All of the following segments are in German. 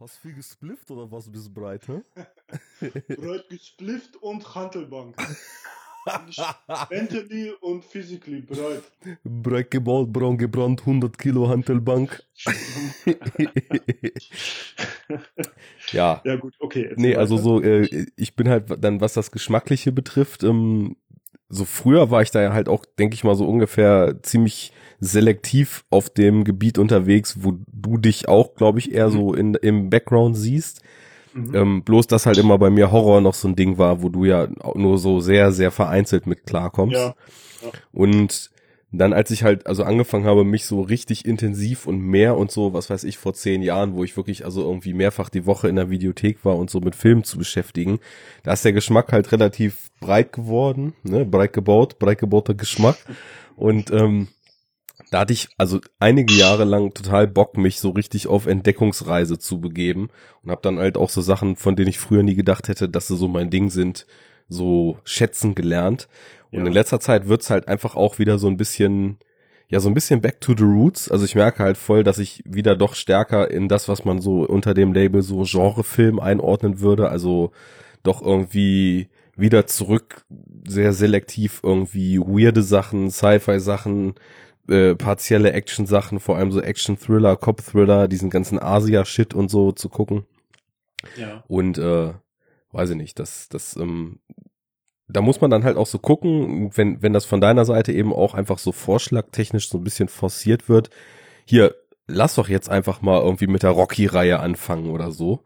Hast viel gesplifft oder was bist du breit, hä? breit gesplifft und Handelbank. Mentally und physically breit. Breit gebaut, braun gebrannt, 100 Kilo Hantelbank. ja. Ja gut, okay. Nee, also so, äh, ich bin halt dann, was das Geschmackliche betrifft, ähm, so früher war ich da ja halt auch, denke ich mal, so ungefähr ziemlich selektiv auf dem Gebiet unterwegs, wo du dich auch, glaube ich, eher mhm. so in, im Background siehst. Mhm. Ähm, bloß, dass halt immer bei mir Horror noch so ein Ding war, wo du ja nur so sehr, sehr vereinzelt mit klarkommst. Ja. ja. Und dann, als ich halt also angefangen habe, mich so richtig intensiv und mehr und so, was weiß ich, vor zehn Jahren, wo ich wirklich also irgendwie mehrfach die Woche in der Videothek war und so mit Filmen zu beschäftigen, da ist der Geschmack halt relativ breit geworden, ne, breit gebaut, breit gebauter Geschmack. Und ähm, da hatte ich also einige Jahre lang total Bock, mich so richtig auf Entdeckungsreise zu begeben und habe dann halt auch so Sachen, von denen ich früher nie gedacht hätte, dass sie so mein Ding sind, so schätzen gelernt. Und ja. in letzter Zeit wird's halt einfach auch wieder so ein bisschen, ja, so ein bisschen back to the roots. Also ich merke halt voll, dass ich wieder doch stärker in das, was man so unter dem Label so Genrefilm einordnen würde. Also doch irgendwie wieder zurück sehr selektiv irgendwie weirde Sachen, Sci-Fi-Sachen, äh, partielle Action-Sachen, vor allem so Action-Thriller, Cop-Thriller, diesen ganzen Asia-Shit und so zu gucken. Ja. Und äh, weiß ich nicht, das, das, ähm, da muss man dann halt auch so gucken, wenn, wenn das von deiner Seite eben auch einfach so vorschlagtechnisch so ein bisschen forciert wird. Hier, lass doch jetzt einfach mal irgendwie mit der Rocky-Reihe anfangen oder so.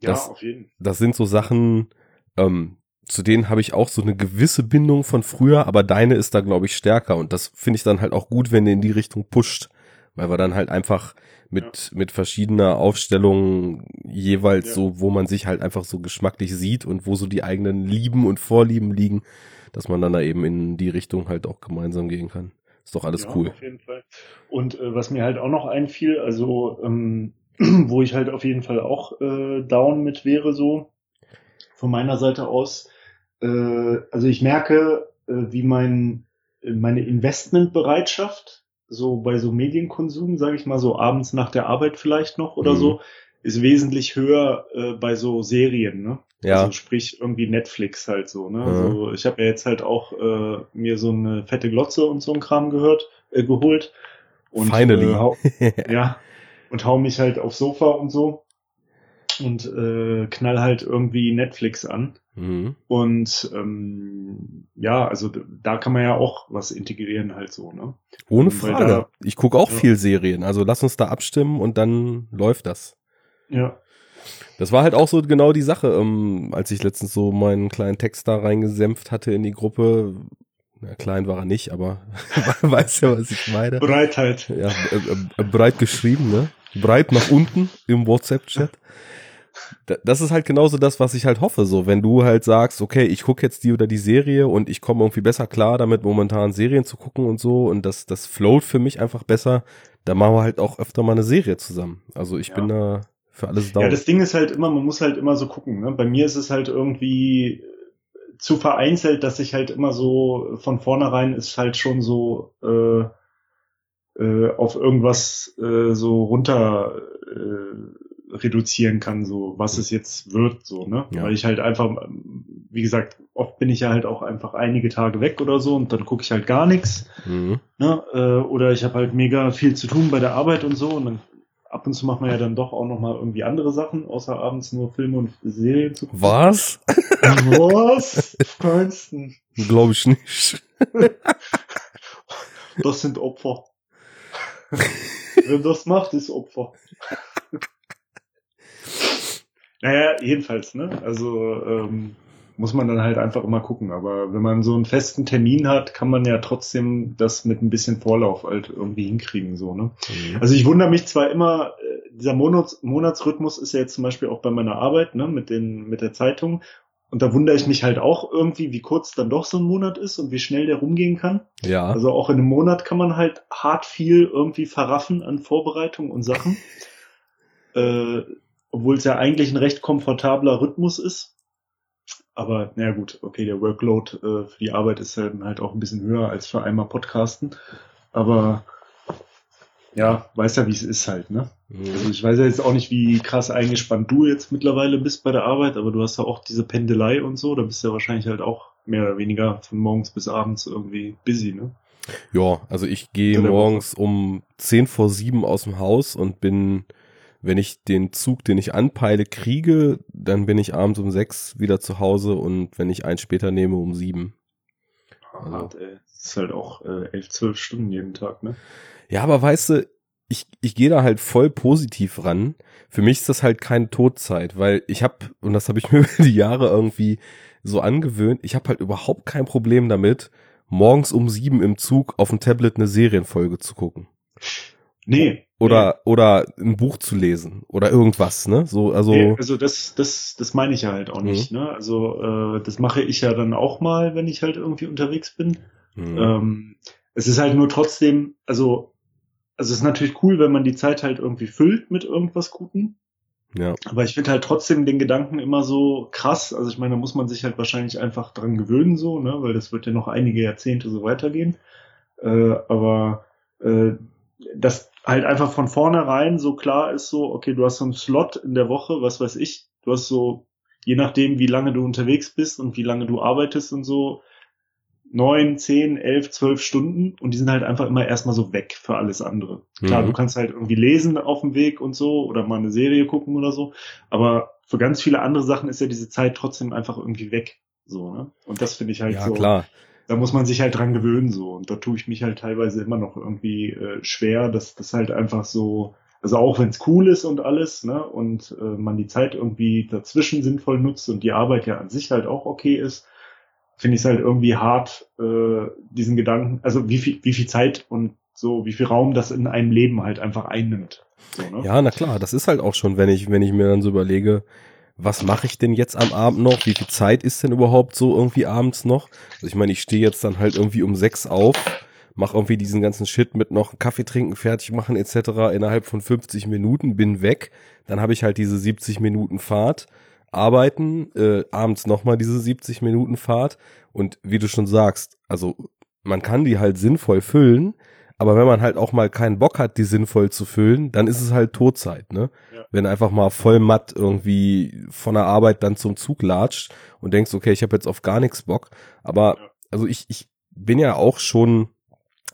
Das, ja, auf jeden. Das sind so Sachen, ähm, zu denen habe ich auch so eine gewisse Bindung von früher, aber deine ist da, glaube ich, stärker. Und das finde ich dann halt auch gut, wenn du in die Richtung pusht. Weil wir dann halt einfach mit, ja. mit verschiedener Aufstellung jeweils ja. so, wo man sich halt einfach so geschmacklich sieht und wo so die eigenen Lieben und Vorlieben liegen, dass man dann da eben in die Richtung halt auch gemeinsam gehen kann. Ist doch alles ja, cool. Auf jeden Fall. Und äh, was mir halt auch noch einfiel, also ähm, wo ich halt auf jeden Fall auch äh, down mit wäre, so von meiner Seite aus, äh, also ich merke, äh, wie mein meine Investmentbereitschaft so bei so Medienkonsum, sage ich mal so abends nach der Arbeit vielleicht noch oder mhm. so, ist wesentlich höher äh, bei so Serien, ne? Ja. Also sprich irgendwie Netflix halt so, ne? Mhm. Also ich habe ja jetzt halt auch äh, mir so eine fette Glotze und so ein Kram gehört, äh, geholt. Und, Finally. Äh, hau, ja. Und hau mich halt aufs Sofa und so und äh, knall halt irgendwie Netflix an. Mhm. Und ähm, ja, also da kann man ja auch was integrieren halt so, ne? Ohne Frage. Da, ich gucke auch ja. viel Serien, also lass uns da abstimmen und dann läuft das. Ja. Das war halt auch so genau die Sache, ähm, als ich letztens so meinen kleinen Text da reingesenft hatte in die Gruppe. Na, klein war er nicht, aber weißt ja, was ich meine. Breit halt. Ja, äh, äh, breit geschrieben, ne? Breit nach unten im WhatsApp-Chat das ist halt genauso das, was ich halt hoffe. So, wenn du halt sagst, okay, ich gucke jetzt die oder die Serie und ich komme irgendwie besser klar damit, momentan Serien zu gucken und so und das, das float für mich einfach besser, dann machen wir halt auch öfter mal eine Serie zusammen. Also ich ja. bin da für alles da. Ja, das Ding ist halt immer, man muss halt immer so gucken. Ne? Bei mir ist es halt irgendwie zu vereinzelt, dass ich halt immer so von vornherein ist halt schon so äh, äh, auf irgendwas äh, so runter äh, reduzieren kann, so was es jetzt wird, so, ne? Ja. Weil ich halt einfach, wie gesagt, oft bin ich ja halt auch einfach einige Tage weg oder so und dann gucke ich halt gar nichts. Mhm. Ne? Äh, oder ich habe halt mega viel zu tun bei der Arbeit und so und dann ab und zu macht man ja dann doch auch nochmal irgendwie andere Sachen, außer abends nur Filme und Serien zu gucken. Was? Was? Feinsten. Glaube ich nicht. das sind Opfer. Wer das macht, ist Opfer. Naja, jedenfalls, ne? Also ähm, muss man dann halt einfach immer gucken. Aber wenn man so einen festen Termin hat, kann man ja trotzdem das mit ein bisschen Vorlauf halt irgendwie hinkriegen, so, ne? Mhm. Also ich wundere mich zwar immer, äh, dieser Monats Monatsrhythmus ist ja jetzt zum Beispiel auch bei meiner Arbeit, ne, mit den, mit der Zeitung. Und da wundere ich mich halt auch irgendwie, wie kurz dann doch so ein Monat ist und wie schnell der rumgehen kann. Ja. Also auch in einem Monat kann man halt hart viel irgendwie verraffen an Vorbereitung und Sachen. äh, obwohl es ja eigentlich ein recht komfortabler Rhythmus ist. Aber na gut, okay, der Workload äh, für die Arbeit ist halt, halt auch ein bisschen höher als für einmal Podcasten. Aber ja, weiß ja, wie es ist halt, ne? Mhm. Also ich weiß ja jetzt auch nicht, wie krass eingespannt du jetzt mittlerweile bist bei der Arbeit, aber du hast ja auch diese Pendelei und so, da bist du ja wahrscheinlich halt auch mehr oder weniger von morgens bis abends irgendwie busy, ne? Ja, also ich gehe morgens um zehn vor sieben aus dem Haus und bin, wenn ich den Zug, den ich anpeile, kriege, dann bin ich abends um sechs wieder zu Hause und wenn ich einen später nehme, um sieben. Also. Hart, ey. Das ist halt auch äh, elf, zwölf Stunden jeden Tag, ne? Ja, aber weißt du, ich, ich gehe da halt voll positiv ran. Für mich ist das halt keine Todzeit, weil ich habe, und das habe ich mir über die Jahre irgendwie so angewöhnt, ich habe halt überhaupt kein Problem damit, morgens um sieben im Zug auf dem Tablet eine Serienfolge zu gucken. Nee. Oder, nee. oder ein Buch zu lesen oder irgendwas, ne? So, also. Nee, also das, das, das meine ich ja halt auch nicht, mhm. ne? Also, äh, das mache ich ja dann auch mal, wenn ich halt irgendwie unterwegs bin. Mhm. Ähm, es ist halt nur trotzdem, also also es ist natürlich cool, wenn man die Zeit halt irgendwie füllt mit irgendwas Guten. Ja. Aber ich finde halt trotzdem den Gedanken immer so krass. Also ich meine, da muss man sich halt wahrscheinlich einfach dran gewöhnen, so, ne, weil das wird ja noch einige Jahrzehnte so weitergehen. Äh, aber äh, das halt einfach von vornherein so klar ist, so, okay, du hast so einen Slot in der Woche, was weiß ich, du hast so, je nachdem, wie lange du unterwegs bist und wie lange du arbeitest und so, neun, zehn, elf, zwölf Stunden und die sind halt einfach immer erstmal so weg für alles andere. Klar, mhm. du kannst halt irgendwie lesen auf dem Weg und so oder mal eine Serie gucken oder so, aber für ganz viele andere Sachen ist ja diese Zeit trotzdem einfach irgendwie weg. So, ne? Und das finde ich halt ja, so. Klar. Da muss man sich halt dran gewöhnen so. Und da tue ich mich halt teilweise immer noch irgendwie äh, schwer, dass das halt einfach so, also auch wenn es cool ist und alles, ne, und äh, man die Zeit irgendwie dazwischen sinnvoll nutzt und die Arbeit ja an sich halt auch okay ist, finde ich es halt irgendwie hart, äh, diesen Gedanken, also wie viel, wie viel Zeit und so, wie viel Raum das in einem Leben halt einfach einnimmt. So, ne? Ja, na klar, das ist halt auch schon, wenn ich, wenn ich mir dann so überlege, was mache ich denn jetzt am Abend noch? Wie viel Zeit ist denn überhaupt so irgendwie abends noch? Also ich meine, ich stehe jetzt dann halt irgendwie um sechs auf, mache irgendwie diesen ganzen Shit mit noch Kaffee trinken, fertig machen etc. innerhalb von 50 Minuten, bin weg. Dann habe ich halt diese 70 Minuten Fahrt arbeiten, äh, abends nochmal diese 70 Minuten Fahrt und wie du schon sagst, also man kann die halt sinnvoll füllen, aber wenn man halt auch mal keinen Bock hat, die sinnvoll zu füllen, dann ist es halt Todzeit, ne? Ja. Wenn einfach mal voll matt irgendwie von der Arbeit dann zum Zug latscht und denkst, okay, ich habe jetzt auf gar nichts Bock. Aber ja. also ich, ich bin ja auch schon,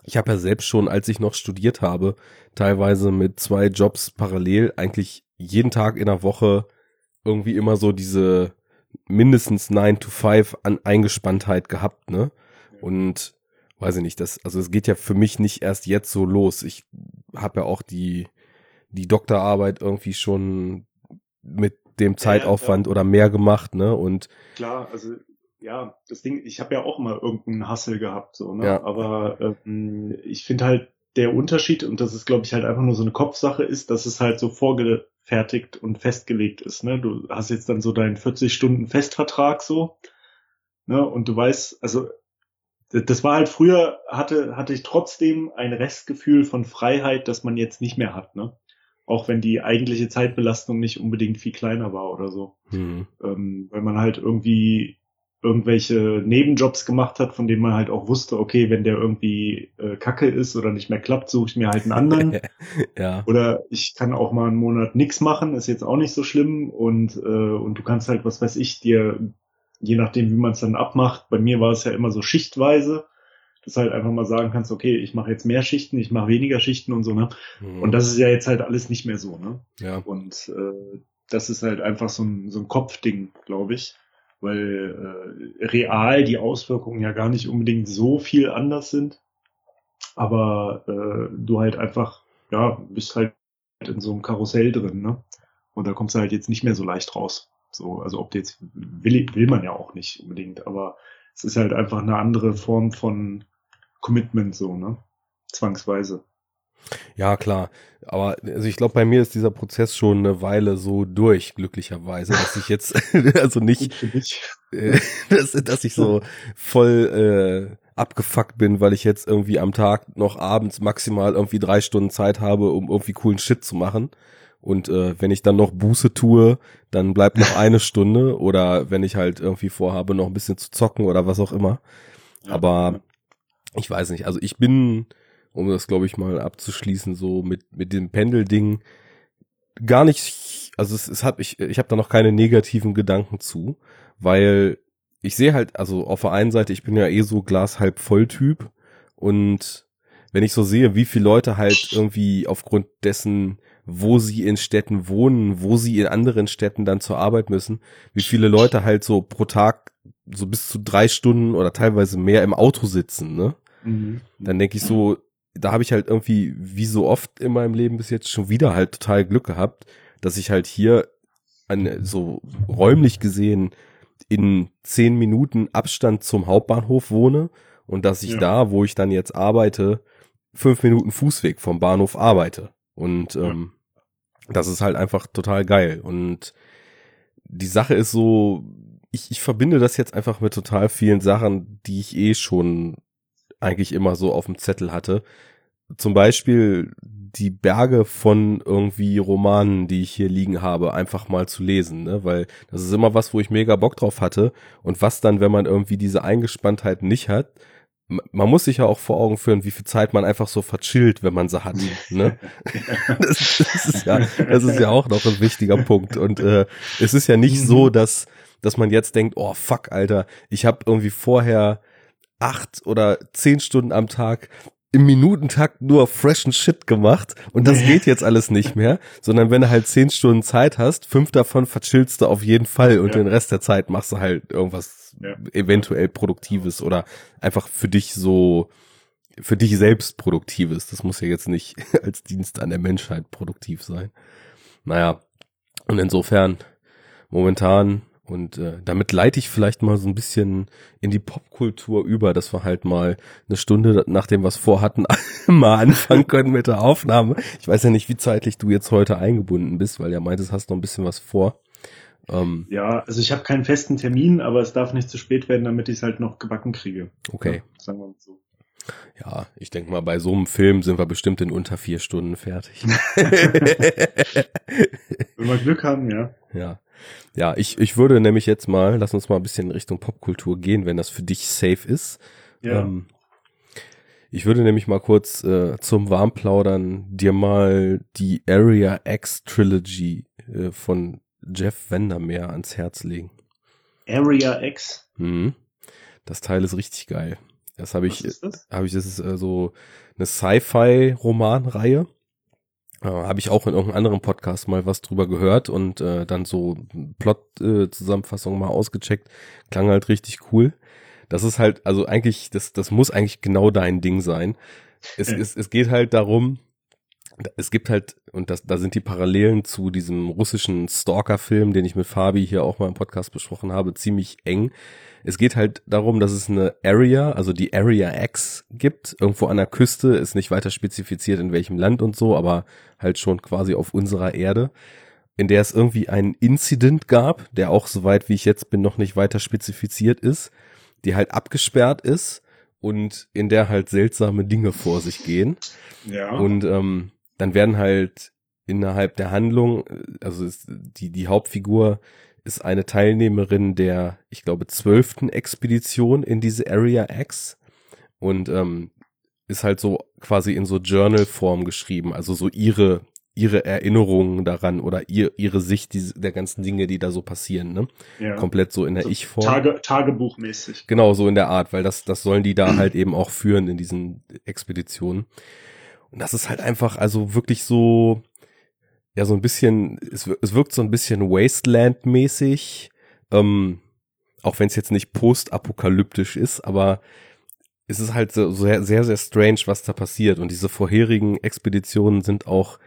ich habe ja selbst schon, als ich noch studiert habe, teilweise mit zwei Jobs parallel eigentlich jeden Tag in der Woche irgendwie immer so diese mindestens 9 to 5 an Eingespanntheit gehabt, ne? Und weiß ich nicht, das, also es geht ja für mich nicht erst jetzt so los. Ich habe ja auch die, die Doktorarbeit irgendwie schon mit dem Zeitaufwand ja, ja. oder mehr gemacht, ne? Und klar, also ja, das Ding, ich habe ja auch mal irgendeinen Hassel gehabt, so, ne? Ja. Aber ähm, ich finde halt der Unterschied, und das ist, glaube ich, halt einfach nur so eine Kopfsache, ist, dass es halt so vorge fertigt und festgelegt ist. Ne? Du hast jetzt dann so deinen 40 Stunden Festvertrag so. Ne? Und du weißt, also das war halt früher, hatte, hatte ich trotzdem ein Restgefühl von Freiheit, das man jetzt nicht mehr hat. Ne? Auch wenn die eigentliche Zeitbelastung nicht unbedingt viel kleiner war oder so. Mhm. Ähm, weil man halt irgendwie irgendwelche Nebenjobs gemacht hat, von denen man halt auch wusste, okay, wenn der irgendwie äh, kacke ist oder nicht mehr klappt, suche ich mir halt einen anderen. ja. Oder ich kann auch mal einen Monat nichts machen, ist jetzt auch nicht so schlimm und, äh, und du kannst halt, was weiß ich, dir, je nachdem, wie man es dann abmacht, bei mir war es ja immer so schichtweise, dass du halt einfach mal sagen kannst, okay, ich mache jetzt mehr Schichten, ich mache weniger Schichten und so, ne? Mhm. Und das ist ja jetzt halt alles nicht mehr so, ne? Ja. Und äh, das ist halt einfach so ein, so ein Kopfding, glaube ich weil äh, real die Auswirkungen ja gar nicht unbedingt so viel anders sind. Aber äh, du halt einfach, ja, bist halt in so einem Karussell drin, ne? Und da kommst du halt jetzt nicht mehr so leicht raus. So, also ob jetzt will, will man ja auch nicht unbedingt, aber es ist halt einfach eine andere Form von Commitment, so, ne? Zwangsweise. Ja, klar. Aber also ich glaube, bei mir ist dieser Prozess schon eine Weile so durch, glücklicherweise, dass ich jetzt, also nicht, äh, dass, dass ich so voll äh, abgefuckt bin, weil ich jetzt irgendwie am Tag noch abends maximal irgendwie drei Stunden Zeit habe, um irgendwie coolen Shit zu machen. Und äh, wenn ich dann noch Buße tue, dann bleibt noch eine Stunde. Oder wenn ich halt irgendwie vorhabe, noch ein bisschen zu zocken oder was auch immer. Aber ich weiß nicht, also ich bin um das, glaube ich, mal abzuschließen, so mit, mit dem Pendelding gar nicht, also es, es hat, ich, ich habe da noch keine negativen Gedanken zu, weil ich sehe halt, also auf der einen Seite, ich bin ja eh so Glas halb voll Typ und wenn ich so sehe, wie viele Leute halt irgendwie aufgrund dessen, wo sie in Städten wohnen, wo sie in anderen Städten dann zur Arbeit müssen, wie viele Leute halt so pro Tag so bis zu drei Stunden oder teilweise mehr im Auto sitzen, ne? Mhm. Dann denke ich so, da habe ich halt irgendwie, wie so oft in meinem Leben bis jetzt, schon wieder halt total Glück gehabt, dass ich halt hier an, so räumlich gesehen in zehn Minuten Abstand zum Hauptbahnhof wohne und dass ich ja. da, wo ich dann jetzt arbeite, fünf Minuten Fußweg vom Bahnhof arbeite. Und ähm, das ist halt einfach total geil. Und die Sache ist so, ich, ich verbinde das jetzt einfach mit total vielen Sachen, die ich eh schon eigentlich immer so auf dem Zettel hatte. Zum Beispiel die Berge von irgendwie Romanen, die ich hier liegen habe, einfach mal zu lesen, ne? Weil das ist immer was, wo ich mega Bock drauf hatte. Und was dann, wenn man irgendwie diese Eingespanntheit nicht hat, man muss sich ja auch vor Augen führen, wie viel Zeit man einfach so verchillt, wenn man sie hat. Ne? das, das, ist ja, das ist ja auch noch ein wichtiger Punkt. Und äh, es ist ja nicht so, mhm. dass, dass man jetzt denkt, oh fuck, Alter, ich habe irgendwie vorher acht oder zehn Stunden am Tag im Minutentakt nur freshen Shit gemacht und das geht jetzt alles nicht mehr, sondern wenn du halt zehn Stunden Zeit hast, fünf davon verchillst du auf jeden Fall und ja. den Rest der Zeit machst du halt irgendwas ja. eventuell Produktives oder einfach für dich so, für dich selbst Produktives. Das muss ja jetzt nicht als Dienst an der Menschheit produktiv sein. Naja, und insofern momentan und äh, damit leite ich vielleicht mal so ein bisschen in die Popkultur über, dass wir halt mal eine Stunde, nachdem wir es vorhatten, mal anfangen können mit der Aufnahme. Ich weiß ja nicht, wie zeitlich du jetzt heute eingebunden bist, weil ja meintest, hast noch ein bisschen was vor. Ähm, ja, also ich habe keinen festen Termin, aber es darf nicht zu spät werden, damit ich es halt noch gebacken kriege. Okay. Ja, sagen wir mal so. Ja, ich denke mal, bei so einem Film sind wir bestimmt in unter vier Stunden fertig. Wenn wir Glück haben, ja. Ja. Ja, ich, ich würde nämlich jetzt mal, lass uns mal ein bisschen in Richtung Popkultur gehen, wenn das für dich safe ist. Ja. Ähm, ich würde nämlich mal kurz äh, zum Warmplaudern dir mal die Area X Trilogy äh, von Jeff Vandermeer ans Herz legen. Area X? Mhm. Das Teil ist richtig geil. Das habe ich, habe ich, das ist äh, so eine Sci-Fi-Romanreihe. Äh, habe ich auch in irgendeinem anderen Podcast mal was drüber gehört und äh, dann so Plot-Zusammenfassung äh, mal ausgecheckt. Klang halt richtig cool. Das ist halt, also eigentlich, das, das muss eigentlich genau dein Ding sein. Es, ja. es, es geht halt darum, es gibt halt, und das, da sind die Parallelen zu diesem russischen Stalker-Film, den ich mit Fabi hier auch mal im Podcast besprochen habe, ziemlich eng. Es geht halt darum, dass es eine Area, also die Area X gibt, irgendwo an der Küste, ist nicht weiter spezifiziert in welchem Land und so, aber halt schon quasi auf unserer Erde, in der es irgendwie einen Incident gab, der auch soweit wie ich jetzt bin noch nicht weiter spezifiziert ist, die halt abgesperrt ist und in der halt seltsame Dinge vor sich gehen. Ja. Und ähm, dann werden halt innerhalb der Handlung, also ist die, die Hauptfigur ist eine Teilnehmerin der, ich glaube, zwölften Expedition in diese Area X und ähm, ist halt so quasi in so Journal-Form geschrieben, also so ihre ihre Erinnerungen daran oder ihr, ihre Sicht der ganzen Dinge, die da so passieren, ne? Ja. Komplett so in der also Ich-Form. Tage, Tagebuchmäßig. Genau, so in der Art, weil das, das sollen die da halt eben auch führen in diesen Expeditionen. Und das ist halt einfach, also wirklich so, ja, so ein bisschen, es, es wirkt so ein bisschen Wasteland-mäßig, ähm, auch wenn es jetzt nicht postapokalyptisch ist, aber es ist halt so sehr, sehr, sehr strange, was da passiert. Und diese vorherigen Expeditionen sind auch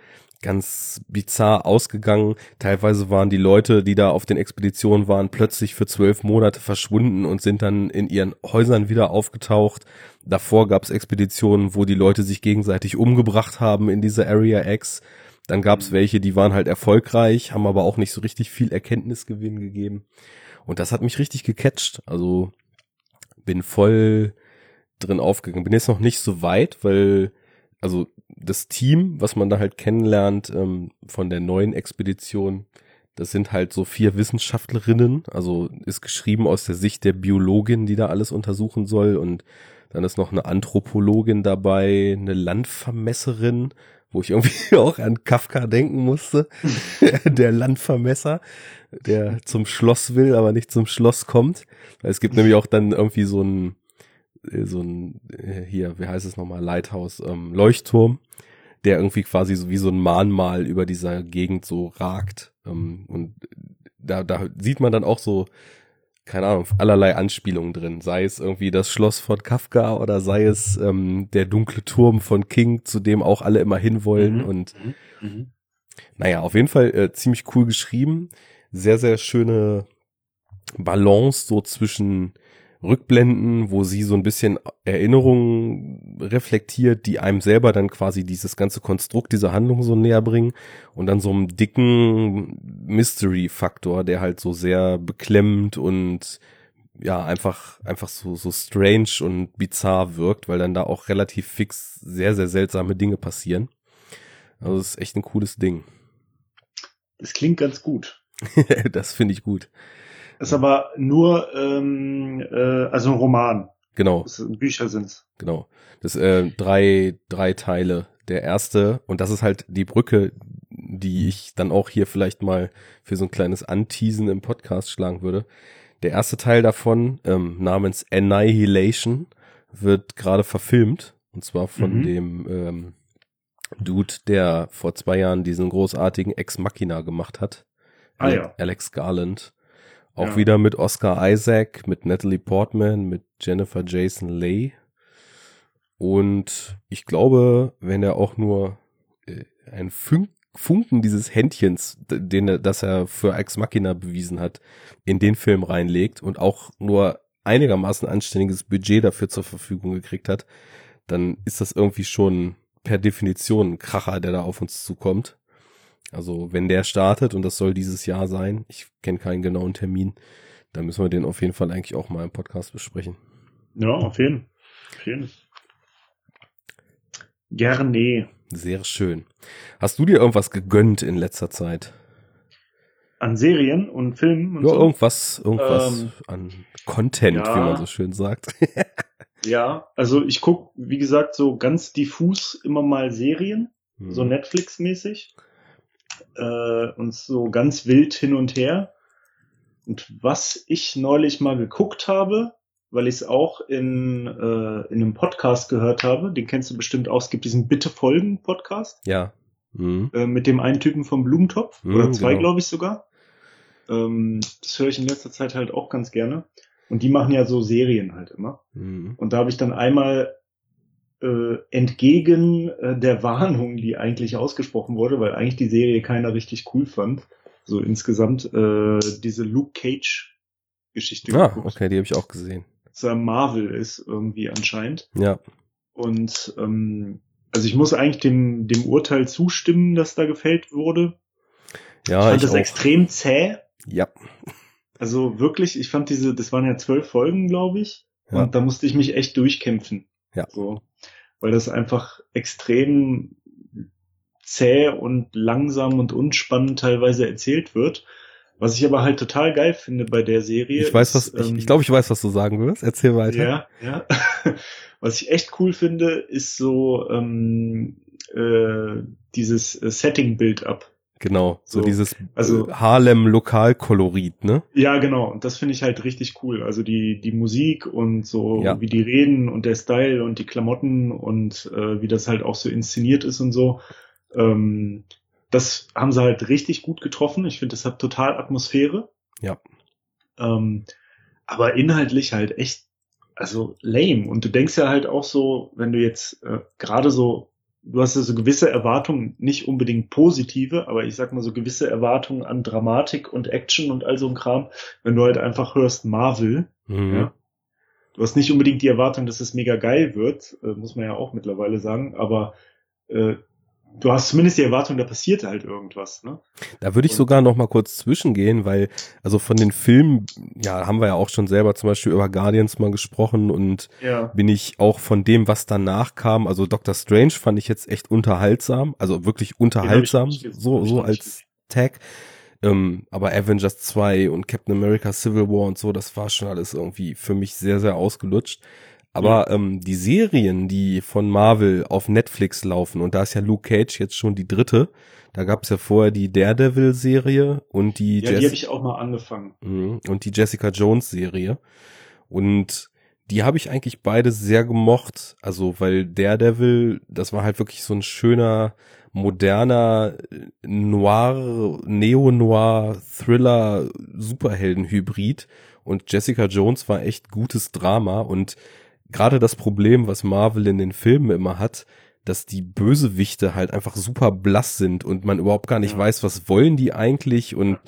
ganz bizarr ausgegangen. Teilweise waren die Leute, die da auf den Expeditionen waren, plötzlich für zwölf Monate verschwunden und sind dann in ihren Häusern wieder aufgetaucht. Davor gab es Expeditionen, wo die Leute sich gegenseitig umgebracht haben in dieser Area X. Dann gab es welche, die waren halt erfolgreich, haben aber auch nicht so richtig viel Erkenntnisgewinn gegeben. Und das hat mich richtig gecatcht. Also bin voll drin aufgegangen. Bin jetzt noch nicht so weit, weil also das Team, was man da halt kennenlernt ähm, von der neuen Expedition, das sind halt so vier Wissenschaftlerinnen, also ist geschrieben aus der Sicht der Biologin, die da alles untersuchen soll und Dann ist noch eine Anthropologin dabei, eine Landvermesserin, wo ich irgendwie auch an Kafka denken musste. der Landvermesser, der zum Schloss will, aber nicht zum Schloss kommt. Es gibt nämlich auch dann irgendwie so ein, äh, so ein, äh, hier, wie heißt es nochmal, Lighthouse, ähm, Leuchtturm, der irgendwie quasi so wie so ein Mahnmal über dieser Gegend so ragt. Ähm, und da, da sieht man dann auch so keine Ahnung, allerlei Anspielungen drin. Sei es irgendwie das Schloss von Kafka oder sei es ähm, der dunkle Turm von King, zu dem auch alle immer hinwollen. Mhm. Und mhm. mhm. naja, auf jeden Fall äh, ziemlich cool geschrieben. Sehr, sehr schöne Balance so zwischen Rückblenden, wo sie so ein bisschen Erinnerungen reflektiert, die einem selber dann quasi dieses ganze Konstrukt dieser Handlung so näher bringen und dann so einem dicken Mystery-Faktor, der halt so sehr beklemmend und ja, einfach, einfach so, so strange und bizarr wirkt, weil dann da auch relativ fix sehr, sehr seltsame Dinge passieren. Also es ist echt ein cooles Ding. Das klingt ganz gut. das finde ich gut. Ist aber nur, ähm, äh, also ein Roman. Genau. Das, Bücher sind's. Genau. Das äh, drei, drei Teile. Der erste, und das ist halt die Brücke, die ich dann auch hier vielleicht mal für so ein kleines Anteasen im Podcast schlagen würde. Der erste Teil davon, ähm, namens Annihilation, wird gerade verfilmt. Und zwar von mhm. dem ähm, Dude, der vor zwei Jahren diesen großartigen Ex Machina gemacht hat. Ah, ja. Alex Garland. Auch ja. wieder mit Oscar Isaac, mit Natalie Portman, mit Jennifer Jason Leigh. Und ich glaube, wenn er auch nur äh, ein Funken dieses Händchens, den er, das er für Ex Machina bewiesen hat, in den Film reinlegt und auch nur einigermaßen anständiges Budget dafür zur Verfügung gekriegt hat, dann ist das irgendwie schon per Definition ein Kracher, der da auf uns zukommt. Also wenn der startet und das soll dieses Jahr sein, ich kenne keinen genauen Termin, dann müssen wir den auf jeden Fall eigentlich auch mal im Podcast besprechen. Ja, auf jeden. Auf jeden. Gerne. Sehr schön. Hast du dir irgendwas gegönnt in letzter Zeit? An Serien und Filmen? Und ja, so? irgendwas, irgendwas ähm, an Content, ja, wie man so schön sagt. ja, also ich guck, wie gesagt, so ganz diffus immer mal Serien, hm. so Netflix-mäßig äh, und so ganz wild hin und her. Und was ich neulich mal geguckt habe, weil ich es auch in, äh, in einem Podcast gehört habe, den kennst du bestimmt auch, es gibt diesen Bitte folgen Podcast. Ja. Mhm. Äh, mit dem einen Typen vom Blumentopf, mhm, oder zwei, genau. glaube ich sogar. Ähm, das höre ich in letzter Zeit halt auch ganz gerne. Und die machen ja so Serien halt immer. Mhm. Und da habe ich dann einmal äh, entgegen äh, der Warnung, die eigentlich ausgesprochen wurde, weil eigentlich die Serie keiner richtig cool fand, so insgesamt äh, diese Luke Cage Geschichte. Ah, geguckt. okay, die habe ich auch gesehen. So Marvel ist irgendwie anscheinend. Ja. Und ähm, also ich muss eigentlich dem dem Urteil zustimmen, dass da gefällt wurde. Ja, ich fand ich das auch. extrem zäh. Ja. Also wirklich, ich fand diese, das waren ja zwölf Folgen, glaube ich. Ja. Und da musste ich mich echt durchkämpfen. Ja. So weil das einfach extrem zäh und langsam und unspannend teilweise erzählt wird. Was ich aber halt total geil finde bei der Serie. Ich weiß, was, ist, ich, ähm, ich glaube, ich weiß, was du sagen wirst. Erzähl weiter. Ja, ja. was ich echt cool finde, ist so ähm, äh, dieses Setting-Build-up. Genau, so, so dieses also, Harlem Lokalkolorit, ne? Ja, genau. Und das finde ich halt richtig cool. Also die die Musik und so ja. wie die reden und der Style und die Klamotten und äh, wie das halt auch so inszeniert ist und so. Ähm, das haben sie halt richtig gut getroffen. Ich finde, das hat total Atmosphäre. Ja. Ähm, aber inhaltlich halt echt, also lame. Und du denkst ja halt auch so, wenn du jetzt äh, gerade so du hast ja so gewisse Erwartungen, nicht unbedingt positive, aber ich sag mal so gewisse Erwartungen an Dramatik und Action und all so ein Kram, wenn du halt einfach hörst Marvel, mhm. ja. Du hast nicht unbedingt die Erwartung, dass es mega geil wird, äh, muss man ja auch mittlerweile sagen, aber äh, du hast zumindest die Erwartung, da passiert halt irgendwas. Ne? Da würde ich sogar noch mal kurz zwischengehen, weil also von den Filmen, ja, haben wir ja auch schon selber zum Beispiel über Guardians mal gesprochen und ja. bin ich auch von dem, was danach kam, also Doctor Strange fand ich jetzt echt unterhaltsam, also wirklich unterhaltsam, so so als Tag. Ähm, aber Avengers 2 und Captain America Civil War und so, das war schon alles irgendwie für mich sehr, sehr ausgelutscht. Aber ähm, die Serien, die von Marvel auf Netflix laufen, und da ist ja Luke Cage jetzt schon die dritte, da gab es ja vorher die Daredevil-Serie und die Ja, die habe ich auch mal angefangen. Mhm. und die Jessica Jones Serie. Und die habe ich eigentlich beide sehr gemocht. Also, weil Daredevil, das war halt wirklich so ein schöner, moderner, Noir, Neo-Noir, Thriller, Superhelden-Hybrid. Und Jessica Jones war echt gutes Drama. Und gerade das Problem, was Marvel in den Filmen immer hat, dass die Bösewichte halt einfach super blass sind und man überhaupt gar nicht Ja. weiß, was wollen die eigentlich und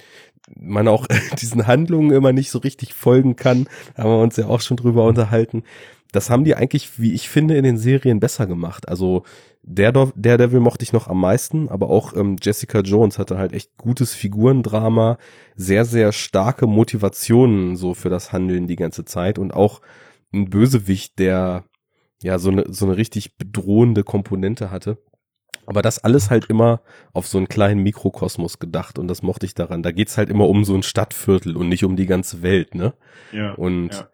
man auch diesen Handlungen immer nicht so richtig folgen kann, haben wir uns ja auch schon drüber unterhalten. Das haben die eigentlich, wie ich finde, in den Serien besser gemacht. Also der Daredevil mochte ich noch am meisten, aber auch ähm, Jessica Jones hatte halt echt gutes Figurendrama, sehr, sehr starke Motivationen so für das Handeln die ganze Zeit und auch ein Bösewicht, der ja so eine, so eine richtig bedrohende Komponente hatte. Aber das alles halt immer auf so einen kleinen Mikrokosmos gedacht und das mochte ich daran. Da geht's halt immer um so ein Stadtviertel und nicht um die ganze Welt, ne? Ja. Und Ja.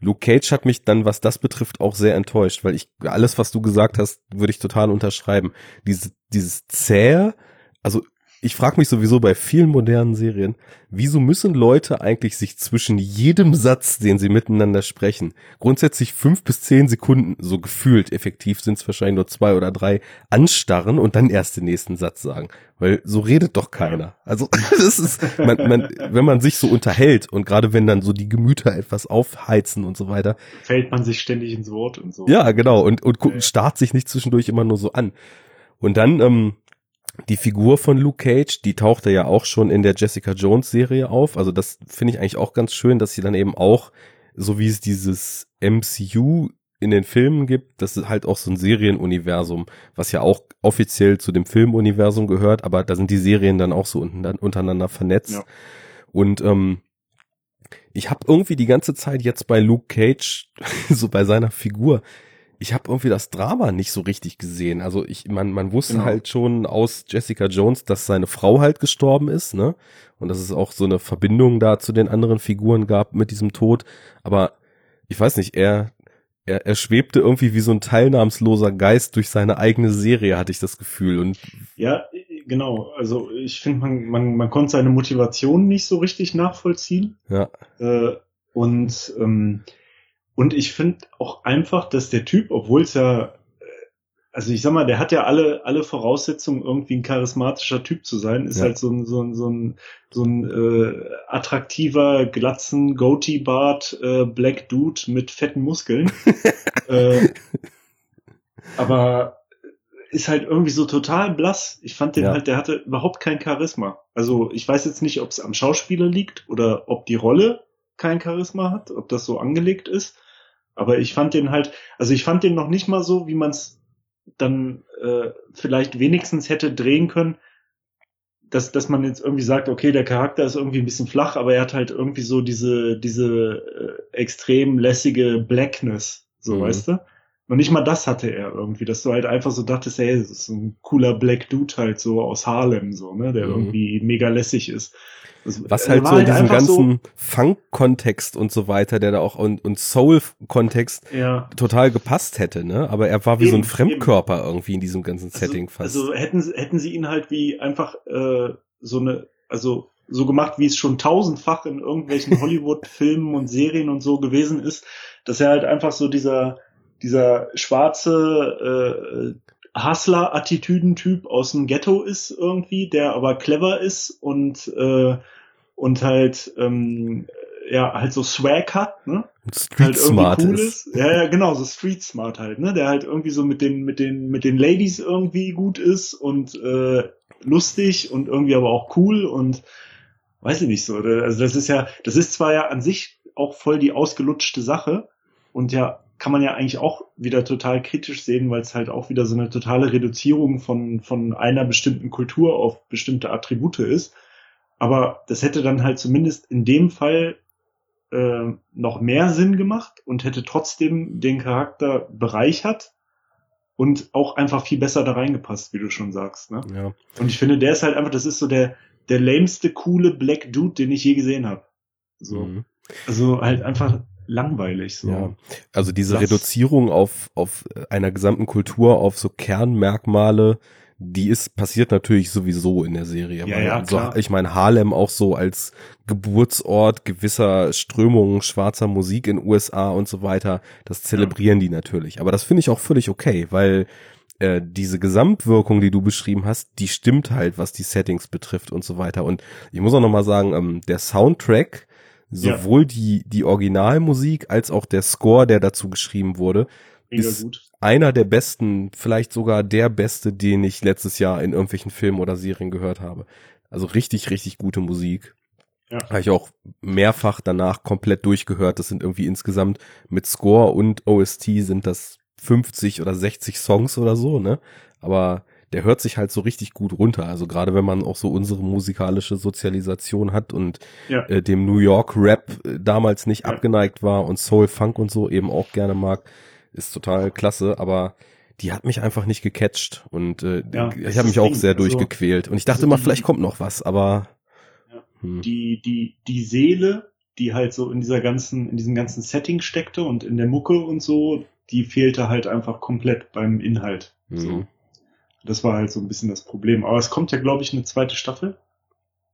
Luke Cage hat mich dann, was das betrifft, auch sehr enttäuscht, weil ich alles, was du gesagt hast, würde ich total unterschreiben. Diese, dieses zähe, also ich frage mich sowieso bei vielen modernen Serien, wieso müssen Leute eigentlich sich zwischen jedem Satz, den sie miteinander sprechen, grundsätzlich fünf bis zehn Sekunden, so gefühlt effektiv sind es wahrscheinlich nur zwei oder drei, anstarren und dann erst den nächsten Satz sagen. Weil so redet doch keiner. Also das ist, man, man, wenn man sich so unterhält und gerade wenn dann so die Gemüter etwas aufheizen und so weiter, Fällt man sich ständig ins Wort und so. ja, genau. Und, und starrt sich nicht zwischendurch immer nur so an. Und dann, ähm, die Figur von Luke Cage, die tauchte ja auch schon in der Jessica Jones Serie auf. Also das finde ich eigentlich auch ganz schön, dass sie dann eben auch, so wie es dieses MCU in den Filmen gibt, das ist halt auch so ein Serienuniversum, was ja auch offiziell zu dem Filmuniversum gehört, aber da sind die Serien dann auch so untereinander vernetzt. Ja. Und ähm, ich habe irgendwie die ganze Zeit jetzt bei Luke Cage, so bei seiner Figur, ich habe irgendwie das Drama nicht so richtig gesehen. Also ich, man, man wusste Genau. halt schon aus Jessica Jones, dass seine Frau halt gestorben ist, ne? Und dass es auch so eine Verbindung da zu den anderen Figuren gab mit diesem Tod. Aber ich weiß nicht, er, er, er schwebte irgendwie wie so ein teilnahmsloser Geist durch seine eigene Serie, hatte ich das Gefühl. Und Ja, genau. Also ich finde, man, man, man konnte seine Motivation nicht so richtig nachvollziehen. ja, Äh, und, ähm, und ich finde auch einfach, dass der Typ, obwohl es ja, äh, also ich sag mal, der hat ja alle, alle Voraussetzungen, irgendwie ein charismatischer Typ zu sein, ist Ja. halt so ein, so ein, so ein, so ein äh, attraktiver, glatzen, Goatee-Bart, äh, Black Dude mit fetten Muskeln. äh, aber ist halt irgendwie so total blass. Ich fand den Ja. halt, der hatte überhaupt kein Charisma. Also ich weiß jetzt nicht, ob es am Schauspieler liegt oder ob die Rolle kein Charisma hat, ob das so angelegt ist. Aber ich fand den halt, also ich fand den noch nicht mal so, wie man es dann äh, vielleicht wenigstens hätte drehen können, dass, dass man jetzt irgendwie sagt, okay, der Charakter ist irgendwie ein bisschen flach, aber er hat halt irgendwie so diese, diese äh, extrem lässige Blackness, so Mhm. weißt du? Und nicht mal das hatte er irgendwie, dass du halt einfach so dachtest, hey, das ist ein cooler Black Dude halt so aus Harlem, so, ne, der Mhm. irgendwie mega lässig ist. Das, was halt so in diesem einfach ganzen Funk-Kontext und so weiter, der da auch und, und Soul-Kontext ja, total gepasst hätte, ne? Aber er war wie so ein Eben, Fremdkörper irgendwie in diesem ganzen also, Setting fast. Also hätten, sie- hätten sie ihn halt wie einfach äh, so eine, also so gemacht, wie es schon tausendfach in irgendwelchen Hollywood-Filmen und Serien und so gewesen ist, dass er halt einfach so dieser, dieser schwarze äh, Hustler-Attitüdentyp aus dem Ghetto ist irgendwie, der aber clever ist und äh, und halt ähm, ja halt so Swag hat, ne? Street halt Smart cool ist. ist. Ja, ja, genau, so Street Smart halt, ne? Der halt irgendwie so mit den, mit den, mit den Ladies irgendwie gut ist und äh, lustig und irgendwie aber auch cool und weiß ich nicht so. Also das ist ja, das ist zwar ja an sich auch voll die ausgelutschte Sache und ja, kann man ja eigentlich auch wieder total kritisch sehen, weil es halt auch wieder so eine totale Reduzierung von, von einer bestimmten Kultur auf bestimmte Attribute ist. Aber das hätte dann halt zumindest in dem Fall äh, noch mehr Sinn gemacht und hätte trotzdem den Charakter bereichert und auch einfach viel besser da reingepasst, wie du schon sagst. Ne? Ja. Und ich finde, der ist halt einfach, das ist so der, der lameste, coole Black Dude, den ich je gesehen habe. So. Mhm. Also halt einfach langweilig. So. Ja, also diese Das- Reduzierung auf, auf einer gesamten Kultur, auf so Kernmerkmale, die ist passiert natürlich sowieso in der Serie. Ja, ja, so, klar. ich meine, Harlem auch so als Geburtsort gewisser Strömungen schwarzer Musik in USA und so weiter, das zelebrieren die natürlich. Aber das finde ich auch völlig okay, weil äh, diese Gesamtwirkung, die du beschrieben hast, die stimmt halt, was die Settings betrifft und so weiter. Und ich muss auch noch mal sagen, ähm, der Soundtrack, Ja. sowohl die, die Originalmusik als auch der Score, der dazu geschrieben wurde, Mega ist- gut. einer der besten, vielleicht sogar der beste, den ich letztes Jahr in irgendwelchen Filmen oder Serien gehört habe. Also richtig, richtig gute Musik. Ja. Habe ich auch mehrfach danach komplett durchgehört. Das sind irgendwie insgesamt mit Score und OST sind das 50 oder 60 Songs oder so, ne? Aber der hört sich halt so richtig gut runter. Also gerade wenn man auch so unsere musikalische Sozialisation hat und Ja. äh, dem New York Rap äh, damals nicht Ja. abgeneigt war und Soul Funk und so eben auch gerne mag, ist total klasse, aber die hat mich einfach nicht gecatcht und äh, Ja, ich habe mich auch sehr Also- durchgequält und ich dachte also immer, vielleicht kommt noch was, aber hm, die, die, die Seele, die halt so in dieser ganzen, in diesem ganzen Setting steckte und in der Mucke und so, die fehlte halt einfach komplett beim Inhalt. So. mhm. Das war halt so ein bisschen das Problem. Aber es kommt ja, glaube ich, eine zweite Staffel.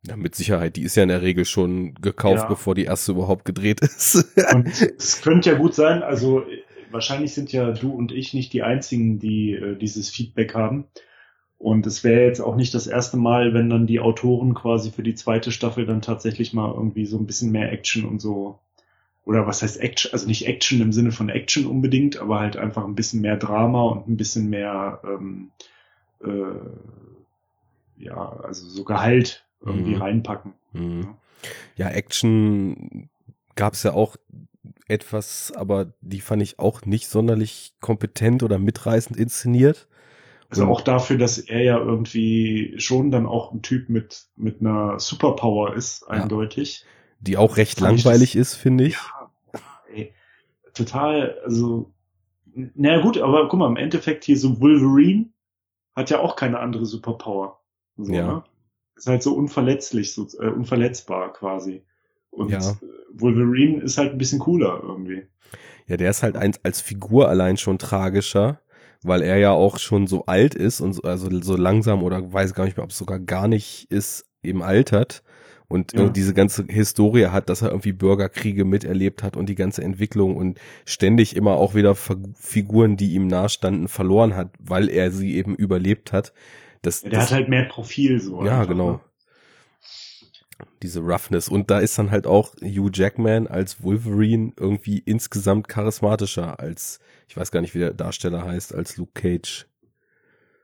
ja, mit Sicherheit, die ist ja in der Regel schon gekauft, Ja. bevor die erste überhaupt gedreht ist. Und es könnte ja gut sein, also wahrscheinlich sind ja du und ich nicht die einzigen, die äh, dieses Feedback haben. Und es wäre jetzt auch nicht das erste Mal, wenn dann die Autoren quasi für die zweite Staffel dann tatsächlich mal irgendwie so ein bisschen mehr Action und so. Oder was heißt Action? Also nicht Action im Sinne von Action unbedingt, aber halt einfach ein bisschen mehr Drama und ein bisschen mehr, ähm, äh, ja, also so Gehalt irgendwie Mhm. reinpacken. Mhm. Ja, Action gab's ja auch etwas, aber die fand ich auch nicht sonderlich kompetent oder mitreißend inszeniert. Also auch dafür, dass er ja irgendwie schon dann auch ein Typ mit, mit einer Superpower ist, eindeutig. Die auch recht Fand langweilig ist, finde ich. Ja, ey, total, also, naja gut, aber guck mal, im Endeffekt hier so Wolverine hat ja auch keine andere Superpower. So, Ja. ne? Ist halt so unverletzlich, so, äh, unverletzbar quasi. Und Ja. äh, Wolverine ist halt ein bisschen cooler irgendwie. Ja, der ist halt ein, als Figur allein schon tragischer, weil er ja auch schon so alt ist und so, also so langsam oder weiß gar nicht mehr, ob es sogar gar nicht ist, eben altert und Ja. äh, diese ganze Historie hat, dass er irgendwie Bürgerkriege miterlebt hat und die ganze Entwicklung und ständig immer auch wieder Figuren, die ihm nahestanden, verloren hat, weil er sie eben überlebt hat. Das, Der das, hat halt mehr Profil so. ja, einfach, genau. ne? Diese Roughness. Und da ist dann halt auch Hugh Jackman als Wolverine irgendwie insgesamt charismatischer als, ich weiß gar nicht, wie der Darsteller heißt, als Luke Cage.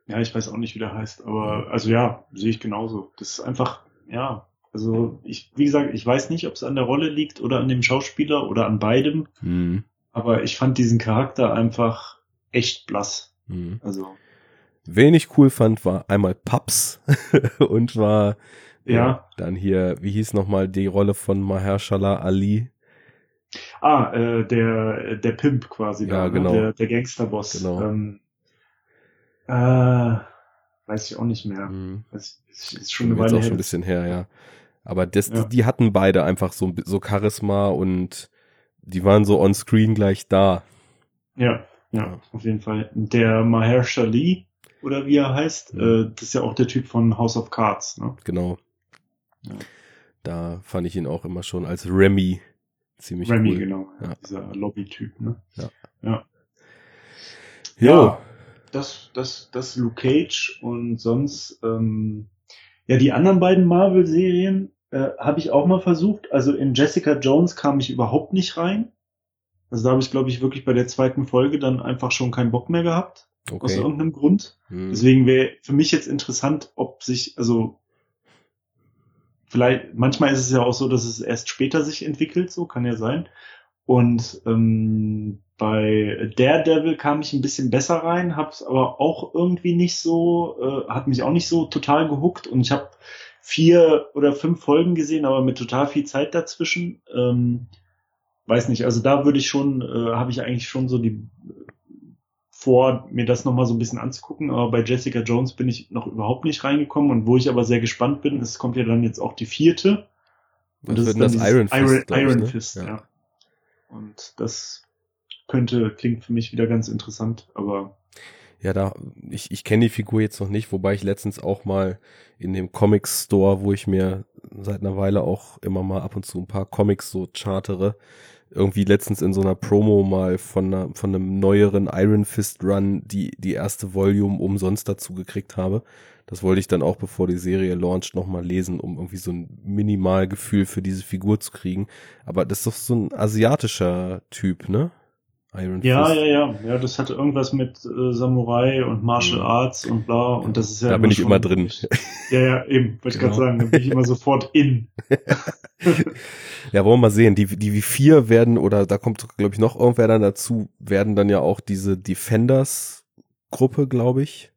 Ja, ich weiß auch nicht, wie der heißt, aber also ja, sehe ich genauso. Das ist einfach, ja, also ich, wie gesagt, ich weiß nicht, ob es an der Rolle liegt oder an dem Schauspieler oder an beidem, Hm. aber ich fand diesen Charakter einfach echt blass. Hm. Also Wen ich cool fand, war einmal Paps und war Ja. dann hier, wie hieß nochmal die Rolle von Mahershala Ali? ah, äh, der der Pimp quasi, Ja, da, ne? genau. der, der Gangsterboss. Genau. Ähm, äh, weiß ich auch nicht mehr. Hm. Das ist, schon eine Weile auch schon her. ein bisschen her, ja. Aber das, Ja. die hatten beide einfach so, so Charisma und die waren so on screen gleich da. Ja, ja, Ja. auf jeden Fall. Der Mahershala Ali oder wie er heißt, Mhm. äh, das ist ja auch der Typ von House of Cards, ne? Genau. Ja. Da fand ich ihn auch immer schon als Remy ziemlich Remy, cool. genau. Ja. Dieser Lobby-Typ, ne? Ja. Ja. Jo. Ja. Das, das, das Luke Cage und sonst, ähm, ja, die anderen beiden Marvel-Serien äh, habe ich auch mal versucht. Also in Jessica Jones kam ich überhaupt nicht rein. Also da habe ich, glaube ich, wirklich bei der zweiten Folge dann einfach schon keinen Bock mehr gehabt. Aus Okay. irgendeinem Grund. Hm. Deswegen wäre für mich jetzt interessant, ob sich, also vielleicht, manchmal ist es ja auch so, dass es erst später sich entwickelt, so kann ja sein. Und ähm, bei Daredevil kam ich ein bisschen besser rein, hab's aber auch irgendwie nicht so, äh, hat mich auch nicht so total gehuckt und ich habe vier oder fünf Folgen gesehen, aber mit total viel Zeit dazwischen. Ähm, weiß nicht, also da würde ich schon, äh, habe ich eigentlich schon so die vor, mir das nochmal so ein bisschen anzugucken, aber bei Jessica Jones bin ich noch überhaupt nicht reingekommen und wo ich aber sehr gespannt bin, es kommt ja dann jetzt auch die vierte. Was denn das dieses Iron Fist? Iron, glaub ich, Iron ne? Fist, ja. Ja. Und das könnte, klingt für mich wieder ganz interessant, aber. Ja, da, ich, ich kenne die Figur jetzt noch nicht, wobei ich letztens auch mal in dem Comics Store, wo ich mir seit einer Weile auch immer mal ab und zu ein paar Comics so chartere, irgendwie letztens in so einer Promo mal von, einer, von einem neueren Iron Fist Run die, die erste Volume umsonst dazu gekriegt habe. Das wollte ich dann auch, bevor die Serie launcht, nochmal lesen, um irgendwie so ein Minimalgefühl für diese Figur zu kriegen. Aber das ist doch so ein asiatischer Typ, ne? Iron ja, Fist. Ja, ja, ja. Das hatte irgendwas mit äh, Samurai und Martial mhm. Arts und bla. Und das ist ja. Da bin ich immer drin. Ja, ja, eben, wollte ich genau. gerade sagen. Da bin ich immer sofort in. ja, wollen wir mal sehen. Die, die vier werden, oder da kommt, glaube ich, noch irgendwer dann dazu, werden dann ja auch diese Defenders-Gruppe, glaube ich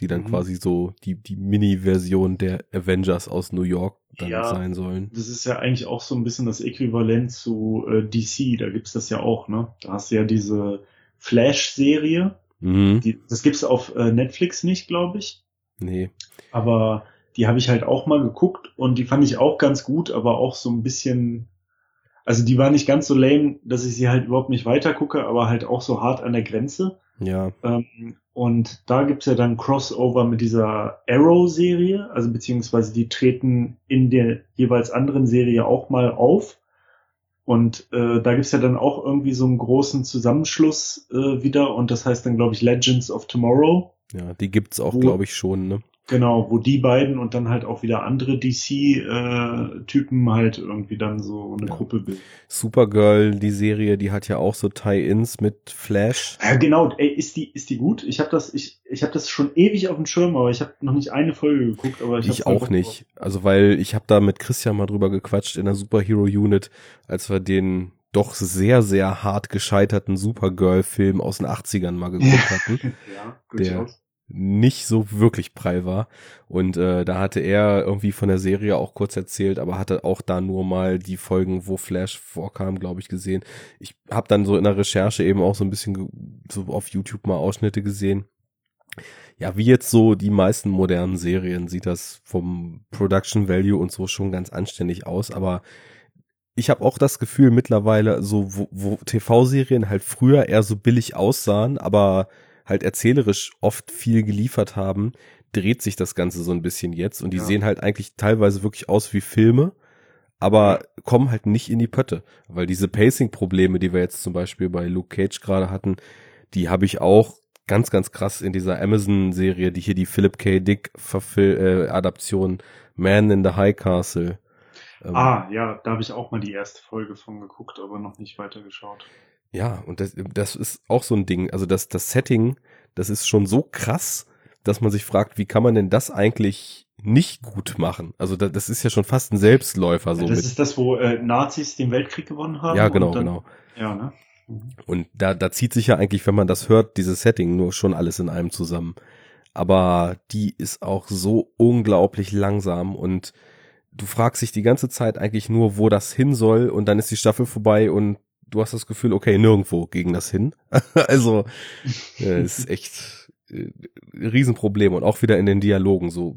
die dann mhm. quasi so die, die Mini-Version der Avengers aus New York dann ja, sein sollen. Das ist ja eigentlich auch so ein bisschen das Äquivalent zu äh, DC, da gibt's das ja auch, ne? Da hast du ja diese Flash-Serie. Mhm. Die, das gibt's auf äh, Netflix nicht, glaube ich. Nee. Aber die habe ich halt auch mal geguckt und die fand ich auch ganz gut, aber auch so ein bisschen, also die war nicht ganz so lame, dass ich sie halt überhaupt nicht weiter gucke, aber halt auch so hart an der Grenze. Ja. Ähm, und da gibt's ja dann Crossover mit dieser Arrow-Serie, also beziehungsweise die treten in der jeweils anderen Serie auch mal auf. Und äh, da gibt's ja dann auch irgendwie so einen großen Zusammenschluss äh, wieder und das heißt dann, glaube ich, Legends of Tomorrow. Ja, die gibt's auch, glaube ich, schon, ne? Genau, wo die beiden und dann halt auch wieder andere DC-Typen äh, halt irgendwie dann so eine ja. Gruppe bilden. Supergirl, die Serie, die hat ja auch so Tie-ins mit Flash. Ja, genau, ey, ist die, ist die gut? Ich habe das, ich, ich habe das schon ewig auf dem Schirm, aber ich habe noch nicht eine Folge geguckt, aber ich, ich auch nicht. Also weil ich habe da mit Christian mal drüber gequatscht in der Superhero Unit, als wir den doch sehr, sehr hart gescheiterten Supergirl-Film aus den 80ern mal geguckt hatten. ja, durchaus. Der, nicht so wirklich prall war. Und äh, da hatte er irgendwie von der Serie auch kurz erzählt, aber hatte auch da nur mal die Folgen, wo Flash vorkam, glaube ich, gesehen. Ich habe dann so in der Recherche eben auch so ein bisschen so auf YouTube mal Ausschnitte gesehen. Ja, wie jetzt so die meisten modernen Serien sieht das vom Production Value und so schon ganz anständig aus, aber ich habe auch das Gefühl mittlerweile, so wo, wo TV-Serien halt früher eher so billig aussahen, aber halt erzählerisch oft viel geliefert haben, dreht sich das Ganze so ein bisschen jetzt und die ja. sehen halt eigentlich teilweise wirklich aus wie Filme, aber kommen halt nicht in die Pötte, weil diese Pacing-Probleme, die wir jetzt zum Beispiel bei Luke Cage gerade hatten, die habe ich auch ganz, ganz krass in dieser Amazon-Serie, die hier die Philip K. Dick äh, Adaption Man in the High Castle. Ähm, ah, ja, da habe ich auch mal die erste Folge von geguckt, aber noch nicht weitergeschaut. Ja, und das, das ist auch so ein Ding. Also das, das Setting, das ist schon so krass, dass man sich fragt, wie kann man denn das eigentlich nicht gut machen? Also das, das ist ja schon fast ein Selbstläufer. So ja, das mit. ist das, wo äh, Nazis den Weltkrieg gewonnen haben. Ja, genau, dann, genau. Ja, ne? Mhm. Und da, da zieht sich ja eigentlich, wenn man das hört, dieses Setting nur schon alles in einem zusammen. Aber die ist auch so unglaublich langsam und du fragst dich die ganze Zeit eigentlich nur, wo das hin soll und dann ist die Staffel vorbei und du hast das Gefühl, okay, nirgendwo gegen das hin. also äh, ist echt äh, Riesenproblem und auch wieder in den Dialogen so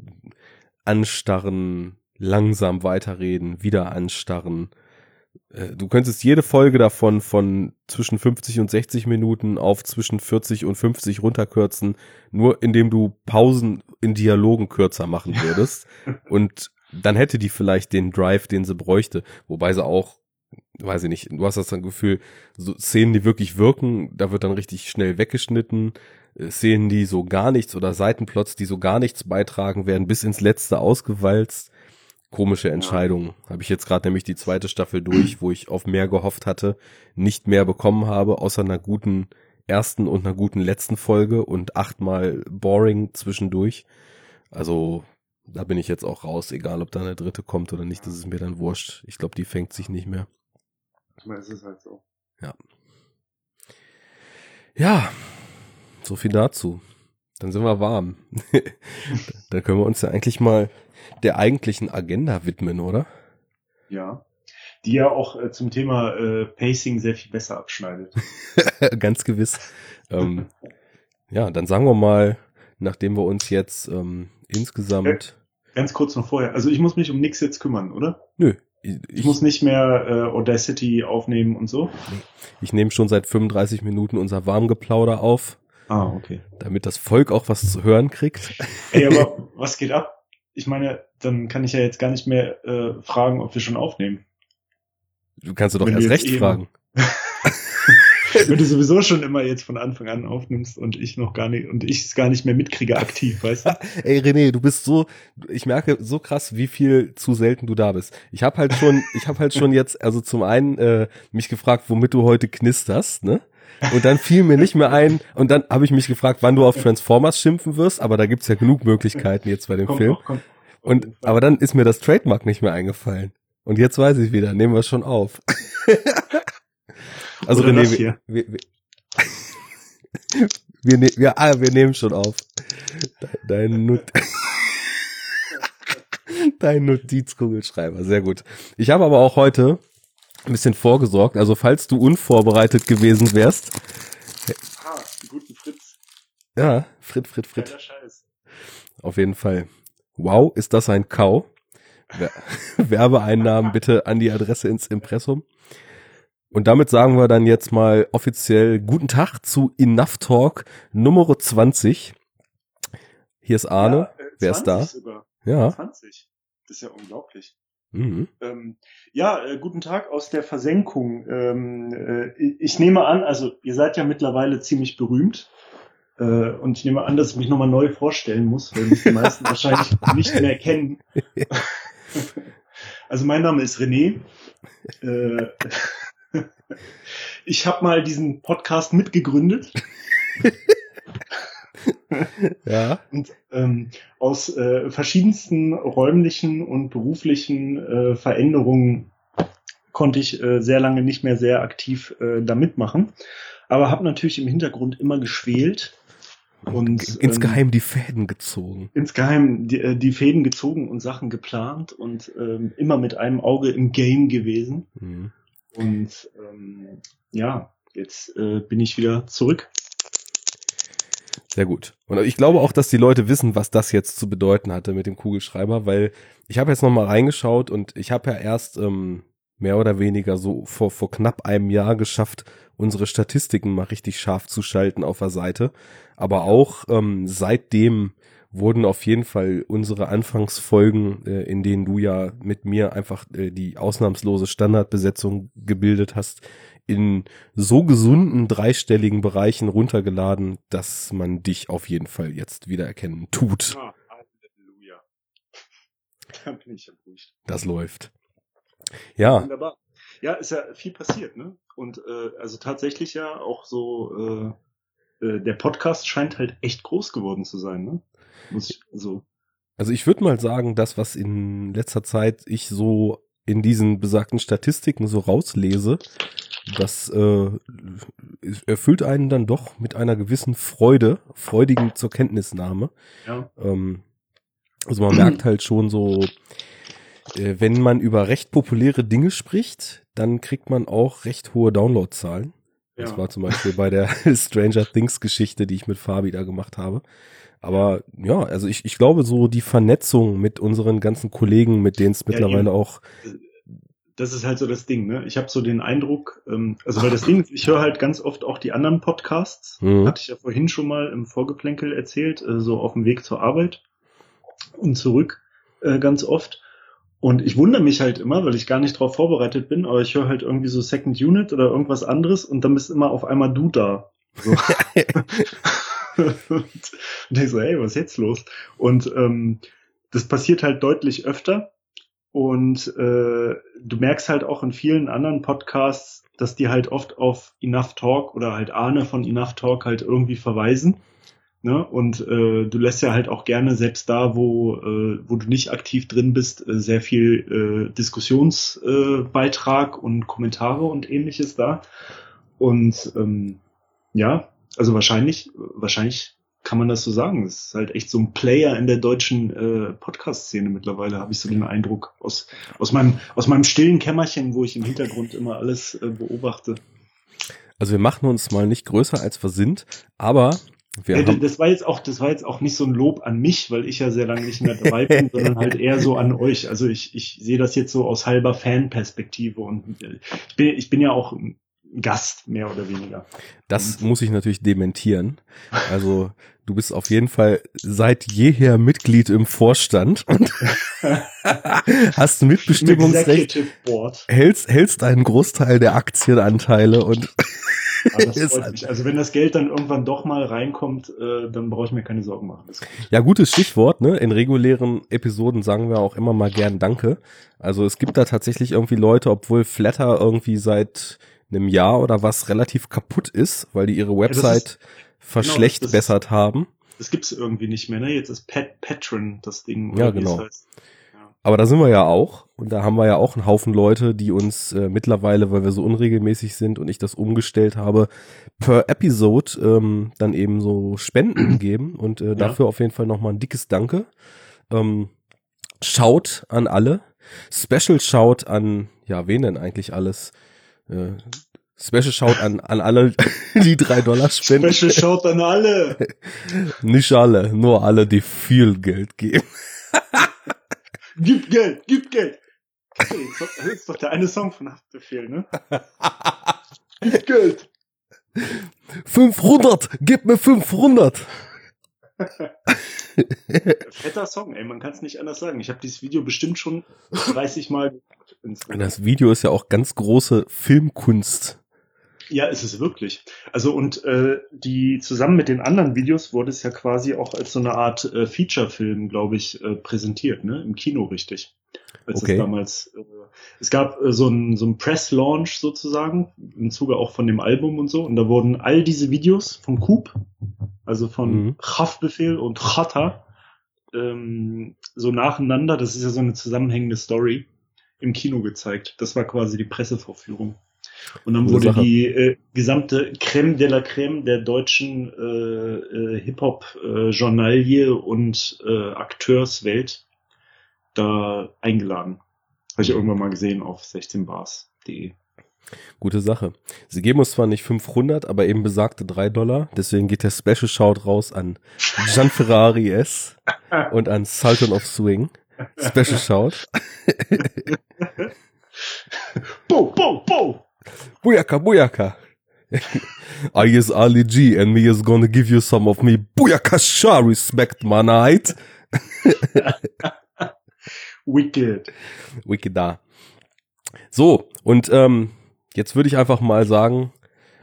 anstarren, langsam weiterreden, wieder anstarren. Äh, du könntest jede Folge davon von zwischen 50 und 60 Minuten auf zwischen 40 und 50 runterkürzen, nur indem du Pausen in Dialogen kürzer machen würdest. und dann hätte die vielleicht den Drive, den sie bräuchte, wobei sie auch weiß ich nicht, du hast das dann Gefühl, so Szenen, die wirklich wirken, da wird dann richtig schnell weggeschnitten. Äh, Szenen, die so gar nichts oder Seitenplots, die so gar nichts beitragen, werden bis ins Letzte ausgewalzt. Komische Entscheidung. Ja. Habe ich jetzt gerade nämlich die zweite Staffel durch, wo ich auf mehr gehofft hatte, nicht mehr bekommen habe, außer einer guten ersten und einer guten letzten Folge und achtmal boring zwischendurch. Also da bin ich jetzt auch raus, egal ob da eine dritte kommt oder nicht, das ist mir dann wurscht. Ich glaube, die fängt sich nicht mehr. Manchmal ist es halt so. Ja. Ja, so viel dazu. Dann sind wir warm. da können wir uns ja eigentlich mal der eigentlichen Agenda widmen, oder? Ja. Die ja auch äh, zum Thema äh, Pacing sehr viel besser abschneidet. Ganz gewiss. ähm, ja, dann sagen wir mal, nachdem wir uns jetzt ähm, insgesamt. Äh, ganz kurz noch vorher. Also ich muss mich um nichts jetzt kümmern, oder? Nö, Ich, ich muss nicht mehr äh, Audacity aufnehmen und so. Ich nehme schon seit 35 Minuten unser Warmgeplauder auf. Ah, okay. Damit das Volk auch was zu hören kriegt. Ey, aber was geht ab? Ich meine, dann kann ich ja jetzt gar nicht mehr äh, fragen, ob wir schon aufnehmen. Du kannst du doch Wenn erst recht fragen. Wenn du sowieso schon immer jetzt von Anfang an aufnimmst und ich noch gar nicht und ich es gar nicht mehr mitkriege aktiv, weißt du? Ey René, du bist so, ich merke so krass, wie viel zu selten du da bist. Ich habe halt schon, ich habe halt schon jetzt, also zum einen äh, mich gefragt, womit du heute knisterst, ne? Und dann fiel mir nicht mehr ein, und dann habe ich mich gefragt, wann du auf Transformers schimpfen wirst, aber da gibt's ja genug Möglichkeiten jetzt bei dem komm, Film. Komm, komm. Und aber dann ist mir das Trademark nicht mehr eingefallen. Und jetzt weiß ich wieder, nehmen wir es schon auf. Also Oder René, wir, wir, wir, wir, ne wir, ah, wir nehmen schon auf. Dein, Not Dein Notizkugelschreiber, sehr gut. Ich habe aber auch heute ein bisschen vorgesorgt. Also falls du unvorbereitet gewesen wärst. Ah, guten Fritz. Ja, Frit, Frit, Frit. Scheiß. Auf jeden Fall. Wow, ist das ein Kau? Werbeeinnahmen bitte an die Adresse ins Impressum. Und damit sagen wir dann jetzt mal offiziell guten Tag zu Enough Talk Nummer 20. Hier ist Arne. Ja, äh, Wer ist da? Sogar. Ja. 20. Das ist ja unglaublich. Mhm. Ähm, ja, äh, guten Tag aus der Versenkung. Ähm, äh, ich nehme an, also ihr seid ja mittlerweile ziemlich berühmt. Äh, und ich nehme an, dass ich mich nochmal neu vorstellen muss, weil mich die meisten wahrscheinlich nicht mehr kennen. also mein Name ist René. Ich habe mal diesen Podcast mitgegründet. ja. Und ähm, aus äh, verschiedensten räumlichen und beruflichen äh, Veränderungen konnte ich äh, sehr lange nicht mehr sehr aktiv äh, da mitmachen. Aber habe natürlich im Hintergrund immer geschwelt. Und, insgeheim ähm, die Fäden gezogen. Insgeheim die, äh, die Fäden gezogen und Sachen geplant und ähm, immer mit einem Auge im Game gewesen. Mhm. Und ähm, ja, jetzt äh, bin ich wieder zurück sehr gut. Und ich glaube auch, dass die Leute wissen, was das jetzt zu bedeuten hatte mit dem Kugelschreiber, weil ich habe jetzt noch mal reingeschaut und ich habe ja erst ähm, mehr oder weniger so vor, vor knapp einem Jahr geschafft, unsere Statistiken mal richtig scharf zu schalten auf der Seite. Aber auch ähm, seitdem wurden auf jeden Fall unsere Anfangsfolgen, äh, in denen du ja mit mir einfach äh, die ausnahmslose Standardbesetzung gebildet hast, in so gesunden dreistelligen Bereichen runtergeladen, dass man dich auf jeden Fall jetzt wiedererkennen tut. Ah, Halleluja. Da bin ich ja ruhig. Das läuft. Ja. Wunderbar. Ja, ist ja viel passiert, ne? Und äh, also tatsächlich ja auch so, äh, der Podcast scheint halt echt groß geworden zu sein, ne? Muss ich, so. Also ich würde mal sagen, das, was in letzter Zeit ich so in diesen besagten Statistiken so rauslese, das äh, erfüllt einen dann doch mit einer gewissen Freude, freudigen zur Kenntnisnahme. Ja. Ähm, also man merkt halt schon so, äh, wenn man über recht populäre Dinge spricht, dann kriegt man auch recht hohe Downloadzahlen. Ja. Das war zum Beispiel bei der Stranger Things Geschichte, die ich mit Fabi da gemacht habe. Aber ja, also ich, ich glaube so die Vernetzung mit unseren ganzen Kollegen, mit denen es ja, mittlerweile auch das ist halt so das Ding, ne? Ich habe so den Eindruck, ähm, also weil das Ding ist, ich höre halt ganz oft auch die anderen Podcasts, mhm. hatte ich ja vorhin schon mal im Vorgeplänkel erzählt, äh, so auf dem Weg zur Arbeit und zurück äh, ganz oft. Und ich wundere mich halt immer, weil ich gar nicht drauf vorbereitet bin, aber ich höre halt irgendwie so Second Unit oder irgendwas anderes und dann bist immer auf einmal du da. So. und ich so, hey, was ist jetzt los? Und ähm, das passiert halt deutlich öfter und äh, du merkst halt auch in vielen anderen Podcasts, dass die halt oft auf Enough Talk oder halt Arne von Enough Talk halt irgendwie verweisen. Ne? Und äh, du lässt ja halt auch gerne, selbst da, wo, äh, wo du nicht aktiv drin bist, äh, sehr viel äh, Diskussionsbeitrag äh, und Kommentare und ähnliches da. Und ähm, ja, also wahrscheinlich, wahrscheinlich kann man das so sagen. Es ist halt echt so ein Player in der deutschen äh, Podcast-Szene mittlerweile, habe ich so den Eindruck. Aus, aus, meinem, aus meinem stillen Kämmerchen, wo ich im Hintergrund immer alles äh, beobachte. Also wir machen uns mal nicht größer, als wir sind, aber Ja, das war jetzt auch, das war jetzt auch nicht so ein Lob an mich, weil ich ja sehr lange nicht mehr dabei bin, sondern halt eher so an euch. Also ich, ich sehe das jetzt so aus halber Fanperspektive und äh, ich bin, ich bin ja auch ein Gast, mehr oder weniger. das muss ich natürlich dementieren. Also du bist auf jeden Fall seit jeher Mitglied im Vorstand und hast Im Mitbestimmungsrecht, hältst, hältst einen Großteil der Aktienanteile und Ah, das halt- mich. Also wenn das Geld dann irgendwann doch mal reinkommt, äh, dann brauche ich mir keine Sorgen machen. Das gut. Ja, gutes Stichwort, ne? In regulären Episoden sagen wir auch immer mal gern Danke. Also es gibt da tatsächlich irgendwie Leute, obwohl Flatter irgendwie seit einem Jahr oder was relativ kaputt ist, weil die ihre das Website ist- verschlechtbessert haben. Das gibt's irgendwie nicht mehr, ne? Jetzt ist Pat Patron das Ding. Ja, oder wie es genau. heißt. Ja. Aber da sind wir ja auch. Und da haben wir ja auch einen Haufen Leute, die uns äh, mittlerweile, weil wir so unregelmäßig sind und ich das umgestellt habe, per Episode ähm, dann eben so Spenden geben. Und äh, dafür auf jeden Fall nochmal ein dickes Danke. Ähm, Schaut an alle. Special Shout an, ja, wen denn eigentlich alles? Äh, Special Shout an, an alle, die drei Dollar spenden. Special Shout an alle. Nicht alle, nur alle, die viel Geld geben. Gib Geld, gib Geld. Hey, das ist doch der eine Song von Haftbefehl, ne? Gib Geld. 500, gib mir 500. Fetter Song, ey, man kann es nicht anders sagen. Ich habe dieses Video bestimmt schon 30 Mal. Das Video ist ja auch ganz große Filmkunst. Ja, ist es wirklich. Also und äh, die zusammen mit den anderen Videos wurde es ja quasi auch als so eine Art äh, Feature-Film, glaube ich, äh, präsentiert, ne? Im Kino richtig. Als Okay. es damals, äh, es gab äh, so ein so ein Press-Launch sozusagen im Zuge auch von dem Album und so. Und da wurden all diese Videos von Coop, also von Mhm. Haftbefehl und Chata, ähm, so nacheinander. Das ist ja so eine zusammenhängende Story im Kino gezeigt. Das war quasi die Pressevorführung. Und dann wurde Sache. die äh, gesamte Crème de la Crème der deutschen äh, äh, Hip-Hop-Journalie und äh, Akteurswelt da eingeladen. Habe ich irgendwann mal gesehen auf 16bars.de. Gute Sache. Sie geben uns zwar nicht 500, aber eben besagte 3 Dollar. Deswegen geht der Special Shout raus an Gian Ferrari S und an Sultan of Swing. Special Shout. Bo, bo, bo! Buyaka, buyaka. I is Ali G and me is gonna give you some of me buyaka sha respect, my night. Wicked. Wiki da. So, und ähm, jetzt würde ich einfach mal sagen,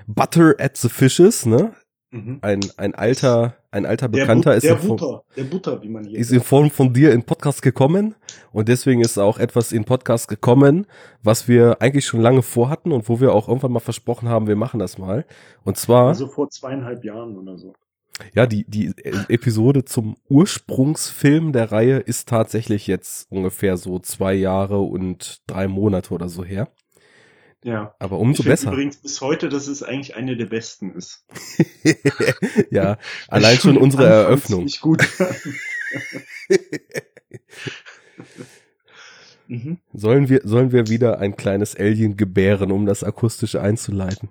Butter at the Fishes, ne? Mhm. Ein, ein alter, ein alter Der, Bekannter Bu- ist, der in Form, Butter, der ist in Form von dir in Podcast gekommen und deswegen ist auch etwas in Podcast gekommen, was wir eigentlich schon lange vorhatten und wo wir auch irgendwann mal versprochen haben, wir machen das mal. Und zwar, Also vor zweieinhalb Jahren oder so. ja, die, die Episode zum Ursprungsfilm der Reihe ist tatsächlich jetzt ungefähr so zwei Jahre und drei Monate oder so her. Ja. Aber Ich umso finde besser. übrigens bis heute, dass es eigentlich eine der besten ist. ja, allein schon unsere Eröffnung. Nicht gut. mhm. Sollen wir, sollen wir wieder ein kleines Alien gebären, um das akustische einzuleiten?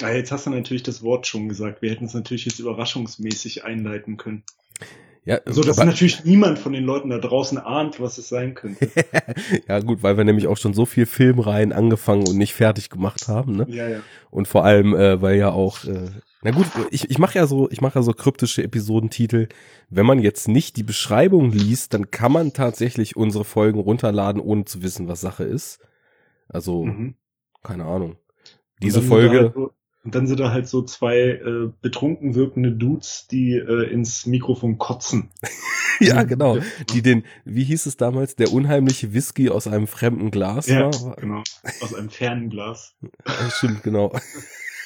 Ja, jetzt hast du natürlich das Wort schon gesagt. Wir hätten es natürlich jetzt überraschungsmäßig einleiten können. Ja, So dass natürlich niemand von den Leuten da draußen ahnt, was es sein könnte. ja gut, weil wir nämlich auch schon so viel Filmreihen angefangen und nicht fertig gemacht haben, ne? ja, ja. Und vor allem, äh, weil ja auch, äh, na gut, ich, ich mache ja so, ich mache ja so kryptische Episodentitel. Wenn man jetzt nicht die Beschreibung liest, dann kann man tatsächlich unsere Folgen runterladen, ohne zu wissen, was Sache ist. Also, Mhm. keine Ahnung. Diese Folge, und dann sind da halt so zwei äh, betrunken wirkende Dudes, die äh, ins Mikrofon kotzen. ja genau, die den, wie hieß es damals, der unheimliche Whisky aus einem fremden Glas Ja, war. genau. Aus einem Fernglas. Ja, stimmt, genau.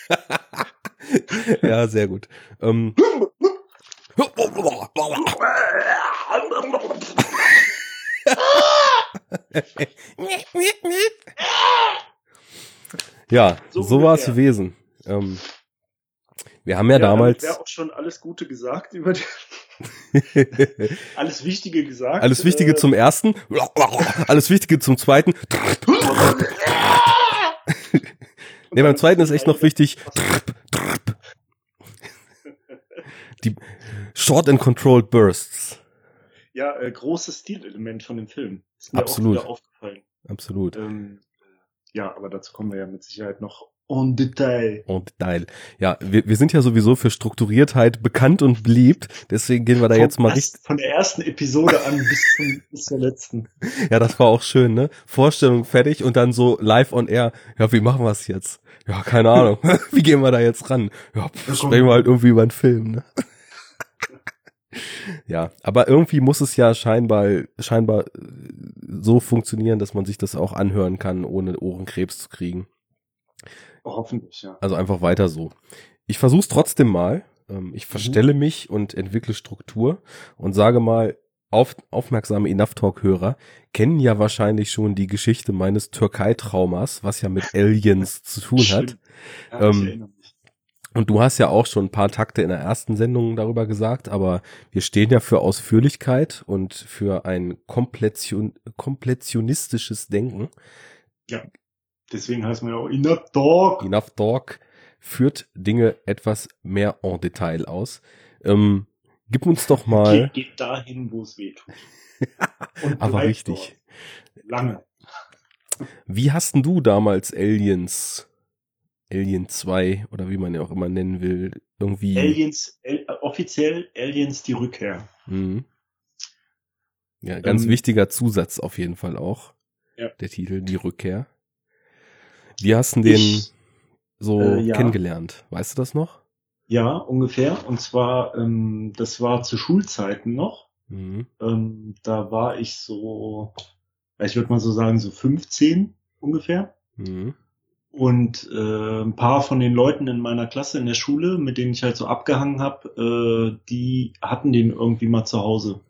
ja, sehr gut. Ähm, ja, so, So war es ungefähr. gewesen. Ähm, wir haben ja, damit damals wäre auch schon alles Gute gesagt über die, alles Wichtige gesagt. alles Wichtige Äh, zum ersten, alles Wichtige zum zweiten. Ne, beim zweiten ist echt noch wichtig. Die Short and Controlled Bursts. Ja, äh, großes Stilelement von dem Film. Ist mir Absolut. auch wieder aufgefallen. Absolut. Ähm, ja, aber dazu kommen wir ja mit Sicherheit noch en Detail. Und Teil. Ja, wir, wir sind ja sowieso für Strukturiertheit bekannt und beliebt. Deswegen gehen wir da jetzt mal richtig. Von der ersten Episode an bis, zum, bis zur letzten. Ja, das war auch schön, ne? Vorstellung fertig und dann so live on air. Ja, wie machen wir es jetzt? Ja, keine Ahnung. wie gehen wir da jetzt ran? Ja, pff, sprechen wir halt irgendwie über einen Film, ne? ja, aber irgendwie muss es ja scheinbar, scheinbar äh, so funktionieren, dass man sich das auch anhören kann, ohne Ohrenkrebs zu kriegen. Hoffentlich, ja. Also einfach weiter so. Ich versuche es trotzdem mal. Ähm, Ich verstelle mich und entwickle Struktur und sage mal, auf, aufmerksame Enough Talk-Hörer kennen ja wahrscheinlich schon die Geschichte meines Türkei-Traumas, was ja mit Aliens zu tun hat. Ja, Ähm. Und du hast ja auch schon ein paar Takte in der ersten Sendung darüber gesagt, aber wir stehen ja für Ausführlichkeit und für ein Kompletion, komplettionistisches Denken. Deswegen heißt man ja auch Inner Dog. Enough Talk führt Dinge etwas mehr en Detail aus. Ähm, gib uns doch mal, Geht, geht dahin, wo es weh tut. Aber richtig. dort. Lange. Wie hast denn du damals Aliens, Alien 2 oder wie man ja auch immer nennen will, irgendwie? Aliens, El, offiziell Aliens die Rückkehr. Mhm. Ja, ganz Ähm, wichtiger Zusatz auf jeden Fall auch. Ja. Der Titel, die Rückkehr. Wie hast du den Ich- so äh, ja. kennengelernt? Weißt du das noch? Ja, ungefähr. Und zwar, ähm, das war zu Schulzeiten noch. Mhm. Ähm, da war ich so, ich würde mal so sagen, so 15 ungefähr. Mhm. Und äh, ein paar von den Leuten in meiner Klasse in der Schule, mit denen ich halt so abgehangen habe, äh, die hatten den irgendwie mal zu Hause.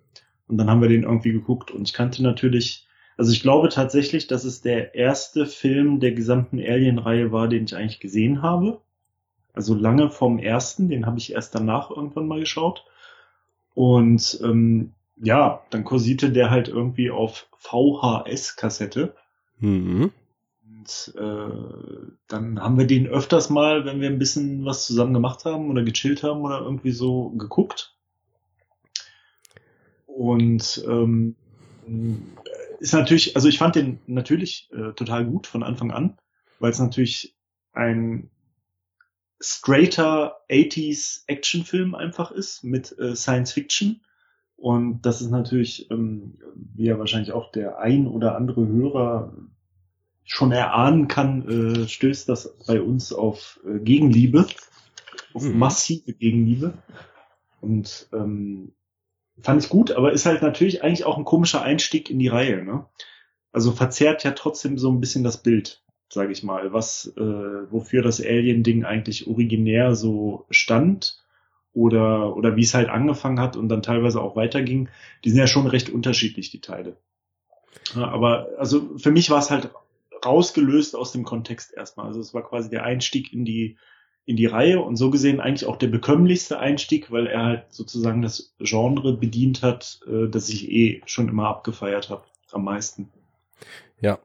Und dann haben wir den irgendwie geguckt. Und ich kannte natürlich, also ich glaube tatsächlich, dass es der erste Film der gesamten Alien-Reihe war, den ich eigentlich gesehen habe. Also lange vom ersten, den habe ich erst danach irgendwann mal geschaut. Und ähm, ja, dann kursierte der halt irgendwie auf VHS-Kassette. Mhm. Und äh, dann haben wir den öfters mal, wenn wir ein bisschen was zusammen gemacht haben oder gechillt haben oder irgendwie so geguckt. Und ähm, ist natürlich, also ich fand den natürlich äh, total gut von Anfang an, weil es natürlich ein straighter 80s Actionfilm einfach ist mit äh, Science Fiction. Und das ist natürlich, ähm, wie ja wahrscheinlich auch der ein oder andere Hörer schon erahnen kann, äh, stößt das bei uns auf äh, Gegenliebe, auf Mhm. massive Gegenliebe. Und ähm, fand ich gut, aber ist halt natürlich eigentlich auch ein komischer Einstieg in die Reihe. Ne? Also verzerrt ja trotzdem so ein bisschen das Bild, sage ich mal, was äh, wofür das Alien-Ding eigentlich originär so stand oder oder wie es halt angefangen hat und dann teilweise auch weiterging. Die sind ja schon recht unterschiedlich die Teile. Ja, aber also für mich war es halt rausgelöst aus dem Kontext erstmal. Also es war quasi der Einstieg in die in die Reihe und so gesehen eigentlich auch der bekömmlichste Einstieg, weil er halt sozusagen das Genre bedient hat, äh, das ich eh schon immer abgefeiert habe, am meisten. Ja.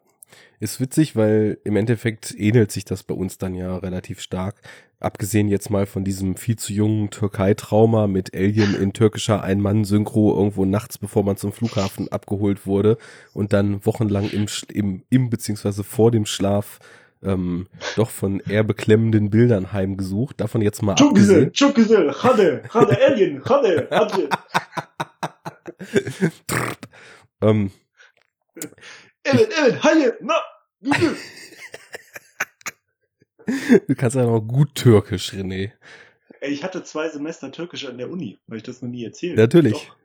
Ist witzig, weil im Endeffekt ähnelt sich das bei uns dann ja relativ stark. Abgesehen jetzt mal von diesem viel zu jungen Türkei-Trauma mit Alien in türkischer Ein-Mann-Synchro irgendwo nachts, bevor man zum Flughafen abgeholt wurde und dann wochenlang im, im, im beziehungsweise vor dem Schlaf ähm, doch von eher beklemmenden Bildern heimgesucht. Davon jetzt mal güzel, abgesehen. çok güzel, hadi, hadi Alien, hadi, hadi. ähm, Evet, evet, hayır, na, güzel. du kannst ja noch gut Türkisch, René. Ey, ich hatte zwei Semester Türkisch an der Uni, weil ich das noch nie erzählt. Natürlich. Doch.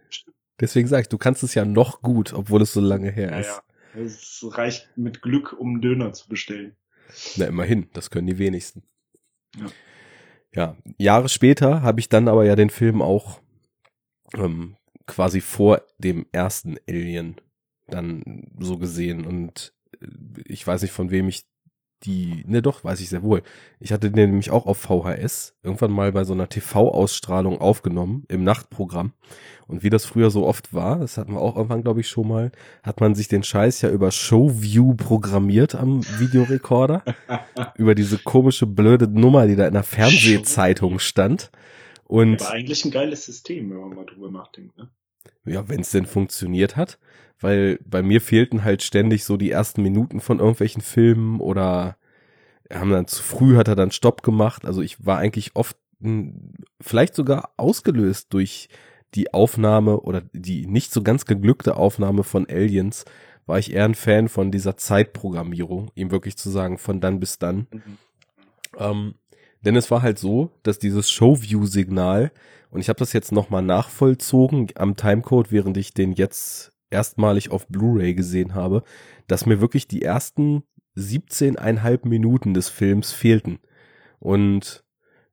Deswegen sag ich, du kannst es ja noch gut, obwohl es so lange her Ja, ist. ja. Es reicht mit Glück, um einen Döner zu bestellen. Na, immerhin, das können die wenigsten. Ja. Ja, Jahre später habe ich dann aber ja den Film auch ähm, quasi vor dem ersten Alien dann so gesehen und äh, ich weiß nicht von wem ich die, ne doch, weiß ich sehr wohl. Ich hatte den nämlich auch auf VHS irgendwann mal bei so einer TV-Ausstrahlung aufgenommen im Nachtprogramm. Und wie das früher so oft war, das hatten wir auch irgendwann, glaube ich, schon mal, hat man sich den Scheiß ja über Showview programmiert am Videorekorder. über diese komische, blöde Nummer, die da in der Fernsehzeitung stand. Und Aber eigentlich ein geiles System, wenn man mal drüber nachdenkt. Ne? Ja, wenn es denn funktioniert hat, weil bei mir fehlten halt ständig so die ersten Minuten von irgendwelchen Filmen oder haben dann zu früh hat er dann Stopp gemacht. Also ich war eigentlich oft vielleicht sogar ausgelöst durch die Aufnahme oder die nicht so ganz geglückte Aufnahme von Aliens, war ich eher ein Fan von dieser Zeitprogrammierung, ihm wirklich zu sagen, von dann bis dann. Mhm. Ähm, denn es war halt so, dass dieses Showview-Signal, und ich habe das jetzt nochmal nachvollzogen am Timecode, während ich den jetzt erstmalig auf Blu-ray gesehen habe, dass mir wirklich die ersten 17,5 Minuten des Films fehlten. Und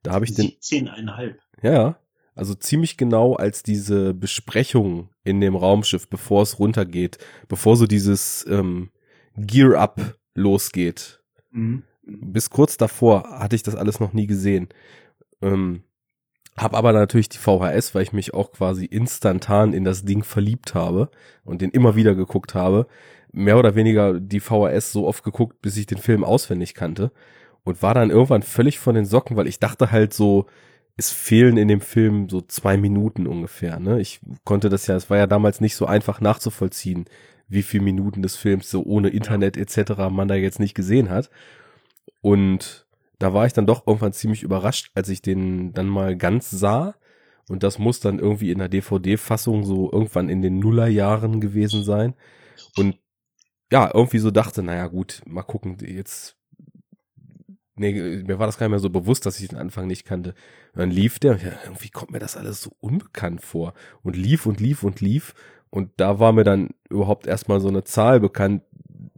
da habe ich den, 17,5. ja, also ziemlich genau als diese Besprechung in dem Raumschiff, bevor es runtergeht, bevor so dieses ähm, Gear-Up losgeht. Mhm. Bis kurz davor hatte ich das alles noch nie gesehen. Ähm, hab aber natürlich die VHS, weil ich mich auch quasi instantan in das Ding verliebt habe und den immer wieder geguckt habe. Mehr oder weniger die VHS so oft geguckt, bis ich den Film auswendig kannte. Und war dann irgendwann völlig von den Socken, weil ich dachte halt so, es fehlen in dem Film so zwei Minuten ungefähr. Ne? Ich konnte das ja, es war ja damals nicht so einfach nachzuvollziehen, wie viele Minuten des Films so ohne Internet etc. man da jetzt nicht gesehen hat. Und da war ich dann doch irgendwann ziemlich überrascht, als ich den dann mal ganz sah. Und das muss dann irgendwie in der DVD-Fassung so irgendwann in den Nullerjahren gewesen sein. Und ja, irgendwie so dachte, naja gut, mal gucken, jetzt, nee, mir war das gar nicht mehr so bewusst, dass ich den Anfang nicht kannte. Und dann lief der, und ja, irgendwie kommt mir das alles so unbekannt vor. Und lief und lief und lief. Und da war mir dann überhaupt erstmal so eine Zahl bekannt,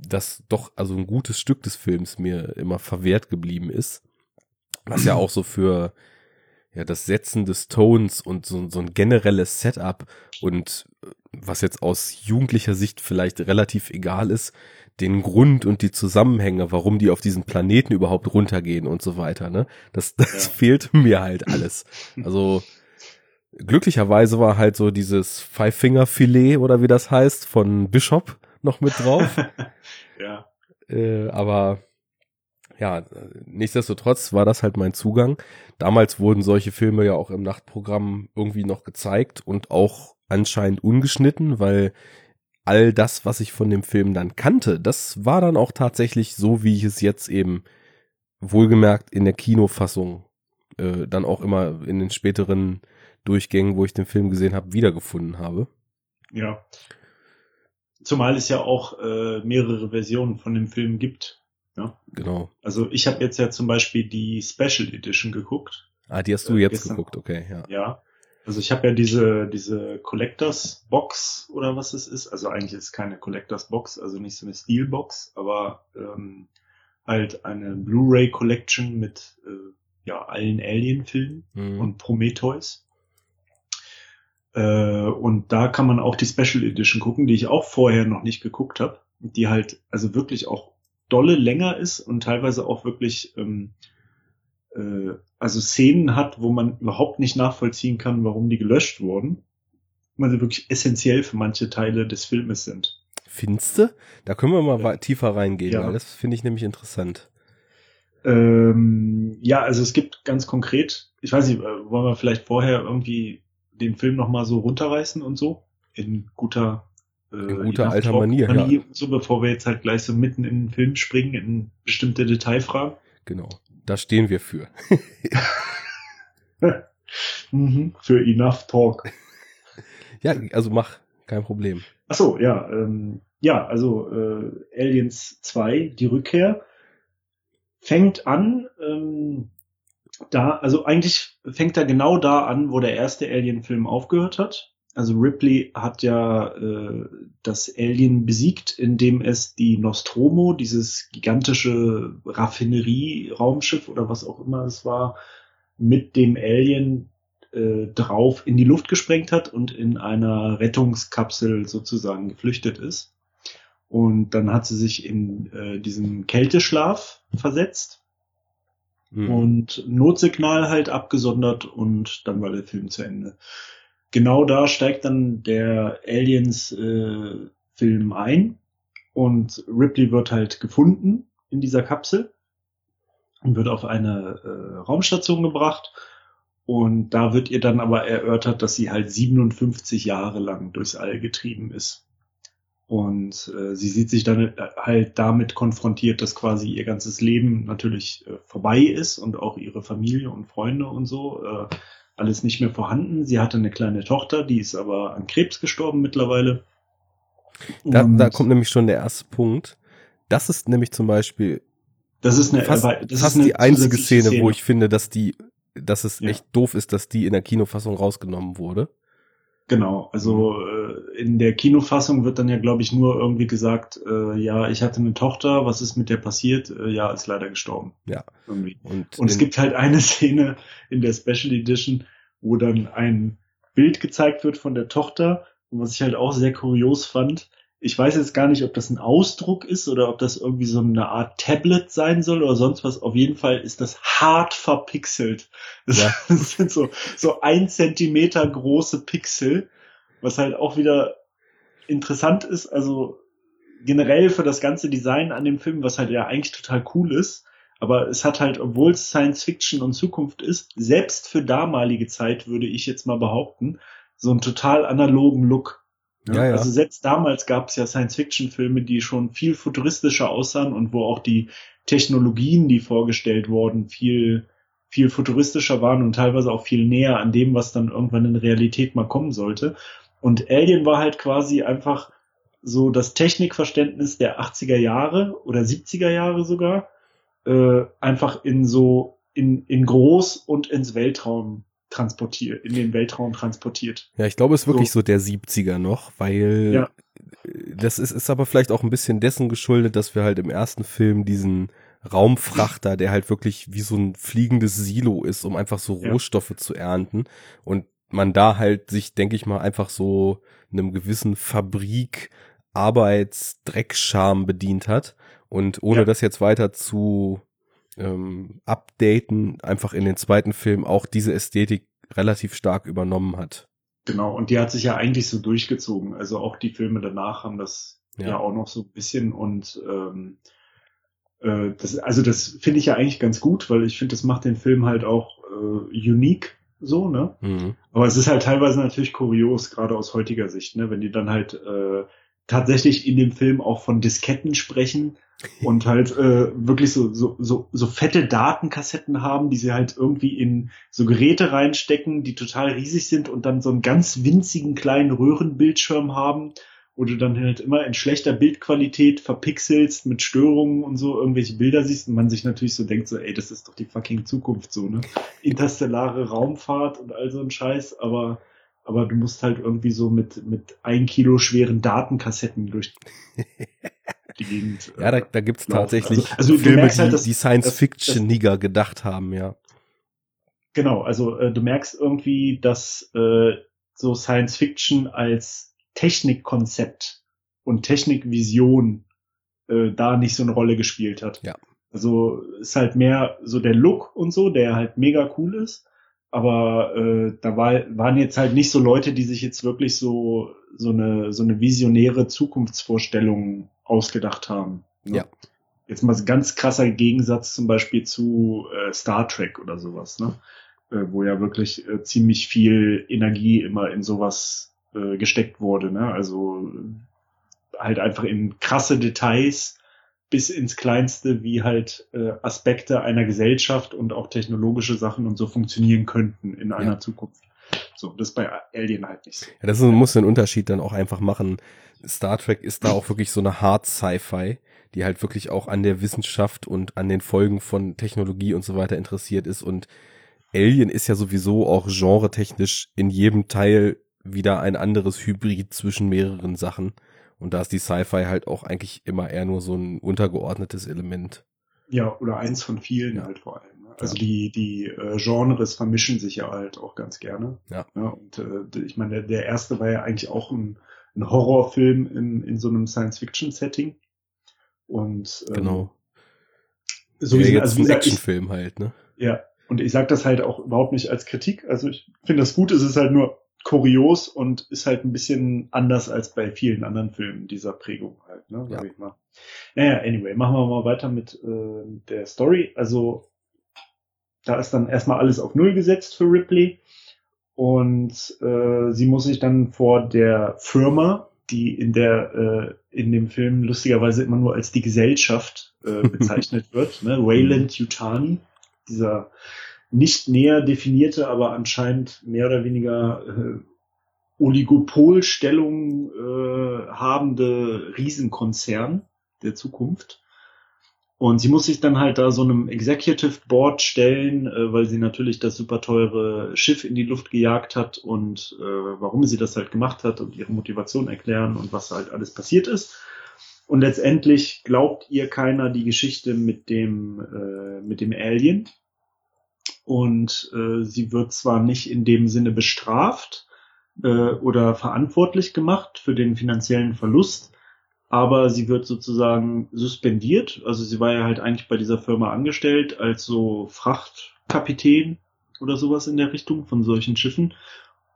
dass doch also ein gutes Stück des Films mir immer verwehrt geblieben ist. Was ja auch so für ja das Setzen des Tones und so, so ein generelles Setup und äh, was jetzt aus jugendlicher Sicht vielleicht relativ egal ist, den Grund und die Zusammenhänge, warum die auf diesen Planeten überhaupt runtergehen und so weiter, ne? Das, das Ja. fehlt mir halt alles. Also glücklicherweise war halt so dieses Five-Finger-Filet oder wie das heißt von Bishop noch mit drauf. ja. Äh, aber ja, nichtsdestotrotz war das halt mein Zugang. Damals wurden solche Filme ja auch im Nachtprogramm irgendwie noch gezeigt und auch anscheinend ungeschnitten, weil all das, was ich von dem Film dann kannte, das war dann auch tatsächlich so, wie ich es jetzt eben wohlgemerkt in der Kinofassung äh, dann auch immer in den späteren Durchgängen, wo ich den Film gesehen habe, wiedergefunden habe. Ja. Zumal es ja auch äh, mehrere Versionen von dem Film gibt. Ja. Genau. Also ich habe jetzt ja zum Beispiel die Special Edition geguckt. Ah, die hast du Äh, jetzt gestern- geguckt, okay, ja. Ja. Also ich habe ja diese, diese Collectors Box oder was es ist. Also eigentlich ist es keine Collectors Box, also nicht so eine Steel Box, aber ähm, halt eine Blu-ray Collection mit äh, ja allen Alien-Filmen Mhm. und Prometheus. Äh, und da kann man auch die Special Edition gucken, die ich auch vorher noch nicht geguckt habe, die halt also wirklich auch dolle länger ist und teilweise auch wirklich ähm, äh, also Szenen hat, wo man überhaupt nicht nachvollziehen kann, warum die gelöscht wurden, weil sie wirklich essentiell für manche Teile des Filmes sind. Findste? Da können wir mal Ja. tiefer reingehen, Ja. weil das finde ich nämlich interessant. Ähm, ja, also es gibt ganz konkret, ich weiß nicht, äh, wollen wir vielleicht vorher irgendwie den Film nochmal so runterreißen und so? In guter, äh, In guter alter Talk Manier, ja. und So, bevor wir jetzt halt gleich so mitten in den Film springen, in bestimmte Detailfragen. Genau. Da stehen wir für. Mhm, für Enough Talk. Ja, also mach, kein Problem. Ach so, ja, ähm, ja, also äh, Aliens 2, die Rückkehr, fängt an, ähm, da, also eigentlich fängt er genau da an, wo der erste Alien-Film aufgehört hat. Also Ripley hat ja äh, das Alien besiegt, indem es die Nostromo, dieses gigantische Raffinerie-Raumschiff oder was auch immer es war, mit dem Alien äh, drauf in die Luft gesprengt hat und in einer Rettungskapsel sozusagen geflüchtet ist. Und dann hat sie sich in äh, diesen Kälteschlaf versetzt Mhm. und Notsignal halt abgesondert und dann war der Film zu Ende. Genau da steigt dann der Aliens äh, Film ein und Ripley wird halt gefunden in dieser Kapsel und wird auf eine äh, Raumstation gebracht Und da wird ihr dann aber erörtert, dass sie halt 57 Jahre lang durchs All getrieben ist. Und äh, sie sieht sich dann äh, halt damit konfrontiert, dass quasi ihr ganzes Leben natürlich äh, vorbei ist und auch ihre Familie und Freunde und so. Äh, alles nicht mehr vorhanden. Sie hatte eine kleine Tochter, die ist aber an Krebs gestorben mittlerweile. Da, da kommt nämlich schon der erste Punkt. Das ist nämlich zum Beispiel das ist eine, fast, das fast ist eine die einzige Szene, Szene, wo ich finde, dass die, dass es Ja. echt doof ist, dass die in der Kinofassung rausgenommen wurde. Genau, also äh, in der Kinofassung wird dann ja, glaube ich, nur irgendwie gesagt, äh, ja, ich hatte eine Tochter, was ist mit der passiert? Äh, ja, ist leider gestorben. Ja. Irgendwie. Und, Und es gibt halt eine Szene in der Special Edition, wo dann ein Bild gezeigt wird von der Tochter, und was ich halt auch sehr kurios fand. Ich weiß jetzt gar nicht, ob das ein Ausdruck ist oder ob das irgendwie so eine Art Tablet sein soll oder sonst was. Auf jeden Fall ist das hart verpixelt. Das, Ja. das sind so, so ein Zentimeter große Pixel, was halt auch wieder interessant ist. Also generell für das ganze Design an dem Film, was halt ja eigentlich total cool ist. Aber es hat halt, obwohl es Science Fiction und Zukunft ist, selbst für damalige Zeit würde ich jetzt mal behaupten, so einen total analogen Look. Ja, ja. Also selbst damals gab es ja Science-Fiction-Filme, die schon viel futuristischer aussahen und wo auch die Technologien, die vorgestellt wurden, viel, viel futuristischer waren und teilweise auch viel näher an dem, was dann irgendwann in Realität mal kommen sollte. Und Alien war halt quasi einfach so das Technikverständnis der 80er Jahre oder 70er Jahre sogar, äh, einfach in so, in, in groß und ins Weltraum transportiert, in den Weltraum transportiert. Ja, ich glaube, es ist wirklich So. so, der 70er noch, weil Ja. das ist, ist aber vielleicht auch ein bisschen dessen geschuldet, dass wir halt im ersten Film diesen Raumfrachter, der halt wirklich wie so ein fliegendes Silo ist, um einfach so Ja. Rohstoffe zu ernten und man da halt sich, denke ich mal, einfach so einem gewissen Fabrik Arbeitsdreckscham bedient hat und ohne Ja. das jetzt weiter zu ähm, updaten, einfach in den zweiten Film auch diese Ästhetik relativ stark übernommen hat. Genau, und die hat sich ja eigentlich so durchgezogen. Also auch die Filme danach haben das ja, Ja. auch noch so ein bisschen und ähm, äh, das, also das finde ich ja eigentlich ganz gut, weil ich finde, das macht den Film halt auch äh, unique so, ne? Mhm. Aber es ist halt teilweise natürlich kurios, gerade aus heutiger Sicht, ne? Wenn die dann halt äh, tatsächlich in dem Film auch von Disketten sprechen und halt äh, wirklich so, so, so, so fette Datenkassetten haben, die sie halt irgendwie in so Geräte reinstecken, die total riesig sind und dann so einen ganz winzigen kleinen Röhrenbildschirm haben, wo du dann halt immer in schlechter Bildqualität verpixelst mit Störungen und so irgendwelche Bilder siehst und man sich natürlich so denkt, so, ey, das ist doch die fucking Zukunft so, ne? Interstellare Raumfahrt und all so ein Scheiß, aber aber du musst halt irgendwie so mit mit ein Kilo schweren Datenkassetten durch die Gegend. Ja, da, äh, da gibt's laufen. tatsächlich Also- also du Filme, merkst die, halt, dass- die Science-Fiction-Niger gedacht haben, ja. Genau, also äh, du merkst irgendwie, dass äh, so Science Fiction als Technikkonzept und Technikvision äh, da nicht so eine Rolle gespielt hat. Ja. Also ist halt mehr so der Look und so, der halt mega cool ist. Aber äh, da war, waren jetzt halt nicht so Leute, die sich jetzt wirklich so so eine so eine visionäre Zukunftsvorstellung ausgedacht haben. ne? Ja. Jetzt mal ganz krasser Gegensatz zum Beispiel zu äh, Star Trek oder sowas, ne? Äh, wo ja wirklich äh, ziemlich viel Energie immer in sowas äh, gesteckt wurde, ne? Also halt einfach in krasse Details bis ins Kleinste, wie halt äh, Aspekte einer Gesellschaft und auch technologische Sachen und so funktionieren könnten in einer Ja. Zukunft. So, das ist bei Alien halt nicht so. Ja, das ist, muss den Unterschied dann auch einfach machen. Star Trek ist da auch wirklich so eine Hard Sci-Fi, die halt wirklich auch an der Wissenschaft und an den Folgen von Technologie und so weiter interessiert ist und Alien ist ja sowieso auch genretechnisch in jedem Teil wieder ein anderes Hybrid zwischen mehreren Sachen. Und da ist die Sci-Fi halt auch eigentlich immer eher nur so ein untergeordnetes Element. Ja, oder eins von vielen Ja. halt vor allem. ne? Also Ja. die, die äh, Genres vermischen sich ja halt auch ganz gerne. Ja. und äh, ich meine, der, der erste war ja eigentlich auch ein, ein Horrorfilm in, in so einem Science-Fiction-Setting. Und ähm, Genau. so ja, wie, jetzt also wie ein Actionfilm halt, ne? ja, und ich sage das halt auch überhaupt nicht als Kritik. Also ich finde das gut, es ist halt nur kurios und ist halt ein bisschen anders als bei vielen anderen Filmen dieser Prägung halt, ne, sag Ja. ich mal. Naja, anyway, machen wir mal weiter mit äh, der Story. Also da ist dann erstmal alles auf Null gesetzt für Ripley. Und äh, sie muss sich dann vor der Firma, die in der äh, in dem Film lustigerweise immer nur als die Gesellschaft äh, bezeichnet wird, ne? Wayland Yutani, dieser nicht näher definierte, aber anscheinend mehr oder weniger äh, Oligopolstellung äh, habende Riesenkonzern der Zukunft. Und sie muss sich dann halt da so einem Executive Board stellen, äh, weil sie natürlich das super teure Schiff in die Luft gejagt hat und äh, warum sie das halt gemacht hat und ihre Motivation erklären und was halt alles passiert ist. Und letztendlich glaubt ihr keiner die Geschichte mit dem, äh, mit dem Alien. Und äh, sie wird zwar nicht in dem Sinne bestraft äh, oder verantwortlich gemacht für den finanziellen Verlust, aber sie wird sozusagen suspendiert. Also sie war ja halt eigentlich bei dieser Firma angestellt als so Frachtkapitän oder sowas in der Richtung von solchen Schiffen.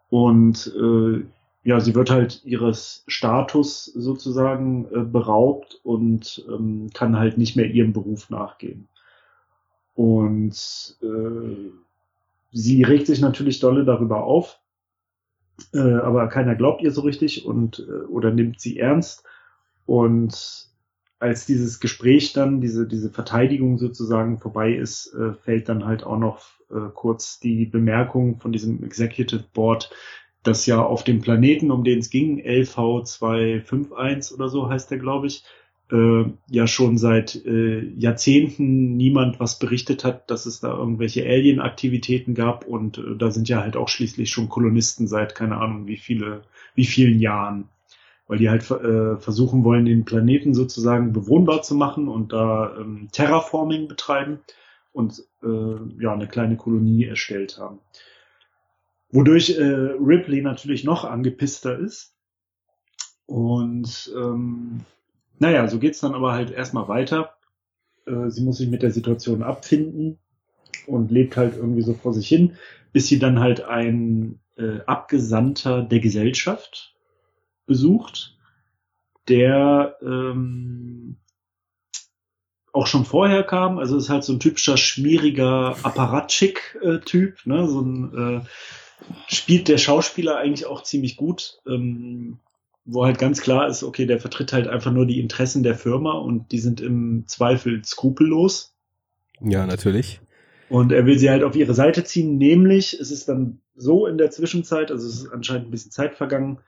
Und äh, ja, sie wird halt ihres Status sozusagen äh, beraubt und ähm, kann halt nicht mehr ihrem Beruf nachgehen. Und äh, sie regt sich natürlich dolle darüber auf, äh, aber keiner glaubt ihr so richtig und äh, oder nimmt sie ernst. Und als dieses Gespräch dann, diese, diese Verteidigung sozusagen vorbei ist, äh, fällt dann halt auch noch äh, kurz die Bemerkung von diesem Executive Board, dass ja auf dem Planeten, um den es ging, LV251 oder so heißt der, glaube ich, äh, ja schon seit äh, Jahrzehnten niemand was berichtet hat, dass es da irgendwelche Alien-Aktivitäten gab und äh, da sind ja halt auch schließlich schon Kolonisten seit keine Ahnung wie viele, wie vielen Jahren weil die halt äh, versuchen wollen, den Planeten sozusagen bewohnbar zu machen und da ähm, Terraforming betreiben und äh, ja eine kleine Kolonie erstellt haben. Wodurch äh, Ripley natürlich noch angepisster ist. Und ähm, naja, so geht's dann aber halt erstmal weiter. Äh, sie muss sich mit der Situation abfinden und lebt halt irgendwie so vor sich hin, bis sie dann halt ein äh, Abgesandter der Gesellschaft besucht, der ähm, auch schon vorher kam. Also ist halt so ein typischer schmieriger Apparatschik-Typ, ne? So ein äh, spielt der Schauspieler eigentlich auch ziemlich gut, ähm, wo halt ganz klar ist, okay, der vertritt halt einfach nur die Interessen der Firma und die sind im Zweifel skrupellos. Ja, natürlich. Und er will sie halt auf ihre Seite ziehen, nämlich es ist dann so in der Zwischenzeit, also es ist anscheinend ein bisschen Zeit vergangen,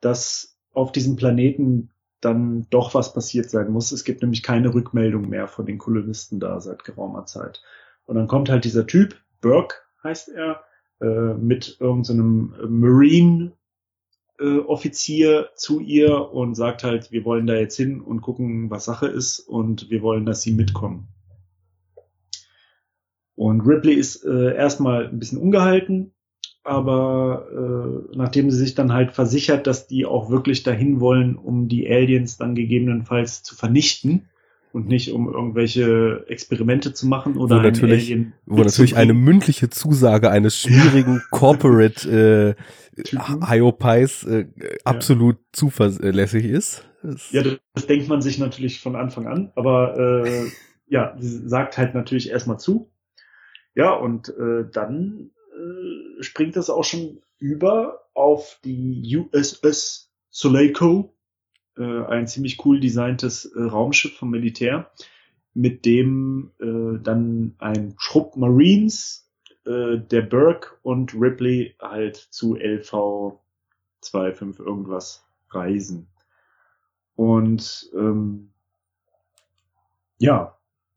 dass auf diesem Planeten dann doch was passiert sein muss. Es gibt nämlich keine Rückmeldung mehr von den Kolonisten da seit geraumer Zeit. Und dann kommt halt dieser Typ, Burke heißt er, äh, mit irgendeinem so Marine äh, Offizier zu ihr und sagt halt, wir wollen da jetzt hin und gucken, was Sache ist und wir wollen, dass sie mitkommen. Und Ripley ist äh, erstmal ein bisschen ungehalten, aber äh, nachdem sie sich dann halt versichert, dass die auch wirklich dahin wollen, um die Aliens dann gegebenenfalls zu vernichten und nicht um irgendwelche Experimente zu machen oder wo natürlich, wo natürlich eine mündliche Zusage eines schwierigen Corporate äh, Hyopies äh, absolut ja. zuverlässig ist. Das ja, das, das denkt man sich natürlich von Anfang an, aber äh, ja, sie sagt halt natürlich erstmal zu. Ja, und äh, dann äh, springt das auch schon über auf die USS Soleiko, äh, ein ziemlich cool designtes äh, Raumschiff vom Militär, mit dem äh, dann ein Schrupp Marines, äh, der Burke und Ripley halt zu LV 25 irgendwas reisen. Und ähm, ja,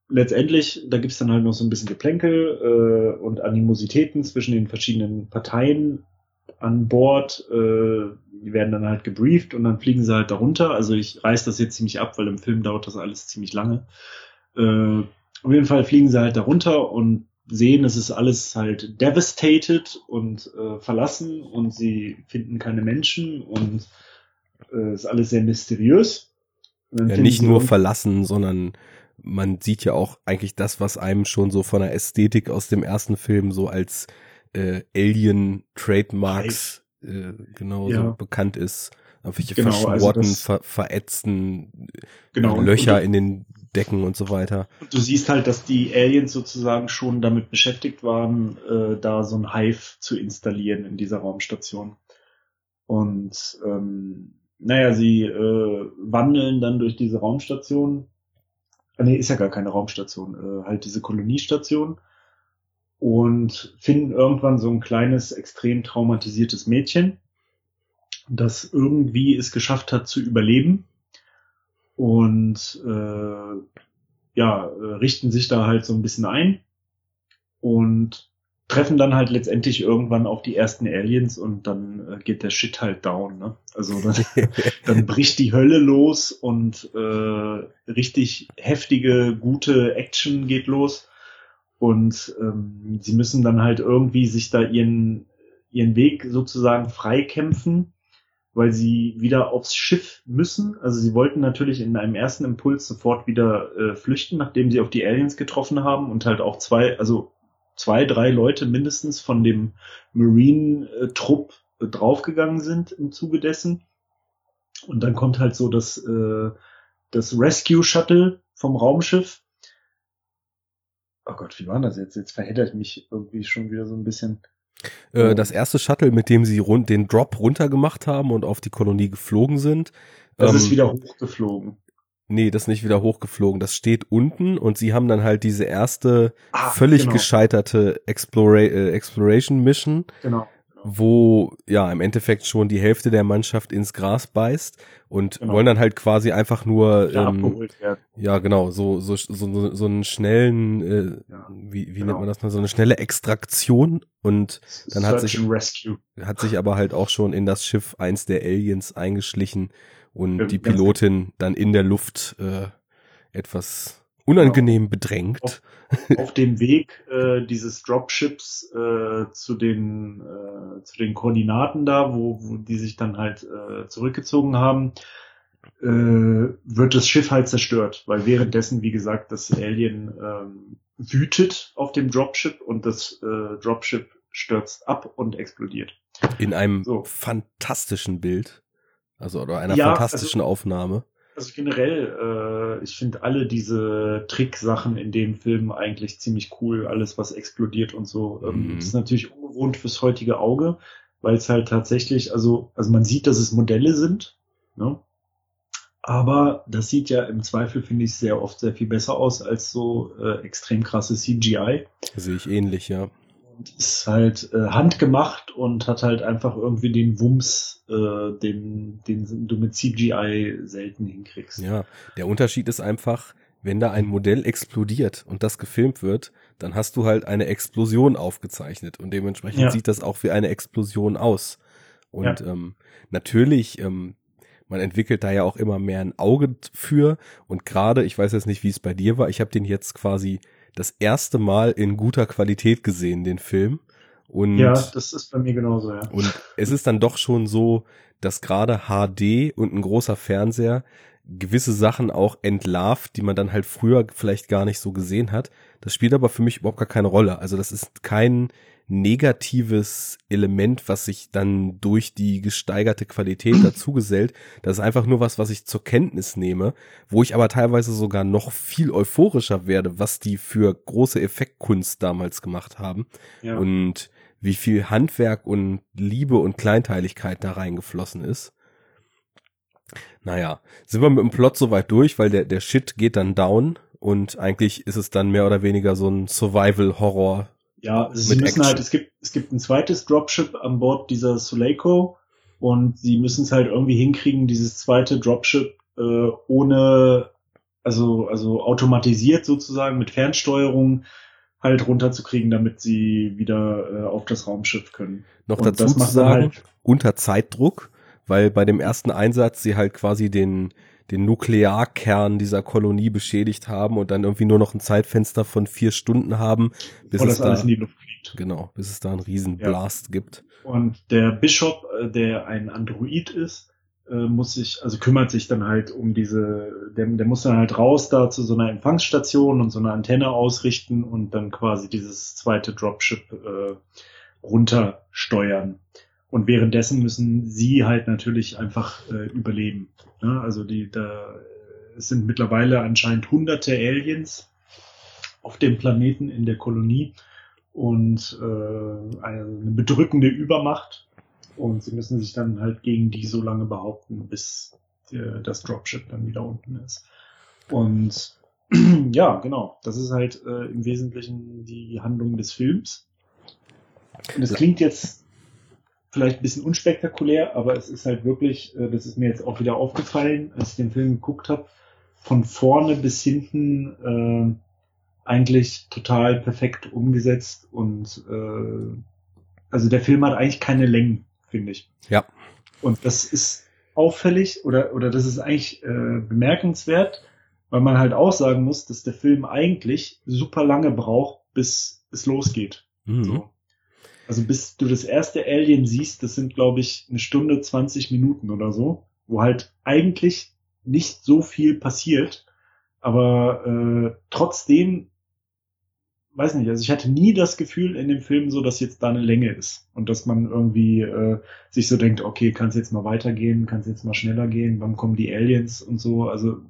letztendlich, da gibt's dann halt noch so ein bisschen Geplänkel äh, und Animositäten zwischen den verschiedenen Parteien an Bord. Äh, die werden dann halt gebrieft und dann fliegen sie halt darunter. Also ich reiß das jetzt ziemlich ab, weil im Film dauert das alles ziemlich lange. Äh, auf jeden Fall fliegen sie halt darunter und sehen, es ist alles halt devastated und äh, verlassen und sie finden keine Menschen und äh, ist alles sehr mysteriös. Ja, nicht nur verlassen, sondern man sieht ja auch eigentlich das, was einem schon so von der Ästhetik aus dem ersten Film so als äh, Alien-Trademarks äh, genau ja. so bekannt ist. Irgendwelche genau, verschworten, also ver verätzten genau, Löcher in den decken und so weiter. Und du siehst halt, dass die Aliens sozusagen schon damit beschäftigt waren, äh, da so ein Hive zu installieren in dieser Raumstation. Und ähm, naja, sie äh, wandeln dann durch diese Raumstation. Ah, nee, ist ja gar keine Raumstation, äh, halt diese Koloniestation und finden irgendwann so ein kleines, extrem traumatisiertes Mädchen, das irgendwie es geschafft hat zu überleben und äh, ja, richten sich da halt so ein bisschen ein und treffen dann halt letztendlich irgendwann auf die ersten Aliens und dann äh, geht der Shit halt down. Ne? Also dann, dann bricht die Hölle los und äh, richtig heftige, gute Action geht los. Und ähm, sie müssen dann halt irgendwie sich da ihren, ihren Weg sozusagen freikämpfen, weil sie wieder aufs Schiff müssen. Also sie wollten natürlich in einem ersten Impuls sofort wieder äh, flüchten, nachdem sie auf die Aliens getroffen haben und halt auch zwei, also zwei, drei Leute mindestens von dem Marine-Trupp äh, draufgegangen sind im Zuge dessen. Und dann kommt halt so das, äh, das Rescue Shuttle vom Raumschiff. Oh Gott, wie war das jetzt? Jetzt verhedder ich mich irgendwie schon wieder so ein bisschen. Äh, das erste Shuttle, mit dem sie rund, den Drop runtergemacht haben und auf die Kolonie geflogen sind. Das ähm, ist wieder hochgeflogen. Nee, das ist nicht wieder hochgeflogen. Das steht unten und sie haben dann halt diese erste ah, völlig genau. gescheiterte Explora äh, Exploration Mission. Genau wo ja im Endeffekt schon die Hälfte der Mannschaft ins Gras beißt und genau. wollen dann halt quasi einfach nur ähm, ja genau so so so so einen schnellen äh, ja, wie wie genau. nennt man das mal so eine schnelle Extraktion und dann hat sich hat sich aber halt auch schon in das Schiff eins der Aliens eingeschlichen und ja, die Pilotin dann in der Luft äh, etwas unangenehm bedrängt. Auf, auf dem Weg äh, dieses Dropships äh, zu den äh, zu den Koordinaten da, wo, wo die sich dann halt äh, zurückgezogen haben, äh, wird das Schiff halt zerstört, weil währenddessen, wie gesagt, das Alien ähm, wütet auf dem Dropship und das äh, Dropship stürzt ab und explodiert. In einem so. fantastischen Bild. Also oder einer ja, fantastischen also, Aufnahme. Also generell, äh, ich finde alle diese Tricksachen in dem Film eigentlich ziemlich cool. Alles, was explodiert und so. Ähm, mhm. ist natürlich ungewohnt fürs heutige Auge, weil es halt tatsächlich, also, also man sieht, dass es Modelle sind, ne? Aber das sieht ja im Zweifel, finde ich, sehr oft sehr viel besser aus als so äh, extrem krasse CGI. Sehe ich ähnlich, ja und ist halt äh, handgemacht und hat halt einfach irgendwie den Wumms, äh, den, den du mit CGI selten hinkriegst. Ja, der Unterschied ist einfach, wenn da ein Modell explodiert und das gefilmt wird, dann hast du halt eine Explosion aufgezeichnet und dementsprechend ja. sieht das auch wie eine Explosion aus. Und ja. ähm, natürlich, ähm, man entwickelt da ja auch immer mehr ein Auge für und gerade, ich weiß jetzt nicht, wie es bei dir war, ich habe den jetzt quasi das erste Mal in guter Qualität gesehen, den Film. Und, ja, das ist bei mir genauso, ja. Und es ist dann doch schon so, dass gerade HD und ein großer Fernseher gewisse Sachen auch entlarvt, die man dann halt früher vielleicht gar nicht so gesehen hat. Das spielt aber für mich überhaupt gar keine Rolle. Also das ist kein negatives Element, was sich dann durch die gesteigerte Qualität dazugesellt. Das ist einfach nur was, was ich zur Kenntnis nehme, wo ich aber teilweise sogar noch viel euphorischer werde, was die für große Effektkunst damals gemacht haben. Ja. Und wie viel Handwerk und Liebe und Kleinteiligkeit da reingeflossen ist. Naja, sind wir mit dem Plot soweit durch, weil der, der Shit geht dann down und eigentlich ist es dann mehr oder weniger so ein Survival-Horror ja, also sie müssen Action. halt, es gibt, es gibt ein zweites Dropship an Bord dieser Suleiko und sie müssen es halt irgendwie hinkriegen, dieses zweite Dropship äh, ohne, also, also automatisiert sozusagen mit Fernsteuerung halt runterzukriegen, damit sie wieder äh, auf das Raumschiff können. Noch und dazu zu sagen, halt unter Zeitdruck, weil bei dem ersten Einsatz sie halt quasi den den Nuklearkern dieser Kolonie beschädigt haben und dann irgendwie nur noch ein Zeitfenster von vier Stunden haben, bis es da. Genau, bis es da einen riesen Blast ja. gibt. Und der Bishop, äh, der ein Android ist, äh, muss sich, also kümmert sich dann halt um diese, der, der muss dann halt raus da zu so einer Empfangsstation und so einer Antenne ausrichten und dann quasi dieses zweite Dropship äh, runtersteuern. Und währenddessen müssen sie halt natürlich einfach äh, überleben. Ne? Also die, da es sind mittlerweile anscheinend hunderte Aliens auf dem Planeten in der Kolonie und äh, eine bedrückende Übermacht. Und sie müssen sich dann halt gegen die so lange behaupten, bis der, das Dropship dann wieder unten ist. Und ja, genau, das ist halt äh, im Wesentlichen die Handlung des Films. Und es klingt jetzt vielleicht ein bisschen unspektakulär, aber es ist halt wirklich, äh, das ist mir jetzt auch wieder aufgefallen, als ich den Film geguckt habe, von vorne bis hinten äh, eigentlich total perfekt umgesetzt und äh, also der Film hat eigentlich keine Längen, finde ich. Ja. Und das ist auffällig oder oder das ist eigentlich äh, bemerkenswert, weil man halt auch sagen muss, dass der Film eigentlich super lange braucht, bis es losgeht. Mhm. So. Also bis du das erste Alien siehst, das sind glaube ich eine Stunde 20 Minuten oder so, wo halt eigentlich nicht so viel passiert, aber äh, trotzdem weiß nicht, also ich hatte nie das Gefühl in dem Film so, dass jetzt da eine Länge ist und dass man irgendwie äh, sich so denkt, okay, kann es jetzt mal weitergehen, kann es jetzt mal schneller gehen, wann kommen die Aliens und so. Also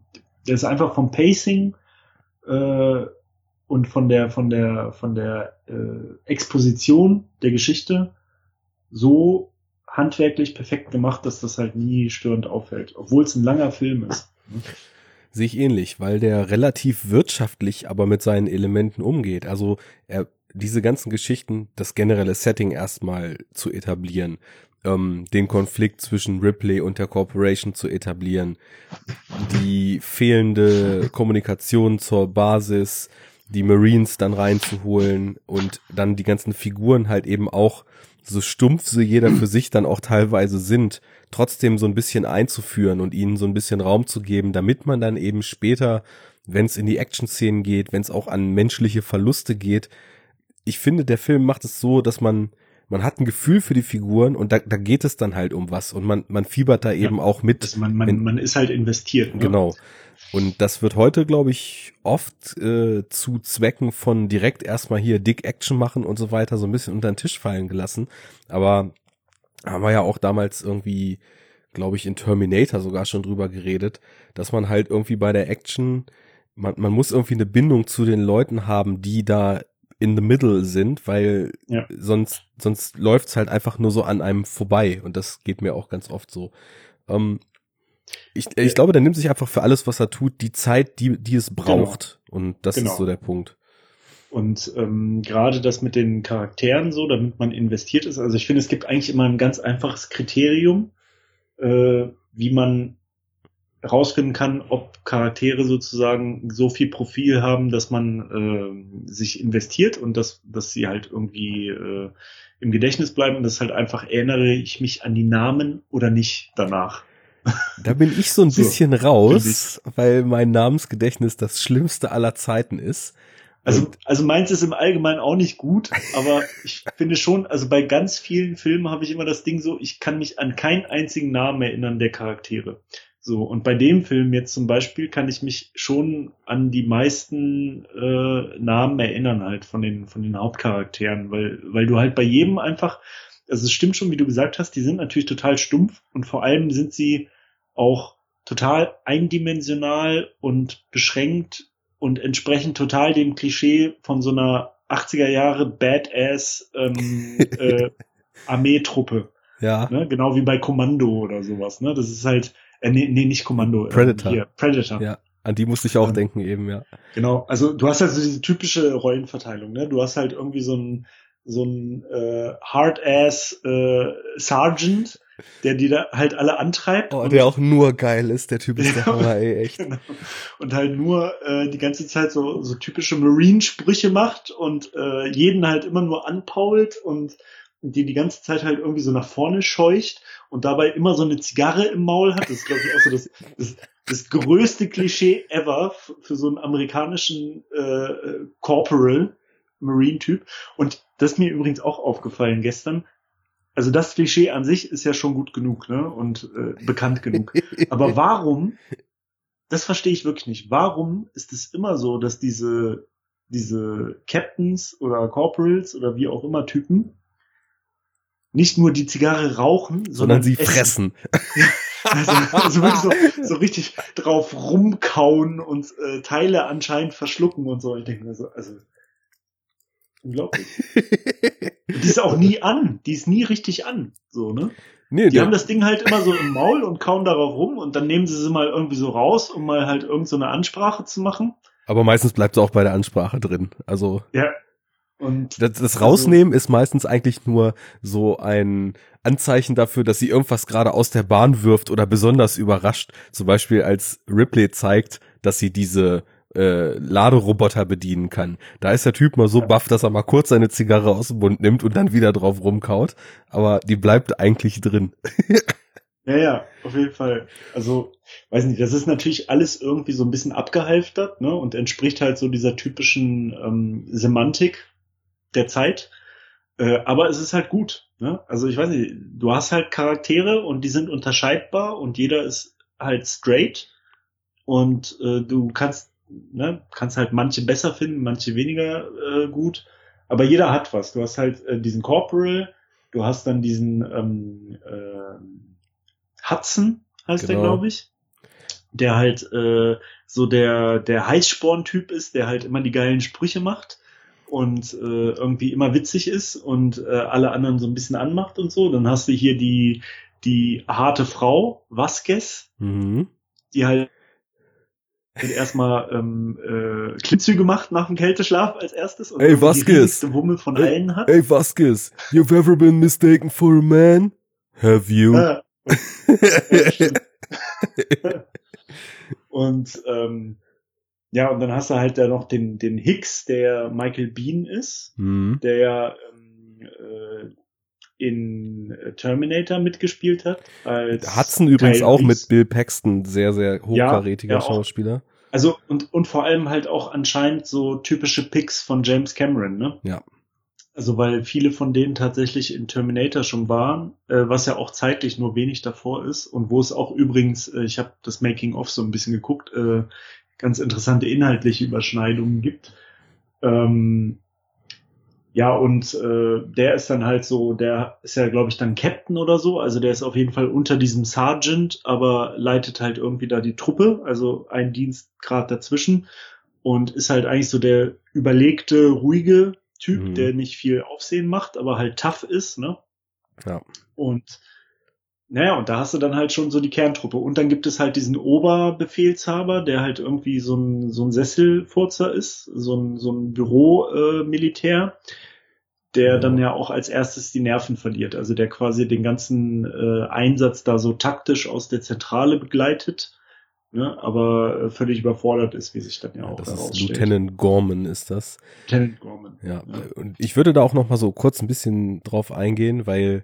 der ist einfach vom Pacing äh, und von der von der von der äh, Exposition der Geschichte so handwerklich perfekt gemacht, dass das halt nie störend auffällt, obwohl es ein langer Film ist. Sehe ich ähnlich, weil der relativ wirtschaftlich aber mit seinen Elementen umgeht. Also er, diese ganzen Geschichten, das generelle Setting erstmal zu etablieren, ähm, den Konflikt zwischen Ripley und der Corporation zu etablieren, die fehlende Kommunikation zur Basis, die Marines dann reinzuholen und dann die ganzen Figuren halt eben auch so stumpf sie jeder für sich dann auch teilweise sind, trotzdem so ein bisschen einzuführen und ihnen so ein bisschen Raum zu geben, damit man dann eben später, wenn es in die Action-Szenen geht, wenn es auch an menschliche Verluste geht, ich finde, der Film macht es so, dass man man hat ein Gefühl für die Figuren und da, da geht es dann halt um was und man, man fiebert da eben ja, auch mit. Also man, man, in, man ist halt investiert. Ne? Genau. Und das wird heute, glaube ich, oft äh, zu Zwecken von direkt erstmal hier Dick Action machen und so weiter so ein bisschen unter den Tisch fallen gelassen. Aber haben wir ja auch damals irgendwie, glaube ich, in Terminator sogar schon drüber geredet, dass man halt irgendwie bei der Action, man, man muss irgendwie eine Bindung zu den Leuten haben, die da in the middle sind, weil ja. sonst, sonst läuft's halt einfach nur so an einem vorbei und das geht mir auch ganz oft so. Ähm, ich, ich glaube, der nimmt sich einfach für alles, was er tut, die Zeit, die, die es genau. braucht. Genau. Und das genau. ist so der Punkt. Und ähm, gerade das mit den Charakteren so, damit man investiert ist. Also ich finde, es gibt eigentlich immer ein ganz einfaches Kriterium, äh, wie man herausfinden kann, ob Charaktere sozusagen so viel Profil haben, dass man äh, sich investiert und dass, dass sie halt irgendwie äh, im Gedächtnis bleiben und das halt einfach erinnere ich mich an die Namen oder nicht danach. Da bin ich so ein bisschen so, raus, weil mein Namensgedächtnis das Schlimmste aller Zeiten ist. Also, also meins ist im Allgemeinen auch nicht gut, aber ich finde schon, also bei ganz vielen Filmen habe ich immer das Ding so, ich kann mich an keinen einzigen Namen erinnern der Charaktere. So, und bei dem Film jetzt zum Beispiel kann ich mich schon an die meisten äh, Namen erinnern halt von den, von den Hauptcharakteren, weil, weil du halt bei jedem einfach, also es stimmt schon, wie du gesagt hast, die sind natürlich total stumpf und vor allem sind sie auch total eindimensional und beschränkt und entsprechend total dem Klischee von so einer 80er Jahre Badass ähm, äh, Armeetruppe. Ja. Ne? Genau wie bei Kommando oder sowas. Ne? Das ist halt, äh, nee, nee, nicht Kommando. Ähm, Predator. Äh, hier, Predator. Ja. An die musste ich auch ähm, denken eben, ja. Genau, also du hast halt so diese typische Rollenverteilung, ne? Du hast halt irgendwie so ein so ein äh, Hard-Ass äh, Sergeant, der die da halt alle antreibt. Oh, der auch nur geil ist, der Typ ist der Hammer, ey, echt. Genau. Und halt nur äh, die ganze Zeit so, so typische Marine-Sprüche macht und äh, jeden halt immer nur anpault und die die ganze Zeit halt irgendwie so nach vorne scheucht und dabei immer so eine Zigarre im Maul hat. Das ist, glaube ich, auch so das, das, das größte Klischee ever für so einen amerikanischen äh, Corporal, Marine-Typ. Und das ist mir übrigens auch aufgefallen gestern. Also das Klischee an sich ist ja schon gut genug, ne? Und äh, bekannt genug. Aber warum, das verstehe ich wirklich nicht. Warum ist es immer so, dass diese, diese Captains oder Corporals oder wie auch immer Typen nicht nur die Zigarre rauchen, sondern, sondern sie essen. fressen. Also, also wirklich so, so richtig drauf rumkauen und äh, Teile anscheinend verschlucken und so. Ich denke mir so, also unglaublich. Die ist auch nie an, die ist nie richtig an, so ne? Nee, die haben das Ding halt immer so im Maul und kauen darauf rum und dann nehmen sie sie mal irgendwie so raus, um mal halt irgend so eine Ansprache zu machen. Aber meistens bleibt es auch bei der Ansprache drin. Also ja. Und das, das Rausnehmen also, ist meistens eigentlich nur so ein Anzeichen dafür, dass sie irgendwas gerade aus der Bahn wirft oder besonders überrascht. Zum Beispiel als Ripley zeigt, dass sie diese äh, Laderoboter bedienen kann. Da ist der Typ mal so baff, dass er mal kurz seine Zigarre aus dem Mund nimmt und dann wieder drauf rumkaut. Aber die bleibt eigentlich drin. ja, ja, auf jeden Fall. Also, weiß nicht, das ist natürlich alles irgendwie so ein bisschen abgehalftert, ne? Und entspricht halt so dieser typischen ähm, Semantik der Zeit. Äh, aber es ist halt gut. Ne? Also ich weiß nicht, du hast halt Charaktere und die sind unterscheidbar und jeder ist halt straight und äh, du kannst ne, kannst halt manche besser finden, manche weniger äh, gut, aber jeder hat was. Du hast halt äh, diesen Corporal, du hast dann diesen ähm, äh, Hudson heißt genau. der glaube ich, der halt äh, so der der Heißsporn-Typ ist, der halt immer die geilen Sprüche macht und äh, irgendwie immer witzig ist und äh, alle anderen so ein bisschen anmacht und so. Dann hast du hier die, die harte Frau, Vasquez, mhm. die halt erstmal ähm, äh, Klimmzüge macht nach dem Kälteschlaf als erstes und hey, Vasquez. die Wummel von hey, allen hat. Hey Vasquez, you've ever been mistaken for a man? Have you? Ja, und ähm, ja, und dann hast du halt da noch den, den Hicks, der Michael Bean ist, mhm. der ja ähm, äh, in Terminator mitgespielt hat. Als Hudson übrigens Kyle auch Reese. mit Bill Paxton, sehr, sehr hochkarätiger ja, ja Schauspieler. Also und, und vor allem halt auch anscheinend so typische Picks von James Cameron, ne? Ja. Also weil viele von denen tatsächlich in Terminator schon waren, äh, was ja auch zeitlich nur wenig davor ist und wo es auch übrigens, äh, ich habe das Making of so ein bisschen geguckt, äh, ganz interessante inhaltliche Überschneidungen gibt. Ähm, ja, und äh, der ist dann halt so, der ist ja, glaube ich, dann Captain oder so. Also der ist auf jeden Fall unter diesem Sergeant, aber leitet halt irgendwie da die Truppe, also ein Dienstgrad dazwischen. Und ist halt eigentlich so der überlegte, ruhige Typ, mhm. der nicht viel Aufsehen macht, aber halt tough ist, ne? Ja. Und naja, und da hast du dann halt schon so die Kerntruppe. Und dann gibt es halt diesen Oberbefehlshaber, der halt irgendwie so ein, so ein Sesselfurzer ist, so ein, so ein Büromilitär, äh, der dann ja auch als erstes die Nerven verliert. Also der quasi den ganzen äh, Einsatz da so taktisch aus der Zentrale begleitet, ne, aber äh, völlig überfordert ist, wie sich dann ja, auch das ist Lieutenant Gorman ist das. Lieutenant Gorman. Ja, ja, und ich würde da auch noch mal so kurz ein bisschen drauf eingehen, weil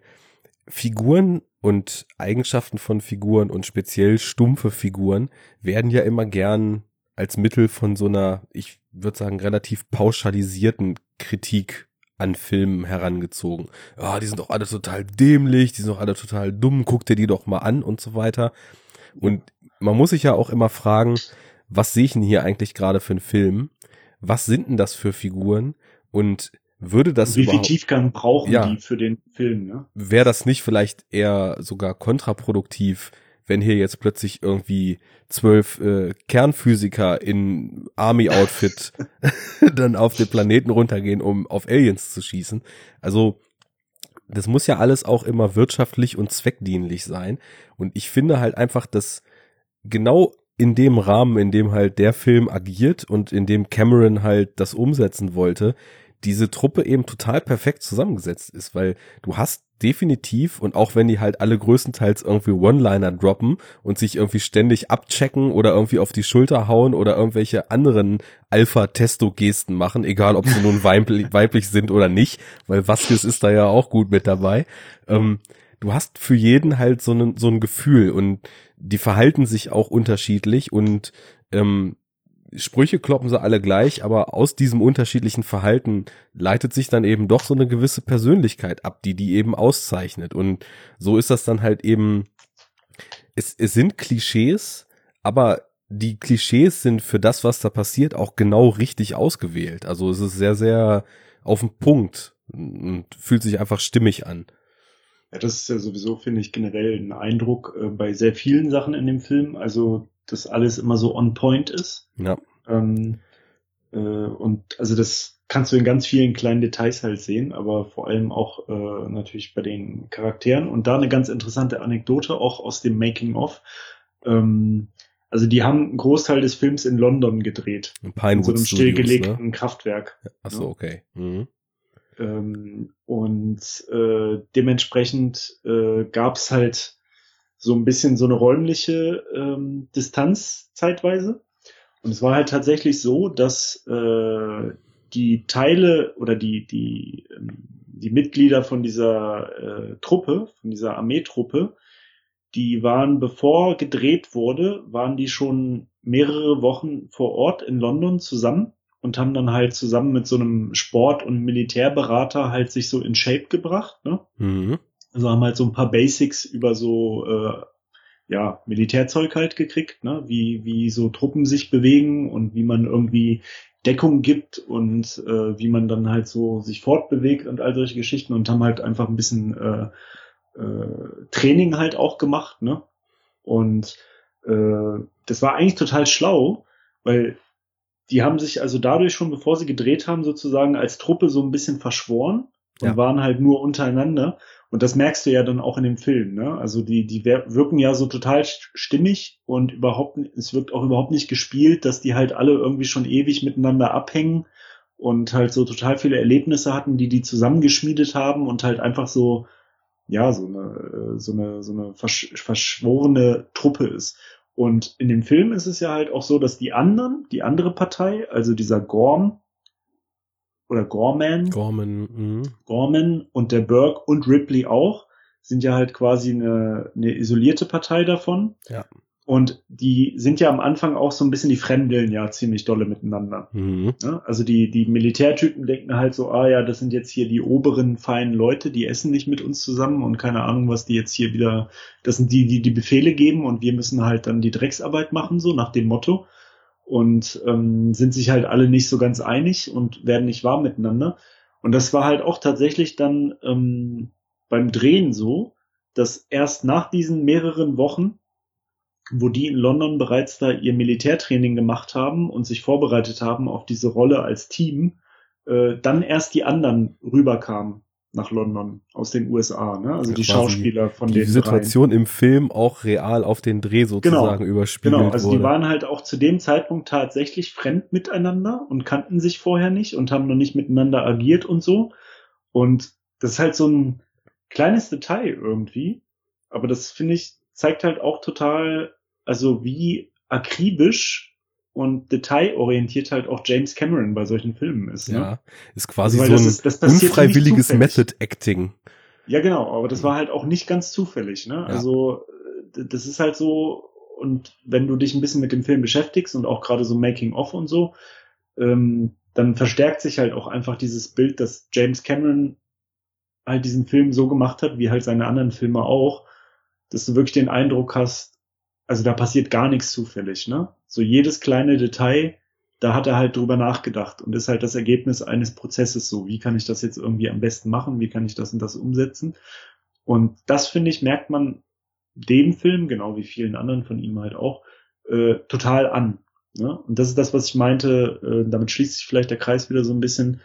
Figuren und Eigenschaften von Figuren und speziell stumpfe Figuren werden ja immer gern als Mittel von so einer, ich würde sagen, relativ pauschalisierten Kritik an Filmen herangezogen. Ja, die sind doch alle total dämlich, die sind doch alle total dumm, guck dir die doch mal an und so weiter. Und man muss sich ja auch immer fragen, was sehe ich denn hier eigentlich gerade für einen Film? Was sind denn das für Figuren? Und würde das Wie viel Tiefgang brauchen ja, die für den Film? Ne? Wäre das nicht vielleicht eher sogar kontraproduktiv, wenn hier jetzt plötzlich irgendwie zwölf äh, Kernphysiker in Army-Outfit dann auf den Planeten runtergehen, um auf Aliens zu schießen? Also das muss ja alles auch immer wirtschaftlich und zweckdienlich sein. Und ich finde halt einfach, dass genau in dem Rahmen, in dem halt der Film agiert und in dem Cameron halt das umsetzen wollte, diese Truppe eben total perfekt zusammengesetzt ist, weil du hast definitiv und auch wenn die halt alle größtenteils irgendwie One-Liner droppen und sich irgendwie ständig abchecken oder irgendwie auf die Schulter hauen oder irgendwelche anderen Alpha-Testo-Gesten machen, egal ob sie nun weiblich, weiblich sind oder nicht, weil Vasquez ist da ja auch gut mit dabei. Ähm, du hast für jeden halt so ein, so ein Gefühl und die verhalten sich auch unterschiedlich und ähm, Sprüche kloppen sie alle gleich, aber aus diesem unterschiedlichen Verhalten leitet sich dann eben doch so eine gewisse Persönlichkeit ab, die die eben auszeichnet. Und so ist das dann halt eben, es, es sind Klischees, aber die Klischees sind für das, was da passiert, auch genau richtig ausgewählt. Also es ist sehr, sehr auf den Punkt und fühlt sich einfach stimmig an. Ja, das ist ja sowieso, finde ich, generell ein Eindruck äh, bei sehr vielen Sachen in dem Film. Also, dass alles immer so on point ist. Ja. Ähm, äh, und also das kannst du in ganz vielen kleinen Details halt sehen, aber vor allem auch äh, natürlich bei den Charakteren. Und da eine ganz interessante Anekdote auch aus dem Making of. Ähm, also die haben einen Großteil des Films in London gedreht. In Pinewood in so einem Studios, stillgelegten ne? Kraftwerk. Ach so, okay. Mhm. Ähm, und äh, dementsprechend äh, gab es halt so ein bisschen so eine räumliche ähm, Distanz zeitweise. Und es war halt tatsächlich so, dass äh, die Teile oder die, die, ähm, die Mitglieder von dieser äh, Truppe, von dieser Armeetruppe, die waren, bevor gedreht wurde, waren die schon mehrere Wochen vor Ort in London zusammen und haben dann halt zusammen mit so einem Sport- und Militärberater halt sich so in Shape gebracht. Ne? Mhm. Also haben halt so ein paar Basics über so äh, ja Militärzeug halt gekriegt, ne? wie wie so Truppen sich bewegen und wie man irgendwie Deckung gibt und äh, wie man dann halt so sich fortbewegt und all solche Geschichten und haben halt einfach ein bisschen äh, äh, Training halt auch gemacht, ne? Und äh, das war eigentlich total schlau, weil die haben sich also dadurch schon, bevor sie gedreht haben, sozusagen als Truppe so ein bisschen verschworen und Ja. waren halt nur untereinander. Und das merkst du ja dann auch in dem Film, ne? Also die, die wirken ja so total st- stimmig und überhaupt, es wirkt auch überhaupt nicht gespielt, dass die halt alle irgendwie schon ewig miteinander abhängen und halt so total viele Erlebnisse hatten, die die zusammengeschmiedet haben und halt einfach so, ja, so eine, äh, so eine, so eine versch verschworene Truppe ist. Und in dem Film ist es ja halt auch so, dass die anderen, die andere Partei, also dieser Gorm oder Gorman, Gorman, mhm. Gorman und der Burke und Ripley auch, sind ja halt quasi eine, eine isolierte Partei davon. Ja. Und die sind ja am Anfang auch so ein bisschen, die fremdeln ja ziemlich dolle miteinander. Mhm. Ne? Also die, die Militärtypen denken halt so, ah ja, das sind jetzt hier die oberen feinen Leute, die essen nicht mit uns zusammen und keine Ahnung, was die jetzt hier wieder, das sind die, die die Befehle geben und wir müssen halt dann die Drecksarbeit machen, so nach dem Motto. Und ähm, sind sich halt alle nicht so ganz einig und werden nicht warm miteinander. Und das war halt auch tatsächlich dann ähm, beim Drehen so, dass erst nach diesen mehreren Wochen wo die in London bereits da ihr Militärtraining gemacht haben und sich vorbereitet haben auf diese Rolle als Team, äh, dann erst die anderen rüberkamen nach London aus den USA, ne? Also die Quasi Schauspieler von Die den Situation im Film auch real auf den Dreh sozusagen überspielt Genau, also wurde. die waren halt auch zu dem Zeitpunkt tatsächlich fremd miteinander und kannten sich vorher nicht und haben noch nicht miteinander agiert und so. Und das ist halt so ein kleines Detail irgendwie, aber das finde ich zeigt halt auch total, also wie akribisch und detailorientiert halt auch James Cameron bei solchen Filmen ist. Ne? ja, ist quasi Also, so das ein ist- das passiert nicht unfreiwilliges. Method Acting. Ja, genau, aber das war halt auch nicht ganz zufällig, ne? Ja. Also das ist halt so, und wenn du dich ein bisschen mit dem Film beschäftigst und auch gerade so Making of und so, ähm, dann verstärkt sich halt auch einfach dieses Bild, dass James Cameron halt diesen Film so gemacht hat, wie halt seine anderen Filme auch, dass du wirklich den Eindruck hast, also da passiert gar nichts zufällig, ne? So jedes kleine Detail, da hat er halt drüber nachgedacht und ist halt das Ergebnis eines Prozesses so. Wie kann ich das jetzt irgendwie am besten machen? Wie kann ich das und das umsetzen? Und das finde ich, merkt man dem Film, genau wie vielen anderen von ihm halt auch, äh, total an. Ne? Und das ist das, was ich meinte, äh, damit schließt sich vielleicht der Kreis wieder so ein bisschen,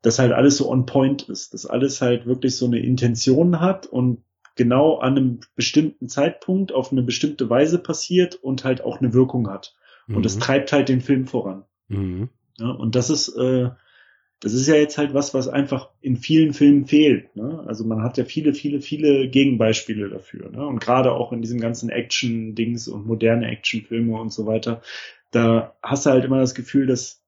dass halt alles so on point ist, dass alles halt wirklich so eine Intention hat und genau an einem bestimmten Zeitpunkt auf eine bestimmte Weise passiert und halt auch eine Wirkung hat. Und das Mhm. treibt halt den Film voran. Mhm. Ja, und das ist, äh, das ist ja jetzt halt was, was einfach in vielen Filmen fehlt. Ne? Also man hat ja viele, viele, viele Gegenbeispiele dafür. Ne? Und gerade auch in diesen ganzen Action-Dings und moderne Actionfilme und so weiter, da hast du halt immer das Gefühl, dass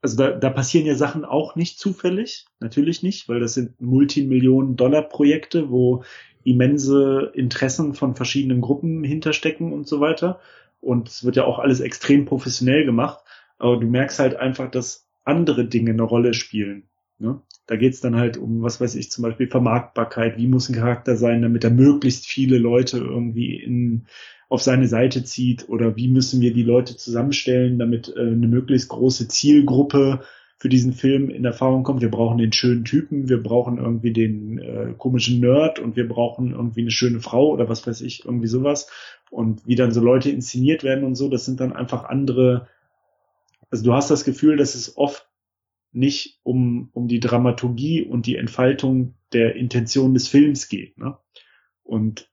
also da, da passieren ja Sachen auch nicht zufällig, natürlich nicht, weil das sind Multimillionen-Dollar-Projekte, wo immense Interessen von verschiedenen Gruppen hinterstecken und so weiter. Und es wird ja auch alles extrem professionell gemacht. Aber du merkst halt einfach, dass andere Dinge eine Rolle spielen. Ne? Da geht's dann halt um, was weiß ich, zum Beispiel Vermarktbarkeit. Wie muss ein Charakter sein, damit er möglichst viele Leute irgendwie in, auf seine Seite zieht? Oder wie müssen wir die Leute zusammenstellen, damit äh, eine möglichst große Zielgruppe für diesen Film in Erfahrung kommt. Wir brauchen den schönen Typen, wir brauchen irgendwie den äh, komischen Nerd und wir brauchen irgendwie eine schöne Frau oder was weiß ich, irgendwie sowas. Und wie dann so Leute inszeniert werden und so, das sind dann einfach andere. Also du hast das Gefühl, dass es oft nicht um, um die Dramaturgie und die Entfaltung der Intention des Films geht. Ne? Und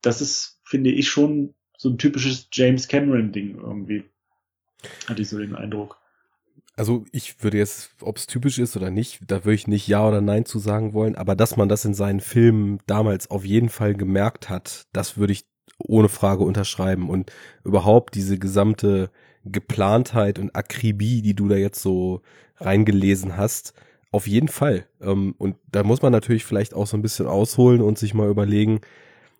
das ist, finde ich, schon so ein typisches James Cameron-Ding irgendwie. Hatte ich so den Eindruck. Also ich würde jetzt, ob es typisch ist oder nicht, da würde ich nicht Ja oder Nein zu sagen wollen, aber dass man das in seinen Filmen damals auf jeden Fall gemerkt hat, das würde ich ohne Frage unterschreiben. Und überhaupt diese gesamte Geplantheit und Akribie, die du da jetzt so reingelesen hast, auf jeden Fall. Ähm, und da muss man natürlich vielleicht auch so ein bisschen ausholen und sich mal überlegen,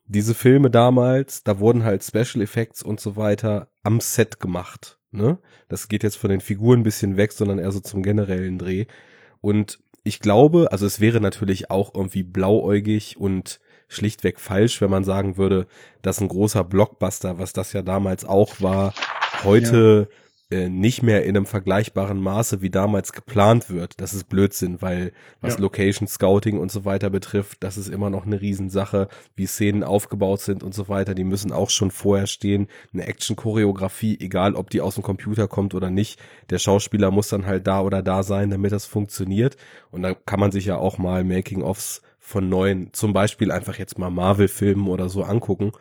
diese Filme damals, da wurden halt Special Effects und so weiter am Set gemacht. Ne? Das geht jetzt von den Figuren ein bisschen weg, sondern eher so zum generellen Dreh. Und ich glaube, also es wäre natürlich auch irgendwie blauäugig und schlichtweg falsch, wenn man sagen würde, dass ein großer Blockbuster, was das ja damals auch war, heute ja äh, nicht mehr in einem vergleichbaren Maße wie damals geplant wird. Das ist Blödsinn, weil was ja. Location Scouting und so weiter betrifft, das ist immer noch eine Riesensache, wie Szenen aufgebaut sind und so weiter. Die müssen auch schon vorher stehen. Eine Action-Choreografie, egal ob die aus dem Computer kommt oder nicht, der Schauspieler muss dann halt da oder da sein, damit das funktioniert. Und dann kann man sich ja auch mal Making-ofs von neuen, zum Beispiel einfach jetzt mal Marvel-Filmen oder so angucken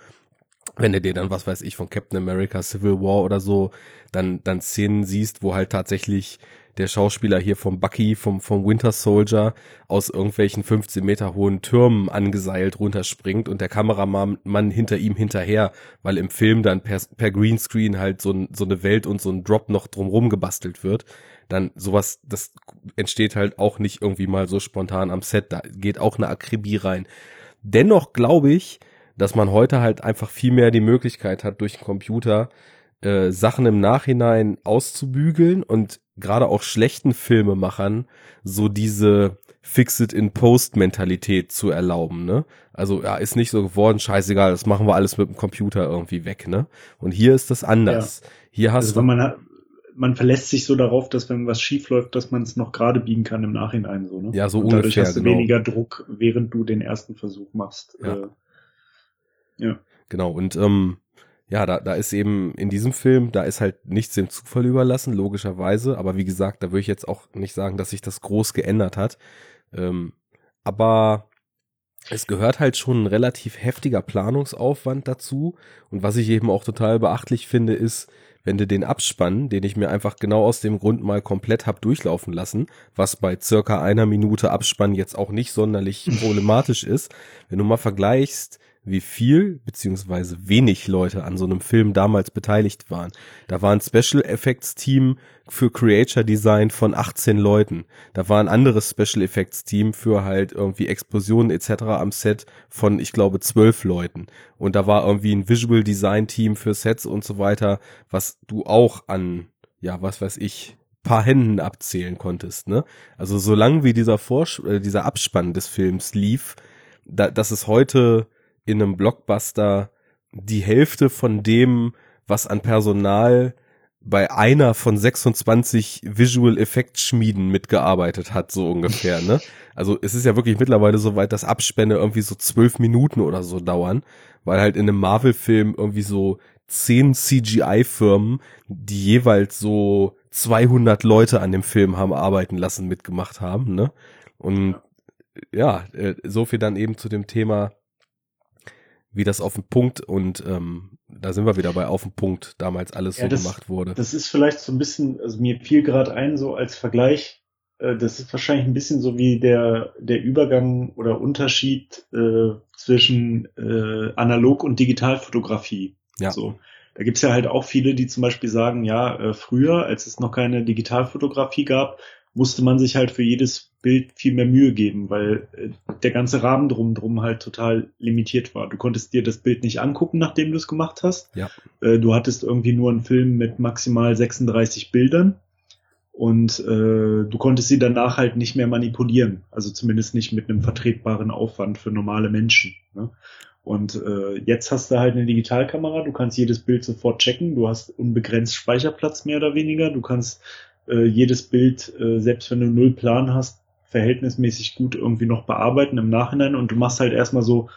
wenn du dir dann, was weiß ich, von Captain America Civil War oder so, dann, dann Szenen siehst, wo halt tatsächlich der Schauspieler hier vom Bucky, vom, vom Winter Soldier aus irgendwelchen 15 Meter hohen Türmen angeseilt runterspringt und der Kameramann hinter ihm hinterher, weil im Film dann per, per Greenscreen halt so, so eine Welt und so ein Drop noch drumrum gebastelt wird, dann sowas, das entsteht halt auch nicht irgendwie mal so spontan am Set, da geht auch eine Akribie rein. Dennoch glaube ich, dass man heute halt einfach viel mehr die Möglichkeit hat, durch den Computer äh, Sachen im Nachhinein auszubügeln und gerade auch schlechten Filmemachern so diese Fix-it-in-Post-Mentalität zu erlauben, ne? Also, ja, ist nicht so geworden, scheißegal, das machen wir alles mit dem Computer irgendwie weg, ne? Und hier ist das anders. Ja. Hier hast also, du. Man, man verlässt sich so darauf, dass wenn was schief läuft, dass man es noch gerade biegen kann im Nachhinein, so, ne? Ja, so Und ungefähr. Dadurch hast du genau. weniger Druck, während du den ersten Versuch machst. Ja. Äh, ja. Genau, und ähm, ja, da, da ist eben in diesem Film, da ist halt nichts dem Zufall überlassen, logischerweise. Aber wie gesagt, da würde ich jetzt auch nicht sagen, dass sich das groß geändert hat. Ähm, aber es gehört halt schon ein relativ heftiger Planungsaufwand dazu. Und was ich eben auch total beachtlich finde, ist, wenn du den Abspann, den ich mir einfach genau aus dem Grund mal komplett hab durchlaufen lassen, was bei circa einer Minute Abspann jetzt auch nicht sonderlich problematisch ist, wenn du mal vergleichst, wie viel beziehungsweise wenig Leute an so einem Film damals beteiligt waren. Da war ein Special Effects Team für Creature Design von 18 Leuten. Da war ein anderes Special Effects Team für halt irgendwie Explosionen etc. am Set von, ich glaube, zwölf Leuten. Und da war irgendwie ein Visual Design Team für Sets und so weiter, was du auch an, ja, was weiß ich, paar Händen abzählen konntest, ne? Also solange wie dieser Vorsch äh, dieser Abspann des Films lief, da, dass es heute in einem Blockbuster die Hälfte von dem, was an Personal bei einer von 26 Visual Effect Schmieden mitgearbeitet hat, so ungefähr, ne? Also es ist ja wirklich mittlerweile so weit, dass Abspänne irgendwie so zwölf Minuten oder so dauern, weil halt in einem Marvel-Film irgendwie so zehn CGI-Firmen, die jeweils so 200 Leute an dem Film haben arbeiten lassen, mitgemacht haben, ne? Und ja, äh, so viel dann eben zu dem Thema wie das auf den Punkt und ähm, da sind wir wieder bei auf den Punkt damals alles ja, so das, gemacht wurde. Das ist vielleicht so ein bisschen, also mir fiel gerade ein, so als Vergleich, äh, das ist wahrscheinlich ein bisschen so wie der, der Übergang oder Unterschied äh, zwischen äh, Analog- und Digitalfotografie. Ja. So. Da gibt's ja halt auch viele, die zum Beispiel sagen, ja, äh, früher, als es noch keine Digitalfotografie gab, musste man sich halt für jedes Bild viel mehr Mühe geben, weil äh, der ganze Rahmen drumherum halt total limitiert war. Du konntest dir das Bild nicht angucken, nachdem du es gemacht hast. Ja. Äh, du hattest irgendwie nur einen Film mit maximal 36 Bildern und äh, du konntest sie danach halt nicht mehr manipulieren. Also zumindest nicht mit einem vertretbaren Aufwand für normale Menschen. Ne? Und äh, jetzt hast du halt eine Digitalkamera, du kannst jedes Bild sofort checken, du hast unbegrenzt Speicherplatz mehr oder weniger, du kannst äh, jedes Bild, äh, selbst wenn du null Plan hast, verhältnismäßig gut irgendwie noch bearbeiten im Nachhinein und du machst halt erstmal so,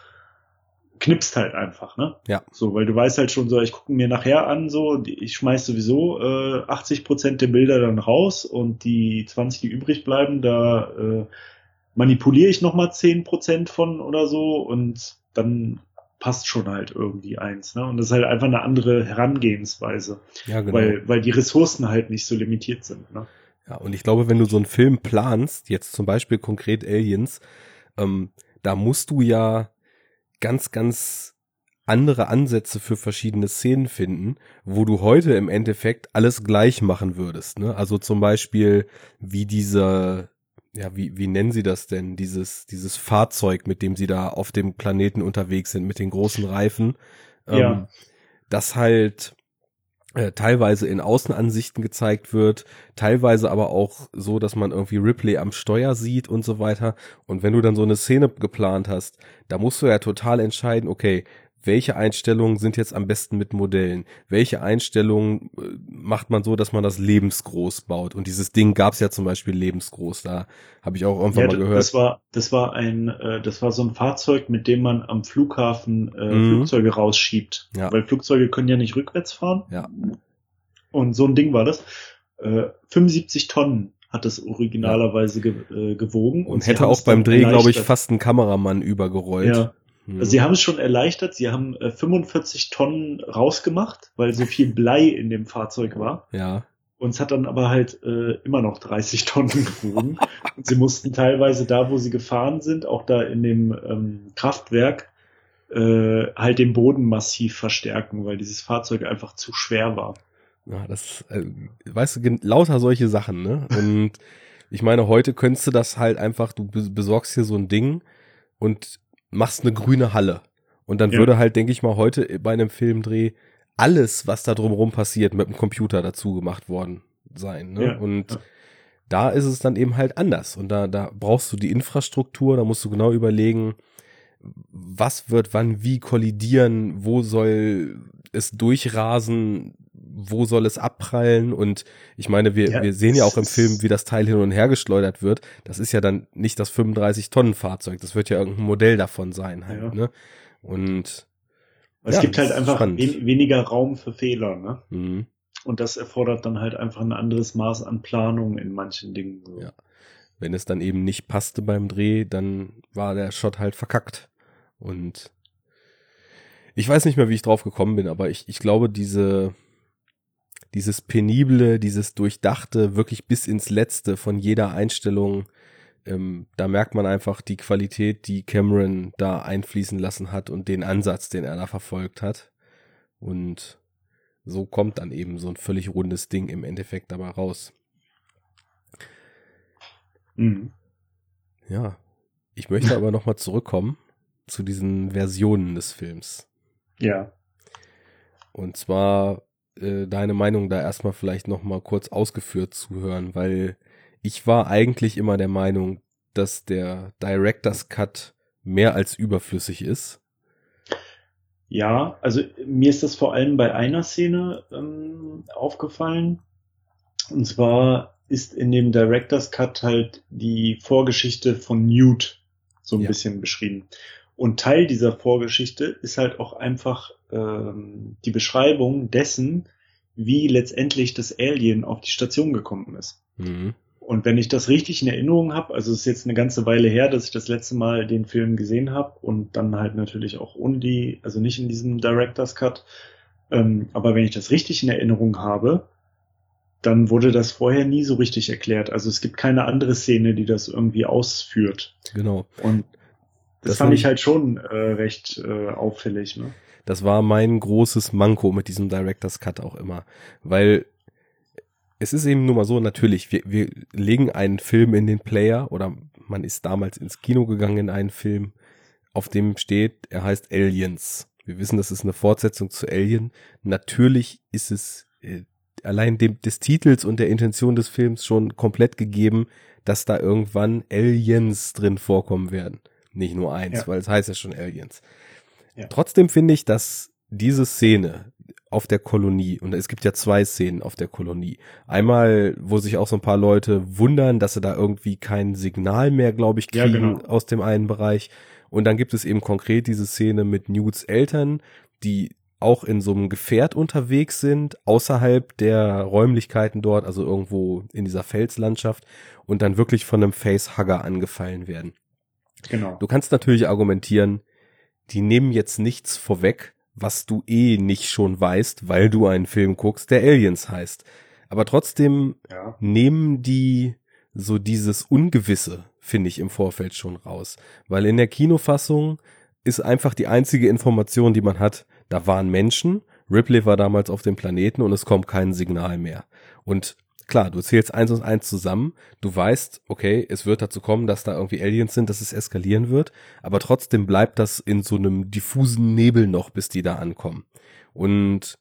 knipst halt einfach, ne? Ja. So, weil du weißt halt schon so, ich gucke mir nachher an, so, ich schmeiß sowieso äh, 80 Prozent der Bilder dann raus und die 20, die übrig bleiben, da äh, manipuliere ich nochmal 10 Prozent von oder so und dann passt schon halt irgendwie eins, ne? Und das ist halt einfach eine andere Herangehensweise. Ja, genau. Weil, weil die Ressourcen halt nicht so limitiert sind, ne? Ja, und ich glaube, wenn du so einen Film planst, jetzt zum Beispiel konkret Aliens, ähm, da musst du ja ganz, ganz andere Ansätze für verschiedene Szenen finden, wo du heute im Endeffekt alles gleich machen würdest. Ne? Also zum Beispiel wie diese, ja, wie, wie nennen sie das denn? Dieses, dieses Fahrzeug, mit dem sie da auf dem Planeten unterwegs sind, mit den großen Reifen. Ja. Ähm, das halt teilweise in Außenansichten gezeigt wird, teilweise aber auch so, dass man irgendwie Ripley am Steuer sieht und so weiter. Und wenn du dann so eine Szene geplant hast, da musst du ja total entscheiden, okay, welche Einstellungen sind jetzt am besten mit Modellen? Welche Einstellungen äh, macht man so, dass man das lebensgroß baut? Und dieses Ding gab's ja zum Beispiel lebensgroß. Da habe ich auch irgendwann Ja, mal gehört. das war, das war ein, äh, das war so ein Fahrzeug, mit dem man am Flughafen äh, Mhm. Flugzeuge rausschiebt. Ja. Weil Flugzeuge können ja nicht rückwärts fahren. Ja. Und so ein Ding war das. Äh, 75 Tonnen hat das originalerweise ge äh, gewogen. und sie hätte auch es beim Dreh, glaube ich, fast einen Kameramann übergerollt. Ja. Hm. Also sie haben es schon erleichtert. Sie haben äh, 45 Tonnen rausgemacht, weil so viel Blei in dem Fahrzeug war. ja. Und es hat dann aber halt äh, immer noch 30 Tonnen gewogen. und sie mussten teilweise da, wo sie gefahren sind, auch da in dem ähm, Kraftwerk, äh, halt den Boden massiv verstärken, weil dieses Fahrzeug einfach zu schwer war. Ja, das, äh, weißt du, lauter solche Sachen, ne? Und ich meine, heute könntest du das halt einfach, du be- besorgst hier so ein Ding und machst eine grüne Halle. Und dann Ja. würde halt, denke ich mal, heute bei einem Filmdreh alles, was da drumherum passiert, mit dem Computer dazu gemacht worden sein. Ne? Ja, und ja. da ist es dann eben halt anders. Und da, da brauchst du die Infrastruktur, da musst du genau überlegen, was wird wann wie kollidieren, wo soll es durchrasen, wo soll es abprallen und ich meine, wir, Ja, wir sehen ja auch im Film, wie das Teil hin und her geschleudert wird. Das ist ja dann nicht das 35 Tonnen Fahrzeug, das wird ja irgendein Modell davon sein halt, Ja. ne? Und Es Ja, gibt halt einfach wen weniger Raum für Fehler, ne? mh, Und das erfordert dann halt einfach ein anderes Maß an Planung in manchen Dingen. So. Ja. wenn es dann eben nicht passte beim Dreh, dann war der Shot halt verkackt. Und ich weiß nicht mehr, wie ich drauf gekommen bin, aber ich, ich glaube, diese, dieses penible, dieses durchdachte, wirklich bis ins Letzte von jeder Einstellung, ähm, da merkt man einfach die Qualität, die Cameron da einfließen lassen hat und den Ansatz, den er da verfolgt hat. Und so kommt dann eben so ein völlig rundes Ding im Endeffekt dabei raus. Mhm. Ja. Ich möchte aber nochmal zurückkommen zu diesen Versionen des Films. ja. Und zwar äh, deine Meinung da erstmal vielleicht nochmal kurz ausgeführt zu hören, weil ich war eigentlich immer der Meinung, dass der Director's Cut mehr als überflüssig ist. Ja, also mir ist das vor allem bei einer Szene ähm, aufgefallen. Und zwar ist in dem Director's Cut halt die Vorgeschichte von Newt so ein Ja. bisschen beschrieben. Und Teil dieser Vorgeschichte ist halt auch einfach ähm, die Beschreibung dessen, wie letztendlich das Alien auf die Station gekommen ist. Mhm. Und wenn ich das richtig in Erinnerung habe, also es ist jetzt eine ganze Weile her, dass ich das letzte Mal den Film gesehen habe und dann halt natürlich auch ohne die, also nicht in diesem Director's Cut. Ähm, aber wenn ich das richtig in Erinnerung habe, dann wurde das vorher nie so richtig erklärt. Also es gibt keine andere Szene, die das irgendwie ausführt. Genau. Und das, Das fand ich- halt schon äh, recht äh, auffällig. Ne? Das war mein großes Manko mit diesem Director's Cut auch immer. Weil es ist eben nur mal so, natürlich, wir, wir legen einen Film in den Player oder man ist damals ins Kino gegangen in einen Film, auf dem steht, er heißt Aliens. Wir wissen, das ist eine Fortsetzung zu Alien. Natürlich ist es äh, allein dem, des Titels und der Intention des Films schon komplett gegeben, dass da irgendwann Aliens drin vorkommen werden. Nicht nur eins, Ja. weil es heißt ja schon Aliens. Ja. Trotzdem finde ich, dass diese Szene auf der Kolonie. Und es gibt ja zwei Szenen auf der Kolonie. Einmal, wo sich auch so ein paar Leute wundern, dass sie da irgendwie kein Signal mehr, glaube ich, kriegen ja, genau. aus dem einen Bereich. Und dann gibt es eben konkret diese Szene mit Newts Eltern, die auch in so einem Gefährt unterwegs sind, außerhalb der Räumlichkeiten dort, also irgendwo in dieser Felslandschaft und dann wirklich von einem Facehugger angefallen werden. Genau. Du kannst natürlich argumentieren, die nehmen jetzt nichts vorweg, was du eh nicht schon weißt, weil du einen Film guckst, der Aliens heißt. Aber trotzdem ja. nehmen die so dieses Ungewisse, finde ich, im Vorfeld schon raus. Weil in der Kinofassung ist einfach die einzige Information, die man hat, da waren Menschen, Ripley war damals auf dem Planeten und es kommt kein Signal mehr. Und klar, du zählst eins und eins zusammen, du weißt, okay, es wird dazu kommen, dass da irgendwie Aliens sind, dass es eskalieren wird, aber trotzdem bleibt das in so einem diffusen Nebel noch, bis die da ankommen. Und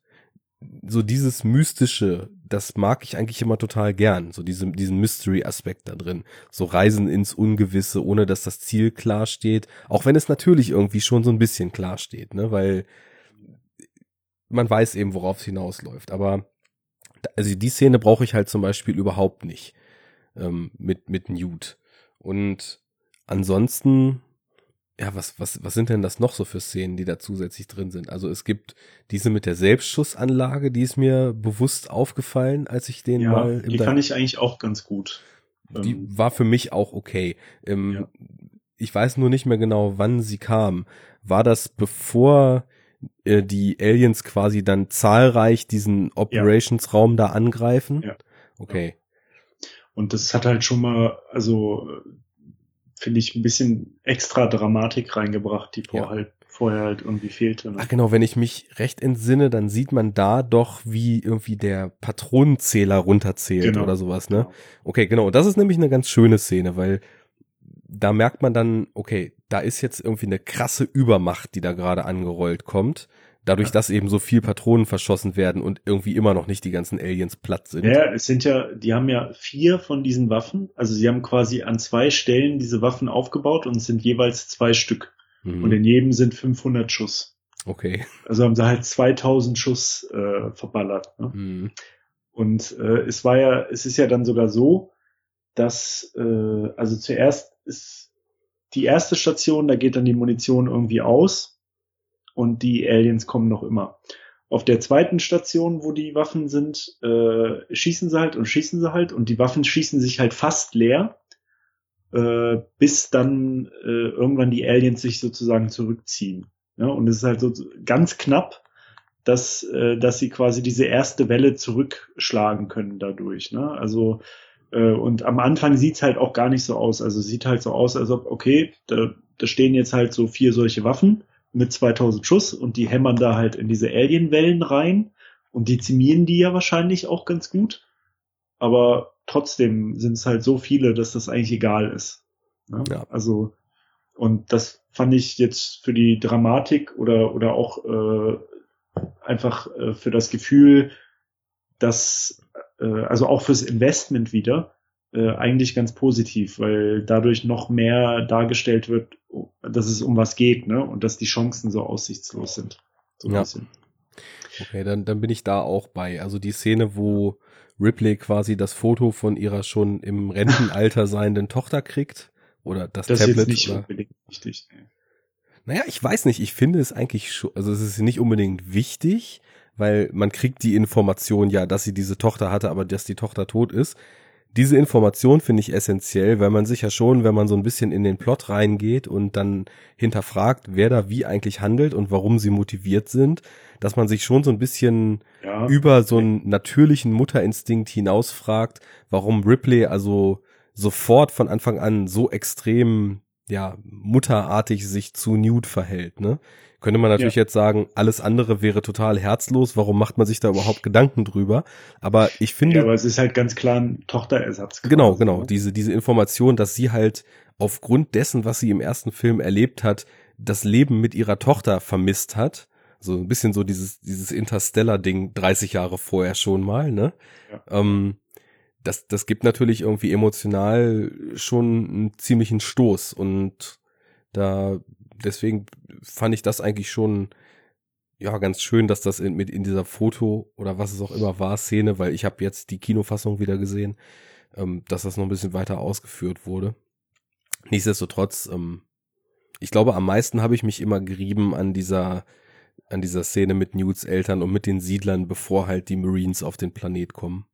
so dieses Mystische, das mag ich eigentlich immer total gern, so diese, diesen Mystery-Aspekt da drin. So Reisen ins Ungewisse, ohne dass das Ziel klar steht, auch wenn es natürlich irgendwie schon so ein bisschen klar steht, ne, weil man weiß eben, worauf es hinausläuft. Aber also die Szene brauche ich halt zum Beispiel überhaupt nicht ähm, mit mit Newt. Und ansonsten, ja, was was was sind denn das noch so für Szenen, die da zusätzlich drin sind? Also es gibt diese mit der Selbstschussanlage, die ist mir bewusst aufgefallen, als ich den ja, mal. Die fand ich eigentlich auch ganz gut. Die ähm, war für mich auch okay. Ähm, ja. Ich weiß nur nicht mehr genau, wann sie kam. War das bevor äh, die Aliens quasi dann zahlreich diesen Operationsraum ja. da angreifen. Ja. Okay. Und das hat halt schon mal, also finde ich, ein bisschen extra Dramatik reingebracht, die vorher, ja. halt, vorher halt irgendwie fehlte. Ne? Ach genau, wenn ich mich recht entsinne, dann sieht man da doch, wie irgendwie der Patronenzähler runterzählt genau. oder sowas, ne? Genau. Okay, genau. Das ist nämlich eine ganz schöne Szene, weil da merkt man dann, okay, da ist jetzt irgendwie eine krasse Übermacht, die da gerade angerollt kommt. Dadurch, dass eben so viel Patronen verschossen werden und irgendwie immer noch nicht die ganzen Aliens platt sind. Ja, es sind ja, die haben ja vier von diesen Waffen. Also sie haben quasi an zwei Stellen diese Waffen aufgebaut und es sind jeweils zwei Stück. Mhm. Und in jedem sind 500 Schuss. Okay. Also haben sie halt 2000 Schuss äh, verballert. Ne? Mhm. Und äh, es war ja, es ist ja dann sogar so, dass, äh, also zuerst ist die erste Station, da geht dann die Munition irgendwie aus und die Aliens kommen noch immer. Auf der zweiten Station, wo die Waffen sind, äh, schießen sie halt und schießen sie halt und die Waffen schießen sich halt fast leer, äh, bis dann äh, irgendwann die Aliens sich sozusagen zurückziehen. Ja, und es ist halt so ganz knapp, dass, äh, dass sie quasi diese erste Welle zurückschlagen können dadurch. Ne? Also und am Anfang sieht's halt auch gar nicht so aus. Also sieht halt so aus, als ob, okay, da, da stehen jetzt halt so vier solche Waffen mit 2000 Schuss und die hämmern da halt in diese Alienwellen rein und dezimieren die ja wahrscheinlich auch ganz gut. Aber trotzdem sind es halt so viele, dass das eigentlich egal ist. Ne? Ja. Also, und das fand ich jetzt für die Dramatik oder, oder auch äh, einfach äh, für das Gefühl, dass äh, also auch fürs Investment wieder, äh, eigentlich ganz positiv, weil dadurch noch mehr dargestellt wird, dass es um was geht, ne? Und dass die Chancen so aussichtslos sind. So ja. Okay, dann, dann bin ich da auch bei. Also die Szene, wo Ripley quasi das Foto von ihrer schon im Rentenalter seienden Tochter kriegt. Oder das, das Tablet. Das ist nicht oder, unbedingt wichtig. Nee. Naja, ich weiß nicht. Ich finde es eigentlich schon, also es ist nicht unbedingt wichtig, weil man kriegt die Information ja, dass sie diese Tochter hatte, aber dass die Tochter tot ist. Diese Information finde ich essentiell, weil man sich ja schon, wenn man so ein bisschen in den Plot reingeht und dann hinterfragt, wer da wie eigentlich handelt und warum sie motiviert sind, dass man sich schon so ein bisschen ja. über so einen natürlichen Mutterinstinkt hinausfragt, warum Ripley also sofort von Anfang an so extrem ja mutterartig sich zu Newt verhält, ne? Könnte man natürlich ja. jetzt sagen, alles andere wäre total herzlos, warum macht man sich da überhaupt Gedanken drüber? Aber ich finde. Ja, aber es ist halt ganz klar ein Tochterersatz. Genau, quasi, genau. Ne? Diese, diese Information, dass sie halt aufgrund dessen, was sie im ersten Film erlebt hat, das Leben mit ihrer Tochter vermisst hat. So ein bisschen so dieses, dieses Interstellar-Ding 30 Jahre vorher schon mal, ne? Ja. Ähm, das, das gibt natürlich irgendwie emotional schon einen ziemlichen Stoß und da deswegen fand ich das eigentlich schon ja ganz schön, dass das in, mit in dieser Foto oder was es auch immer war Szene, weil ich habe jetzt die Kinofassung wieder gesehen, ähm, dass das noch ein bisschen weiter ausgeführt wurde. Nichtsdestotrotz, ähm, ich glaube, am meisten habe ich mich immer gerieben an dieser an dieser Szene mit Newts Eltern und mit den Siedlern, bevor halt die Marines auf den Planet kommen.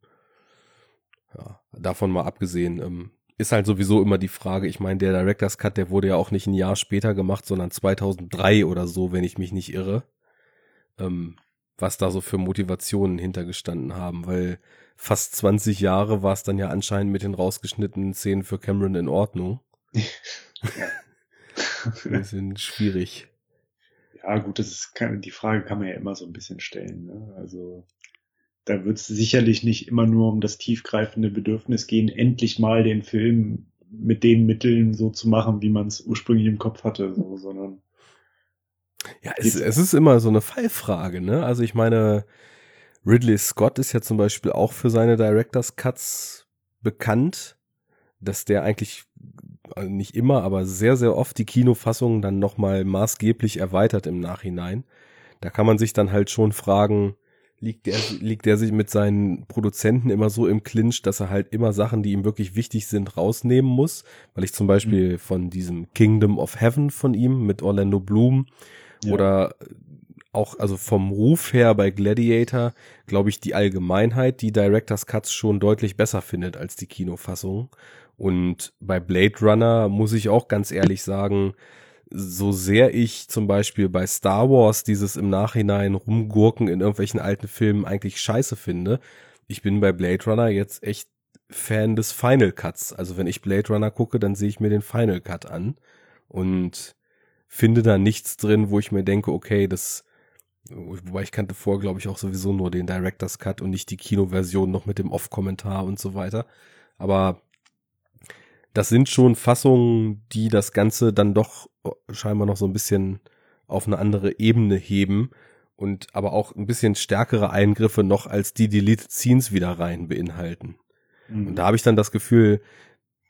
Ja, davon mal abgesehen, ähm, ist halt sowieso immer die Frage, ich meine, der Director's Cut, der wurde ja auch nicht ein Jahr später gemacht, sondern 2003 oder so, wenn ich mich nicht irre. Ähm, was da so für Motivationen hintergestanden haben, weil fast 20 Jahre war es dann ja anscheinend mit den rausgeschnittenen Szenen für Cameron in Ordnung. Ein bisschen schwierig. Ja, gut, das ist die Frage kann man ja immer so ein bisschen stellen. Ne? Also da wird es sicherlich nicht immer nur um das tiefgreifende Bedürfnis gehen, endlich mal den Film mit den Mitteln so zu machen, wie man es ursprünglich im Kopf hatte, so, sondern ja, es, es ist immer so eine Fallfrage, ne? Also ich meine, Ridley Scott ist ja zum Beispiel auch für seine Directors Cuts bekannt, dass der eigentlich also nicht immer, aber sehr, sehr oft die Kinofassung dann nochmal maßgeblich erweitert im Nachhinein. Da kann man sich dann halt schon fragen, liegt der, liegt der sich mit seinen Produzenten immer so im Clinch, dass er halt immer Sachen, die ihm wirklich wichtig sind, rausnehmen muss. Weil ich zum Beispiel mhm. von diesem Kingdom of Heaven von ihm mit Orlando Bloom ja. oder auch, also vom Ruf her bei Gladiator, glaube ich, die Allgemeinheit die Director's Cuts schon deutlich besser findet als die Kinofassung. Und bei Blade Runner muss ich auch ganz ehrlich sagen, so sehr ich zum Beispiel bei Star Wars dieses im Nachhinein rumgurken in irgendwelchen alten Filmen eigentlich scheiße finde, ich bin bei Blade Runner jetzt echt Fan des Final Cuts. Also wenn ich Blade Runner gucke, dann sehe ich mir den Final Cut an und finde da nichts drin, wo ich mir denke, okay, das, wobei ich kannte vor, glaube ich, auch sowieso nur den Director's Cut und nicht die Kinoversion noch mit dem Off-Kommentar und so weiter. Aber das sind schon Fassungen, die das Ganze dann doch scheinbar noch so ein bisschen auf eine andere Ebene heben und aber auch ein bisschen stärkere Eingriffe noch als die Deleted Scenes wieder rein beinhalten. Mhm. Und da habe ich dann das Gefühl,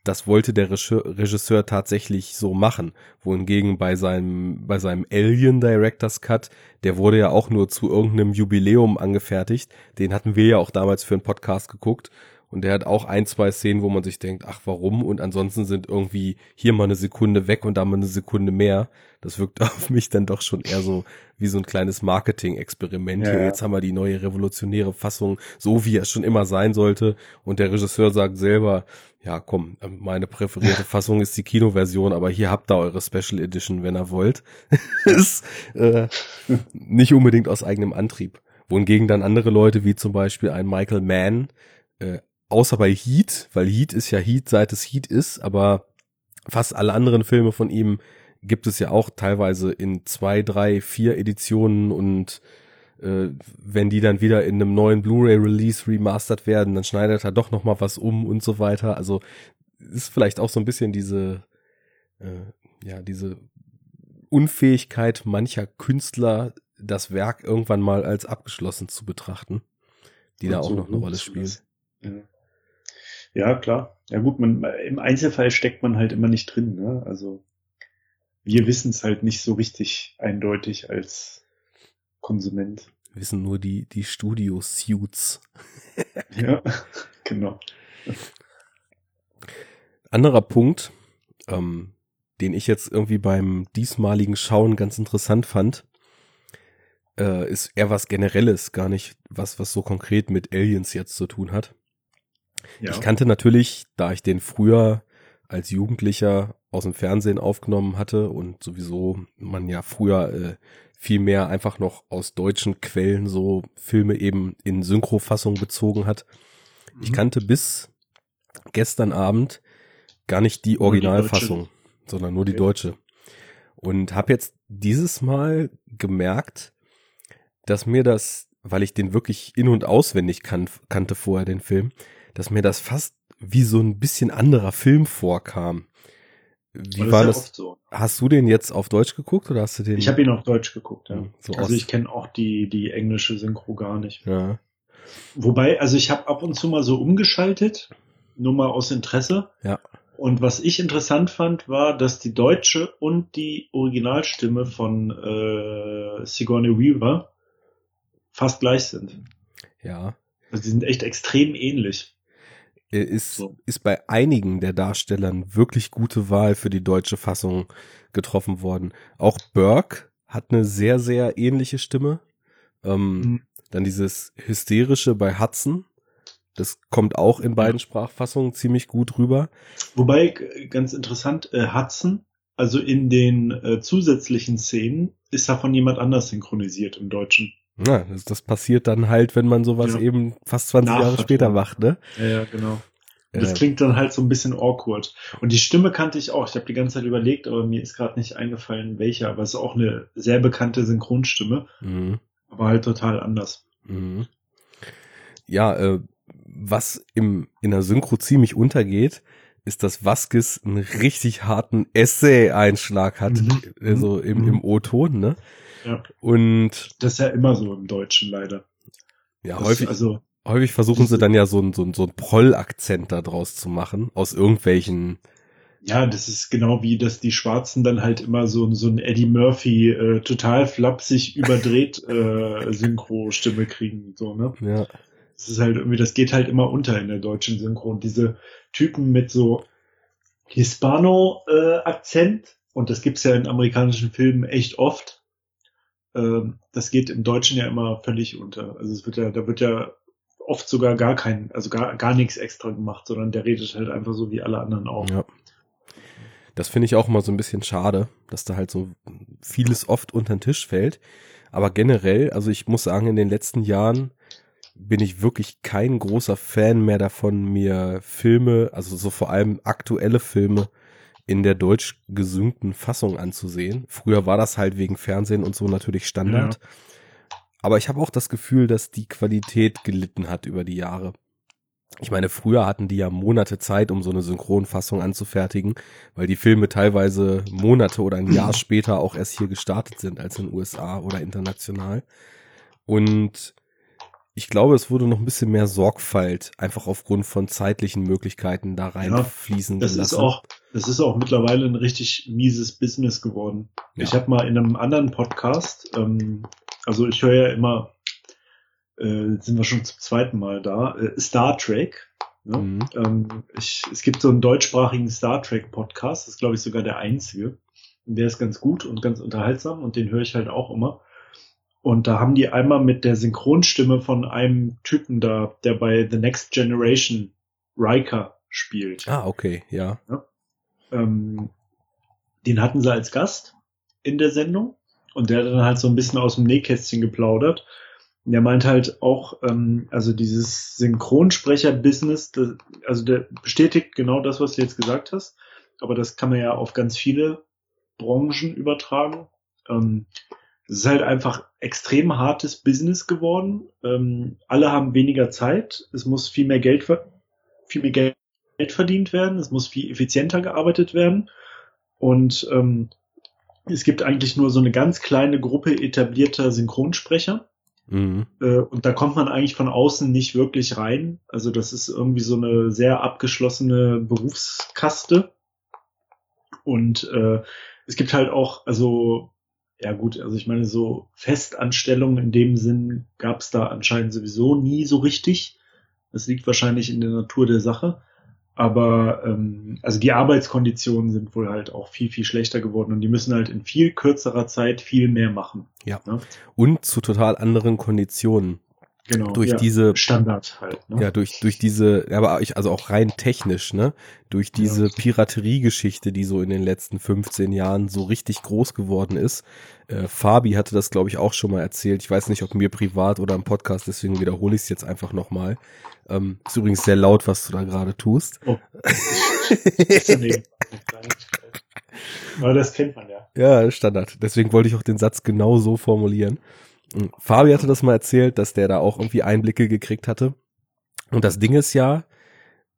das wollte der Regisseur tatsächlich so machen. Wohingegen bei seinem, bei seinem Alien Director's Cut, der wurde ja auch nur zu irgendeinem Jubiläum angefertigt. Den hatten wir ja auch damals für einen Podcast geguckt. Und der hat auch ein, zwei Szenen, wo man sich denkt, ach, warum? Und ansonsten sind irgendwie hier mal eine Sekunde weg und da mal eine Sekunde mehr. Das wirkt auf mich dann doch schon eher so wie so ein kleines Marketing-Experiment. Ja. Jetzt haben wir die neue revolutionäre Fassung, so wie es schon immer sein sollte. Und der Regisseur sagt selber, ja, komm, meine präferierte Fassung ist die Kinoversion, aber hier habt ihr eure Special Edition, wenn ihr wollt. ist äh, nicht unbedingt aus eigenem Antrieb. Wohingegen dann andere Leute, wie zum Beispiel ein Michael Mann, äh, außer bei Heat, weil Heat ist ja Heat, seit es Heat ist, aber fast alle anderen Filme von ihm gibt es ja auch teilweise in zwei, drei, vier Editionen und äh, wenn die dann wieder in einem neuen Blu-ray-Release remastert werden, dann schneidet er doch noch mal was um und so weiter. Also ist vielleicht auch so ein bisschen diese, äh, ja, diese Unfähigkeit mancher Künstler, das Werk irgendwann mal als abgeschlossen zu betrachten, die und da auch noch eine Rolle spielt. Ja. Ja, klar. Ja gut, man, im Einzelfall steckt man halt immer nicht drin. Ne? Also wir wissen es halt nicht so richtig eindeutig als Konsument. Wissen nur die, die Studio-Suits. ja, genau. Anderer Punkt, ähm, den ich jetzt irgendwie beim diesmaligen Schauen ganz interessant fand, äh, ist eher was Generelles, gar nicht was, was so konkret mit Aliens jetzt zu tun hat. Ja. Ich kannte natürlich, da ich den früher als Jugendlicher aus dem Fernsehen aufgenommen hatte und sowieso man ja früher äh, viel mehr einfach noch aus deutschen Quellen so Filme eben in Synchrofassung bezogen hat. Mhm. Ich kannte bis gestern Abend gar nicht die Originalfassung, die sondern nur die okay. deutsche. Und habe jetzt dieses Mal gemerkt, dass mir das, weil ich den wirklich in und auswendig kan kannte vorher den Film, dass mir das fast wie so ein bisschen anderer Film vorkam. Wie das war das? So. Hast du den jetzt auf Deutsch geguckt oder hast du den? Ich habe ihn auf Deutsch geguckt, ja. Hm, so also ich kenne auch die die englische Synchro gar nicht. Ja. Wobei, also ich habe ab und zu mal so umgeschaltet, nur mal aus Interesse. Ja. Und was ich interessant fand, war, dass die deutsche und die Originalstimme von äh, Sigourney Weaver fast gleich sind. Ja. Also die sind echt extrem ähnlich. Ist, so. ist bei einigen der Darstellern wirklich gute Wahl für die deutsche Fassung getroffen worden. Auch Burke hat eine sehr, sehr ähnliche Stimme. Ähm, mhm. Dann dieses hysterische bei Hudson, das kommt auch in beiden Sprachfassungen ziemlich gut rüber. Wobei, ganz interessant, äh, Hudson, also in den äh, zusätzlichen Szenen, ist er von jemand anders synchronisiert im Deutschen. Ja, das, das passiert dann halt, wenn man sowas ja. eben fast 20 Jahre später macht, ne? Ja, ja, genau. Das äh, klingt dann halt so ein bisschen awkward. Und die Stimme kannte ich auch. Ich habe die ganze Zeit überlegt, aber mir ist gerade nicht eingefallen, welche. Aber es ist auch eine sehr bekannte Synchronstimme. Mhm. Aber halt total anders. Mhm. Ja, äh, was im, in der Synchro ziemlich untergeht, ist, dass Vasquez einen richtig harten Essay-Einschlag hat, mhm. also im, im mhm. O-Ton, ne? Ja. Und das ist ja immer so im Deutschen leider. Ja, das, häufig, also, häufig versuchen sie dann ja so ein, so ein, so ein Proll-Akzent da draus zu machen, aus irgendwelchen ja, das ist genau wie, dass die Schwarzen dann halt immer so, so ein Eddie Murphy äh, total flapsig überdreht äh, Synchro-Stimme kriegen, so, ne? Ja. Das ist halt irgendwie, das geht halt immer unter in der deutschen Synchro. Und diese Typen mit so Hispano-Akzent, und das gibt's ja in amerikanischen Filmen echt oft, äh, das geht im Deutschen ja immer völlig unter. Also es wird ja, da wird ja oft sogar gar kein, also gar, gar nichts extra gemacht, sondern der redet halt einfach so wie alle anderen auch. Ja. Das finde ich auch immer so ein bisschen schade, dass da halt so vieles oft unter den Tisch fällt. Aber generell, also ich muss sagen, in den letzten Jahren bin ich wirklich kein großer Fan mehr davon, mir Filme, also so vor allem aktuelle Filme in der deutsch gesüngten Fassung anzusehen. Früher war das halt wegen Fernsehen und so natürlich Standard. Ja. Aber ich habe auch das Gefühl, dass die Qualität gelitten hat über die Jahre. Ich meine, früher hatten die ja Monate Zeit, um so eine Synchronfassung anzufertigen, weil die Filme teilweise Monate oder ein Jahr später auch erst hier gestartet sind als in den USA oder international. Und ich glaube, es wurde noch ein bisschen mehr Sorgfalt einfach aufgrund von zeitlichen Möglichkeiten da reinfließen ja, das gelassen. Ist auch, das ist auch mittlerweile ein richtig mieses Business geworden. Ja. Ich habe mal in einem anderen Podcast, ähm, also ich höre ja immer äh, sind wir schon zum zweiten Mal da, äh, Star Trek. Ne? Mhm. Ähm, ich, es gibt so einen deutschsprachigen Star Trek Podcast, das ist glaube ich sogar der einzige. Und der ist ganz gut und ganz unterhaltsam und den höre ich halt auch immer. Und da haben die einmal mit der Synchronstimme von einem Typen da, der bei The Next Generation Riker spielt. Ah, okay, ja. ja? Ähm, den hatten sie als Gast in der Sendung und der hat dann halt so ein bisschen aus dem Nähkästchen geplaudert der meint halt auch, ähm, also dieses Synchronsprecher-Business, also der bestätigt genau das, was du jetzt gesagt hast, aber das kann man ja auf ganz viele Branchen übertragen. Ähm, es ist halt einfach extrem hartes Business geworden. Ähm, alle haben weniger Zeit. Es muss viel mehr Geld, viel mehr Geld verdient werden. Es muss viel effizienter gearbeitet werden. Und ähm, es gibt eigentlich nur so eine ganz kleine Gruppe etablierter Synchronsprecher. Mhm. Äh, und da kommt man eigentlich von außen nicht wirklich rein. Also das ist irgendwie so eine sehr abgeschlossene Berufskaste. Und äh, es gibt halt auch, also ja gut, also ich meine, so Festanstellungen in dem Sinn gab es da anscheinend sowieso nie so richtig. Das liegt wahrscheinlich in der Natur der Sache. Aber ähm, also die Arbeitskonditionen sind wohl halt auch viel, viel schlechter geworden und die müssen halt in viel kürzerer Zeit viel mehr machen. Ja. Ne? Und zu total anderen Konditionen. Genau, durch ja, diese Standard halt. Ne? Ja, durch durch diese, aber ich also auch rein technisch, ne, durch diese ja. Piraterie-Geschichte, die so in den letzten 15 Jahren so richtig groß geworden ist. Äh, Fabi hatte das, glaube ich, auch schon mal erzählt. Ich weiß nicht, ob mir privat oder im Podcast, deswegen wiederhole ich es jetzt einfach nochmal. Ähm, ist übrigens sehr laut, was du da gerade tust. Oh. Aber das kennt man ja. Ja, Standard. Deswegen wollte ich auch den Satz genau so formulieren. Fabi hatte das mal erzählt, dass der da auch irgendwie Einblicke gekriegt hatte. Und das Ding ist ja,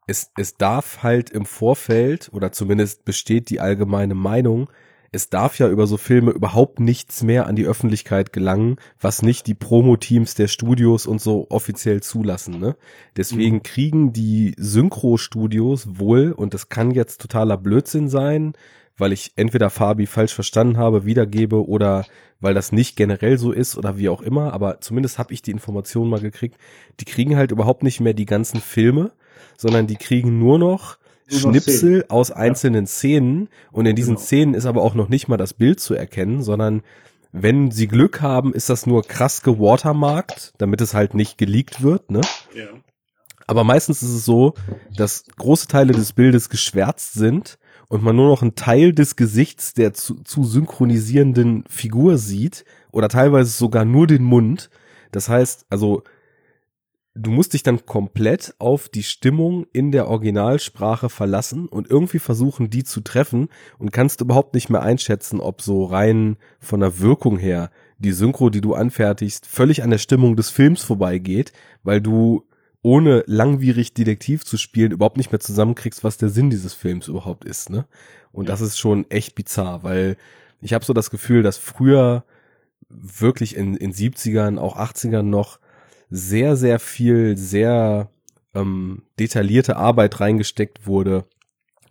es, es darf halt im Vorfeld, oder zumindest besteht die allgemeine Meinung, es darf ja über so Filme überhaupt nichts mehr an die Öffentlichkeit gelangen, was nicht die Promo-Teams der Studios und so offiziell zulassen. Ne? Deswegen mhm. kriegen die Synchro-Studios wohl, und das kann jetzt totaler Blödsinn sein, weil ich entweder Fabi falsch verstanden habe, wiedergebe oder weil das nicht generell so ist oder wie auch immer, aber zumindest habe ich die Information mal gekriegt, die kriegen halt überhaupt nicht mehr die ganzen Filme, sondern die kriegen nur noch Schnipsel aus einzelnen ja. Szenen und in diesen genau. Szenen ist aber auch noch nicht mal das Bild zu erkennen, sondern wenn sie Glück haben, ist das nur krass gewatermarkt, damit es halt nicht geleakt wird, ne? Ja. Aber meistens ist es so, dass große Teile des Bildes geschwärzt sind und man nur noch einen Teil des Gesichts der zu, zu synchronisierenden Figur sieht oder teilweise sogar nur den Mund. Das heißt, also du musst dich dann komplett auf die Stimmung in der Originalsprache verlassen und irgendwie versuchen, die zu treffen und kannst überhaupt nicht mehr einschätzen, ob so rein von der Wirkung her die Synchro, die du anfertigst, völlig an der Stimmung des Films vorbeigeht, weil du ohne langwierig Detektiv zu spielen überhaupt nicht mehr zusammenkriegst, was der Sinn dieses Films überhaupt ist, ne? Und das ist schon echt bizarr, weil ich habe so das Gefühl, dass früher wirklich in, in 70ern, auch 80ern noch sehr, sehr viel, sehr ähm, detaillierte Arbeit reingesteckt wurde,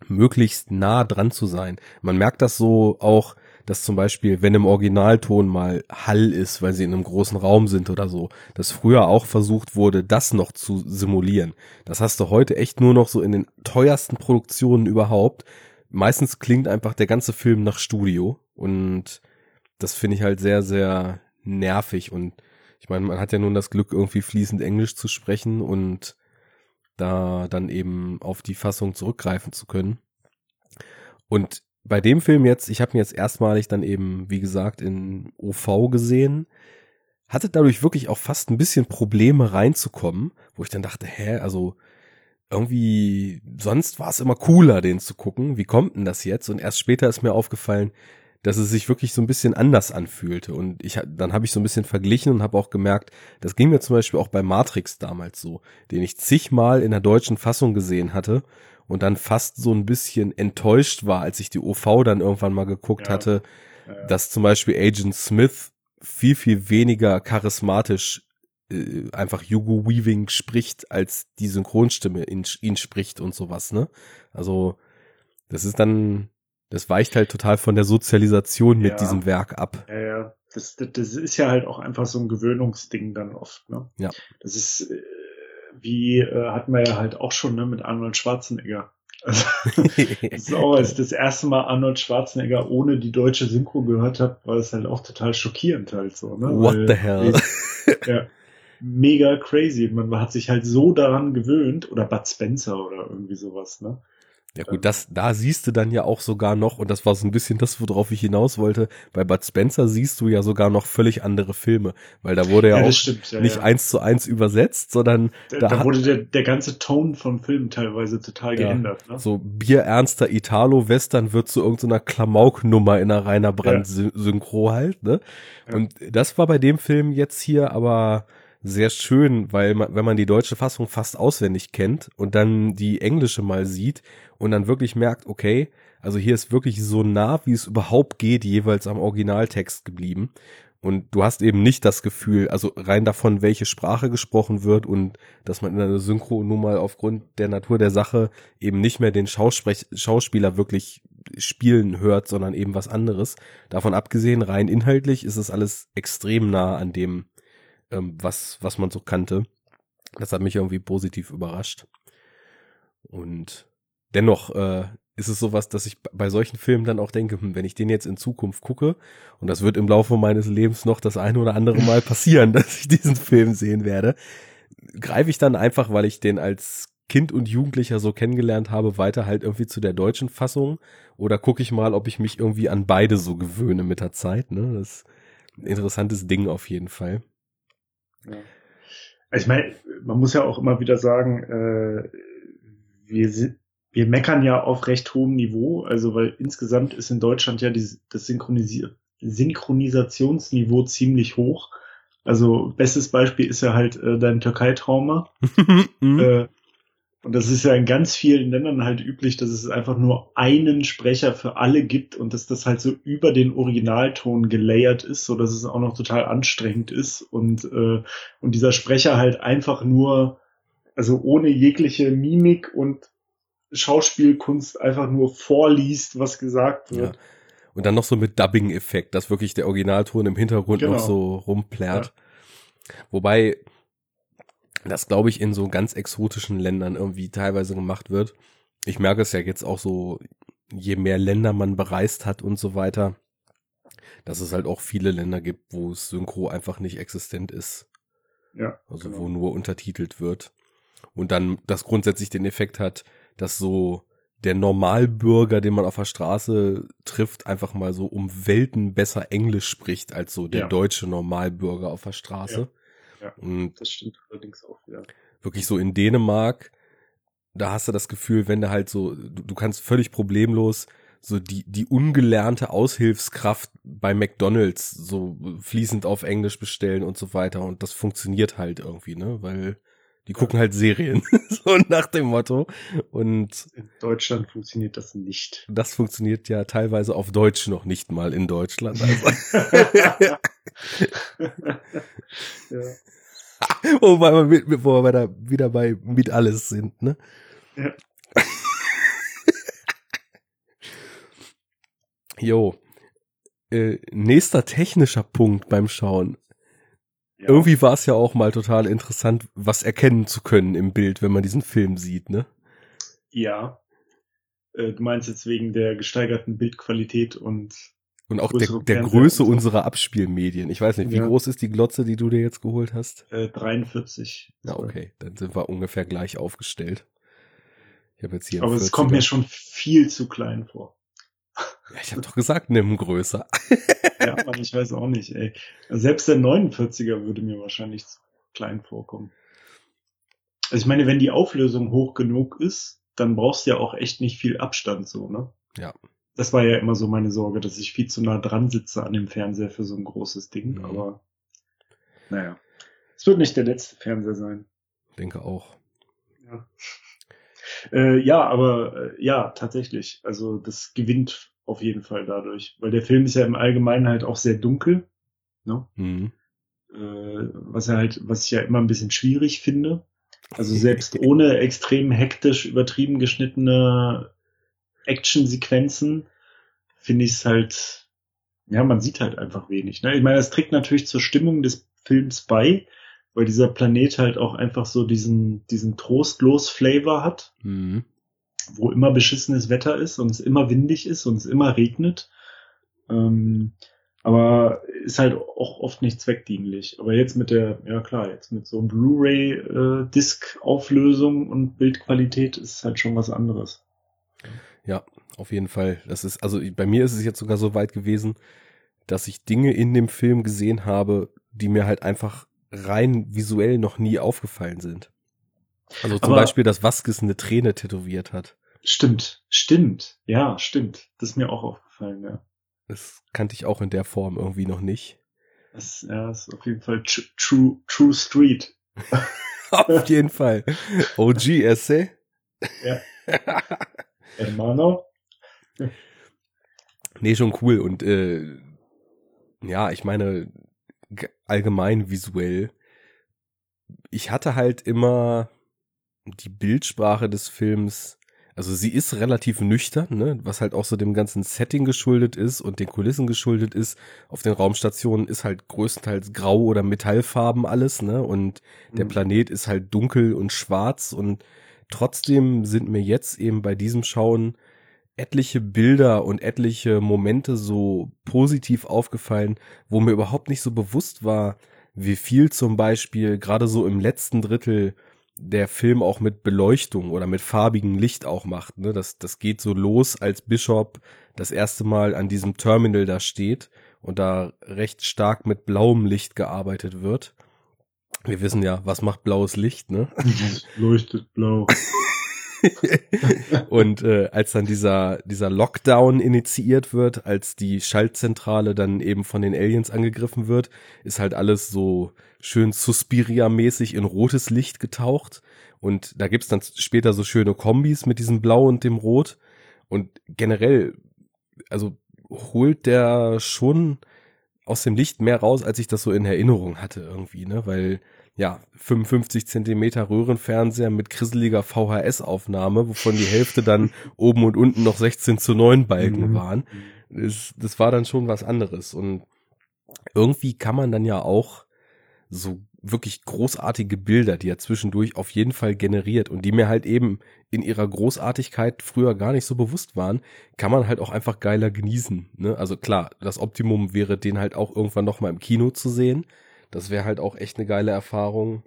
möglichst nah dran zu sein. Man merkt das so auch dass zum Beispiel, wenn im Originalton mal Hall ist, weil sie in einem großen Raum sind oder so, dass früher auch versucht wurde, das noch zu simulieren. Das hast du heute echt nur noch so in den teuersten Produktionen überhaupt. Meistens klingt einfach der ganze Film nach Studio und das finde ich halt sehr, sehr nervig und ich meine, man hat ja nun das Glück, irgendwie fließend Englisch zu sprechen und da dann eben auf die Fassung zurückgreifen zu können. Und bei dem Film jetzt, ich habe ihn jetzt erstmalig dann eben, wie gesagt, in OV gesehen, hatte dadurch wirklich auch fast ein bisschen Probleme reinzukommen, wo ich dann dachte, hä, also irgendwie, sonst war es immer cooler, den zu gucken. Wie kommt denn das jetzt? Und erst später ist mir aufgefallen, dass es sich wirklich so ein bisschen anders anfühlte. Und ich, dann habe ich so ein bisschen verglichen und habe auch gemerkt, das ging mir zum Beispiel auch bei Matrix damals so, den ich zigmal in der deutschen Fassung gesehen hatte und dann fast so ein bisschen enttäuscht war, als ich die OV dann irgendwann mal geguckt ja. hatte, ja. dass zum Beispiel Agent Smith viel, viel weniger charismatisch äh, einfach Hugo Weaving spricht, als die Synchronstimme ihn, ihn spricht und sowas, ne? Also, das ist dann, das weicht halt total von der Sozialisation mit ja. diesem Werk ab. Ja, ja. Das, das, das ist ja halt auch einfach so ein Gewöhnungsding dann oft, ne? Ja. Das ist, äh, wie äh, hatten wir ja halt auch schon ne, mit Arnold Schwarzenegger. Also, das ist auch, als ich das erste Mal Arnold Schwarzenegger ohne die deutsche Synchro gehört habe, war das halt auch total schockierend halt so. Ne? What Weil, the hell? ja, mega crazy. Man hat sich halt so daran gewöhnt, oder Bud Spencer oder irgendwie sowas, ne? Ja gut, das, da siehst du dann ja auch sogar noch, und das war so ein bisschen das, worauf ich hinaus wollte, bei Bud Spencer siehst du ja sogar noch völlig andere Filme, weil da wurde ja, ja auch stimmt, ja, nicht ja. eins zu eins übersetzt, sondern da, da, da wurde der, der ganze Ton vom Film teilweise total geändert. Ne? So bierernster Italo-Western wird zu irgendeiner Klamauk-Nummer in einer Rainer Brand-Synchro halt, ne? Und das war bei dem Film jetzt hier aber sehr schön, weil man, wenn man die deutsche Fassung fast auswendig kennt und dann die englische mal sieht und dann wirklich merkt, okay, also hier ist wirklich so nah, wie es überhaupt geht, jeweils am Originaltext geblieben. Und du hast eben nicht das Gefühl, also rein davon, welche Sprache gesprochen wird und dass man in einer Synchro nun mal aufgrund der Natur der Sache eben nicht mehr den Schausprech Schauspieler wirklich spielen hört, sondern eben was anderes. Davon abgesehen, rein inhaltlich ist es alles extrem nah an dem, ähm, was, was man so kannte. Das hat mich irgendwie positiv überrascht. Und dennoch äh, ist es sowas, dass ich bei solchen Filmen dann auch denke, hm, wenn ich den jetzt in Zukunft gucke, und das wird im Laufe meines Lebens noch das eine oder andere Mal passieren, dass ich diesen Film sehen werde, greife ich dann einfach, weil ich den als Kind und Jugendlicher so kennengelernt habe, weiter halt irgendwie zu der deutschen Fassung oder gucke ich mal, ob ich mich irgendwie an beide so gewöhne mit der Zeit. Ne? Das ist ein interessantes Ding auf jeden Fall. Ja. Ich meine, man muss ja auch immer wieder sagen, äh, wir, wir meckern ja auf recht hohem Niveau, also weil insgesamt ist in Deutschland ja die, das Synchronisi Synchronisationsniveau ziemlich hoch. Also bestes Beispiel ist ja halt äh, dein Türkei-Trauma. äh, Und das ist ja in ganz vielen Ländern halt üblich, dass es einfach nur einen Sprecher für alle gibt und dass das halt so über den Originalton gelayert ist, so dass es auch noch total anstrengend ist und äh, und dieser Sprecher halt einfach nur, also ohne jegliche Mimik und Schauspielkunst einfach nur vorliest, was gesagt wird. Ja. Und dann noch so mit Dubbing-Effekt, dass wirklich der Originalton im Hintergrund Genau. noch so rumplärt. Wobei das, glaube ich, in so ganz exotischen Ländern irgendwie teilweise gemacht wird. Ich merke es ja jetzt auch so, je mehr Länder man bereist hat und so weiter, dass es halt auch viele Länder gibt, wo es Synchro einfach nicht existent ist. Ja, Also genau. wo nur untertitelt wird. Und dann das grundsätzlich den Effekt hat, dass so der Normalbürger, den man auf der Straße trifft, einfach mal so um Welten besser Englisch spricht als so der Ja. deutsche Normalbürger auf der Straße. Ja. Ja. Und Das stimmt allerdings auch wieder. wirklich so in Dänemark, da hast du das Gefühl, wenn du halt so, du, du kannst völlig problemlos so die, die ungelernte Aushilfskraft bei McDonalds so fließend auf Englisch bestellen und so weiter. Und das funktioniert halt irgendwie, ne? Weil die gucken halt Serien, so nach dem Motto. Und In Deutschland funktioniert das nicht. das funktioniert ja teilweise auf Deutsch noch nicht mal in Deutschland. Also, ja. wobei wir, mit, wo wir da wieder bei mit alles sind, ne? Ja. Jo. Äh, nächster technischer Punkt beim Schauen. Ja. Irgendwie war es ja auch mal total interessant, was erkennen zu können im Bild, wenn man diesen Film sieht, ne? Ja. Äh, Du meinst jetzt wegen der gesteigerten Bildqualität und Und auch der, der Größe unserer Abspielmedien. Ich weiß nicht, wie Ja. groß ist die Glotze, die du dir jetzt geholt hast? äh, 43. Ja, okay, dann sind wir ungefähr gleich aufgestellt. Ich habe jetzt hier. Aber es kommt 40er. mir schon viel zu klein vor. Ich habe doch gesagt, nimm größer. Ja, Mann, ich weiß auch nicht, ey. Selbst der 49er würde mir wahrscheinlich klein vorkommen. Also ich meine, wenn die Auflösung hoch genug ist, dann brauchst du ja auch echt nicht viel Abstand so, ne? Ja. Das war ja immer so meine Sorge, dass ich viel zu nah dran sitze an dem Fernseher für so ein großes Ding, Mhm. aber naja. Es wird nicht der letzte Fernseher sein. Denke auch. Ja. Äh, ja, aber äh, ja, tatsächlich. Also das gewinnt auf jeden Fall dadurch, weil der Film ist ja im Allgemeinen halt auch sehr dunkel, ne? Mhm. Äh, was ja halt, was ich ja immer ein bisschen schwierig finde. Also selbst ohne extrem hektisch übertrieben geschnittene Actionsequenzen finde ich es halt, ja, man sieht halt einfach wenig. Ne? Ich meine, das trägt natürlich zur Stimmung des Films bei, weil dieser Planet halt auch einfach so diesen, diesen trostlos Flavor hat, Mhm. Wo immer beschissenes Wetter ist und es immer windig ist und es immer regnet. Ähm, aber ist halt auch oft nicht zweckdienlich. Aber jetzt mit der, ja klar, jetzt mit so Blu-ray-Disc-Auflösung und Bildqualität ist halt schon was anderes. Ja, auf jeden Fall. Das ist, also bei mir ist es jetzt sogar so weit gewesen, dass ich Dinge in dem Film gesehen habe, die mir halt einfach rein visuell noch nie aufgefallen sind. Also zum Aber- Beispiel, dass Vasquez eine Träne tätowiert hat. Stimmt, stimmt, ja, stimmt. Das ist mir auch aufgefallen, ja. Das kannte ich auch in der Form irgendwie noch nicht. Das ja, ist auf jeden Fall tr- True, True Street. Auf jeden Fall. OG Essay. Ja. Hermano. Nee, schon cool. Und äh, ja, ich meine, allgemein visuell. Ich hatte halt immer die Bildsprache des Films, also sie ist relativ nüchtern, ne? was halt auch so dem ganzen Setting geschuldet ist und den Kulissen geschuldet ist. Auf den Raumstationen ist halt größtenteils grau oder Metallfarben alles, ne? Und der Mhm. Planet ist halt dunkel und schwarz und trotzdem sind mir jetzt eben bei diesem Schauen etliche Bilder und etliche Momente so positiv aufgefallen, wo mir überhaupt nicht so bewusst war, wie viel zum Beispiel gerade so im letzten Drittel der Film auch mit Beleuchtung oder mit farbigem Licht auch macht. Ne? Das, das geht so los, als Bishop das erste Mal an diesem Terminal da steht und da recht stark mit blauem Licht gearbeitet wird. Wir wissen ja, was macht blaues Licht, ne? Leuchtet blau. und äh, als dann dieser, dieser Lockdown initiiert wird, als die Schaltzentrale dann eben von den Aliens angegriffen wird, ist halt alles so schön Suspiria-mäßig in rotes Licht getaucht. Und da gibt's dann später so schöne Kombis mit diesem Blau und dem Rot. Und generell, also holt der schon aus dem Licht mehr raus, als ich das so in Erinnerung hatte irgendwie, ne? Weil ja, 55 Zentimeter Röhrenfernseher mit krisseliger VHS-Aufnahme, wovon die Hälfte dann oben und unten noch 16 zu 9 Balken mhm. waren. Das, das war dann schon was anderes. Und irgendwie kann man dann ja auch so wirklich großartige Bilder, die er zwischendurch auf jeden Fall generiert und die mir halt eben in ihrer Großartigkeit früher gar nicht so bewusst waren, kann man halt auch einfach geiler genießen. Ne? Also klar, das Optimum wäre, den halt auch irgendwann noch mal im Kino zu sehen. Das wäre halt auch echt eine geile Erfahrung,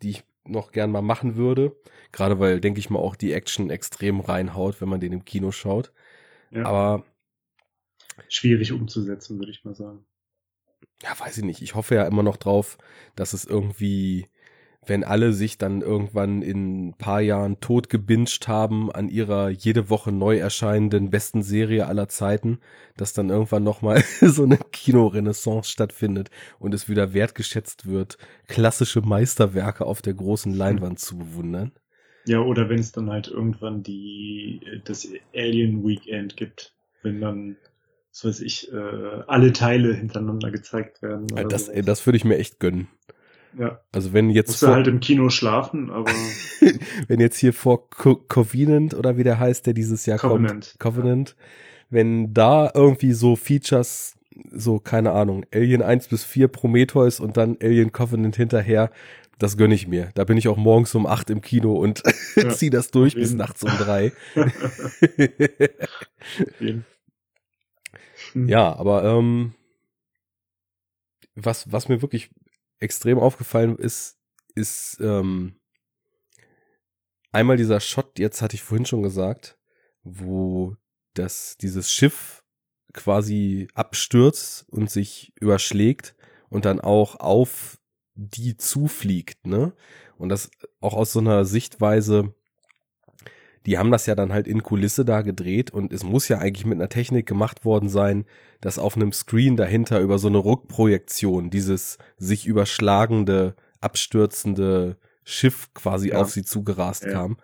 die ich noch gern mal machen würde. Gerade weil, denke ich mal, auch die Action extrem reinhaut, wenn man den im Kino schaut. Ja. Aber schwierig umzusetzen, würde ich mal sagen ja, weiß ich nicht. Ich hoffe ja immer noch drauf, dass es irgendwie, wenn alle sich dann irgendwann in ein paar Jahren tot gebinged haben an ihrer jede Woche neu erscheinenden besten Serie aller Zeiten, dass dann irgendwann nochmal so eine Kinorenaissance stattfindet und es wieder wertgeschätzt wird, klassische Meisterwerke auf der großen Leinwand zu bewundern. Ja, oder wenn es dann halt irgendwann die, das Alien Weekend gibt, wenn dann was weiß ich, äh, alle Teile hintereinander gezeigt werden. Das, ey, das würde ich mir echt gönnen. Ja. Also wenn jetzt Musst vor, halt im Kino schlafen, aber wenn jetzt hier vor Co Covenant oder wie der heißt, der dieses Jahr Covenant. kommt, Covenant, wenn da irgendwie so Features so keine Ahnung, Alien 1 bis 4 Prometheus und dann Alien Covenant hinterher, das gönne ich mir. Da bin ich auch morgens um 8 im Kino und ja, zieh das durch bis nachts um 3. Mhm. Ja, aber ähm, was, was mir wirklich extrem aufgefallen ist, ist ähm, einmal dieser Shot, jetzt hatte ich vorhin schon gesagt, wo das, dieses Schiff quasi abstürzt und sich überschlägt und dann auch auf die zufliegt, ne? Und das auch aus so einer Sichtweise, die haben das ja dann halt in Kulisse da gedreht und es muss ja eigentlich mit einer Technik gemacht worden sein, dass auf einem Screen dahinter über so eine Rückprojektion dieses sich überschlagende, abstürzende Schiff quasi ja. auf sie zugerast ja. kam.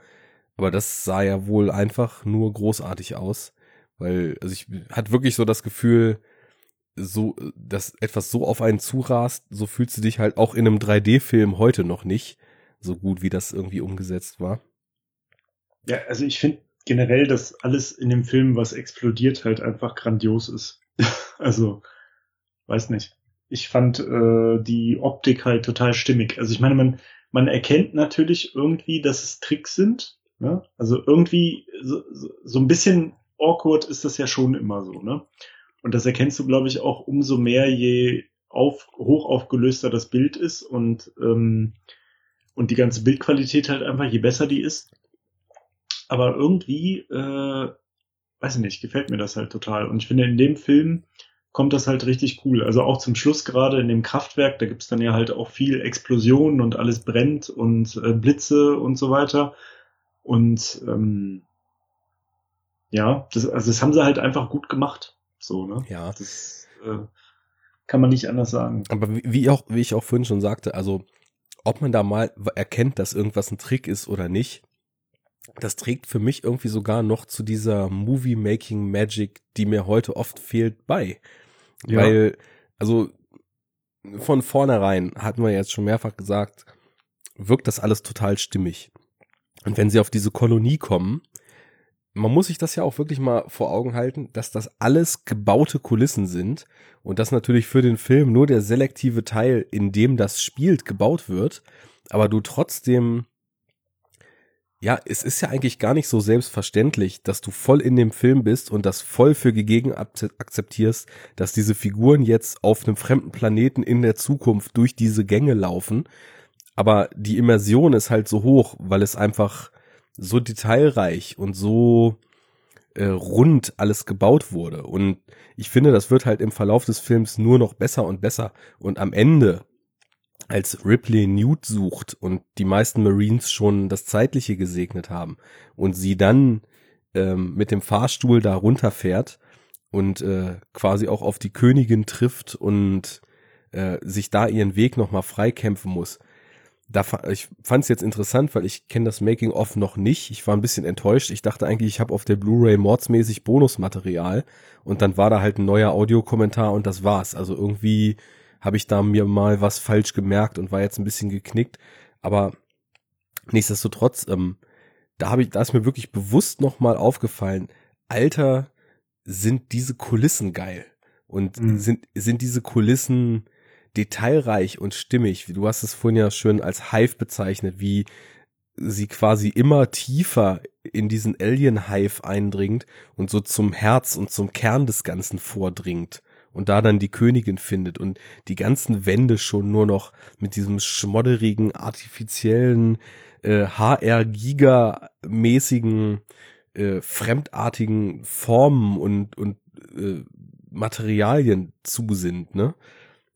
Aber das sah ja wohl einfach nur großartig aus, weil also ich hatte wirklich so das Gefühl, so dass etwas so auf einen zurast, so fühlst du dich halt auch in einem 3D-Film heute noch nicht so gut, wie das irgendwie umgesetzt war. Ja, also ich finde generell, dass alles in dem Film, was explodiert, halt einfach grandios ist. also, weiß nicht. Ich fand äh, die Optik halt total stimmig. Also ich meine, man, man erkennt natürlich irgendwie, dass es Tricks sind. Ne? Also irgendwie so, so ein bisschen awkward ist das ja schon immer so. Ne? Und das erkennst du, glaube ich, auch umso mehr, je auf, hoch aufgelöster das Bild ist und, ähm, und die ganze Bildqualität halt einfach, je besser die ist, aber irgendwie, äh, weiß ich nicht, gefällt mir das halt total. Und ich finde, in dem Film kommt das halt richtig cool. Also auch zum Schluss gerade in dem Kraftwerk, da gibt's dann ja halt auch viel Explosionen und alles brennt und äh, Blitze und so weiter. Und ähm, ja, das, also das haben sie halt einfach gut gemacht. So, ne? Ja. Das äh, kann man nicht anders sagen. Aber wie, wie, auch, wie ich auch vorhin schon sagte, also ob man da mal erkennt, dass irgendwas ein Trick ist oder nicht, das trägt für mich irgendwie sogar noch zu dieser Movie-Making-Magic, die mir heute oft fehlt, bei. Ja. Weil, also von vornherein hatten wir jetzt schon mehrfach gesagt, wirkt das alles total stimmig. Und wenn sie auf diese Kolonie kommen, man muss sich das ja auch wirklich mal vor Augen halten, dass das alles gebaute Kulissen sind und dass natürlich für den Film nur der selektive Teil, in dem das spielt, gebaut wird, aber du trotzdem ja, es ist ja eigentlich gar nicht so selbstverständlich, dass du voll in dem Film bist und das voll für gegeben akzeptierst, dass diese Figuren jetzt auf einem fremden Planeten in der Zukunft durch diese Gänge laufen. Aber die Immersion ist halt so hoch, weil es einfach so detailreich und so äh, rund alles gebaut wurde. Und ich finde, das wird halt im Verlauf des Films nur noch besser und besser. Und am Ende als Ripley Newt sucht und die meisten Marines schon das Zeitliche gesegnet haben und sie dann ähm, mit dem Fahrstuhl da runterfährt und äh, quasi auch auf die Königin trifft und äh, sich da ihren Weg nochmal freikämpfen muss. Da, ich fand es jetzt interessant, weil ich kenne das Making-of noch nicht. Ich war ein bisschen enttäuscht. Ich dachte eigentlich, ich habe auf der Blu-ray mordsmäßig Bonusmaterial und dann war da halt ein neuer Audiokommentar und das war's. Also irgendwie habe ich da mir mal was falsch gemerkt und war jetzt ein bisschen geknickt. Aber nichtsdestotrotz, ähm, da habe ich, da ist mir wirklich bewusst nochmal aufgefallen, Alter, sind diese Kulissen geil. Und mhm. sind, sind diese Kulissen detailreich und stimmig. Du hast es vorhin ja schön als Hive bezeichnet, wie sie quasi immer tiefer in diesen Alien-Hive eindringt und so zum Herz und zum Kern des Ganzen vordringt und da dann die Königin findet und die ganzen Wände schon nur noch mit diesem schmodderigen, artifiziellen, äh, HR-Giga-mäßigen, äh, fremdartigen Formen und, und äh, Materialien zu sind, ne?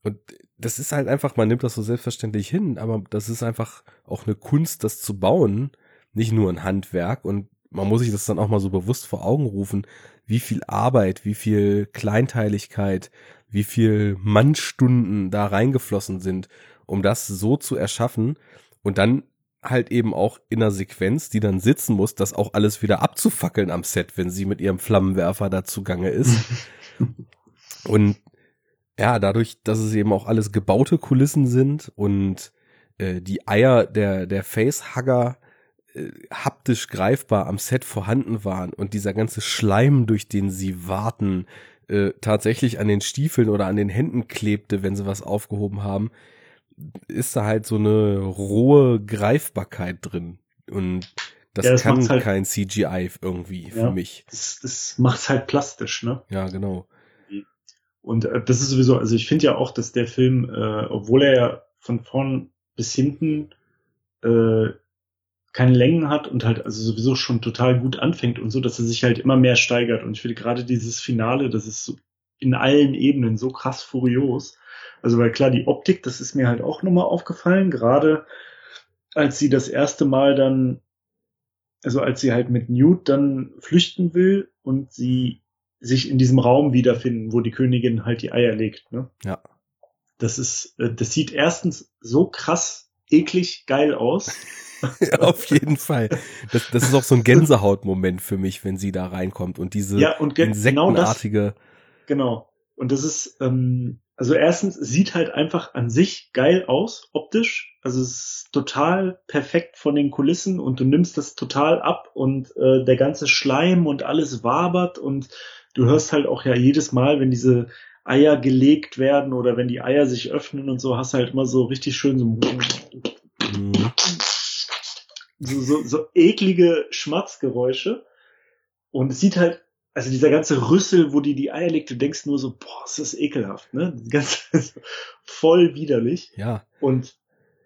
Und das ist halt einfach, man nimmt das so selbstverständlich hin, aber das ist einfach auch eine Kunst, das zu bauen, nicht nur ein Handwerk und man muss sich das dann auch mal so bewusst vor Augen rufen, wie viel Arbeit, wie viel Kleinteiligkeit, wie viel Mannstunden da reingeflossen sind, um das so zu erschaffen und dann halt eben auch in einer Sequenz, die dann sitzen muss, das auch alles wieder abzufackeln am Set, wenn sie mit ihrem Flammenwerfer da zugange ist. und ja, dadurch, dass es eben auch alles gebaute Kulissen sind und äh, die Eier der, der Facehugger äh, haptisch greifbar am Set vorhanden waren und dieser ganze Schleim, durch den sie warten, äh, tatsächlich an den Stiefeln oder an den Händen klebte, wenn sie was aufgehoben haben, ist da halt so eine rohe Greifbarkeit drin. Und das, ja, das kann halt, kein CGI irgendwie ja, für mich. Das, das macht's halt plastisch, ne? Ja, genau. Und äh, das ist sowieso, also ich finde ja auch, dass der Film, äh, obwohl er ja von vorn bis hinten äh, keine Längen hat und halt also sowieso schon total gut anfängt und so, dass er sich halt immer mehr steigert. Und ich finde gerade dieses Finale, das ist so in allen Ebenen so krass furios. Also weil klar, die Optik, das ist mir halt auch nochmal aufgefallen, gerade als sie das erste Mal dann, also als sie halt mit Newt dann flüchten will und sie sich in diesem Raum wiederfinden, wo die Königin halt die Eier legt. Ne? Ja. Das ist, äh, das sieht erstens so krass eklig geil aus. ja, auf jeden Fall. Das, das ist auch so ein Gänsehautmoment für mich, wenn sie da reinkommt und diese ja, und ge insektenartige. Genau, das, genau. Und das ist, ähm, also erstens sieht halt einfach an sich geil aus, optisch. Also es ist total perfekt von den Kulissen und du nimmst das total ab und äh, der ganze Schleim und alles wabert und du hörst halt auch ja jedes Mal, wenn diese Eier gelegt werden oder wenn die Eier sich öffnen und so, hast du halt immer so richtig schön so, mhm. So, so, so eklige Schmatzgeräusche. Und es sieht halt, also dieser ganze Rüssel, wo die die Eier legt, du denkst nur so, boah, ist das ekelhaft, ne? Ganz voll widerlich. Ja. Und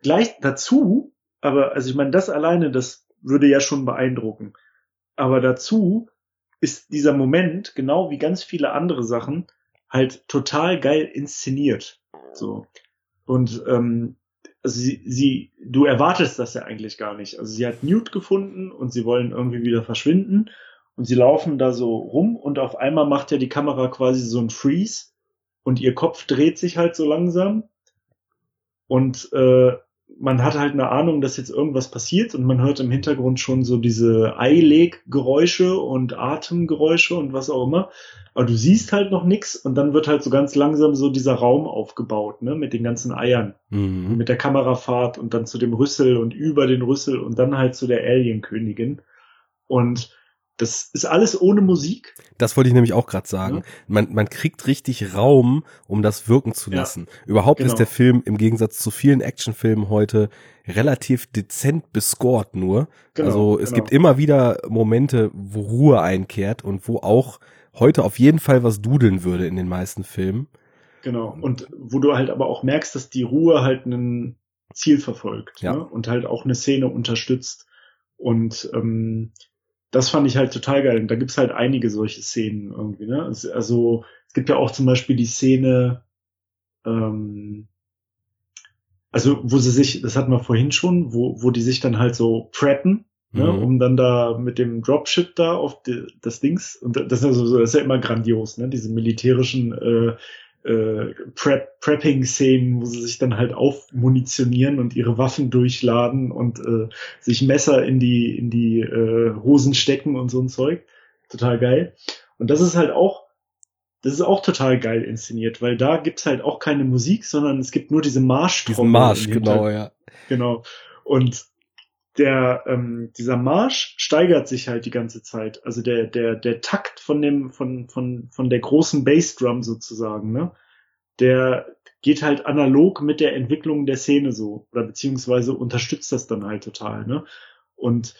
gleich dazu, aber also ich meine, das alleine, das würde ja schon beeindrucken. Aber dazu ist dieser Moment, genau wie ganz viele andere Sachen, halt total geil inszeniert. So. Und ähm, also sie, sie, du erwartest das ja eigentlich gar nicht. Also sie hat Newt gefunden und sie wollen irgendwie wieder verschwinden. Und sie laufen da so rum und auf einmal macht ja die Kamera quasi so ein Freeze. Und ihr Kopf dreht sich halt so langsam. Und äh, man hat halt eine Ahnung, dass jetzt irgendwas passiert und man hört im Hintergrund schon so diese Eileggeräusche und Atemgeräusche und was auch immer. Aber du siehst halt noch nichts und dann wird halt so ganz langsam so dieser Raum aufgebaut, ne, mit den ganzen Eiern. Mhm. Mit der Kamerafahrt und dann zu dem Rüssel und über den Rüssel und dann halt zu der Alienkönigin. Und das ist alles ohne Musik. Das wollte ich nämlich auch gerade sagen. Ja. Man, man kriegt richtig Raum, um das wirken zu lassen. Ja, Überhaupt genau. ist der Film im Gegensatz zu vielen Actionfilmen heute relativ dezent bescored nur. Genau, also es genau. gibt immer wieder Momente, wo Ruhe einkehrt und wo auch heute auf jeden Fall was dudeln würde in den meisten Filmen. Genau. Und wo du halt aber auch merkst, dass die Ruhe halt ein Ziel verfolgt ja. ne? und halt auch eine Szene unterstützt. Und ähm, das fand ich halt total geil. Und da gibt's halt einige solche Szenen irgendwie, ne? Also es gibt ja auch zum Beispiel die Szene, ähm, also wo sie sich, das hatten wir vorhin schon, wo, wo die sich dann halt so preppen, ne, Mhm. um dann da mit dem Dropship da auf die, das Dings, und das ist, ja so, das ist ja immer grandios, ne, diese militärischen äh, äh, Prep, Prepping-Szenen, wo sie sich dann halt aufmunitionieren und ihre Waffen durchladen und äh, sich Messer in die, in die äh, Hosen stecken und so ein Zeug. Total geil. Und das ist halt auch, das ist auch total geil inszeniert, weil da gibt's halt auch keine Musik, sondern es gibt nur diese Marsch. Diesen Marsch, genau, ja. Genau. Und der, ähm, dieser Marsch steigert sich halt die ganze Zeit. Also der, der, der Takt von dem, von, von, von der großen Bassdrum sozusagen, ne? Der geht halt analog mit der Entwicklung der Szene so. Oder beziehungsweise unterstützt das dann halt total, ne? Und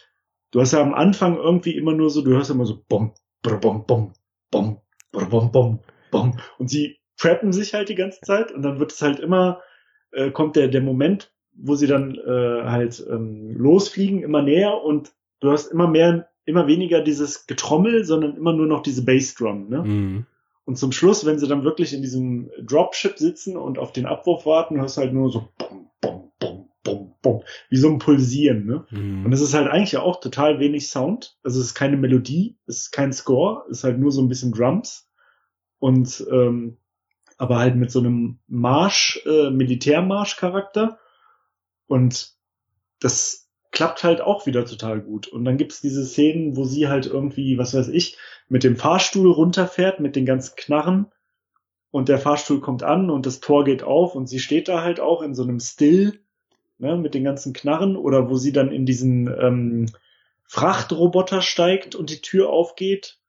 du hast ja am Anfang irgendwie immer nur so, du hörst immer so bom, bom, bom, bom, bom, bom, bom. Und sie preppen sich halt die ganze Zeit und dann wird es halt immer, äh, kommt der, der Moment, wo sie dann äh, halt ähm, losfliegen, immer näher und du hast immer mehr, immer weniger dieses Getrommel, sondern immer nur noch diese Bassdrum, ne? Mhm. Und zum Schluss, wenn sie dann wirklich in diesem Dropship sitzen und auf den Abwurf warten, hörst du halt nur so bom, bom, bom, bom, bom, wie so ein Pulsieren, ne? Und Mhm. es ist halt eigentlich ja auch total wenig Sound. Also es ist keine Melodie, es ist kein Score, es ist halt nur so ein bisschen Drums. Und ähm, aber halt mit so einem Marsch, äh, Militärmarsch-Charakter. Und das klappt halt auch wieder total gut. Und dann gibt's diese Szenen, wo sie halt irgendwie, was weiß ich, mit dem Fahrstuhl runterfährt, mit den ganzen Knarren. Und der Fahrstuhl kommt an und das Tor geht auf und sie steht da halt auch in so einem Still, ne, mit den ganzen Knarren. Oder wo sie dann in diesen ähm, Frachtroboter steigt und die Tür aufgeht.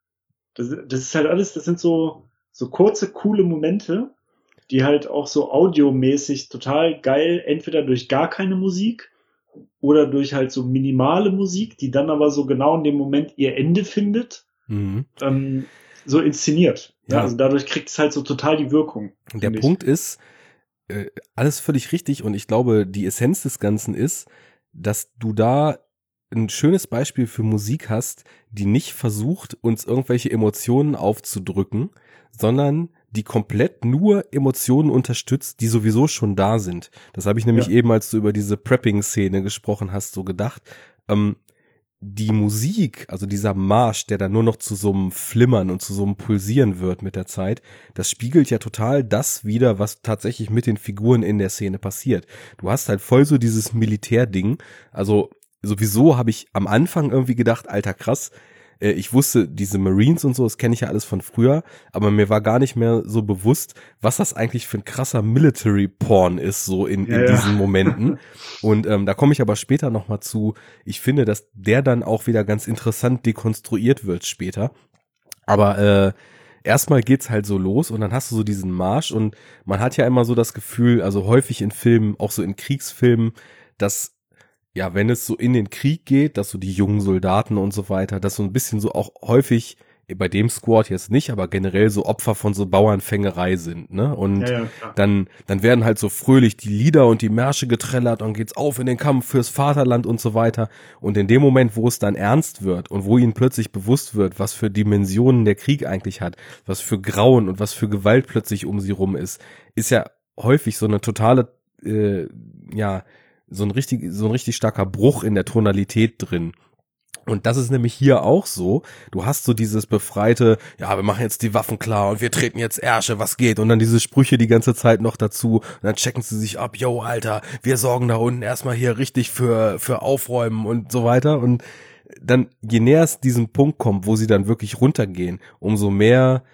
Das, das ist halt alles, das sind so, so kurze, coole Momente, die halt auch so audiomäßig total geil, entweder durch gar keine Musik oder durch halt so minimale Musik, die dann aber so genau in dem Moment ihr Ende findet, Mhm. ähm, so inszeniert. Ja. Ja. also dadurch kriegt es halt so total die Wirkung. Der ich. Punkt ist, äh, alles völlig richtig und ich glaube, die Essenz des Ganzen ist, dass du da ein schönes Beispiel für Musik hast, die nicht versucht, uns irgendwelche Emotionen aufzudrücken, sondern die komplett nur Emotionen unterstützt, die sowieso schon da sind. Das habe ich nämlich Ja. eben, als du über diese Prepping-Szene gesprochen hast, so gedacht. Ähm, die Musik, also dieser Marsch, der dann nur noch zu so einem Flimmern und zu so einem Pulsieren wird mit der Zeit, das spiegelt ja total das wieder, was tatsächlich mit den Figuren in der Szene passiert. Du hast halt voll so dieses Militärding. Also sowieso habe ich am Anfang irgendwie gedacht, alter krass, äh, ich wusste, diese Marines und so, das kenne ich ja alles von früher, aber mir war gar nicht mehr so bewusst, was das eigentlich für ein krasser Military-Porn ist, so in, Ja, in ja. diesen Momenten. Und ähm, da komme ich aber später nochmal zu. Ich finde, dass der dann auch wieder ganz interessant dekonstruiert wird später. Aber äh, erstmal geht's halt so los und dann hast du so diesen Marsch und man hat ja immer so das Gefühl, also häufig in Filmen, auch so in Kriegsfilmen, dass ja, wenn es so in den Krieg geht, dass so die jungen Soldaten und so weiter, dass so ein bisschen so auch häufig bei dem Squad jetzt nicht, aber generell so Opfer von so Bauernfängerei sind, ne? Und Ja, ja, dann, dann werden halt so fröhlich die Lieder und die Märsche getrellert und geht's auf in den Kampf fürs Vaterland und so weiter. Und in dem Moment, wo es dann ernst wird und wo ihnen plötzlich bewusst wird, was für Dimensionen der Krieg eigentlich hat, was für Grauen und was für Gewalt plötzlich um sie rum ist, ist ja häufig so eine totale, äh, ja, so ein richtig, so ein richtig starker Bruch in der Tonalität drin. Und das ist nämlich hier auch so. Du hast so dieses befreite, ja, wir machen jetzt die Waffen klar und wir treten jetzt Ärsche, was geht? Und dann diese Sprüche die ganze Zeit noch dazu. Und dann checken sie sich ab, yo, Alter, wir sorgen da unten erstmal hier richtig für, für Aufräumen und so weiter. Und dann, je näher es diesen Punkt kommt, wo sie dann wirklich runtergehen, umso mehr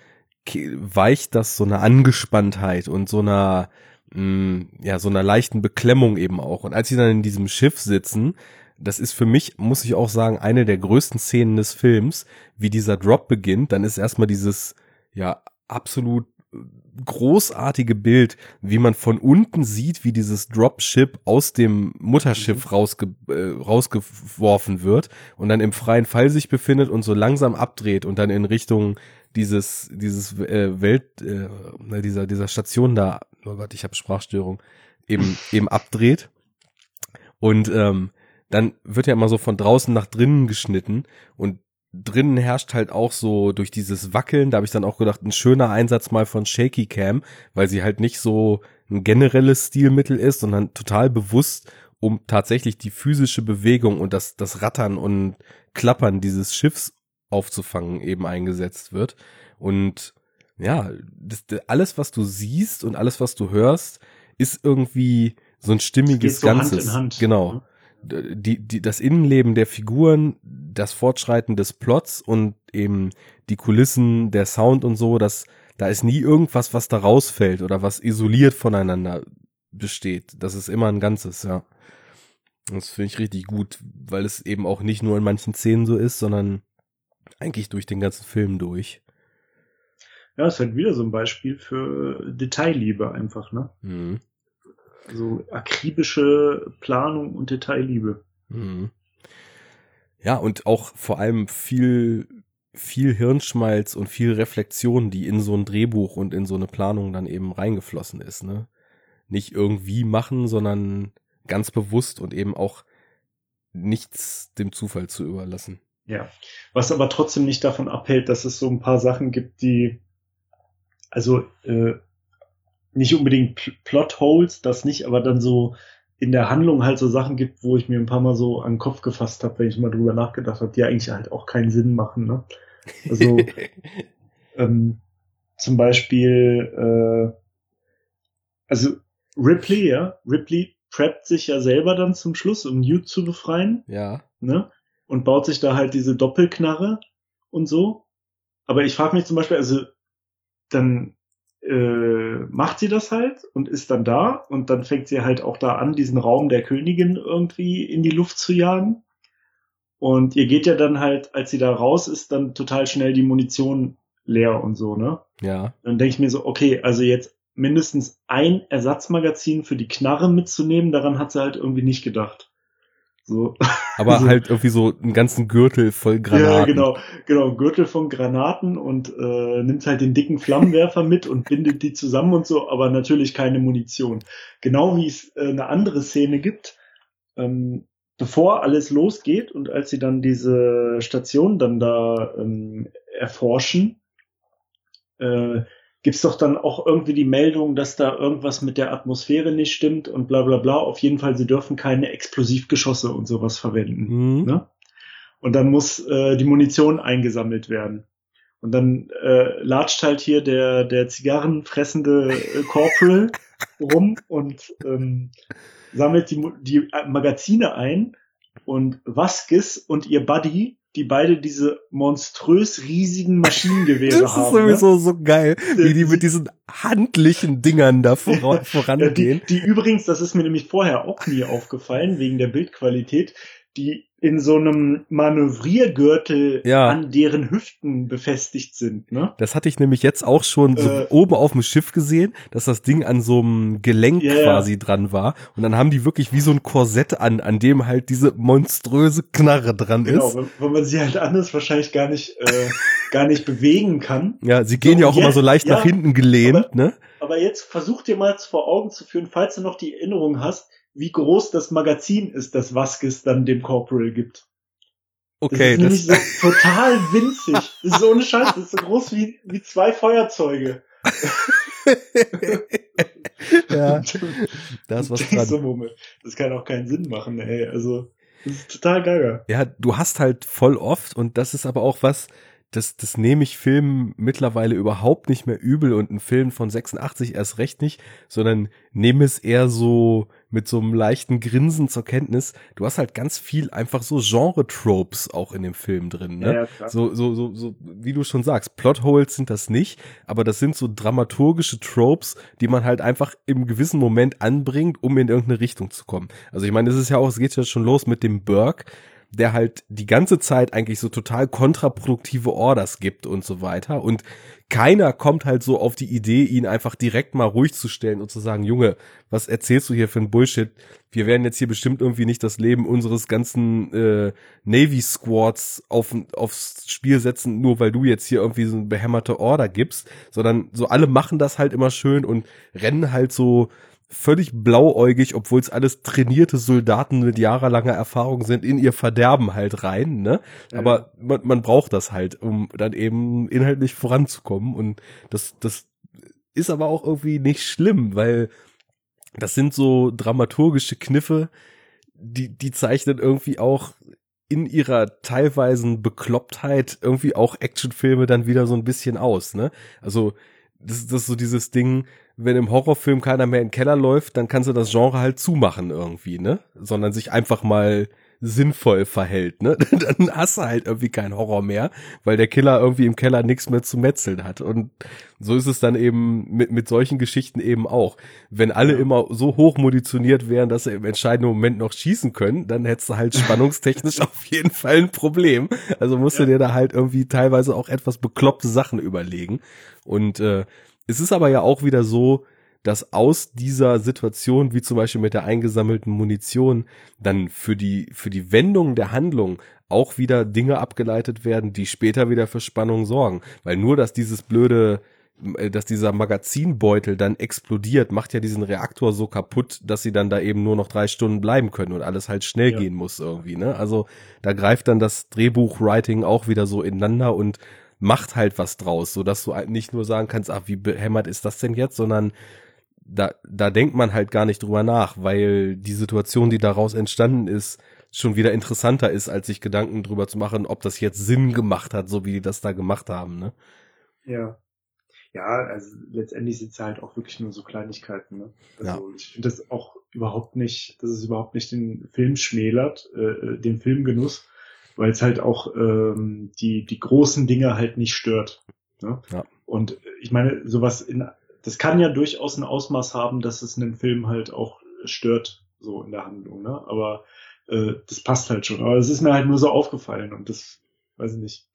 weicht das so eine Angespanntheit und so einer, mh, ja, so einer leichten Beklemmung eben auch. Und als sie dann in diesem Schiff sitzen, das ist für mich, muss ich auch sagen, eine der größten Szenen des Films, wie dieser Drop beginnt, dann ist erstmal dieses, ja, absolut großartige Bild, wie man von unten sieht, wie dieses Dropship aus dem Mutterschiff rausge äh, rausgeworfen wird und dann im freien Fall sich befindet und so langsam abdreht und dann in Richtung dieses dieses äh, Welt äh, dieser dieser Station da oh Gott ich habe Sprachstörung eben eben abdreht und ähm, dann wird ja immer so von draußen nach drinnen geschnitten und drinnen herrscht halt auch so durch dieses Wackeln, da habe ich dann auch gedacht, ein schöner Einsatz mal von Shaky Cam, weil sie halt nicht so ein generelles Stilmittel ist, sondern total bewusst, um tatsächlich die physische Bewegung und das, das Rattern und Klappern dieses Schiffs aufzufangen eben eingesetzt wird. Und ja, das, alles, was du siehst und alles, was du hörst, ist irgendwie so ein stimmiges so Ganzes. Hand in Hand. Genau. Die, die, das Innenleben der Figuren, das Fortschreiten des Plots und eben die Kulissen, der Sound und so, das, da ist nie irgendwas, was da rausfällt oder was isoliert voneinander besteht. Das ist immer ein Ganzes, ja. Das finde ich richtig gut, weil es eben auch nicht nur in manchen Szenen so ist, sondern eigentlich durch den ganzen Film durch. Ja, ist halt wieder so ein Beispiel für Detailliebe einfach, ne? Mhm. So akribische Planung und Detailliebe. Mhm. Ja, und auch vor allem viel, viel Hirnschmalz und viel Reflexion, die in so ein Drehbuch und in so eine Planung dann eben reingeflossen ist, ne? Nicht irgendwie machen, sondern ganz bewusst und eben auch nichts dem Zufall zu überlassen. Ja. Was aber trotzdem nicht davon abhält, dass es so ein paar Sachen gibt, die, also, äh, nicht unbedingt Pl Plotholes, das nicht, aber dann so in der Handlung halt so Sachen gibt, wo ich mir ein paar Mal so an den Kopf gefasst habe, wenn ich mal drüber nachgedacht habe, die eigentlich halt auch keinen Sinn machen. Ne? Also ähm, zum Beispiel, äh, also Ripley, ja, Ripley preppt sich ja selber dann zum Schluss, um Newt zu befreien. Ja. Ne? Und baut sich da halt diese Doppelknarre und so. Aber ich frage mich zum Beispiel, also dann äh, macht sie das halt und ist dann da und dann fängt sie halt auch da an, diesen Raum der Königin irgendwie in die Luft zu jagen. Und ihr geht ja dann halt, als sie da raus ist, dann total schnell die Munition leer und so, ne? Ja. Dann denke ich mir so, okay, also jetzt mindestens ein Ersatzmagazin für die Knarre mitzunehmen, daran hat sie halt irgendwie nicht gedacht. So. Aber Also- halt irgendwie so einen ganzen Gürtel voll Granaten. Ja, genau, genau, Gürtel von Granaten und äh, nimmt halt den dicken Flammenwerfer mit und bindet die zusammen und so, aber natürlich keine Munition. Genau wie es äh, eine andere Szene gibt, ähm, bevor alles losgeht und als sie dann diese Station dann da ähm, erforschen, äh, gibt's doch dann auch irgendwie die Meldung, dass da irgendwas mit der Atmosphäre nicht stimmt und bla bla bla. Auf jeden Fall, sie dürfen keine Explosivgeschosse und sowas verwenden. Mhm. Ne? Und dann muss äh, die Munition eingesammelt werden. Und dann äh, latscht halt hier der, der zigarrenfressende äh, Corporal rum und ähm, sammelt die, die äh, Magazine ein. Und Vasquez und ihr Buddy, die beide diese monströs riesigen Maschinengewehre Das ist haben. ne? sowieso so geil, wie die mit diesen handlichen Dingern da voran, Ja, die, vorangehen. die übrigens, das ist mir nämlich vorher auch nie aufgefallen, wegen der Bildqualität, die in so einem Manövriergürtel Ja. an deren Hüften befestigt sind, ne? Das hatte ich nämlich jetzt auch schon so Äh. oben auf dem Schiff gesehen, dass das Ding an so einem Gelenk ja. quasi dran war. Und dann haben die wirklich wie so ein Korsett an, an dem halt diese monströse Knarre dran Genau, ist. wenn, wenn man sie halt anders wahrscheinlich gar nicht, äh, gar nicht bewegen kann. Ja, sie gehen So, ja auch jetzt- immer so leicht ja, nach hinten gelehnt, aber- ne? Aber jetzt versuch dir mal vor Augen zu führen, falls du noch die Erinnerung hast, wie groß das Magazin ist, das Vasquez dann dem Corporal gibt. Okay, das ist das, nämlich so total winzig. Das ist so eine Scheiße. Das ist so groß wie, wie zwei Feuerzeuge. ja, da ist was dran. du, Moment, das kann auch keinen Sinn machen, ey. Also, das ist total gaga. Ja, du hast halt voll oft, und das ist aber auch was, das, das nehme ich Filmen mittlerweile überhaupt nicht mehr übel und ein Film von 86 erst recht nicht, sondern nehme es eher so mit so einem leichten Grinsen zur Kenntnis. Du hast halt ganz viel einfach so Genre-Tropes auch in dem Film drin, ne? Ja. So, so, so, so, wie du schon sagst, Plotholes sind das nicht, aber das sind so dramaturgische Tropes, die man halt einfach im gewissen Moment anbringt, um in irgendeine Richtung zu kommen. Also ich meine, es ist ja auch, es geht ja schon los mit dem Burke, der halt die ganze Zeit eigentlich so total kontraproduktive Orders gibt und so weiter. Und keiner kommt halt so auf die Idee, ihn einfach direkt mal ruhig zu stellen und zu sagen, Junge, was erzählst du hier für ein Bullshit? Wir werden jetzt hier bestimmt irgendwie nicht das Leben unseres ganzen äh, Navy Squads auf, aufs Spiel setzen, nur weil du jetzt hier irgendwie so eine behämmerte Order gibst, sondern so alle machen das halt immer schön und rennen halt so völlig blauäugig, obwohl es alles trainierte Soldaten mit jahrelanger Erfahrung sind, in ihr Verderben halt rein, ne? Ja. Aber man, man braucht das halt, um dann eben inhaltlich voranzukommen und das, das ist aber auch irgendwie nicht schlimm, weil das sind so dramaturgische Kniffe, die, die zeichnen irgendwie auch in ihrer teilweisen Beklopptheit irgendwie auch Actionfilme dann wieder so ein bisschen aus, ne? Also, das, das ist so dieses Ding, wenn im Horrorfilm keiner mehr in den Keller läuft, dann kannst du das Genre halt zumachen irgendwie, ne? Sondern sich einfach mal sinnvoll verhält, ne? Dann hast du halt irgendwie keinen Horror mehr, weil der Killer irgendwie im Keller nichts mehr zu metzeln hat. Und so ist es dann eben mit, mit solchen Geschichten eben auch. Wenn alle immer so hoch munitioniert wären, dass sie im entscheidenden Moment noch schießen können, dann hättest du halt spannungstechnisch auf jeden Fall ein Problem. Also musst du dir da halt irgendwie teilweise auch etwas bekloppte Sachen überlegen. Und äh, es ist aber ja auch wieder so, dass aus dieser Situation, wie zum Beispiel mit der eingesammelten Munition, dann für die, für die Wendung der Handlung auch wieder Dinge abgeleitet werden, die später wieder für Spannung sorgen. Weil nur, dass dieses blöde, äh, dass dieser Magazinbeutel dann explodiert, macht ja diesen Reaktor so kaputt, dass sie dann da eben nur noch drei Stunden bleiben können und alles halt schnell ja. gehen muss irgendwie, ne? Also da greift dann das Drehbuchwriting auch wieder so ineinander und macht halt was draus, so dass du halt nicht nur sagen kannst, ach, wie behämmert ist das denn jetzt, sondern da, da denkt man halt gar nicht drüber nach, weil die Situation, die daraus entstanden ist, schon wieder interessanter ist, als sich Gedanken drüber zu machen, ob das jetzt Sinn gemacht hat, so wie die das da gemacht haben, ne? Ja. Ja, also letztendlich sind es halt auch wirklich nur so Kleinigkeiten, ne? Also ja. ich finde das auch überhaupt nicht, dass es überhaupt nicht den Film schmälert, äh, äh den Filmgenuss, weil es halt auch ähm, die, die großen Dinge halt nicht stört. Ne? Ja. Und ich meine, sowas in das kann ja durchaus ein Ausmaß haben, dass es einen Film halt auch stört, so in der Handlung, ne? Aber äh, das passt halt schon. Aber es ist mir halt nur so aufgefallen und das, weiß ich nicht,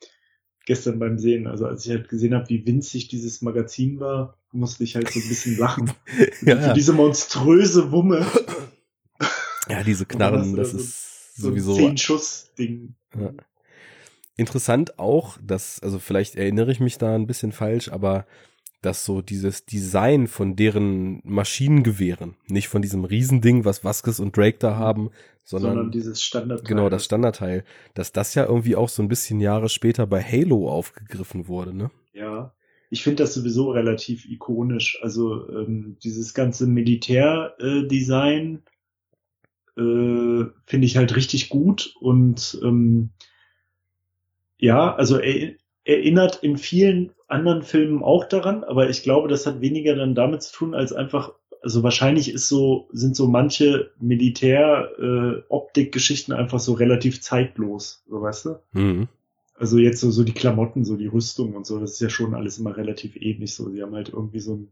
gestern beim Sehen, also als ich halt gesehen habe, wie winzig dieses Magazin war, musste ich halt so ein bisschen lachen. ja, Für diese monströse Wumme. Ja, diese Knarren, das, das ist so sowieso. Zehn Schuss-Ding. Ja. Interessant auch, dass, also vielleicht erinnere ich mich da ein bisschen falsch, aber dass so dieses Design von deren Maschinengewehren, nicht von diesem Riesending, was Vasquez und Drake da haben, sondern, sondern dieses Standardteil. Genau, das Standardteil, dass das ja irgendwie auch so ein bisschen Jahre später bei Halo aufgegriffen wurde, ne? Ja. Ich finde das sowieso relativ ikonisch. Also ähm, dieses ganze Militärdesign äh, äh, finde ich halt richtig gut und ähm, ja, also er, erinnert in vielen anderen Filmen auch daran, aber ich glaube, das hat weniger dann damit zu tun, als einfach, also wahrscheinlich ist so, sind so manche Militär-Optik-Geschichten äh, einfach so relativ zeitlos, so weißt du? Mhm. Also jetzt so, so die Klamotten, so die Rüstung und so, das ist ja schon alles immer relativ ähnlich so. Sie haben halt irgendwie so ein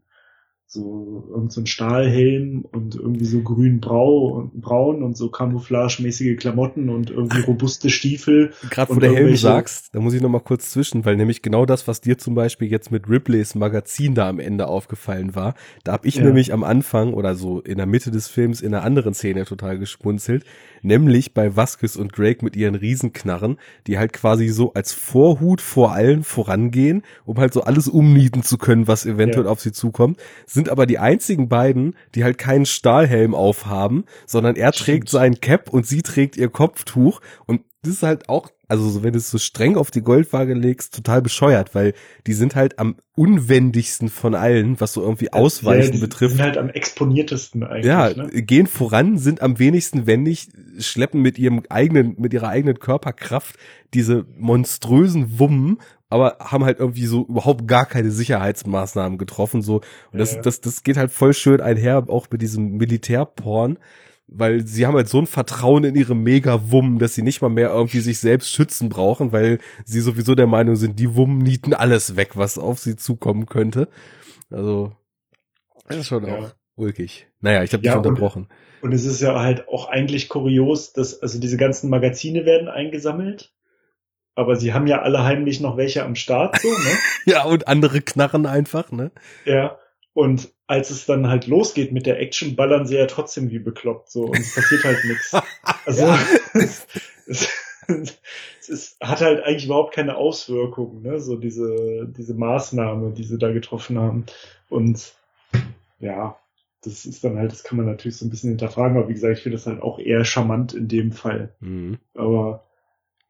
so irgend so ein Stahlhelm und irgendwie so grün-brau und braun und so camouflagemäßige Klamotten und irgendwie robuste Stiefel. Gerade wo der Helm sagst, da muss ich noch mal kurz zwischen, weil nämlich genau das, was dir zum Beispiel jetzt mit Ripleys Magazin da am Ende aufgefallen war, da habe ich ja. nämlich am Anfang oder so in der Mitte des Films in einer anderen Szene total geschmunzelt, nämlich bei Vasquez und Drake mit ihren Riesenknarren, die halt quasi so als Vorhut vor allen vorangehen, um halt so alles umnieten zu können, was eventuell ja. auf sie zukommt sind aber die einzigen beiden, die halt keinen Stahlhelm aufhaben, sondern er Stimmt. trägt sein Cap und sie trägt ihr Kopftuch und das ist halt auch, also so, wenn du es so streng auf die Goldwaage legst, total bescheuert, weil die sind halt am unwendigsten von allen, was so irgendwie Ausweichen ja, betrifft. Sind halt am exponiertesten eigentlich. Ja, ne? gehen voran, sind am wenigsten wendig, schleppen mit ihrem eigenen, mit ihrer eigenen Körperkraft diese monströsen Wummen aber haben halt irgendwie so überhaupt gar keine Sicherheitsmaßnahmen getroffen, so. Und das, ja. das, das geht halt voll schön einher, auch mit diesem Militärporn, weil sie haben halt so ein Vertrauen in ihre Mega-Wummen, dass sie nicht mal mehr irgendwie sich selbst schützen brauchen, weil sie sowieso der Meinung sind, die Wummen nieten alles weg, was auf sie zukommen könnte. Also, das ist schon ja. auch ulkig. Naja, ich habe dich ja, unterbrochen. Und, und es ist ja halt auch eigentlich kurios, dass, also diese ganzen Magazine werden eingesammelt aber sie haben ja alle heimlich noch welche am Start, so, ne? ja, und andere knarren einfach, ne? Ja. Und als es dann halt losgeht mit der Action, ballern sie ja trotzdem wie bekloppt, so, und es passiert halt nichts. Also, es, es, es ist, hat halt eigentlich überhaupt keine Auswirkungen, ne? So diese, diese Maßnahme, die sie da getroffen haben. Und, ja, das ist dann halt, das kann man natürlich so ein bisschen hinterfragen, aber wie gesagt, ich finde das halt auch eher charmant in dem Fall. Mhm. Aber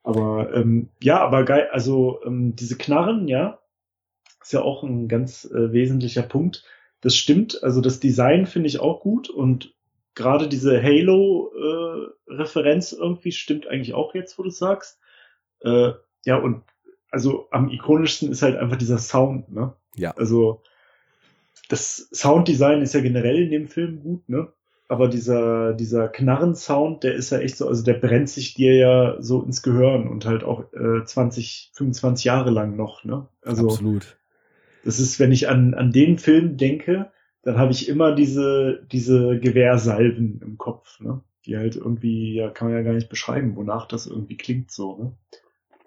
aber ähm, ja, aber geil, also ähm, diese Knarren, ja, ist ja auch ein ganz äh, wesentlicher Punkt. das stimmt. Also das Design finde ich auch gut und gerade diese Halo-Referenz äh, irgendwie stimmt eigentlich auch jetzt, wo du sagst. Äh, ja, und also am ikonischsten ist halt einfach dieser Sound, ne? Ja. Also das Sounddesign ist ja generell in dem Film gut, ne? Aber dieser, dieser Knarren-Sound, der ist ja echt so, also der brennt sich dir ja so ins Gehirn und halt auch äh, 20, 25 Jahre lang noch, ne? Also, Absolut. Das ist, wenn ich an, an den Film denke, dann habe ich immer diese, diese Gewehrsalven im Kopf, ne? Die halt irgendwie, ja, kann man ja gar nicht beschreiben, wonach das irgendwie klingt so, ne?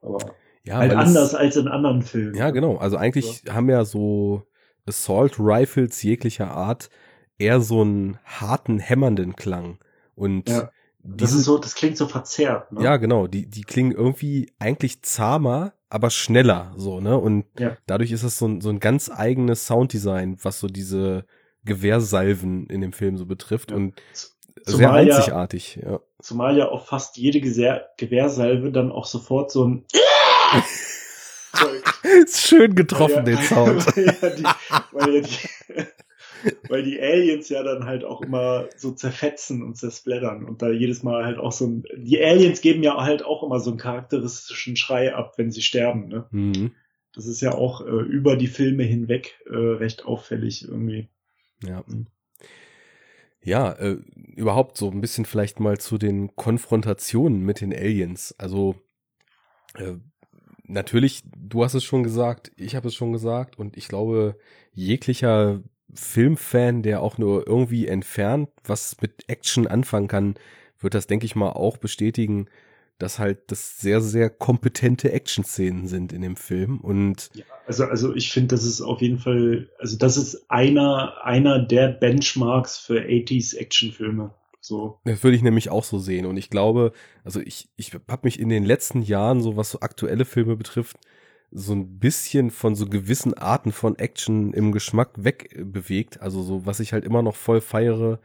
Aber ja, halt anders es, als in anderen Filmen. Ja, genau. Also eigentlich ja. haben ja so Assault Rifles jeglicher Art eher so einen harten, hämmernden Klang. Und ja. Das ist so, das klingt so verzerrt. Ne? Ja, genau. Die, die klingen irgendwie eigentlich zahmer, aber schneller, so, ne? Und ja. dadurch ist es so ein, so ein ganz eigenes Sounddesign, was so diese Gewehrsalven in dem Film so betrifft ja. und sehr einzigartig, ja, ja. Zumal ja auch fast jede Gewehr, Gewehrsalve dann auch sofort so ein ist schön getroffen, den Sound. ja, die, weil ja die, weil die Aliens ja dann halt auch immer so zerfetzen und zersplattern und da jedes Mal halt auch so ein, die Aliens geben ja halt auch immer so einen charakteristischen Schrei ab, wenn sie sterben, ne? Mhm. Das ist ja auch äh, über die Filme hinweg äh, recht auffällig irgendwie. Ja. Ja, äh, überhaupt so ein bisschen vielleicht mal zu den Konfrontationen mit den Aliens. Also äh, natürlich, du hast es schon gesagt, ich habe es schon gesagt und ich glaube, jeglicher Filmfan, der auch nur irgendwie entfernt was mit Action anfangen kann, wird das, denke ich mal, auch bestätigen, dass halt das sehr, sehr kompetente Action-Szenen sind in dem Film. Und ja, also, also ich finde, das ist auf jeden Fall, also das ist einer, einer der Benchmarks für 80s Actionfilme. So. Das würde ich nämlich auch so sehen. Und ich glaube, also ich, ich habe mich in den letzten Jahren, so was so aktuelle Filme betrifft, so ein bisschen von so gewissen Arten von Action im Geschmack wegbewegt. Also so, was ich halt immer noch voll feiere,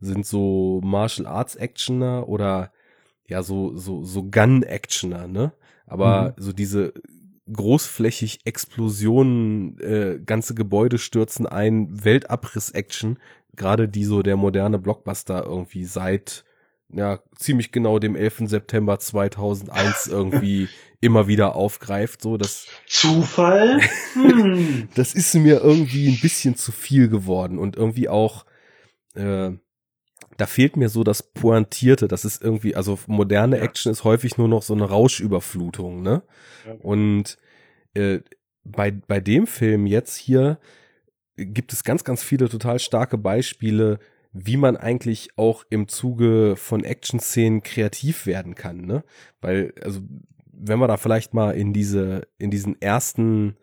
sind so Martial Arts Actioner oder ja, so, so, so Gun-Actioner, ne? Aber mhm. so diese großflächig Explosionen, äh, ganze Gebäude stürzen ein, Weltabriss-Action, gerade die so der moderne Blockbuster irgendwie seit ja ziemlich genau dem 11. September 2001 irgendwie immer wieder aufgreift, so das Zufall. Hm. das ist mir irgendwie ein bisschen zu viel geworden und irgendwie auch äh, da fehlt mir so das Pointierte, das ist irgendwie, also moderne Action ist häufig nur noch so eine Rauschüberflutung, ne? Und äh, bei, bei dem Film jetzt hier gibt es ganz, ganz viele total starke Beispiele, wie man eigentlich auch im Zuge von Action-Szenen kreativ werden kann, ne? Weil, also, wenn wir da vielleicht mal in diese, in diesen ersten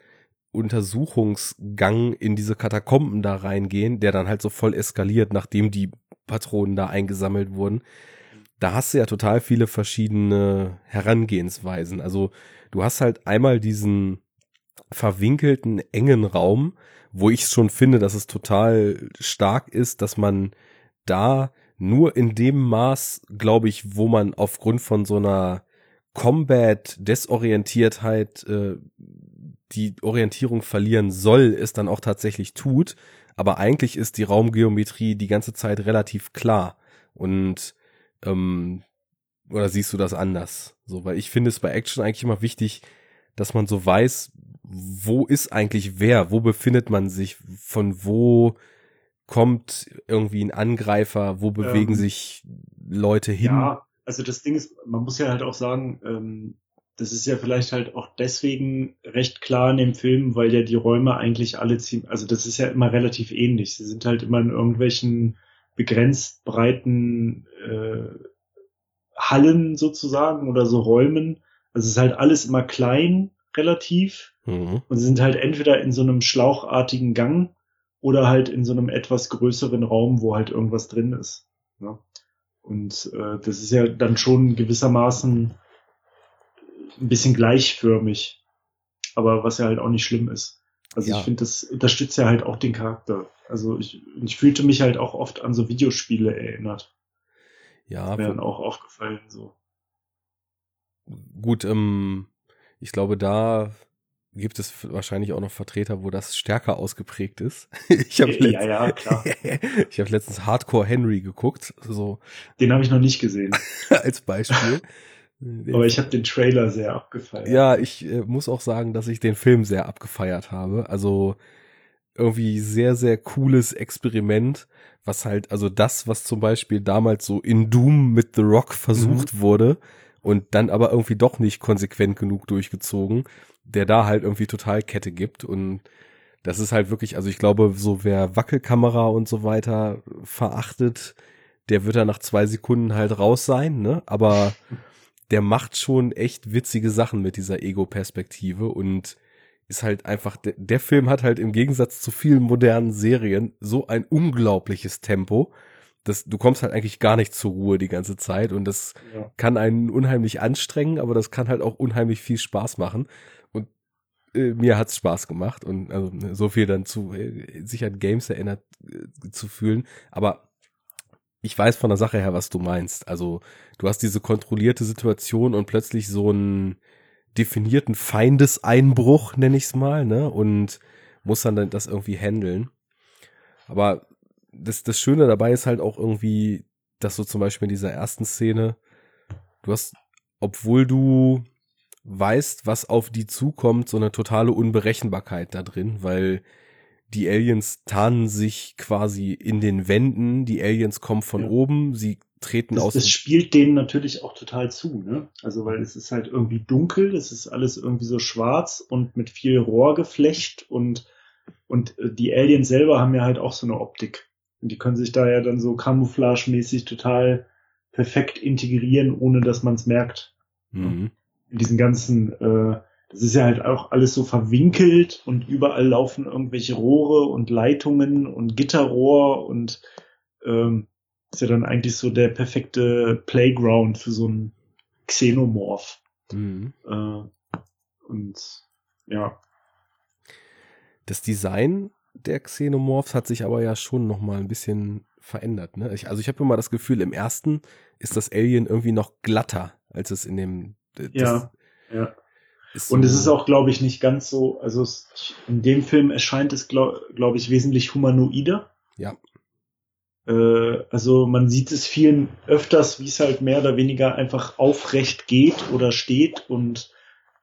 Untersuchungsgang in diese Katakomben da reingehen, der dann halt so voll eskaliert, nachdem die Patronen da eingesammelt wurden. Da hast du ja total viele verschiedene Herangehensweisen. Also du hast halt einmal diesen verwinkelten, engen Raum, wo ich schon finde, dass es total stark ist, dass man da nur in dem Maß, glaube ich, wo man aufgrund von so einer Combat-Desorientiertheit äh, die Orientierung verlieren soll, es dann auch tatsächlich tut. Aber eigentlich ist die Raumgeometrie die ganze Zeit relativ klar. Und ähm, oder siehst du das anders? So, weil ich finde es bei Action eigentlich immer wichtig, dass man so weiß, wo ist eigentlich wer, wo befindet man sich, von wo kommt irgendwie ein Angreifer, wo bewegen ähm, sich Leute hin? Ja, also das Ding ist, man muss ja halt auch sagen, ähm, das ist ja vielleicht halt auch deswegen recht klar in dem Film, weil ja die Räume eigentlich alle ziemlich, also das ist ja immer relativ ähnlich. Sie sind halt immer in irgendwelchen begrenzt breiten äh, Hallen sozusagen oder so Räumen. Also es ist halt alles immer klein relativ mhm. und sie sind halt entweder in so einem schlauchartigen Gang oder halt in so einem etwas größeren Raum, wo halt irgendwas drin ist. Ne? Und äh, das ist ja dann schon gewissermaßen ein bisschen gleichförmig, aber was ja halt auch nicht schlimm ist. Also ja. ich finde, das unterstützt ja halt auch den Charakter. Also ich, ich fühlte mich halt auch oft an so Videospiele erinnert. Ja. Dann auch aufgefallen so. Gut, ähm, ich glaube, da gibt es wahrscheinlich auch noch Vertreter, wo das stärker ausgeprägt ist. ich habe ja, ja, klar. ich habe letztens Hardcore Henry geguckt, so Den habe ich noch nicht gesehen. als Beispiel. Aber ich habe den Trailer sehr abgefeiert. Ja, ich äh, muss auch sagen, dass ich den Film sehr abgefeiert habe. Also irgendwie sehr, sehr cooles Experiment, was halt, also das, was zum Beispiel damals so in Doom mit The Rock versucht mhm. wurde und dann aber irgendwie doch nicht konsequent genug durchgezogen, der da halt irgendwie total Kette gibt und das ist halt wirklich, also ich glaube, so wer Wackelkamera und so weiter verachtet, der wird da nach zwei Sekunden halt raus sein, ne? Aber der macht schon echt witzige Sachen mit dieser Ego-Perspektive und ist halt einfach, der, der Film hat halt im Gegensatz zu vielen modernen Serien so ein unglaubliches Tempo, dass du kommst halt eigentlich gar nicht zur Ruhe die ganze Zeit und das ja. kann einen unheimlich anstrengen, aber das kann halt auch unheimlich viel Spaß machen mir hat's Spaß gemacht und also so viel dann zu äh, sich an Games erinnert äh, zu fühlen, aber ich weiß von der Sache her, was du meinst. Also du hast diese kontrollierte Situation und plötzlich so einen definierten Feindeseinbruch, nenne ich es mal, ne? Und muss dann das irgendwie handeln. Aber das, das Schöne dabei ist halt auch irgendwie, dass du zum Beispiel in dieser ersten Szene, du hast, obwohl du weißt, was auf die zukommt, so eine totale Unberechenbarkeit da drin, weil die Aliens tarnen sich quasi in den Wänden, die Aliens kommen von ja. oben, sie treten das, aus. Das spielt denen natürlich auch total zu, ne? Also weil es ist halt irgendwie dunkel, es ist alles irgendwie so schwarz und mit viel Rohrgeflecht und und äh, die Aliens selber haben ja halt auch so eine Optik. Und die können sich da ja dann so camouflagemäßig total perfekt integrieren, ohne dass man es merkt. Mhm. In diesen ganzen äh, das ist ja halt auch alles so verwinkelt und überall laufen irgendwelche Rohre und Leitungen und Gitterrohr und ähm, ist ja dann eigentlich so der perfekte Playground für so einen Xenomorph. Mhm. Äh, und ja. Das Design der Xenomorphs hat sich aber ja schon noch mal ein bisschen verändert. Ne? Ich, also ich habe immer das Gefühl, im ersten ist das Alien irgendwie noch glatter, als es in dem. Ja, ja. So und es ist auch, glaube ich, nicht ganz so, also es, in dem Film erscheint es, glaube glaub ich, wesentlich humanoider. Ja. Äh, also man sieht es vielen öfters, wie es halt mehr oder weniger einfach aufrecht geht oder steht und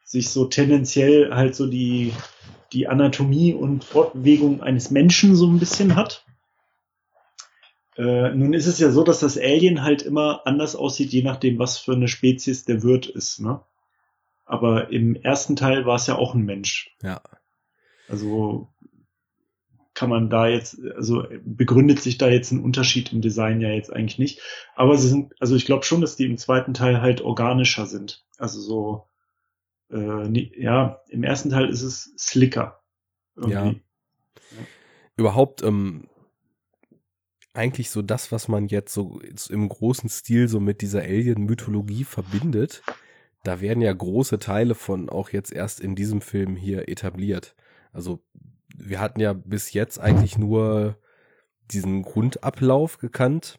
sich so tendenziell halt so die, die Anatomie und Fortbewegung eines Menschen so ein bisschen hat. Äh, nun ist es ja so, dass das Alien halt immer anders aussieht, je nachdem, was für eine Spezies der Wirt ist, ne? Aber im ersten Teil war es ja auch ein Mensch. Ja. Also kann man da jetzt, also begründet sich da jetzt ein Unterschied im Design ja jetzt eigentlich nicht. Aber sie sind, also ich glaube schon, dass die im zweiten Teil halt organischer sind. Also so, äh, ja, im ersten Teil ist es slicker. Irgendwie. Ja. ja. Überhaupt, ähm, eigentlich so das, was man jetzt so im großen Stil so mit dieser Alien-Mythologie verbindet, da werden ja große Teile von auch jetzt erst in diesem Film hier etabliert. Also wir hatten ja bis jetzt eigentlich nur diesen Grundablauf gekannt.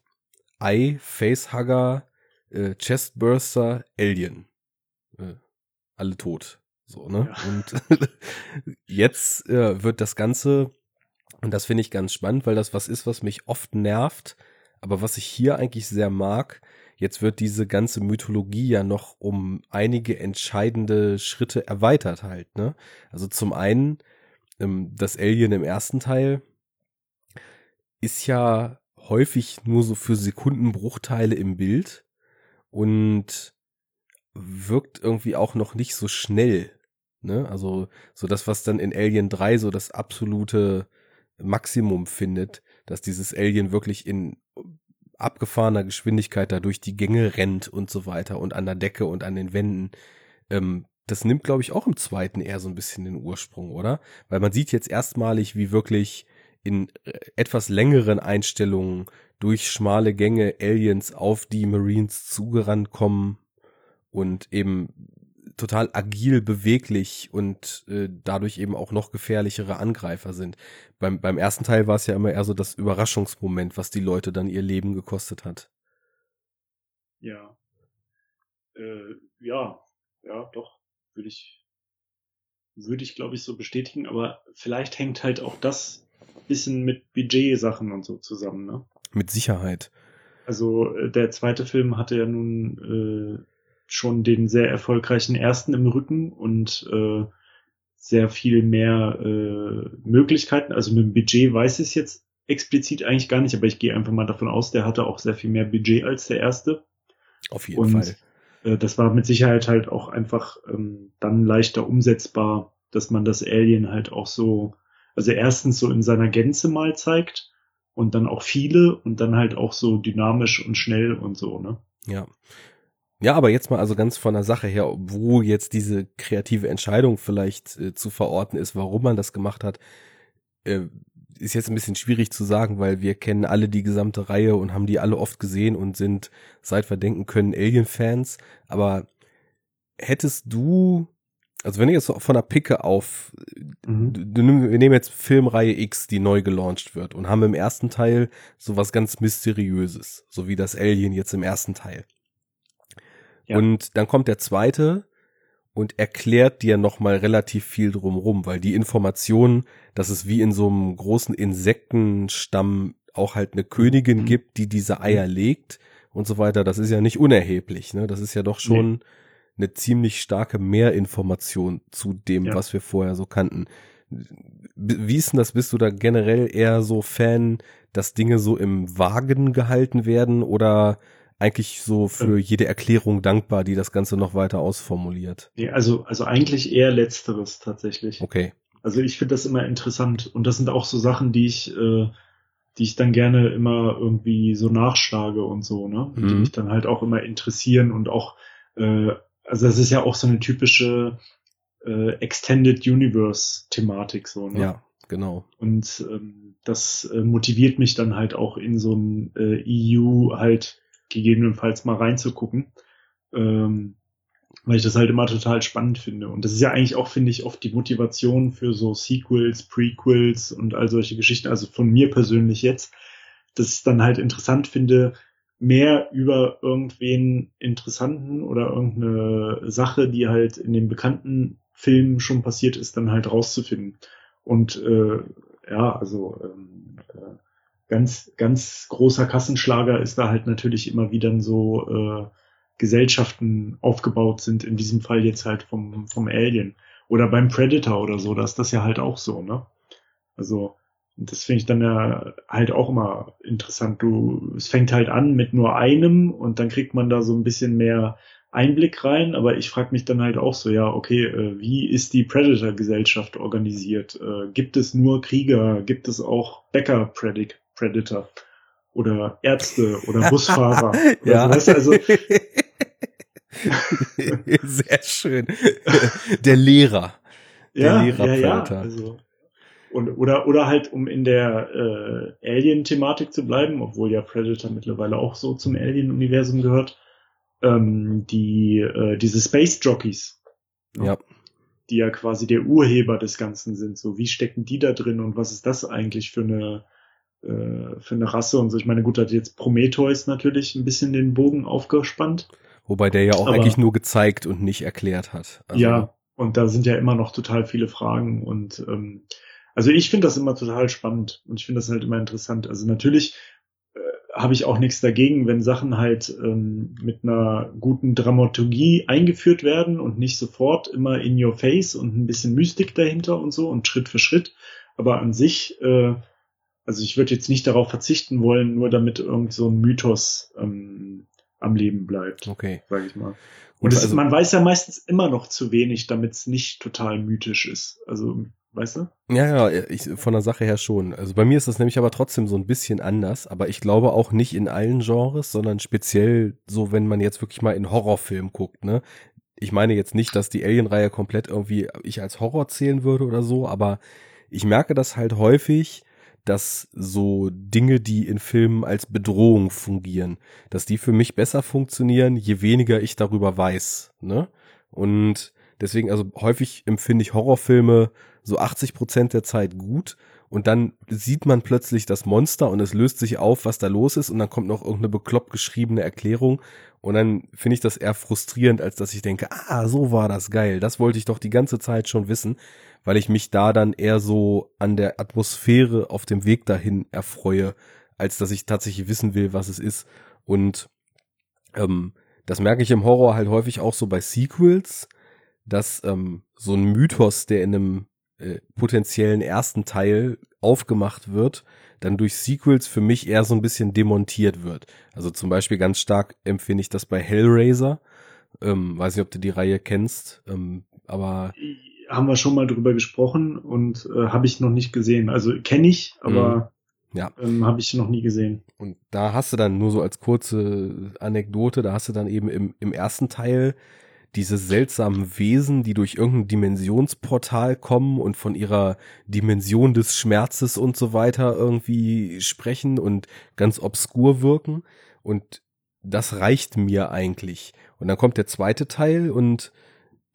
Eye, Facehugger, äh, Chestburster, Alien. Äh, alle tot. So, ne? Ja. Und jetzt äh, wird das Ganze, und das finde ich ganz spannend, weil das was ist, was mich oft nervt, aber was ich hier eigentlich sehr mag, Jetzt wird diese ganze Mythologie ja noch um einige entscheidende Schritte erweitert halt, ne? Also zum einen, ähm, das Alien im ersten Teil ist ja häufig nur so für Sekundenbruchteile im Bild und wirkt irgendwie auch noch nicht so schnell. Ne? Also so das, was dann in Alien 3 so das absolute Maximum findet, dass dieses Alien wirklich in abgefahrener Geschwindigkeit da durch die Gänge rennt und so weiter und an der Decke und an den Wänden. Ähm, das nimmt, glaube ich, auch im zweiten eher so ein bisschen den Ursprung, oder? Weil man sieht jetzt erstmalig, wie wirklich in äh, etwas längeren Einstellungen durch schmale Gänge Aliens auf die Marines zugerannt kommen und eben total agil, beweglich und äh, dadurch eben auch noch gefährlichere Angreifer sind. Beim, beim ersten Teil war es ja immer eher so das Überraschungsmoment, was die Leute dann ihr Leben gekostet hat. Ja. Äh, ja, ja, doch, würde ich, würde ich, glaube ich, so bestätigen, aber vielleicht hängt halt auch das bisschen mit Budget-Sachen und so zusammen, ne? Mit Sicherheit. Also äh, der zweite Film hatte ja nun äh, schon den sehr erfolgreichen ersten im Rücken und äh, sehr viel mehr äh, Möglichkeiten. Also mit dem Budget weiß ich es jetzt explizit eigentlich gar nicht, aber ich gehe einfach mal davon aus, der hatte auch sehr viel mehr Budget als der erste. Auf jeden und, Fall. Äh, das war mit Sicherheit halt auch einfach ähm, dann leichter umsetzbar, dass man das Alien halt auch so, also erstens so in seiner Gänze mal zeigt und dann auch viele und dann halt auch so dynamisch und schnell und so, ne? Ja. Ja, aber jetzt mal also ganz von der Sache her, wo jetzt diese kreative Entscheidung vielleicht äh, zu verorten ist, warum man das gemacht hat, äh, ist jetzt ein bisschen schwierig zu sagen, weil wir kennen alle die gesamte Reihe und haben die alle oft gesehen und sind, seit wir denken können, Alien-Fans. Aber hättest du, also wenn du jetzt von der Picke auf, mhm. du, wir nehmen jetzt Filmreihe X, die neu gelauncht wird und haben im ersten Teil sowas ganz Mysteriöses, so wie das Alien jetzt im ersten Teil. Ja. Und dann kommt der zweite und erklärt dir nochmal relativ viel drumrum, weil die Information, dass es wie in so einem großen Insektenstamm auch halt eine Königin mhm. gibt, die diese Eier mhm. legt und so weiter, das ist ja nicht unerheblich, ne? Das ist ja doch schon nee. eine ziemlich starke Mehrinformation zu dem, ja. was wir vorher so kannten. Wie ist denn das? Bist du da generell eher so Fan, dass Dinge so im Wagen gehalten werden oder eigentlich so für jede Erklärung dankbar, die das Ganze noch weiter ausformuliert. Nee, also, also eigentlich eher letzteres tatsächlich. Okay. Also ich finde das immer interessant und das sind auch so Sachen, die ich, äh, die ich dann gerne immer irgendwie so nachschlage und so, ne? Mhm. Die mich dann halt auch immer interessieren und auch, äh, also das ist ja auch so eine typische äh, Extended Universe Thematik so, ne? Ja, genau. Und ähm, das äh, motiviert mich dann halt auch in so ein äh, EU halt gegebenenfalls mal reinzugucken. Ähm, weil ich das halt immer total spannend finde. Und das ist ja eigentlich auch, finde ich, oft die Motivation für so Sequels, Prequels und all solche Geschichten. Also von mir persönlich jetzt, dass ich dann halt interessant finde, mehr über irgendwen interessanten oder irgendeine Sache, die halt in den bekannten Filmen schon passiert ist, dann halt rauszufinden. Und äh, ja, also ähm, äh, ganz, ganz großer Kassenschlager ist da halt natürlich immer wieder so äh, Gesellschaften aufgebaut sind, in diesem Fall jetzt halt vom, vom Alien. Oder beim Predator oder so, da ist das ja halt auch so, ne? Also, das finde ich dann ja halt auch immer interessant. Du, es fängt halt an mit nur einem und dann kriegt man da so ein bisschen mehr Einblick rein, aber ich frage mich dann halt auch so, ja, okay, äh, wie ist die Predator-Gesellschaft organisiert? Äh, gibt es nur Krieger? Gibt es auch Bäcker-Predator? Predator oder Ärzte oder Busfahrer. ja. Oder so, also, Sehr schön. Der Lehrer. Der ja, Lehrer ja, ja, also und, oder, oder halt, um in der äh, Alien-Thematik zu bleiben, obwohl ja Predator mittlerweile auch so zum Alien-Universum gehört, ähm, die, äh, diese Space Jockeys. Ne? Ja. Die ja quasi der Urheber des Ganzen sind. So, wie stecken die da drin und was ist das eigentlich für eine äh, für eine Rasse und so. Ich meine, gut, hat jetzt Prometheus natürlich ein bisschen den Bogen aufgespannt. Wobei der ja auch Aber, eigentlich nur gezeigt und nicht erklärt hat. Also, ja, und da sind ja immer noch total viele Fragen und ähm, also ich finde das immer total spannend und ich finde das halt immer interessant. Also natürlich äh, habe ich auch nichts dagegen, wenn Sachen halt ähm, mit einer guten Dramaturgie eingeführt werden und nicht sofort immer in your face und ein bisschen Mystik dahinter und so und Schritt für Schritt. Aber an sich äh, also ich würde jetzt nicht darauf verzichten wollen, nur damit irgend so ein Mythos ähm, am Leben bleibt. Okay. Sag ich mal. Und also, ist, man weiß ja meistens immer noch zu wenig, damit es nicht total mythisch ist. Also, weißt du? Ja, ja, ich, von der Sache her schon. Also bei mir ist das nämlich aber trotzdem so ein bisschen anders, aber ich glaube auch nicht in allen Genres, sondern speziell so, wenn man jetzt wirklich mal in Horrorfilm guckt, ne? Ich meine jetzt nicht, dass die Alien-Reihe komplett irgendwie ich als Horror zählen würde oder so, aber ich merke das halt häufig, dass so Dinge, die in Filmen als Bedrohung fungieren, dass die für mich besser funktionieren, je weniger ich darüber weiß. Ne? Und deswegen, also häufig empfinde ich Horrorfilme so 80 Prozent der Zeit gut und dann sieht man plötzlich das Monster und es löst sich auf, was da los ist und dann kommt noch irgendeine bekloppt geschriebene Erklärung und dann finde ich das eher frustrierend, als dass ich denke, ah, so war das geil, das wollte ich doch die ganze Zeit schon wissen, weil ich mich da dann eher so an der Atmosphäre auf dem Weg dahin erfreue, als dass ich tatsächlich wissen will, was es ist. Und ähm, das merke ich im Horror halt häufig auch so bei Sequels, dass ähm, so ein Mythos, der in einem äh, potenziellen ersten Teil aufgemacht wird, dann durch Sequels für mich eher so ein bisschen demontiert wird. Also zum Beispiel ganz stark empfinde ich das bei Hellraiser. Ähm, weiß nicht, ob du die Reihe kennst, ähm, aber haben wir schon mal drüber gesprochen und äh, habe ich noch nicht gesehen. Also kenne ich, aber mhm. ja. ähm, habe ich noch nie gesehen. Und da hast du dann nur so als kurze Anekdote, da hast du dann eben im, im ersten Teil diese seltsamen Wesen, die durch irgendein Dimensionsportal kommen und von ihrer Dimension des Schmerzes und so weiter irgendwie sprechen und ganz obskur wirken. Und das reicht mir eigentlich. Und dann kommt der zweite Teil und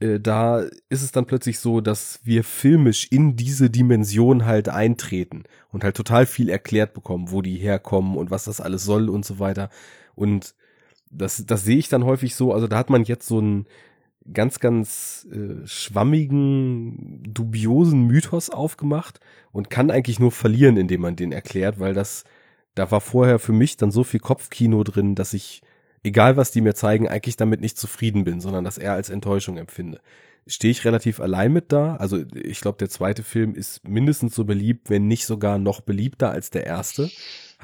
äh, da ist es dann plötzlich so, dass wir filmisch in diese Dimension halt eintreten und halt total viel erklärt bekommen, wo die herkommen und was das alles soll und so weiter. Und das, das sehe ich dann häufig so, also da hat man jetzt so einen ganz, ganz äh, schwammigen, dubiosen Mythos aufgemacht und kann eigentlich nur verlieren, indem man den erklärt, weil das, da war vorher für mich dann so viel Kopfkino drin, dass ich, egal was die mir zeigen, eigentlich damit nicht zufrieden bin, sondern das eher als Enttäuschung empfinde. Stehe ich relativ allein mit da, also ich glaube, der zweite Film ist mindestens so beliebt, wenn nicht sogar noch beliebter als der erste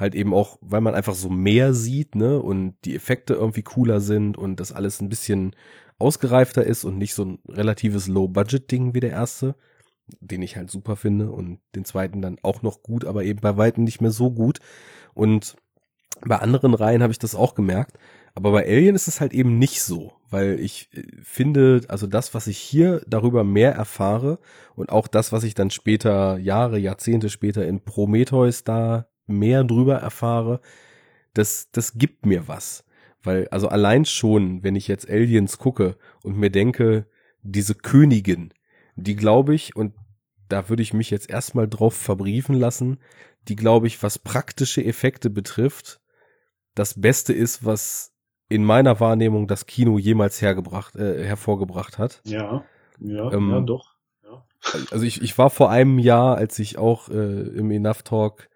halt eben auch, weil man einfach so mehr sieht, ne, und die Effekte irgendwie cooler sind und das alles ein bisschen ausgereifter ist und nicht so ein relatives Low-Budget-Ding wie der erste, den ich halt super finde und den zweiten dann auch noch gut, aber eben bei weitem nicht mehr so gut. Und bei anderen Reihen habe ich das auch gemerkt. Aber bei Alien ist es halt eben nicht so, weil ich äh, finde, also das, was ich hier darüber mehr erfahre und auch das, was ich dann später, Jahre, Jahrzehnte später in Prometheus da mehr drüber erfahre, das, das gibt mir was. Weil, also allein schon, wenn ich jetzt Aliens gucke und mir denke, diese Königin, die glaube ich, und da würde ich mich jetzt erstmal drauf verbriefen lassen, die glaube ich, was praktische Effekte betrifft, das Beste ist, was in meiner Wahrnehmung das Kino jemals hergebracht, äh, hervorgebracht hat. Ja, ja, ähm, ja, doch. Ja. Also ich, ich war vor einem Jahr, als ich auch äh, im Enough Talk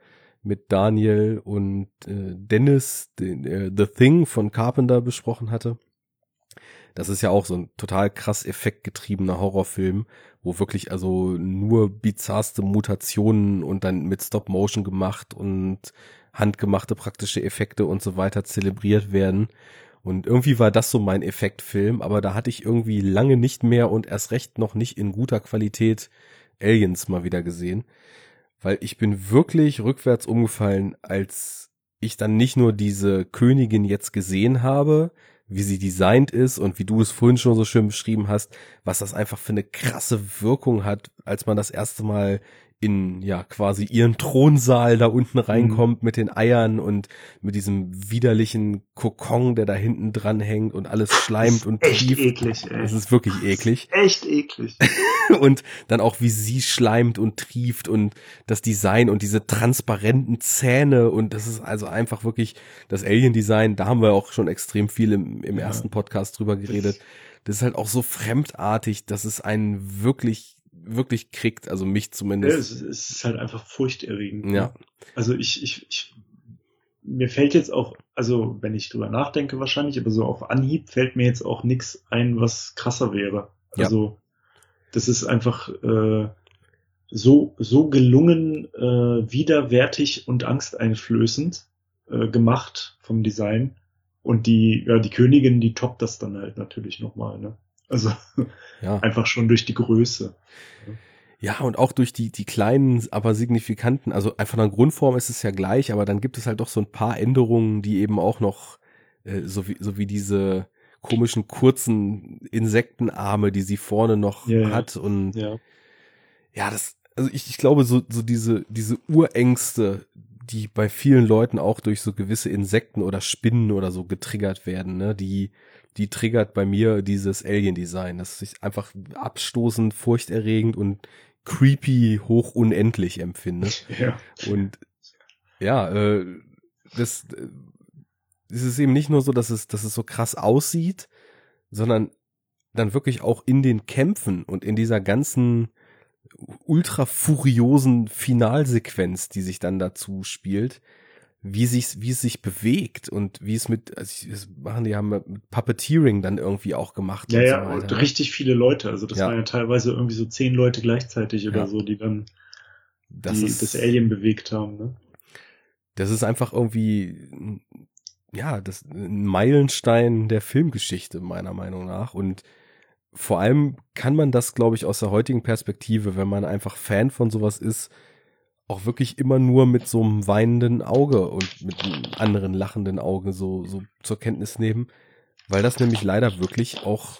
mit Daniel und äh, Dennis den, äh, The Thing von Carpenter besprochen hatte. Das ist ja auch so ein total krass effektgetriebener Horrorfilm, wo wirklich also nur bizarrste Mutationen und dann mit Stop Motion gemacht und handgemachte praktische Effekte und so weiter zelebriert werden. Und irgendwie war das so mein Effektfilm, aber da hatte ich irgendwie lange nicht mehr und erst recht noch nicht in guter Qualität Aliens mal wieder gesehen weil ich bin wirklich rückwärts umgefallen, als ich dann nicht nur diese Königin jetzt gesehen habe, wie sie designt ist und wie du es vorhin schon so schön beschrieben hast, was das einfach für eine krasse Wirkung hat, als man das erste Mal in ja quasi ihren Thronsaal da unten reinkommt mhm. mit den Eiern und mit diesem widerlichen Kokon, der da hinten dran hängt und alles schleimt und echt tief. eklig. Ey. Es ist wirklich eklig. Echt eklig. und dann auch wie sie schleimt und trieft und das Design und diese transparenten Zähne und das ist also einfach wirklich das Alien Design. Da haben wir auch schon extrem viel im, im ja. ersten Podcast drüber geredet. Das ist halt auch so fremdartig, dass es einen wirklich wirklich kriegt, also mich zumindest. Ja, es, es ist halt einfach furchterregend. Ja. Also ich, ich, ich, mir fällt jetzt auch, also wenn ich drüber nachdenke wahrscheinlich, aber so auf Anhieb fällt mir jetzt auch nichts ein, was krasser wäre. Also ja. das ist einfach äh, so, so gelungen, äh, widerwärtig und angsteinflößend äh, gemacht vom Design. Und die, ja, die Königin, die toppt das dann halt natürlich nochmal, ne? Also ja. einfach schon durch die Größe. Ja, und auch durch die, die kleinen, aber signifikanten, also einfach in der Grundform ist es ja gleich, aber dann gibt es halt doch so ein paar Änderungen, die eben auch noch, äh, so, wie, so wie diese komischen kurzen Insektenarme, die sie vorne noch ja, hat und ja. ja, das, also ich, ich glaube, so, so diese, diese Urängste, die bei vielen Leuten auch durch so gewisse Insekten oder Spinnen oder so getriggert werden, ne, die, die triggert bei mir dieses Alien-Design. Das ist einfach abstoßend, furchterregend und creepy hoch unendlich empfinde. Ja. Und ja, äh, das, äh, es ist eben nicht nur so, dass es, dass es so krass aussieht, sondern dann wirklich auch in den Kämpfen und in dieser ganzen ultra furiosen Finalsequenz, die sich dann dazu spielt, wie sich wie es sich bewegt und wie es mit also ich, das machen die haben mit Puppeteering dann irgendwie auch gemacht Ja, und ja, so und richtig viele Leute. Also das Ja. waren ja teilweise irgendwie so zehn Leute gleichzeitig oder Ja. so, die dann das die, ist das Alien bewegt haben. Ne? das ist einfach irgendwie ja, das ein Meilenstein der Filmgeschichte meiner Meinung nach und vor allem kann man das, glaube ich, aus der heutigen Perspektive, wenn man einfach Fan von sowas ist, auch wirklich immer nur mit so einem weinenden Auge und mit einem anderen lachenden Auge so, so zur Kenntnis nehmen, weil das nämlich leider wirklich auch,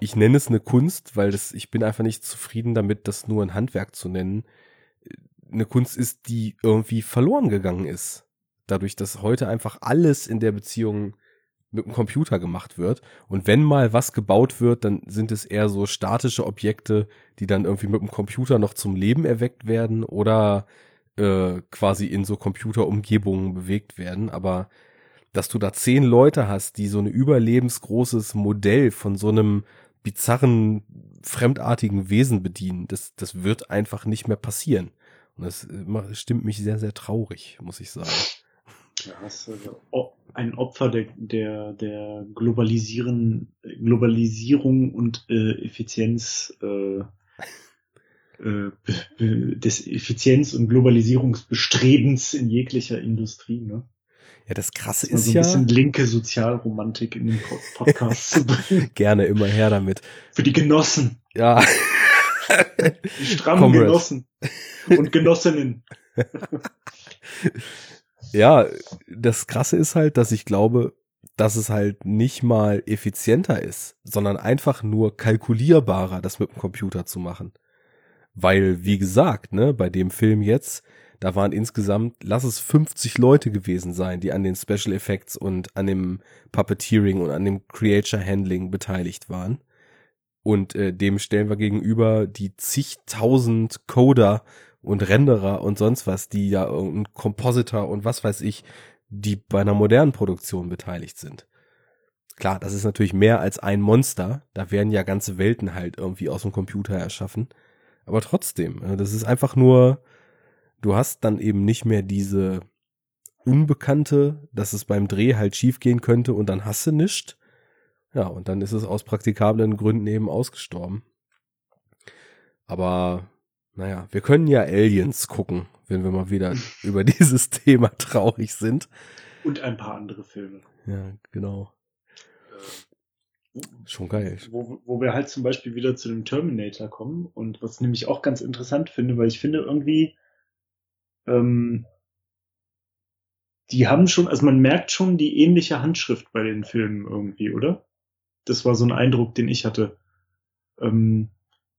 ich nenne es eine Kunst, weil das, ich bin einfach nicht zufrieden damit, das nur ein Handwerk zu nennen, eine Kunst ist, die irgendwie verloren gegangen ist. Dadurch, dass heute einfach alles in der Beziehung mit dem Computer gemacht wird. Und wenn mal was gebaut wird, dann sind es eher so statische Objekte, die dann irgendwie mit dem Computer noch zum Leben erweckt werden oder äh, quasi in so Computerumgebungen bewegt werden. Aber dass du da zehn Leute hast, die so ein überlebensgroßes Modell von so einem bizarren, fremdartigen Wesen bedienen, das, das wird einfach nicht mehr passieren. Und das äh, stimmt mich sehr, sehr traurig, muss ich sagen. Ja, also o- ein Opfer der, der, der Globalisieren, Globalisierung und äh, Effizienz äh, äh, des Effizienz- und Globalisierungsbestrebens in jeglicher Industrie. Ne? Ja, das Krasse Mal ist so ein ja, bisschen linke Sozialromantik in den Po- Podcast zu bringen. gerne immer her damit. Für die Genossen, Ja, die strammen Comrades. Genossen und Genossinnen. ja, das Krasse ist halt, dass ich glaube, dass es halt nicht mal effizienter ist, sondern einfach nur kalkulierbarer, das mit dem Computer zu machen. Weil, wie gesagt, ne, bei dem Film jetzt, da waren insgesamt, lass es 50 Leute gewesen sein, die an den Special Effects und an dem Puppeteering und an dem Creature Handling beteiligt waren. Und äh, dem stellen wir gegenüber die zigtausend Coder und Renderer und sonst was, die ja und Compositor und was weiß ich, die bei einer modernen Produktion beteiligt sind. Klar, das ist natürlich mehr als ein Monster. Da werden ja ganze Welten halt irgendwie aus dem Computer erschaffen. Aber trotzdem, äh, das ist einfach nur, du hast dann eben nicht mehr diese Unbekannte, dass es beim Dreh halt schief gehen könnte und dann hast du. Ja, und dann ist es aus praktikablen Gründen eben ausgestorben. Aber naja, wir können ja Aliens gucken, wenn wir mal wieder über dieses Thema traurig sind. Und ein paar andere Filme. Ja, genau. Schon geil. Wo, wo wir halt zum Beispiel wieder zu dem Terminator kommen und was nämlich auch ganz interessant finde, weil ich finde irgendwie, ähm, die haben schon, also man merkt schon die ähnliche Handschrift bei den Filmen irgendwie, oder? Das war so ein Eindruck, den ich hatte. Ähm,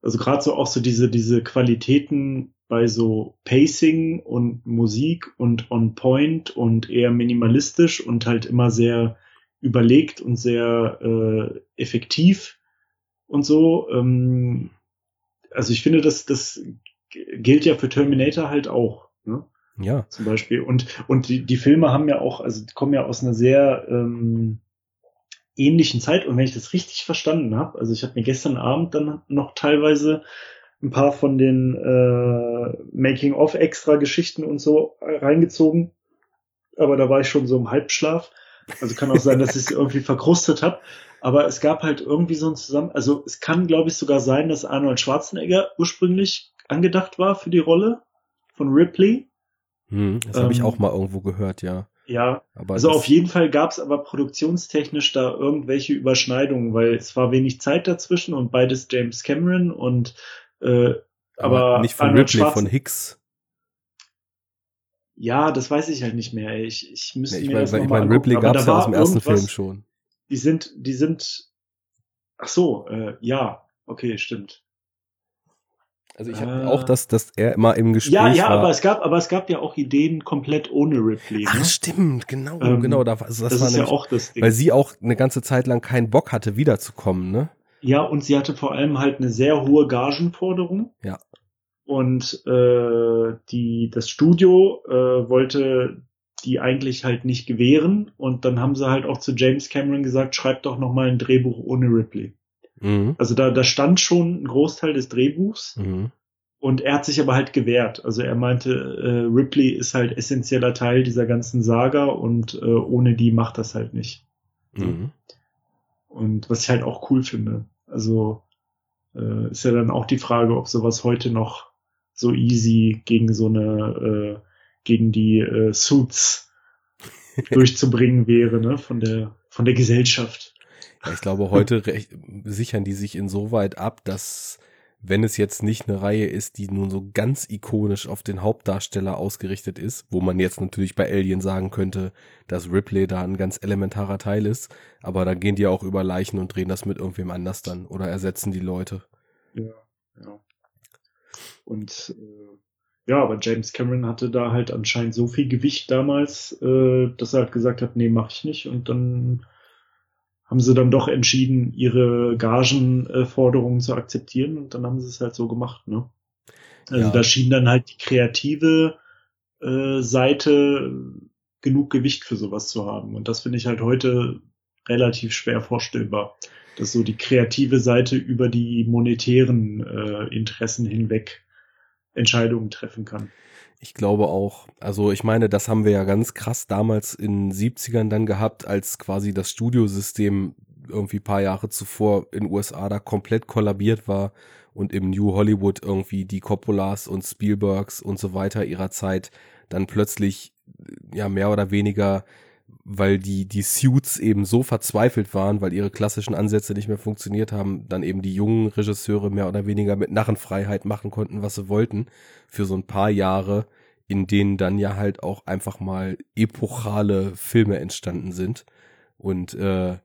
also gerade so auch so diese, diese Qualitäten bei so Pacing und Musik und on point und eher minimalistisch und halt immer sehr überlegt und sehr äh, effektiv und so. Ähm, also ich finde, das, das gilt ja für Terminator halt auch. Ne? Ja, zum Beispiel. Und, und die, die Filme haben ja auch, also die kommen ja aus einer sehr ähm, ähnlichen Zeit. Und wenn ich das richtig verstanden habe, also ich habe mir gestern Abend dann noch teilweise ein paar von den äh, Making-of-Extra-Geschichten und so reingezogen. Aber da war ich schon so im Halbschlaf. Also kann auch sein, dass ich es irgendwie verkrustet habe. Aber es gab halt irgendwie so ein Zusammen... Also es kann, glaube ich, sogar sein, dass Arnold Schwarzenegger ursprünglich angedacht war für die Rolle von Ripley. hm, das habe ich Ähm, auch mal irgendwo gehört, ja. Ja, Aber also auf jeden Fall gab es aber produktionstechnisch da irgendwelche Überschneidungen, weil es war wenig Zeit dazwischen und beides James Cameron und äh, aber nicht von Arnold Ripley, von Hicks. Ja, das weiß ich halt nicht mehr. ey. Ich, ich müsste Nee, ich mir meine, das ich nochmal mein, Ripley. Aber gab es ja aus dem ersten Film schon. Die sind, die sind. Ach so, äh, ja, okay, stimmt. Also ich habe Äh, auch, dass, dass er immer im Gespräch Ja, ja, war. aber es gab, aber es gab ja auch Ideen komplett ohne Ripley. Ach ne? stimmt, genau, Ähm, genau. Da, war- also das, das war ist ja nämlich, auch das Ding. weil sie auch eine ganze Zeit lang keinen Bock hatte, wiederzukommen, ne? Ja, und sie hatte vor allem halt eine sehr hohe Gagenforderung. Ja. Und äh, die, das Studio äh, wollte die eigentlich halt nicht gewähren. Und dann haben sie halt auch zu James Cameron gesagt, schreib doch noch mal ein Drehbuch ohne Ripley. Mhm. Also da, da stand schon ein Großteil des Drehbuchs. Mhm. Und er hat sich aber halt gewehrt. Also er meinte, äh, Ripley ist halt essentieller Teil dieser ganzen Saga und äh, ohne die macht das halt nicht. Mhm. Und was ich halt auch cool finde. Also äh, ist ja dann auch die Frage, ob sowas heute noch so easy gegen so eine, äh, gegen die äh, Suits durchzubringen wäre, ne, von der, von der Gesellschaft. Ich glaube, heute sichern die sich insoweit ab, dass wenn es jetzt nicht eine Reihe ist, die nun so ganz ikonisch auf den Hauptdarsteller ausgerichtet ist, wo man jetzt natürlich bei Alien sagen könnte, dass Ripley da ein ganz elementarer Teil ist, aber da gehen die auch über Leichen und drehen das mit irgendwem anders dann oder ersetzen die Leute. Ja, ja. Und äh, ja, aber James Cameron hatte da halt anscheinend so viel Gewicht damals, äh, dass er halt gesagt hat, nee, mach ich nicht. Und dann haben sie dann doch entschieden, ihre Gagenforderungen zu akzeptieren und dann haben sie es halt so gemacht, ne? Also Ja. da schien dann halt die kreative äh, Seite genug Gewicht für sowas zu haben. Und das finde ich halt heute relativ schwer vorstellbar, dass so die kreative Seite über die monetären äh, Interessen hinweg Entscheidungen treffen kann. Ich glaube auch. Also ich meine, das haben wir ja ganz krass damals in den 70ern dann gehabt, als quasi das Studiosystem irgendwie paar Jahre zuvor in USA da komplett kollabiert war und im New Hollywood irgendwie die Coppolas und Spielbergs und so weiter ihrer Zeit dann plötzlich ja mehr oder weniger weil die, die Suits eben so verzweifelt waren, weil ihre klassischen Ansätze nicht mehr funktioniert haben, dann eben die jungen Regisseure mehr oder weniger mit Narrenfreiheit machen konnten, was sie wollten, für so ein paar Jahre, in denen dann ja halt auch einfach mal epochale Filme entstanden sind. Und äh,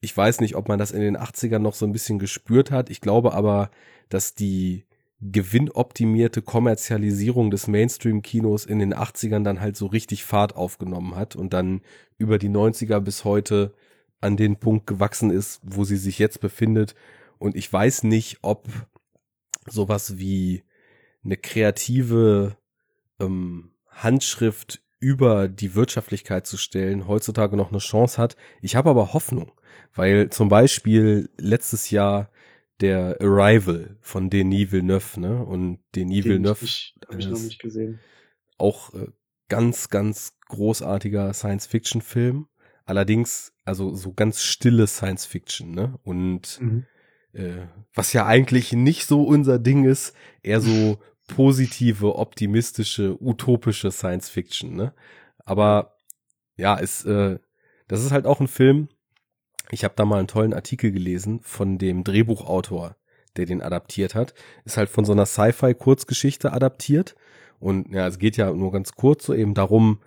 ich weiß nicht, ob man das in den 80ern noch so ein bisschen gespürt hat. Ich glaube aber, dass die gewinnoptimierte Kommerzialisierung des Mainstream-Kinos in den 80ern dann halt so richtig Fahrt aufgenommen hat und dann über die 90er bis heute an den Punkt gewachsen ist, wo sie sich jetzt befindet. Und ich weiß nicht, ob sowas wie eine kreative ähm, Handschrift über die Wirtschaftlichkeit zu stellen, heutzutage noch eine Chance hat. Ich habe aber Hoffnung, weil zum Beispiel letztes Jahr der Arrival von Denis Villeneuve, ne? Und Denis Den Villeneuve ich, hab ich noch nicht gesehen. auch äh, ganz, ganz großartiger Science-Fiction-Film. Allerdings, also so ganz stille Science-Fiction, ne? Und Mhm. äh, was ja eigentlich nicht so unser Ding ist, eher so positive, optimistische, utopische Science Fiction, ne? Aber ja, ist äh, das ist halt auch ein Film. Ich habe da mal einen tollen Artikel gelesen von dem Drehbuchautor, der den adaptiert hat. Ist halt von so einer Sci-Fi-Kurzgeschichte adaptiert. Und ja, es geht ja nur ganz kurz so eben darum,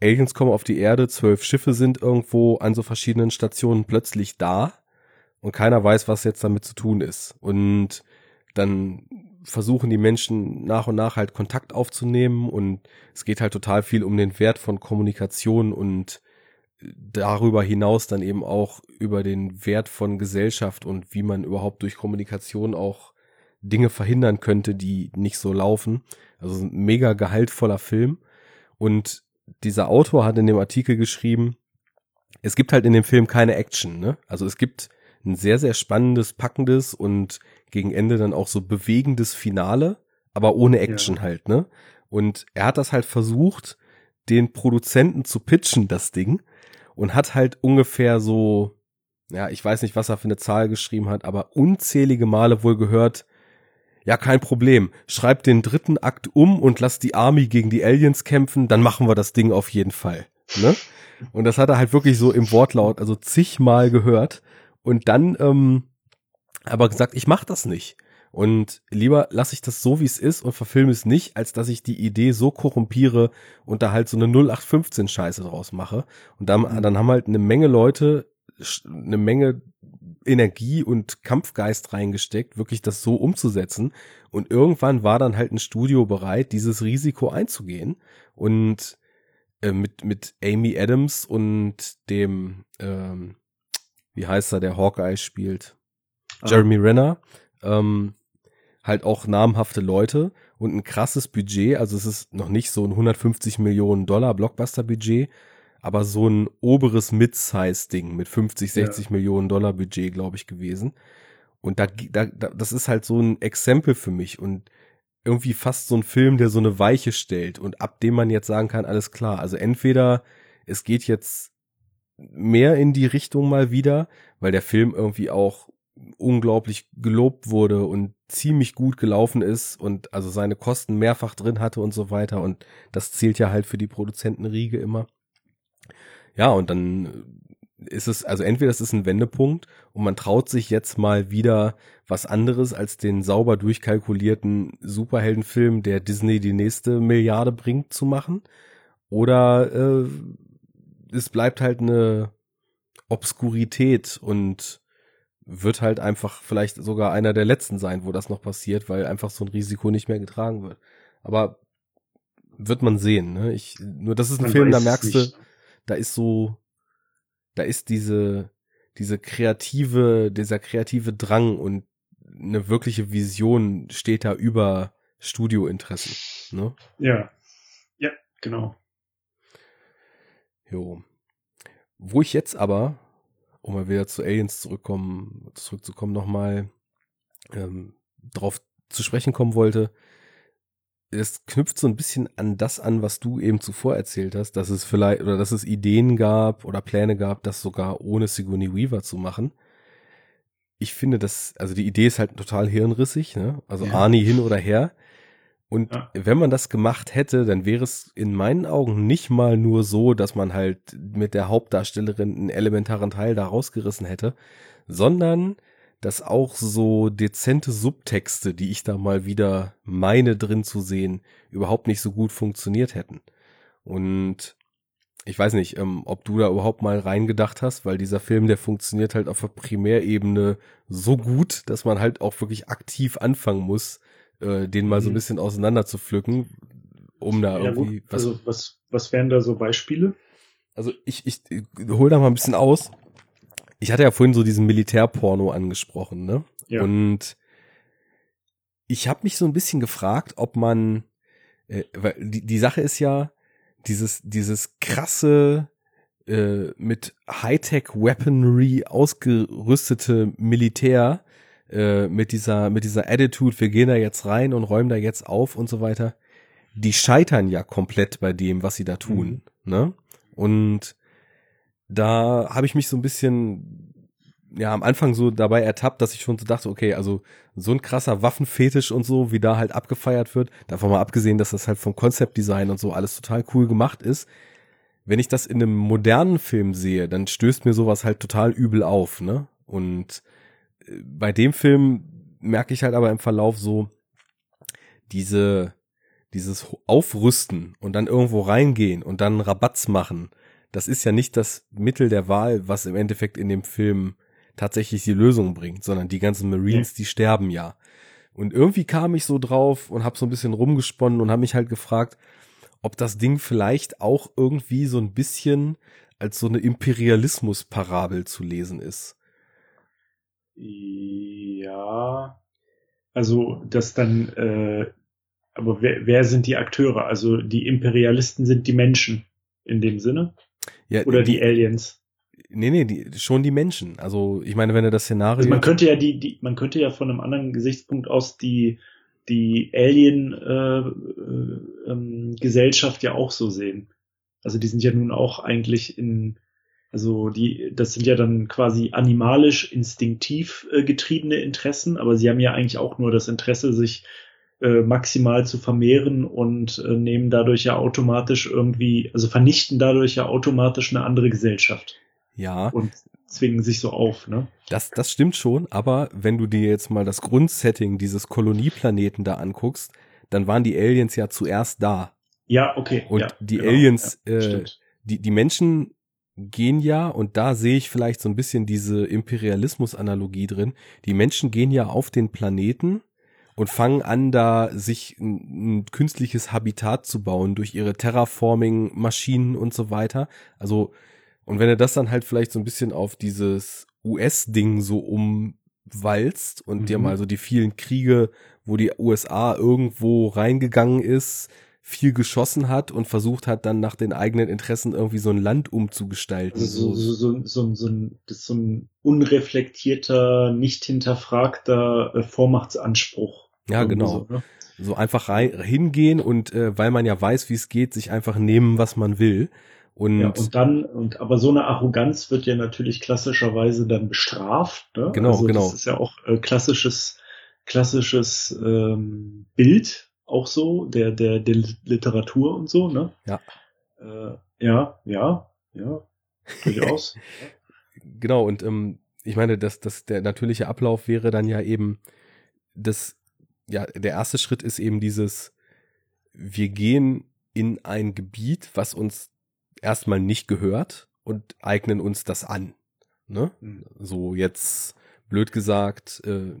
Aliens kommen auf die Erde, zwölf Schiffe sind irgendwo an so verschiedenen Stationen plötzlich da und keiner weiß, was jetzt damit zu tun ist. Und dann versuchen die Menschen nach und nach halt Kontakt aufzunehmen und es geht halt total viel um den Wert von Kommunikation und darüber hinaus dann eben auch über den Wert von Gesellschaft und wie man überhaupt durch Kommunikation auch Dinge verhindern könnte, die nicht so laufen. Also ein mega gehaltvoller Film. Und dieser Autor hat in dem Artikel geschrieben, es gibt halt in dem Film keine Action, ne? Also es gibt ein sehr, sehr spannendes, packendes und gegen Ende dann auch so bewegendes Finale, aber ohne Action Ja. halt, ne? Und er hat das halt versucht, den Produzenten zu pitchen, das Ding, und hat halt ungefähr so, ja, ich weiß nicht, was er für eine Zahl geschrieben hat, aber unzählige Male wohl gehört, ja, kein Problem. Schreib den dritten Akt um und lass die Army gegen die Aliens kämpfen, dann machen wir das Ding auf jeden Fall. Ne? Und das hat er halt wirklich so im Wortlaut, also zigmal gehört. Und dann ähm, aber gesagt, ich mach das nicht. Und lieber lasse ich das so, wie es ist und verfilme es nicht, als dass ich die Idee so korrumpiere und da halt so eine 0815 Scheiße draus mache. Und dann, Mhm. dann haben halt eine Menge Leute eine Menge Energie und Kampfgeist reingesteckt, wirklich das so umzusetzen. Und irgendwann war dann halt ein Studio bereit, dieses Risiko einzugehen. Und äh, mit, mit Amy Adams und dem, ähm, wie heißt er, der Hawkeye spielt. Jeremy Renner, ähm, halt auch namhafte Leute und ein krasses Budget. Also es ist noch nicht so ein 150 Millionen Dollar Blockbuster-Budget, aber so ein oberes Mid-Size-Ding mit 50, 60 ja. Millionen Dollar Budget, glaube ich, gewesen. Und da, da, das ist halt so ein Exempel für mich und irgendwie fast so ein Film, der so eine Weiche stellt und ab dem man jetzt sagen kann, alles klar. Also entweder es geht jetzt mehr in die Richtung mal wieder, weil der Film irgendwie auch unglaublich gelobt wurde und ziemlich gut gelaufen ist und also seine Kosten mehrfach drin hatte und so weiter und das zählt ja halt für die Produzentenriege immer. Ja, und dann ist es, also entweder es ist ein Wendepunkt und man traut sich jetzt mal wieder was anderes als den sauber durchkalkulierten Superheldenfilm, der Disney die nächste Milliarde bringt, zu machen. Oder äh, es bleibt halt eine Obskurität und wird halt einfach vielleicht sogar einer der letzten sein, wo das noch passiert, weil einfach so ein Risiko nicht mehr getragen wird. Aber wird man sehen, ne? Ich, nur das ist ein man Film, da merkst du, da ist so, da ist diese, diese kreative, dieser kreative Drang und eine wirkliche Vision steht da über Studiointeressen, ne? Ja. Ja, genau. Jo. Wo ich jetzt aber um mal wieder zu Aliens zurückkommen, zurückzukommen, nochmal ähm, drauf zu sprechen kommen wollte. Es knüpft so ein bisschen an das an, was du eben zuvor erzählt hast, dass es vielleicht oder dass es Ideen gab oder Pläne gab, das sogar ohne Sigourney Weaver zu machen. Ich finde das, also die Idee ist halt total hirnrissig, ne? Also ja. Arnie hin oder her. Und ja. wenn man das gemacht hätte, dann wäre es in meinen Augen nicht mal nur so, dass man halt mit der Hauptdarstellerin einen elementaren Teil da rausgerissen hätte, sondern dass auch so dezente Subtexte, die ich da mal wieder meine drin zu sehen, überhaupt nicht so gut funktioniert hätten. Und ich weiß nicht, ähm, ob du da überhaupt mal reingedacht hast, weil dieser Film, der funktioniert halt auf der Primärebene so gut, dass man halt auch wirklich aktiv anfangen muss, äh, den mal so ein mhm. bisschen auseinander zu pflücken, um da ja, irgendwie was. Also was, was wären da so Beispiele? Also ich, ich, ich hol da mal ein bisschen aus. Ich hatte ja vorhin so diesen Militärporno angesprochen, ne? Ja. Und ich habe mich so ein bisschen gefragt, ob man, äh, weil die, die Sache ist ja, dieses, dieses krasse, äh, mit Hightech-Weaponry ausgerüstete Militär, äh, mit dieser, mit dieser Attitude, wir gehen da jetzt rein und räumen da jetzt auf und so weiter, die scheitern ja komplett bei dem, was sie da tun. Mhm. Ne? Und da habe ich mich so ein bisschen ja am Anfang so dabei ertappt, dass ich schon so dachte, okay, also so ein krasser Waffenfetisch und so, wie da halt abgefeiert wird, davon mal abgesehen, dass das halt vom Konzeptdesign und so alles total cool gemacht ist. Wenn ich das in einem modernen Film sehe, dann stößt mir sowas halt total übel auf, ne? Und bei dem Film merke ich halt aber im Verlauf so diese dieses Aufrüsten und dann irgendwo reingehen und dann Rabatz machen. Das ist ja nicht das Mittel der Wahl, was im Endeffekt in dem Film tatsächlich die Lösung bringt, sondern die ganzen Marines, die sterben ja. Und irgendwie kam ich so drauf und habe so ein bisschen rumgesponnen und habe mich halt gefragt, ob das Ding vielleicht auch irgendwie so ein bisschen als so eine Imperialismus-Parabel zu lesen ist. Ja, also das dann, äh, aber wer, wer sind die Akteure? Also die Imperialisten sind die Menschen in dem Sinne? Ja, Oder die, die Aliens? Nee, nee, die, schon die Menschen. Also ich meine, wenn er das Szenario. Also man könnte ja die, die, man könnte ja von einem anderen Gesichtspunkt aus die, die Alien-Gesellschaft äh, äh, ähm, ja auch so sehen. Also die sind ja nun auch eigentlich in also die, das sind ja dann quasi animalisch, instinktiv äh, getriebene Interessen, aber sie haben ja eigentlich auch nur das Interesse, sich äh, maximal zu vermehren und äh, nehmen dadurch ja automatisch irgendwie, also vernichten dadurch ja automatisch eine andere Gesellschaft. Ja. Und zwingen sich so auf, ne? Das, das stimmt schon, aber wenn du dir jetzt mal das Grundsetting dieses Kolonieplaneten da anguckst, dann waren die Aliens ja zuerst da. Ja, okay. Und ja, die genau, Aliens, ja, äh, die, die Menschen gehen ja, und da sehe ich vielleicht so ein bisschen diese Imperialismus-Analogie drin, die Menschen gehen ja auf den Planeten und fangen an, da sich ein, ein künstliches Habitat zu bauen durch ihre Terraforming-Maschinen und so weiter. Also, und wenn er das dann halt vielleicht so ein bisschen auf dieses US-Ding so um durchwalzt und mhm. dir mal so die vielen Kriege, wo die USA irgendwo reingegangen ist, viel geschossen hat und versucht hat, dann nach den eigenen Interessen irgendwie so ein Land umzugestalten. Also so, so, so, so, so, ein, so ein unreflektierter, nicht hinterfragter äh, Vormachtsanspruch. Ja, genau. So, ne? so einfach rein, hingehen und äh, weil man ja weiß, wie es geht, sich einfach nehmen, was man will. Und, ja, und dann, und aber so eine Arroganz wird ja natürlich klassischerweise dann bestraft. Ne? Genau, also genau. Das ist ja auch äh, klassisches, klassisches ähm, Bild auch so, der, der, der Literatur und so, ne? Ja. Äh, ja, ja, ja, durchaus. genau, und ähm, ich meine, dass, dass der natürliche Ablauf wäre dann ja eben, das, ja, der erste Schritt ist eben dieses, wir gehen in ein Gebiet, was uns erstmal nicht gehört und eignen uns das an. Ne? Mhm. So jetzt blöd gesagt, äh,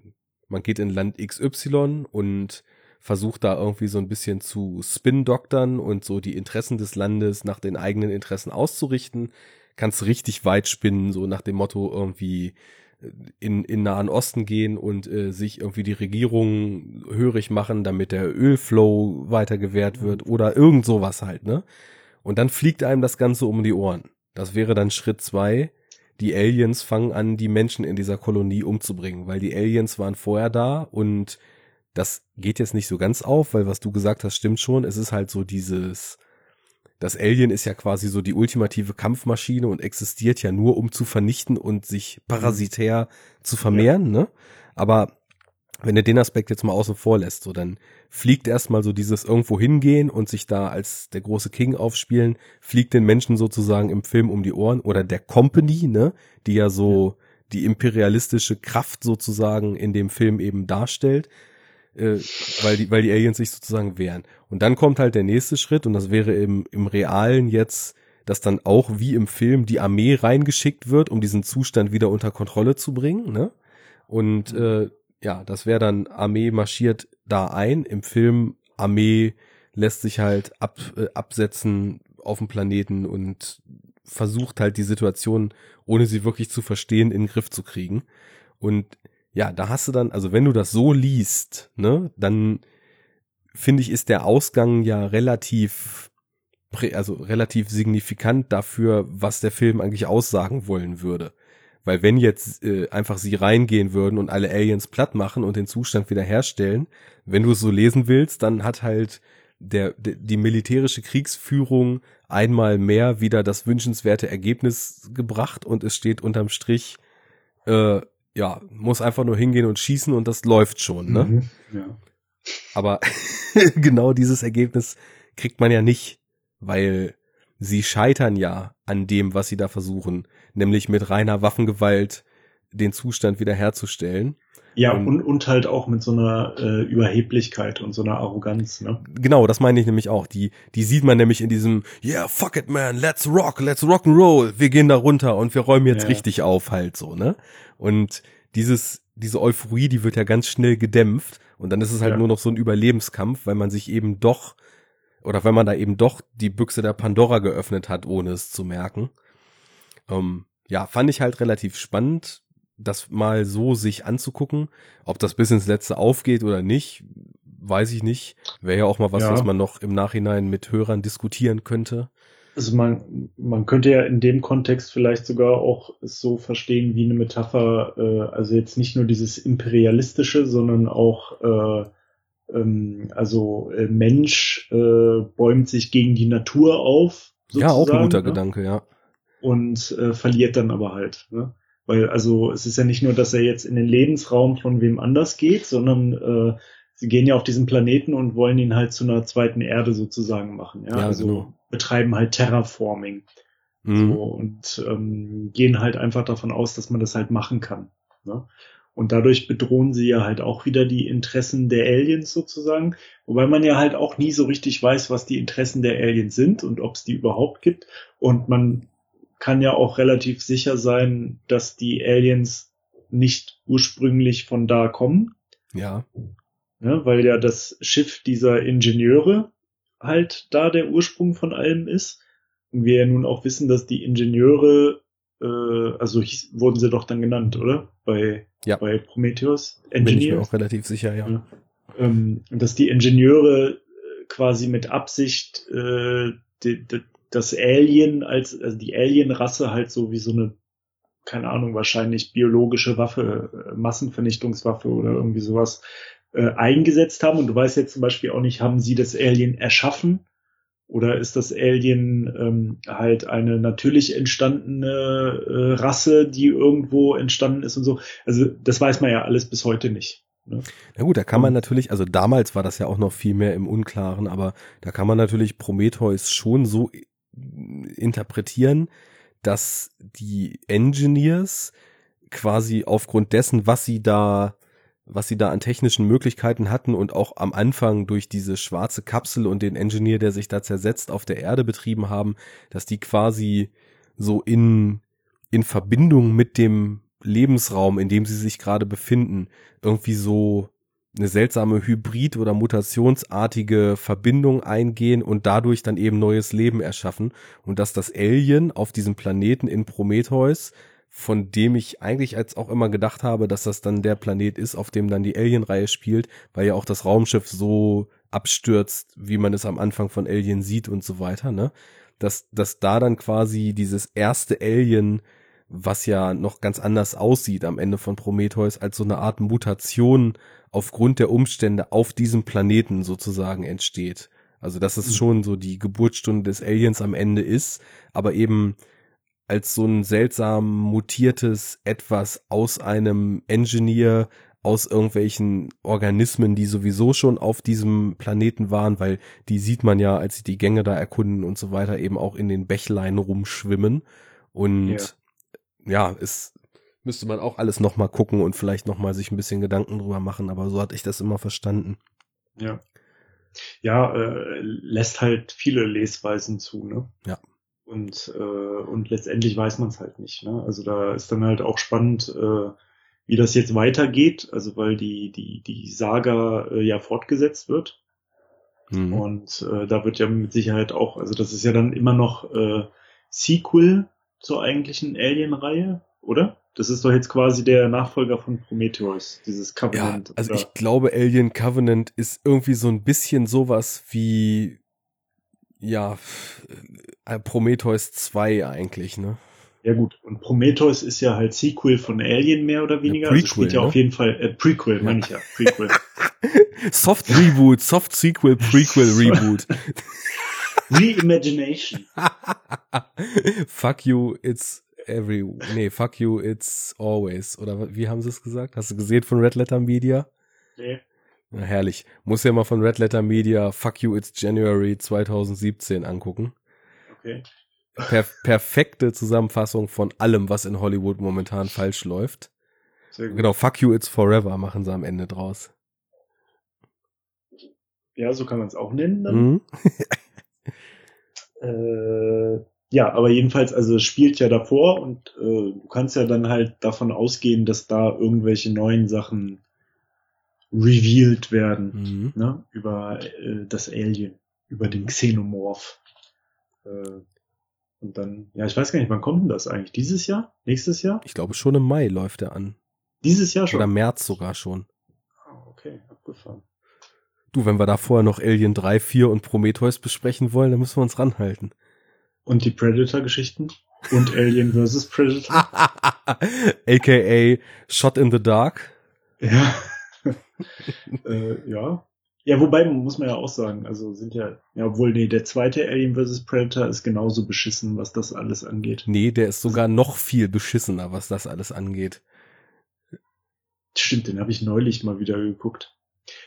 man geht in Land XY und versucht da irgendwie so ein bisschen zu spin-doktern und so die Interessen des Landes nach den eigenen Interessen auszurichten. Kannst richtig weit spinnen, so nach dem Motto irgendwie äh, in, in Nahen Osten gehen und äh, sich irgendwie die Regierung hörig machen, damit der Ölflow weiter gewährt wird oder irgend sowas halt, ne? Und dann fliegt einem das Ganze um die Ohren. Das wäre dann Schritt zwei. Die Aliens fangen an, die Menschen in dieser Kolonie umzubringen, weil die Aliens waren vorher da und das geht jetzt nicht so ganz auf, weil was du gesagt hast, stimmt schon. Es ist halt so dieses, das Alien ist ja quasi so die ultimative Kampfmaschine und existiert ja nur, um zu vernichten und sich parasitär zu vermehren, ja. ne? Aber wenn du den Aspekt jetzt mal außen vor lässt, so dann fliegt erstmal so dieses irgendwo hingehen und sich da als der große King aufspielen, fliegt den Menschen sozusagen im Film um die Ohren oder der Company, ne, die ja so ja. die imperialistische Kraft sozusagen in dem Film eben darstellt äh, weil die, weil die Aliens sich sozusagen wehren. Und dann kommt halt der nächste Schritt und das wäre im, im Realen jetzt, dass dann auch wie im Film die Armee reingeschickt wird, um diesen Zustand wieder unter Kontrolle zu bringen, ne? Und mhm. äh, ja, das wäre dann Armee marschiert da ein. Im Film Armee lässt sich halt ab, äh, absetzen auf dem Planeten und versucht halt die Situation, ohne sie wirklich zu verstehen, in den Griff zu kriegen. Und ja, da hast du dann, also wenn du das so liest, ne, dann finde ich, ist der Ausgang ja relativ, also relativ signifikant dafür, was der Film eigentlich aussagen wollen würde. Weil wenn jetzt äh, einfach sie reingehen würden und alle Aliens platt machen und den Zustand wiederherstellen, wenn du es so lesen willst, dann hat halt der, der die militärische Kriegsführung einmal mehr wieder das wünschenswerte Ergebnis gebracht und es steht unterm Strich äh, ja, muss einfach nur hingehen und schießen und das läuft schon, ne? Mhm, ja. Aber genau dieses Ergebnis kriegt man ja nicht, weil sie scheitern ja an dem, was sie da versuchen, nämlich mit reiner Waffengewalt den Zustand wiederherzustellen. Ja, und, und halt auch mit so einer äh, Überheblichkeit und so einer Arroganz, ne? Genau, das meine ich nämlich auch. Die, die sieht man nämlich in diesem, yeah, fuck it, man, let's rock, let's rock and roll. Wir gehen da runter und wir räumen jetzt ja. richtig auf halt so, ne? Und dieses, diese Euphorie, die wird ja ganz schnell gedämpft und dann ist es halt ja. nur noch so ein Überlebenskampf, weil man sich eben doch, oder wenn man da eben doch die Büchse der Pandora geöffnet hat, ohne es zu merken. Ähm, ja, fand ich halt relativ spannend das mal so sich anzugucken. Ob das bis ins Letzte aufgeht oder nicht, weiß ich nicht. Wäre ja auch mal was, ja. was man noch im Nachhinein mit Hörern diskutieren könnte. Also man, man könnte ja in dem Kontext vielleicht sogar auch so verstehen wie eine Metapher, äh, also jetzt nicht nur dieses imperialistische, sondern auch äh, ähm, also äh, Mensch äh, bäumt sich gegen die Natur auf. Ja, auch ein guter ne? Gedanke, ja. Und äh, verliert dann aber halt. Ne? Weil also es ist ja nicht nur, dass er jetzt in den Lebensraum von wem anders geht, sondern äh, sie gehen ja auf diesen Planeten und wollen ihn halt zu einer zweiten Erde sozusagen machen. Ja, ja also genau. betreiben halt Terraforming. Mhm. So, und ähm, gehen halt einfach davon aus, dass man das halt machen kann. Ne? Und dadurch bedrohen sie ja halt auch wieder die Interessen der Aliens sozusagen. Wobei man ja halt auch nie so richtig weiß, was die Interessen der Aliens sind und ob es die überhaupt gibt. Und man kann ja auch relativ sicher sein, dass die Aliens nicht ursprünglich von da kommen. Ja. ja. Weil ja das Schiff dieser Ingenieure halt da der Ursprung von allem ist. Und wir ja nun auch wissen, dass die Ingenieure äh, also hieß, wurden sie doch dann genannt, oder? Bei, Ja. bei Prometheus. Bin ich mir Engineers. auch relativ sicher, ja. Ja. Ähm, dass die Ingenieure äh, quasi mit Absicht äh, die, die, das Alien als, also die Alien-Rasse halt so wie so eine, keine Ahnung, wahrscheinlich biologische Waffe, äh, Massenvernichtungswaffe oder irgendwie sowas äh, eingesetzt haben. Und du weißt jetzt zum Beispiel auch nicht, haben sie das Alien erschaffen? Oder ist das Alien ähm, halt eine natürlich entstandene äh, Rasse, die irgendwo entstanden ist und so? Also das weiß man ja alles bis heute nicht. Ne? Na gut, da kann man natürlich, also damals war das ja auch noch viel mehr im Unklaren, aber da kann man natürlich Prometheus schon so interpretieren, dass die Engineers quasi aufgrund dessen, was sie da, was sie da an technischen Möglichkeiten hatten und auch am Anfang durch diese schwarze Kapsel und den Engineer, der sich da zersetzt, auf der Erde betrieben haben, dass die quasi so in, in Verbindung mit dem Lebensraum, in dem sie sich gerade befinden, irgendwie so eine seltsame Hybrid- oder mutationsartige Verbindung eingehen und dadurch dann eben neues Leben erschaffen. Und dass das Alien auf diesem Planeten in Prometheus, von dem ich eigentlich als auch immer gedacht habe, dass das dann der Planet ist, auf dem dann die Alien-Reihe spielt, weil ja auch das Raumschiff so abstürzt, wie man es am Anfang von Alien sieht und so weiter, ne? Dass, dass da dann quasi dieses erste Alien was ja noch ganz anders aussieht am Ende von Prometheus, als so eine Art Mutation aufgrund der Umstände auf diesem Planeten sozusagen entsteht. Also dass es Mhm. schon so die Geburtsstunde des Aliens am Ende ist, aber eben als so ein seltsam mutiertes etwas aus einem Engineer, aus irgendwelchen Organismen, die sowieso schon auf diesem Planeten waren, weil die sieht man ja, als sie die Gänge da erkunden und so weiter, eben auch in den Bächlein rumschwimmen. Und Ja. Ja, es müsste man auch alles nochmal gucken und vielleicht nochmal sich ein bisschen Gedanken drüber machen, aber so hatte ich das immer verstanden. Ja. Ja, äh, lässt halt viele Lesweisen zu, ne? Ja. Und, äh, und letztendlich weiß man es halt nicht. Ne? Also da ist dann halt auch spannend, äh, wie das jetzt weitergeht, also weil die, die, die Saga äh, ja fortgesetzt wird. Mhm. Und äh, da wird ja mit Sicherheit auch, also das ist ja dann immer noch äh, Sequel zur eigentlichen Alien-Reihe, oder? Das ist doch jetzt quasi der Nachfolger von Prometheus, dieses Ja, Covenant. also oder? ich glaube, Alien Covenant ist irgendwie so ein bisschen sowas wie, ja, äh, Prometheus 2 eigentlich, ne? Ja gut, und Prometheus ist ja halt Sequel von Alien mehr oder weniger. also Prequel, spielt ja ne? auf jeden Fall äh, Prequel, meine ich ja, Prequel. Soft Reboot, Soft Sequel, Prequel Reboot. Reimagination. fuck you, it's every, nee, fuck you, it's always. Oder wie haben sie es gesagt? Hast du gesehen von Red Letter Media? Nee. Na, herrlich. Muss ja mal von Red Letter Media Fuck You It's January 2017 angucken. Okay. Per perfekte Zusammenfassung von allem, was in Hollywood momentan falsch läuft. Genau, Fuck You It's Forever machen sie am Ende draus. Ja, so kann man es auch nennen. Mhm. Äh, ja, aber jedenfalls, also es spielt ja davor und äh, du kannst ja dann halt davon ausgehen, dass da irgendwelche neuen Sachen revealed werden. Mhm. ne, über äh, das Alien, über den Xenomorph. Äh, und dann, ja, ich weiß gar nicht, wann kommt denn das eigentlich? Dieses Jahr? Nächstes Jahr? Ich glaube, schon im Mai läuft er an. Dieses Jahr schon. Oder März sogar schon. Ah, okay, abgefahren. Du, wenn wir da vorher noch Alien 3, 4 und Prometheus besprechen wollen, dann müssen wir uns ranhalten. Und die Predator-Geschichten? Und Alien vs. Predator? AKA Shot in the Dark. ja. äh, ja. Ja, wobei muss man ja auch sagen, also sind ja, ja, obwohl, nee, der zweite Alien vs. Predator ist genauso beschissen, was das alles angeht. Nee, der ist sogar noch viel beschissener, was das alles angeht. Stimmt, den habe ich neulich mal wieder geguckt.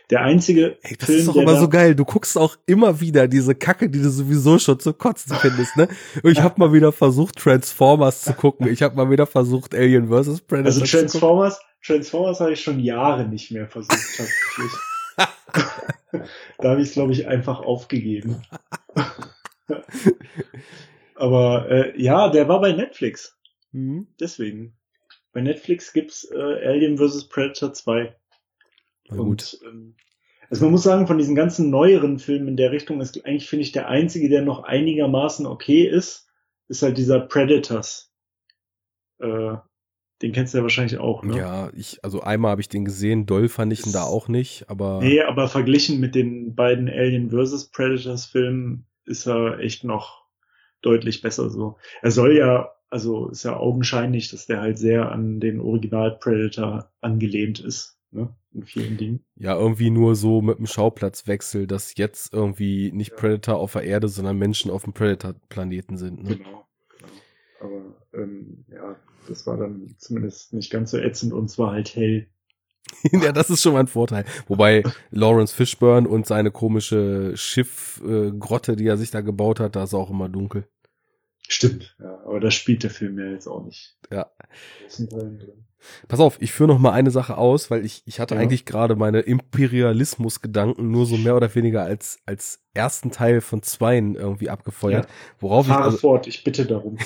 Der einzige Ey, das Film, ist doch immer so geil. Du guckst auch immer wieder diese Kacke, die du sowieso schon zu kotzen findest, ne? Und ich habe mal wieder versucht, Transformers zu gucken. Ich habe mal wieder versucht, Alien vs. Predator Also zu gucken. Transformers, Transformers habe ich schon Jahre nicht mehr versucht, tatsächlich. da habe ich es, glaube ich, einfach aufgegeben. Aber äh, ja, der war bei Netflix. Mhm. Deswegen. Bei Netflix gibt's äh, Alien vs. Predator 2. Na gut. Und ähm, also man muss sagen, von diesen ganzen neueren Filmen in der Richtung ist eigentlich, finde ich, der einzige, der noch einigermaßen okay ist, ist halt dieser Predators. Äh, den kennst du ja wahrscheinlich auch, ne? Ja, ich, also einmal habe ich den gesehen, doll fand ich ihn da auch nicht, aber. Nee, aber verglichen mit den beiden Alien vs. Predators Filmen ist er echt noch deutlich besser so. Er soll ja, also ist ja augenscheinlich, dass der halt sehr an den Original Predator angelehnt ist, ne? In vielen Dingen. Ja, irgendwie nur so mit dem Schauplatzwechsel, dass jetzt irgendwie nicht ja. Predator auf der Erde, sondern Menschen auf dem Predator-Planeten sind, ne? Genau, genau. Aber ähm, ja, das war dann zumindest nicht ganz so ätzend und zwar halt hell. ja, das ist schon mal ein Vorteil. Wobei Lawrence Fishburne und seine komische Schiffgrotte, äh, die er sich da gebaut hat, da ist auch immer dunkel. Stimmt, ja, aber das spielt der Film ja jetzt auch nicht. Ja. Pass auf, ich führe noch mal eine Sache aus, weil ich, ich hatte ja. eigentlich gerade meine Imperialismus-Gedanken nur so mehr oder weniger als, als ersten Teil von zweien irgendwie abgefeuert. Ja. Worauf Fahre ich also, fort, ich bitte darum.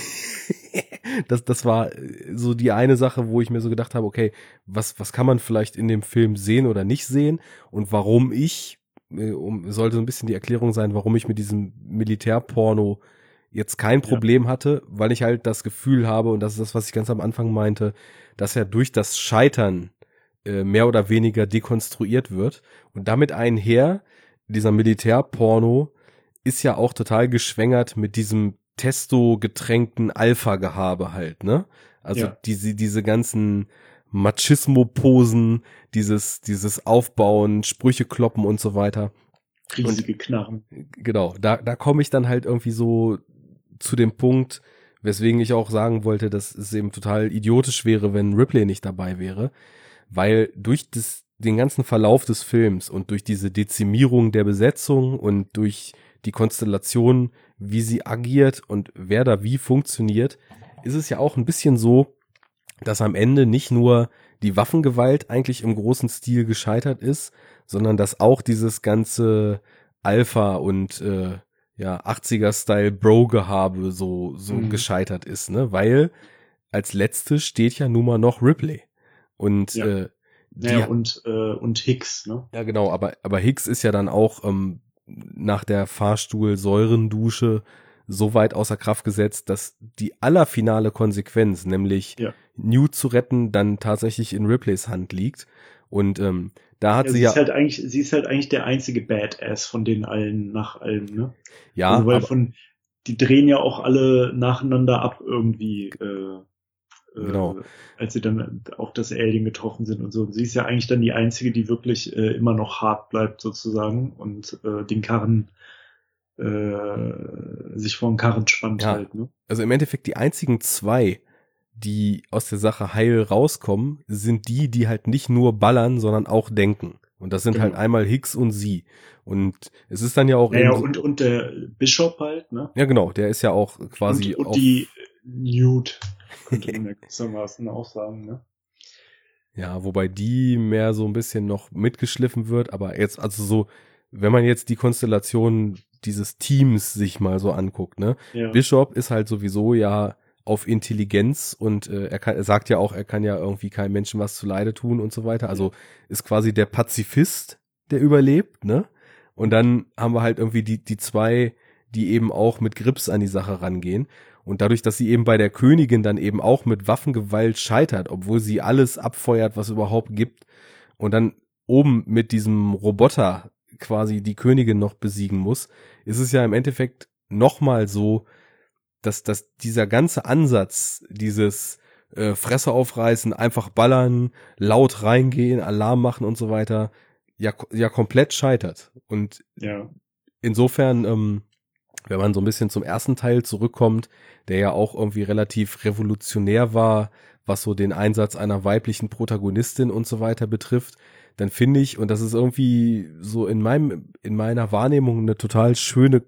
das, das war so die eine Sache, wo ich mir so gedacht habe, okay, was, was kann man vielleicht in dem Film sehen oder nicht sehen und warum ich, äh, um, sollte so ein bisschen die Erklärung sein, warum ich mit diesem Militärporno jetzt kein Problem ja. hatte, weil ich halt das Gefühl habe, und das ist das, was ich ganz am Anfang meinte, dass er durch das Scheitern äh, mehr oder weniger dekonstruiert wird. Und damit einher, dieser Militärporno ist ja auch total geschwängert mit diesem Testo-getränkten Alpha-Gehabe halt, ne? Also ja. diese, diese ganzen Machismo-Posen, dieses, dieses Aufbauen, Sprüche kloppen und so weiter. Riesige Knarren. Genau, da, da komme ich dann halt irgendwie so zu dem Punkt, weswegen ich auch sagen wollte, dass es eben total idiotisch wäre, wenn Ripley nicht dabei wäre, weil durch das, den ganzen Verlauf des Films und durch diese Dezimierung der Besetzung und durch die Konstellation, wie sie agiert und wer da wie funktioniert, ist es ja auch ein bisschen so, dass am Ende nicht nur die Waffengewalt eigentlich im großen Stil gescheitert ist, sondern dass auch dieses ganze Alpha und äh, ja, 80er-Style Bro-Gehabe so, so mhm. gescheitert ist, ne? Weil als letztes steht ja nun mal noch Ripley. Und ja. äh, ja, und, äh, und Hicks, ne? Ja, genau, aber, aber Hicks ist ja dann auch ähm, nach der Fahrstuhl-Säurendusche so weit außer Kraft gesetzt, dass die allerfinale Konsequenz, nämlich ja. Newt zu retten, dann tatsächlich in Ripleys Hand liegt. Und ähm, da hat ja, sie, sie ja. Ist halt eigentlich, sie ist halt eigentlich der einzige Badass von den allen nach allem, ne? Ja. Also, weil von, die drehen ja auch alle nacheinander ab irgendwie, äh, äh genau. Äh, als sie dann auf das Alien getroffen sind und so. Und sie ist ja eigentlich dann die einzige, die wirklich äh, immer noch hart bleibt sozusagen und äh, den Karren äh, sich vor den Karren spannt ja. halt. Ne? Also im Endeffekt die einzigen zwei, die aus der Sache heil rauskommen, sind die, die halt nicht nur ballern, sondern auch denken. Und das sind halt genau. halt einmal Hicks und sie. Und es ist dann ja auch. Ja, und, und der Bishop halt, ne? Ja, genau, der ist ja auch quasi. Und, und die Newt, könnte man ja gewissermaßen auch sagen, ne? Ja, wobei die mehr so ein bisschen noch mitgeschliffen wird, aber jetzt, also so, wenn man jetzt die Konstellation dieses Teams sich mal so anguckt, ne? Ja. Bishop ist halt sowieso ja auf Intelligenz und äh, er, kann, er sagt ja auch, er kann ja irgendwie keinem Menschen was zu Leide tun und so weiter. Also ist quasi der Pazifist, der überlebt, ne? Und dann haben wir halt irgendwie die, die zwei, die eben auch mit Grips an die Sache rangehen. Und dadurch, dass sie eben bei der Königin dann eben auch mit Waffengewalt scheitert, obwohl sie alles abfeuert, was überhaupt gibt, und dann oben mit diesem Roboter quasi die Königin noch besiegen muss, ist es ja im Endeffekt nochmal so, dass, dass dieser ganze Ansatz, dieses äh, Fresse aufreißen, einfach ballern, laut reingehen, Alarm machen und so weiter, ja, ja komplett scheitert. Und ja. insofern, ähm, wenn man so ein bisschen zum ersten Teil zurückkommt, der ja auch irgendwie relativ revolutionär war, was so den Einsatz einer weiblichen Protagonistin und so weiter betrifft, dann finde ich, und das ist irgendwie so in meinem, in meiner Wahrnehmung eine total schöne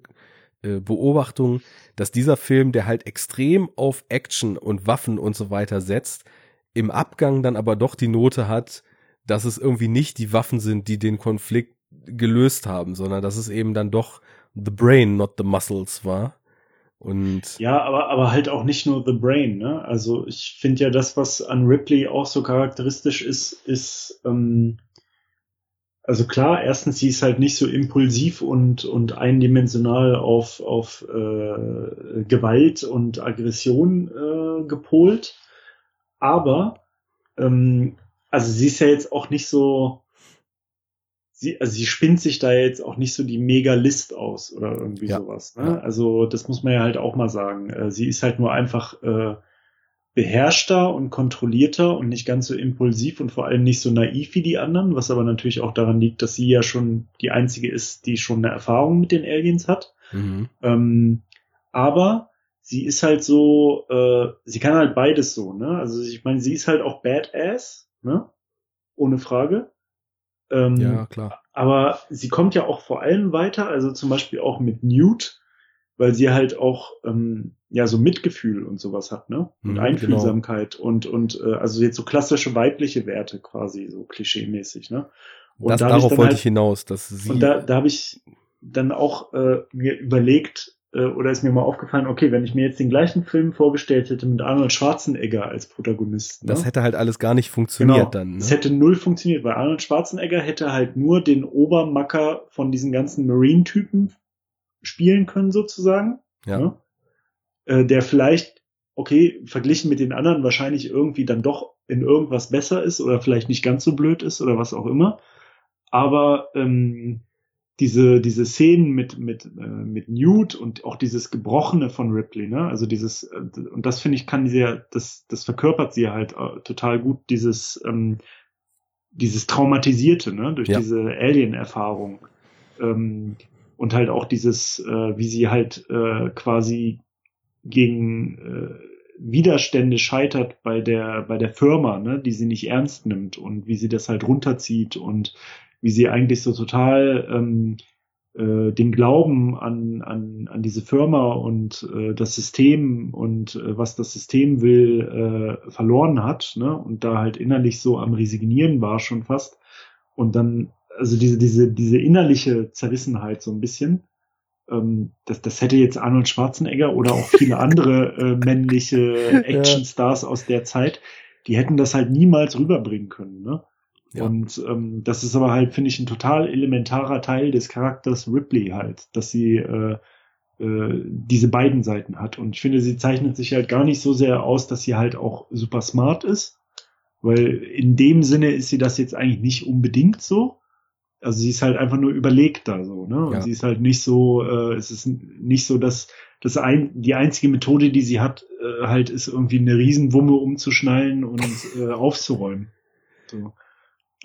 Beobachtung, dass dieser Film, der halt extrem auf Action und Waffen und so weiter setzt, im Abgang dann aber doch die Note hat, dass es irgendwie nicht die Waffen sind, die den Konflikt gelöst haben, sondern dass es eben dann doch the brain, not the muscles war. Und ja, aber, aber halt auch nicht nur the brain, ne? Also ich finde ja das, was an Ripley auch so charakteristisch ist, ist, ähm, also klar, erstens, sie ist halt nicht so impulsiv und, und eindimensional auf, auf äh, Gewalt und Aggression äh, gepolt. Aber, ähm, also sie ist ja jetzt auch nicht so, sie, also sie spinnt sich da jetzt auch nicht so die Mega-List aus oder irgendwie ja. sowas. Ne? Also das muss man ja halt auch mal sagen. Äh, sie ist halt nur einfach äh, beherrschter und kontrollierter und nicht ganz so impulsiv und vor allem nicht so naiv wie die anderen, was aber natürlich auch daran liegt, dass sie ja schon die einzige ist, die schon eine Erfahrung mit den Aliens hat. Mhm. Ähm, aber sie ist halt so, äh, sie kann halt beides so, ne? Also ich meine, sie ist halt auch Badass, ne? Ohne Frage. Ähm, ja, klar. Aber sie kommt ja auch vor allem weiter, also zum Beispiel auch mit Newt, weil sie halt auch ähm, ja so Mitgefühl und sowas hat, ne? Und mhm, Einfühlsamkeit genau. und und äh, also jetzt so klassische weibliche Werte quasi so klischeemäßig, ne? Und das, da darauf wollte halt, ich hinaus, dass sie und da, da habe ich dann auch äh, mir überlegt äh, oder ist mir mal aufgefallen, okay, wenn ich mir jetzt den gleichen Film vorgestellt hätte mit Arnold Schwarzenegger als Protagonist, ne? das hätte halt alles gar nicht funktioniert genau, dann. Ne? Das hätte null funktioniert, weil Arnold Schwarzenegger hätte halt nur den Obermacker von diesen ganzen Marine-Typen spielen können sozusagen. Ja. Ne? Äh, der vielleicht, okay, verglichen mit den anderen wahrscheinlich irgendwie dann doch in irgendwas besser ist oder vielleicht nicht ganz so blöd ist oder was auch immer. Aber ähm, diese diese Szenen mit mit äh, mit Newt und auch dieses Gebrochene von Ripley, ne? Also dieses äh, und das finde ich kann sie ja das das verkörpert sie halt äh, total gut dieses ähm, dieses traumatisierte, ne? Durch ja. diese Alien-Erfahrung. Ähm, und halt auch dieses, äh, wie sie halt äh, quasi gegen äh, Widerstände scheitert bei der bei der Firma, ne, die sie nicht ernst nimmt und wie sie das halt runterzieht und wie sie eigentlich so total ähm, äh, den Glauben an, an, an diese Firma und äh, das System und äh, was das System will äh, verloren hat ne? und da halt innerlich so am Resignieren war schon fast und dann also diese, diese, diese innerliche Zerrissenheit so ein bisschen. Ähm, das, das hätte jetzt Arnold Schwarzenegger oder auch viele andere äh, männliche Actionstars ja. aus der Zeit, die hätten das halt niemals rüberbringen können. Ne? Ja. Und ähm, das ist aber halt, finde ich, ein total elementarer Teil des Charakters Ripley halt, dass sie äh, äh, diese beiden Seiten hat. Und ich finde, sie zeichnet sich halt gar nicht so sehr aus, dass sie halt auch super smart ist, weil in dem Sinne ist sie das jetzt eigentlich nicht unbedingt so. Also sie ist halt einfach nur überlegt da so, ne? Und ja. sie ist halt nicht so, äh, es ist nicht so, dass das ein, die einzige Methode, die sie hat, äh, halt ist irgendwie eine Riesenwumme umzuschnallen und äh, aufzuräumen. So.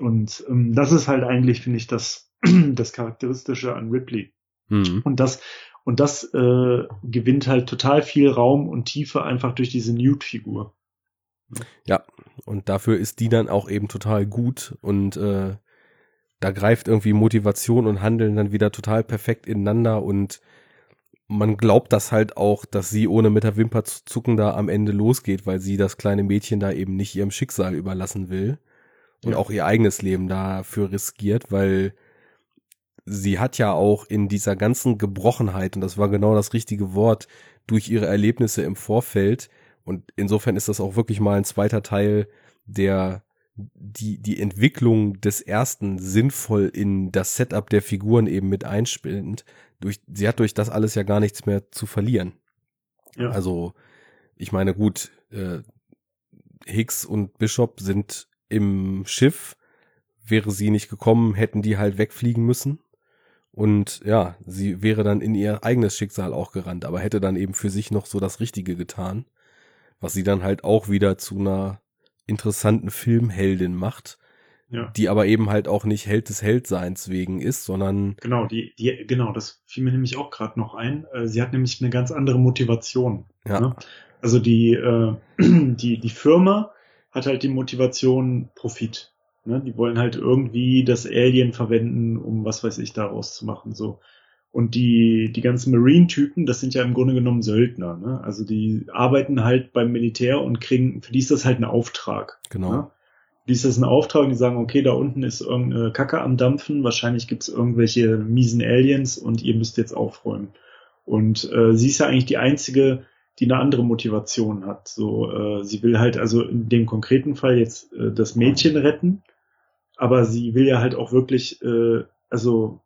Und ähm, das ist halt eigentlich, finde ich, das, das Charakteristische an Ripley. Mhm. Und das, und das äh, gewinnt halt total viel Raum und Tiefe einfach durch diese Newt-Figur. Ja, und dafür ist die dann auch eben total gut und äh, da greift irgendwie Motivation und Handeln dann wieder total perfekt ineinander und man glaubt das halt auch, dass sie ohne mit der Wimper zu zucken da am Ende losgeht, weil sie das kleine Mädchen da eben nicht ihrem Schicksal überlassen will und ja. auch ihr eigenes Leben dafür riskiert, weil sie hat ja auch in dieser ganzen Gebrochenheit, und das war genau das richtige Wort, durch ihre Erlebnisse im Vorfeld, und insofern ist das auch wirklich mal ein zweiter Teil, der die, die Entwicklung des ersten sinnvoll in das Setup der Figuren eben mit einspielend. Durch, sie hat durch das alles ja gar nichts mehr zu verlieren. Ja. Also, ich meine, gut, äh, Hicks und Bishop sind im Schiff. Wäre sie nicht gekommen, hätten die halt wegfliegen müssen. Und ja, sie wäre dann in ihr eigenes Schicksal auch gerannt, aber hätte dann eben für sich noch so das Richtige getan. Was sie dann halt auch wieder zu einer interessanten Filmheldin macht, ja. die aber eben halt auch nicht Held des Heldseins wegen ist, sondern genau die die genau das fiel mir nämlich auch gerade noch ein. Äh, sie hat nämlich eine ganz andere Motivation. Ja. Ne? Also die äh, die die Firma hat halt die Motivation Profit. Ne? Die wollen halt irgendwie das Alien verwenden, um was weiß ich daraus zu machen so. Und die, die ganzen Marine-Typen, das sind ja im Grunde genommen Söldner. Ne? Also die arbeiten halt beim Militär und kriegen, für die ist das halt ein Auftrag. Genau. Ne? Die ist das ein Auftrag und die sagen, okay, da unten ist irgendeine Kacke am Dampfen, wahrscheinlich gibt's irgendwelche miesen Aliens und ihr müsst jetzt aufräumen. Und äh, sie ist ja eigentlich die einzige, die eine andere Motivation hat. So, äh, sie will halt also in dem konkreten Fall jetzt äh, das Mädchen retten, aber sie will ja halt auch wirklich, äh, also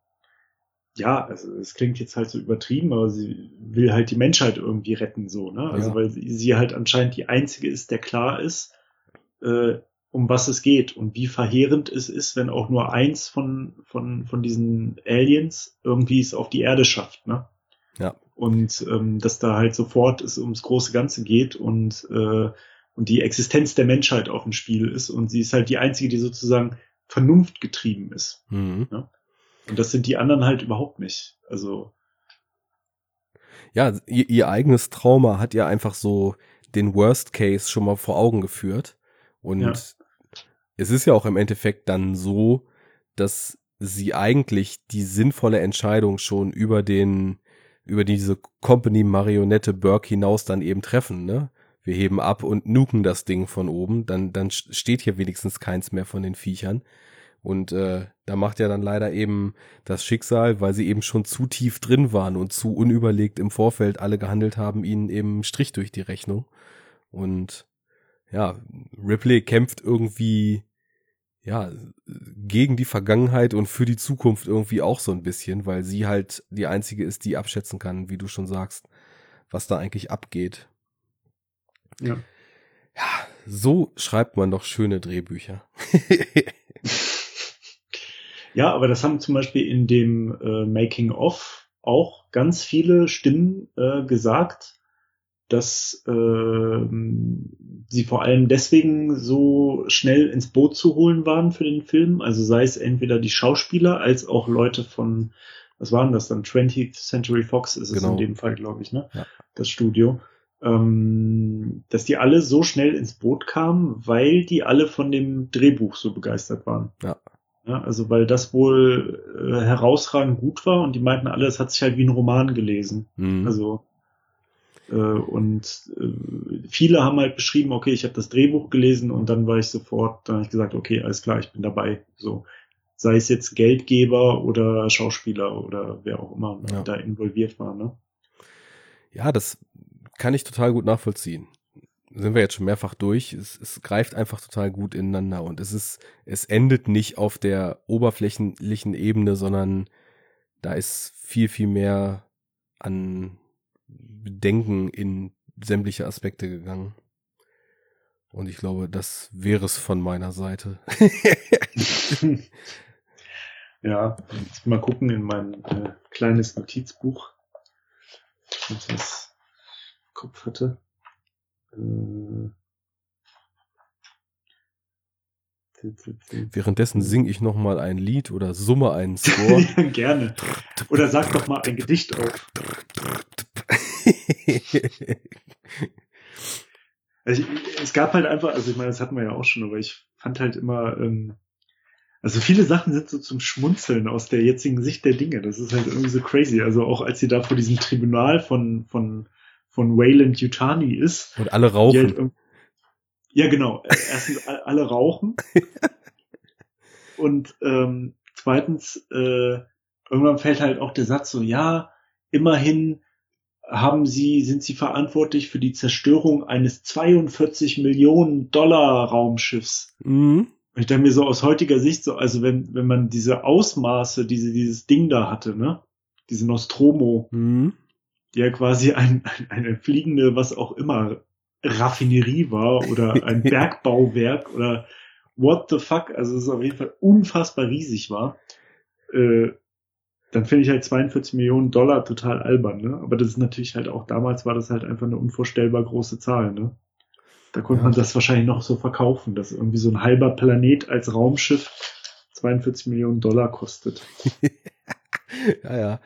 ja, also es klingt jetzt halt so übertrieben, aber sie will halt die Menschheit irgendwie retten, so, ne? Also ja. weil sie, sie halt anscheinend die einzige ist, der klar ist, äh, um was es geht und wie verheerend es ist, wenn auch nur eins von, von, von diesen Aliens irgendwie es auf die Erde schafft, ne? Ja. Und ähm, dass da halt sofort es ums große Ganze geht und, äh, und die Existenz der Menschheit auf dem Spiel ist und sie ist halt die einzige, die sozusagen vernunftgetrieben ist. Mhm. Ne? Und das sind die anderen halt überhaupt nicht. Also ja, ihr, ihr eigenes Trauma hat ja einfach so den Worst Case schon mal vor Augen geführt. Und Ja. es ist ja auch im Endeffekt dann so, dass sie eigentlich die sinnvolle Entscheidung schon über den, über diese Company-Marionette Burke hinaus dann eben treffen, ne? Wir heben ab und nuken das Ding von oben, dann, dann steht hier wenigstens keins mehr von den Viechern. Und äh, da macht ja dann leider eben das Schicksal, weil sie eben schon zu tief drin waren und zu unüberlegt im Vorfeld alle gehandelt haben, ihnen eben Strich durch die Rechnung. Und ja, Ripley kämpft irgendwie ja gegen die Vergangenheit und für die Zukunft irgendwie auch so ein bisschen, weil sie halt die einzige ist, die abschätzen kann, wie du schon sagst, was da eigentlich abgeht. ja. Ja, so schreibt man doch schöne Drehbücher. Ja, aber das haben zum Beispiel in dem äh, Making of auch ganz viele Stimmen äh, gesagt, dass ähm, sie vor allem deswegen so schnell ins Boot zu holen waren für den Film. Also sei es entweder die Schauspieler als auch Leute von, was waren das dann? 20th Century Fox ist es Genau. in dem Fall, glaube ich, ne? Ja. Das Studio. Ähm, dass die alle so schnell ins Boot kamen, weil die alle von dem Drehbuch so begeistert waren. Ja. Ja, also weil das wohl äh, herausragend gut war und die meinten alle, es hat sich halt wie ein Roman gelesen. Mhm. Also äh, und äh, viele haben halt beschrieben, okay, ich habe das Drehbuch gelesen und dann war ich sofort, dann habe ich gesagt, okay, alles klar, ich bin dabei. So sei es jetzt Geldgeber oder Schauspieler oder wer auch immer Ja. da involviert war. Ne? Ja, das kann ich total gut nachvollziehen. Sind wir jetzt schon mehrfach durch. Es, es greift einfach total gut ineinander und es ist, es endet nicht auf der oberflächlichen Ebene, sondern da ist viel, viel mehr an Bedenken in sämtliche Aspekte gegangen. Und ich glaube, das wäre es von meiner Seite. ja, jetzt mal gucken in mein äh, kleines Notizbuch, was ich im Kopf hatte. Äh, Währenddessen singe ich noch mal ein Lied oder summe einen Score. gerne. Oder sag doch mal ein Gedicht auf. Also ich, es gab halt einfach, also ich meine, das hatten wir ja auch schon, aber ich fand halt immer, ähm, also viele Sachen sind so zum Schmunzeln aus der jetzigen Sicht der Dinge. Das ist halt irgendwie so crazy. Also auch als sie da vor diesem Tribunal von, von, von Wayland Yutani ist. Und alle halt rauchen. irg- ja, genau. Erstens alle rauchen. Und ähm, zweitens, äh, irgendwann fällt halt auch der Satz so, ja, immerhin haben sie, sind sie verantwortlich für die Zerstörung eines 42 Millionen Dollar Raumschiffs. Mhm. Und ich denke mir so aus heutiger Sicht so, also wenn, wenn man diese Ausmaße, diese, dieses Ding da hatte, ne? Diese Nostromo, Mhm. Die ja quasi ein, ein, eine fliegende, was auch immer, Raffinerie war oder ein Bergbauwerk oder what the fuck, also es auf jeden Fall unfassbar riesig war, äh, dann finde ich halt 42 Millionen Dollar total albern, ne? Aber das ist natürlich halt auch damals war das halt einfach eine unvorstellbar große Zahl, ne? Da konnte Ja. man das wahrscheinlich noch so verkaufen, dass irgendwie so ein halber Planet als Raumschiff 42 Millionen Dollar kostet. Ja, ja.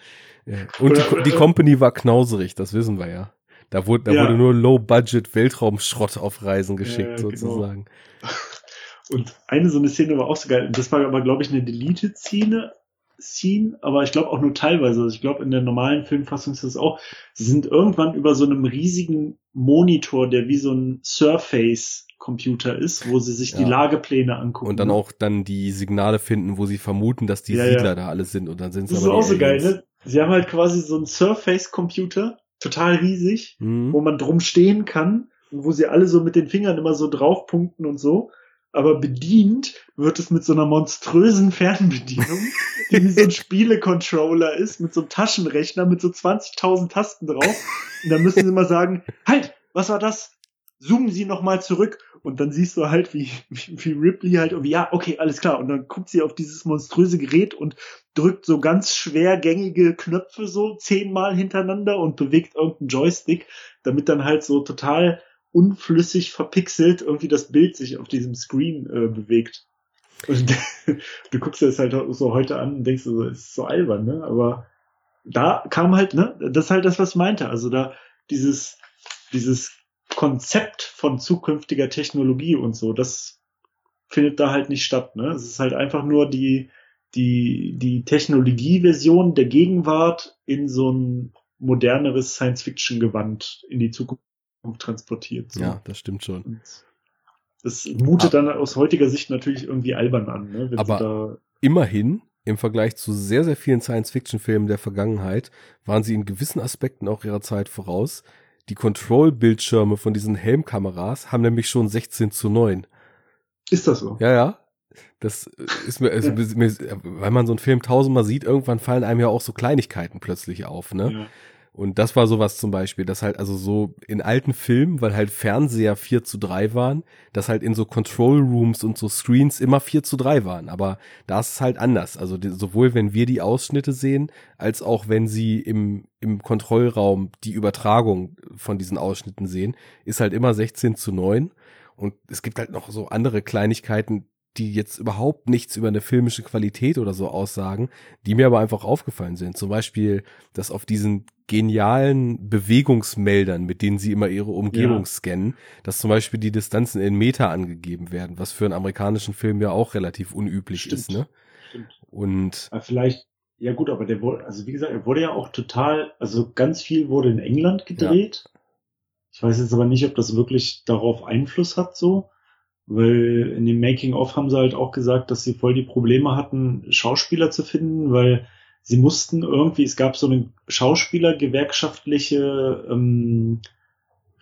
ja. Und die, Oder- die Company war knauserig, das wissen wir ja. Da wurde, da Ja. wurde nur Low-Budget Weltraumschrott auf Reisen geschickt, genau. sozusagen. Und eine so eine Szene war auch so geil. Das war aber, glaube ich, eine Deleted-Szene, Scene, aber ich glaube auch nur teilweise. Also ich glaube, in der normalen Filmfassung ist das auch. Sie sind irgendwann über so einem riesigen Monitor, der wie so ein Surface-Computer ist, wo sie sich die Ja. Lagepläne angucken. Und dann auch dann die Signale finden, wo sie vermuten, dass die Ja, ja. Siedler da alle sind und dann sind es Das ist auch die so geil, ne? Sie haben halt quasi so einen Surface-Computer, total riesig, Mhm. wo man drum stehen kann und wo sie alle so mit den Fingern immer so draufpunkten und so. Aber bedient wird es mit so einer monströsen Fernbedienung, die wie so ein Spielecontroller ist, mit so einem Taschenrechner mit so 20.000 Tasten drauf. Und dann müssen sie immer sagen, halt, was war das? Zoomen sie nochmal zurück und dann siehst du halt, wie, wie, Ripley halt irgendwie, ja, okay, alles klar. Und dann guckt sie auf dieses monströse Gerät und drückt so ganz schwergängige Knöpfe so zehnmal hintereinander und bewegt irgendeinen Joystick, damit dann halt so total unflüssig verpixelt irgendwie das Bild sich auf diesem Screen äh, bewegt. Und du guckst dir das halt so heute an und denkst so, das ist so albern, ne? Aber da kam halt, ne, das ist halt das, was ich meinte. Also da dieses, dieses Konzept von zukünftiger Technologie und so, das findet da halt nicht statt. Ne? Es ist halt einfach nur die, die, die Technologieversion der Gegenwart in so ein moderneres Science-Fiction-Gewand in die Zukunft transportiert. So. Ja, das stimmt schon. Und das mutet dann aus heutiger Sicht natürlich irgendwie albern an. Ne? Aber immerhin, im Vergleich zu sehr, sehr vielen Science-Fiction-Filmen der Vergangenheit, waren sie in gewissen Aspekten auch ihrer Zeit voraus. Die Control-Bildschirme von diesen Helmkameras haben nämlich schon 16 zu 9. Ist das so? Ja, ja. Das ist mir, also, mir, weil man so einen Film tausendmal sieht, irgendwann fallen einem ja auch so Kleinigkeiten plötzlich auf, ne? Ja. Und das war sowas zum Beispiel, dass halt also so in alten Filmen, weil halt Fernseher 4 zu 3 waren, dass halt in so Control Rooms und so Screens immer 4 zu 3 waren. Aber da ist es halt anders. Also die, sowohl wenn wir die Ausschnitte sehen, als auch wenn sie im, im Kontrollraum die Übertragung von diesen Ausschnitten sehen, ist halt immer 16 zu 9. Und es gibt halt noch so andere Kleinigkeiten, die jetzt überhaupt nichts über eine filmische Qualität oder so aussagen, die mir aber einfach aufgefallen sind. Zum Beispiel, dass auf diesen genialen Bewegungsmeldern, mit denen sie immer ihre Umgebung ja. scannen, dass zum Beispiel die Distanzen in Meter angegeben werden, was für einen amerikanischen Film ja auch relativ unüblich Stimmt. ist, ne? Stimmt. Und aber vielleicht, ja gut, aber der wurde, also wie gesagt, er wurde ja auch total, also ganz viel wurde in England gedreht. Ja. Ich weiß jetzt aber nicht, ob das wirklich darauf Einfluss hat, so. Weil in dem Making-of haben sie halt auch gesagt, dass sie voll die Probleme hatten, Schauspieler zu finden, weil sie mussten irgendwie, es gab so eine Schauspielergewerkschaftliche ähm,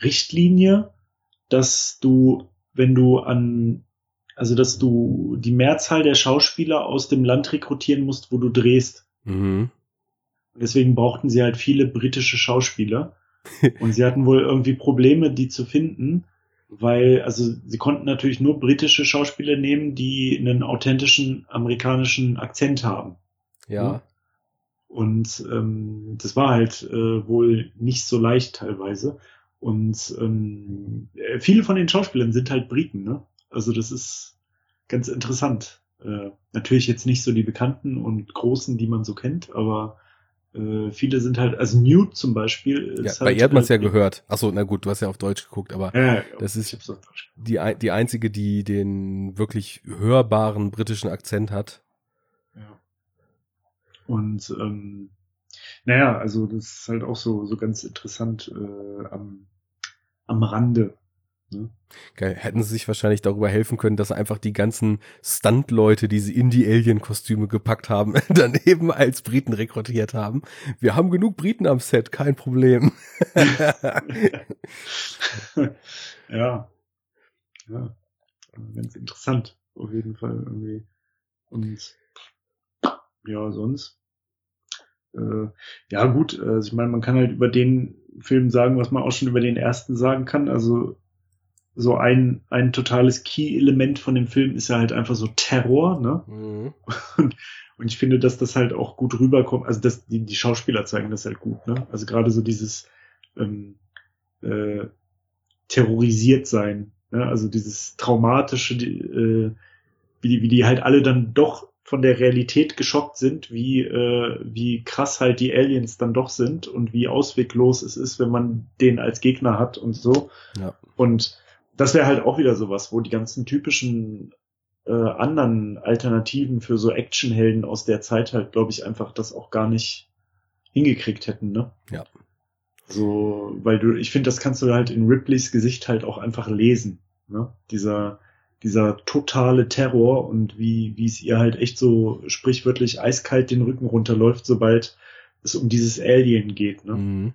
Richtlinie, dass du, wenn du an, also dass du die Mehrzahl der Schauspieler aus dem Land rekrutieren musst, wo du drehst. Mhm. Deswegen brauchten sie halt viele britische Schauspieler. Und sie hatten wohl irgendwie Probleme, die zu finden weil, also sie konnten natürlich nur britische Schauspieler nehmen, die einen authentischen amerikanischen Akzent haben. Ja. Und ähm, das war halt äh, wohl nicht so leicht teilweise. Und ähm, viele von den Schauspielern sind halt Briten, ne? Also das ist ganz interessant. Äh, natürlich jetzt nicht so die bekannten und großen, die man so kennt, aber äh, viele sind halt, also Newt zum Beispiel. ja, bei halt, ihr hat man es ja gehört. Achso, na gut, du hast ja auf Deutsch geguckt, aber ja, das ist die, die einzige, die den wirklich hörbaren britischen Akzent hat. Ja. Und ähm, naja, also das ist halt auch so, so ganz interessant äh, am, am Rande. Ne? Geil. Hätten sie sich wahrscheinlich darüber helfen können, dass einfach die ganzen Stunt-Leute, die sie in die Alien-Kostüme gepackt haben, daneben als Briten rekrutiert haben. Wir haben genug Briten am Set, kein Problem. ja. Ja. Ganz interessant, auf jeden Fall irgendwie. Und ja, sonst. Äh, ja, gut, also ich meine, man kann halt über den Film sagen, was man auch schon über den ersten sagen kann. Also so ein, ein totales Key-Element von dem Film ist ja halt einfach so Terror, ne? Mhm. Und, und ich finde, dass das halt auch gut rüberkommt. Also dass die, die Schauspieler zeigen das halt gut, ne? Also gerade so dieses ähm, äh, terrorisiert sein, ne? Also dieses traumatische, die, äh, wie die, wie die halt alle dann doch von der Realität geschockt sind, wie, äh, wie krass halt die Aliens dann doch sind und wie ausweglos es ist, wenn man den als Gegner hat und so. Ja. Und das wäre halt auch wieder sowas, wo die ganzen typischen äh, anderen Alternativen für so Actionhelden aus der Zeit halt, glaube ich, einfach das auch gar nicht hingekriegt hätten, ne? Ja. So, weil du, ich finde, das kannst du halt in Ripleys Gesicht halt auch einfach lesen, ne? Dieser, dieser totale Terror und wie, wie es ihr halt echt so sprichwörtlich eiskalt den Rücken runterläuft, sobald es um dieses Alien geht, ne? Mhm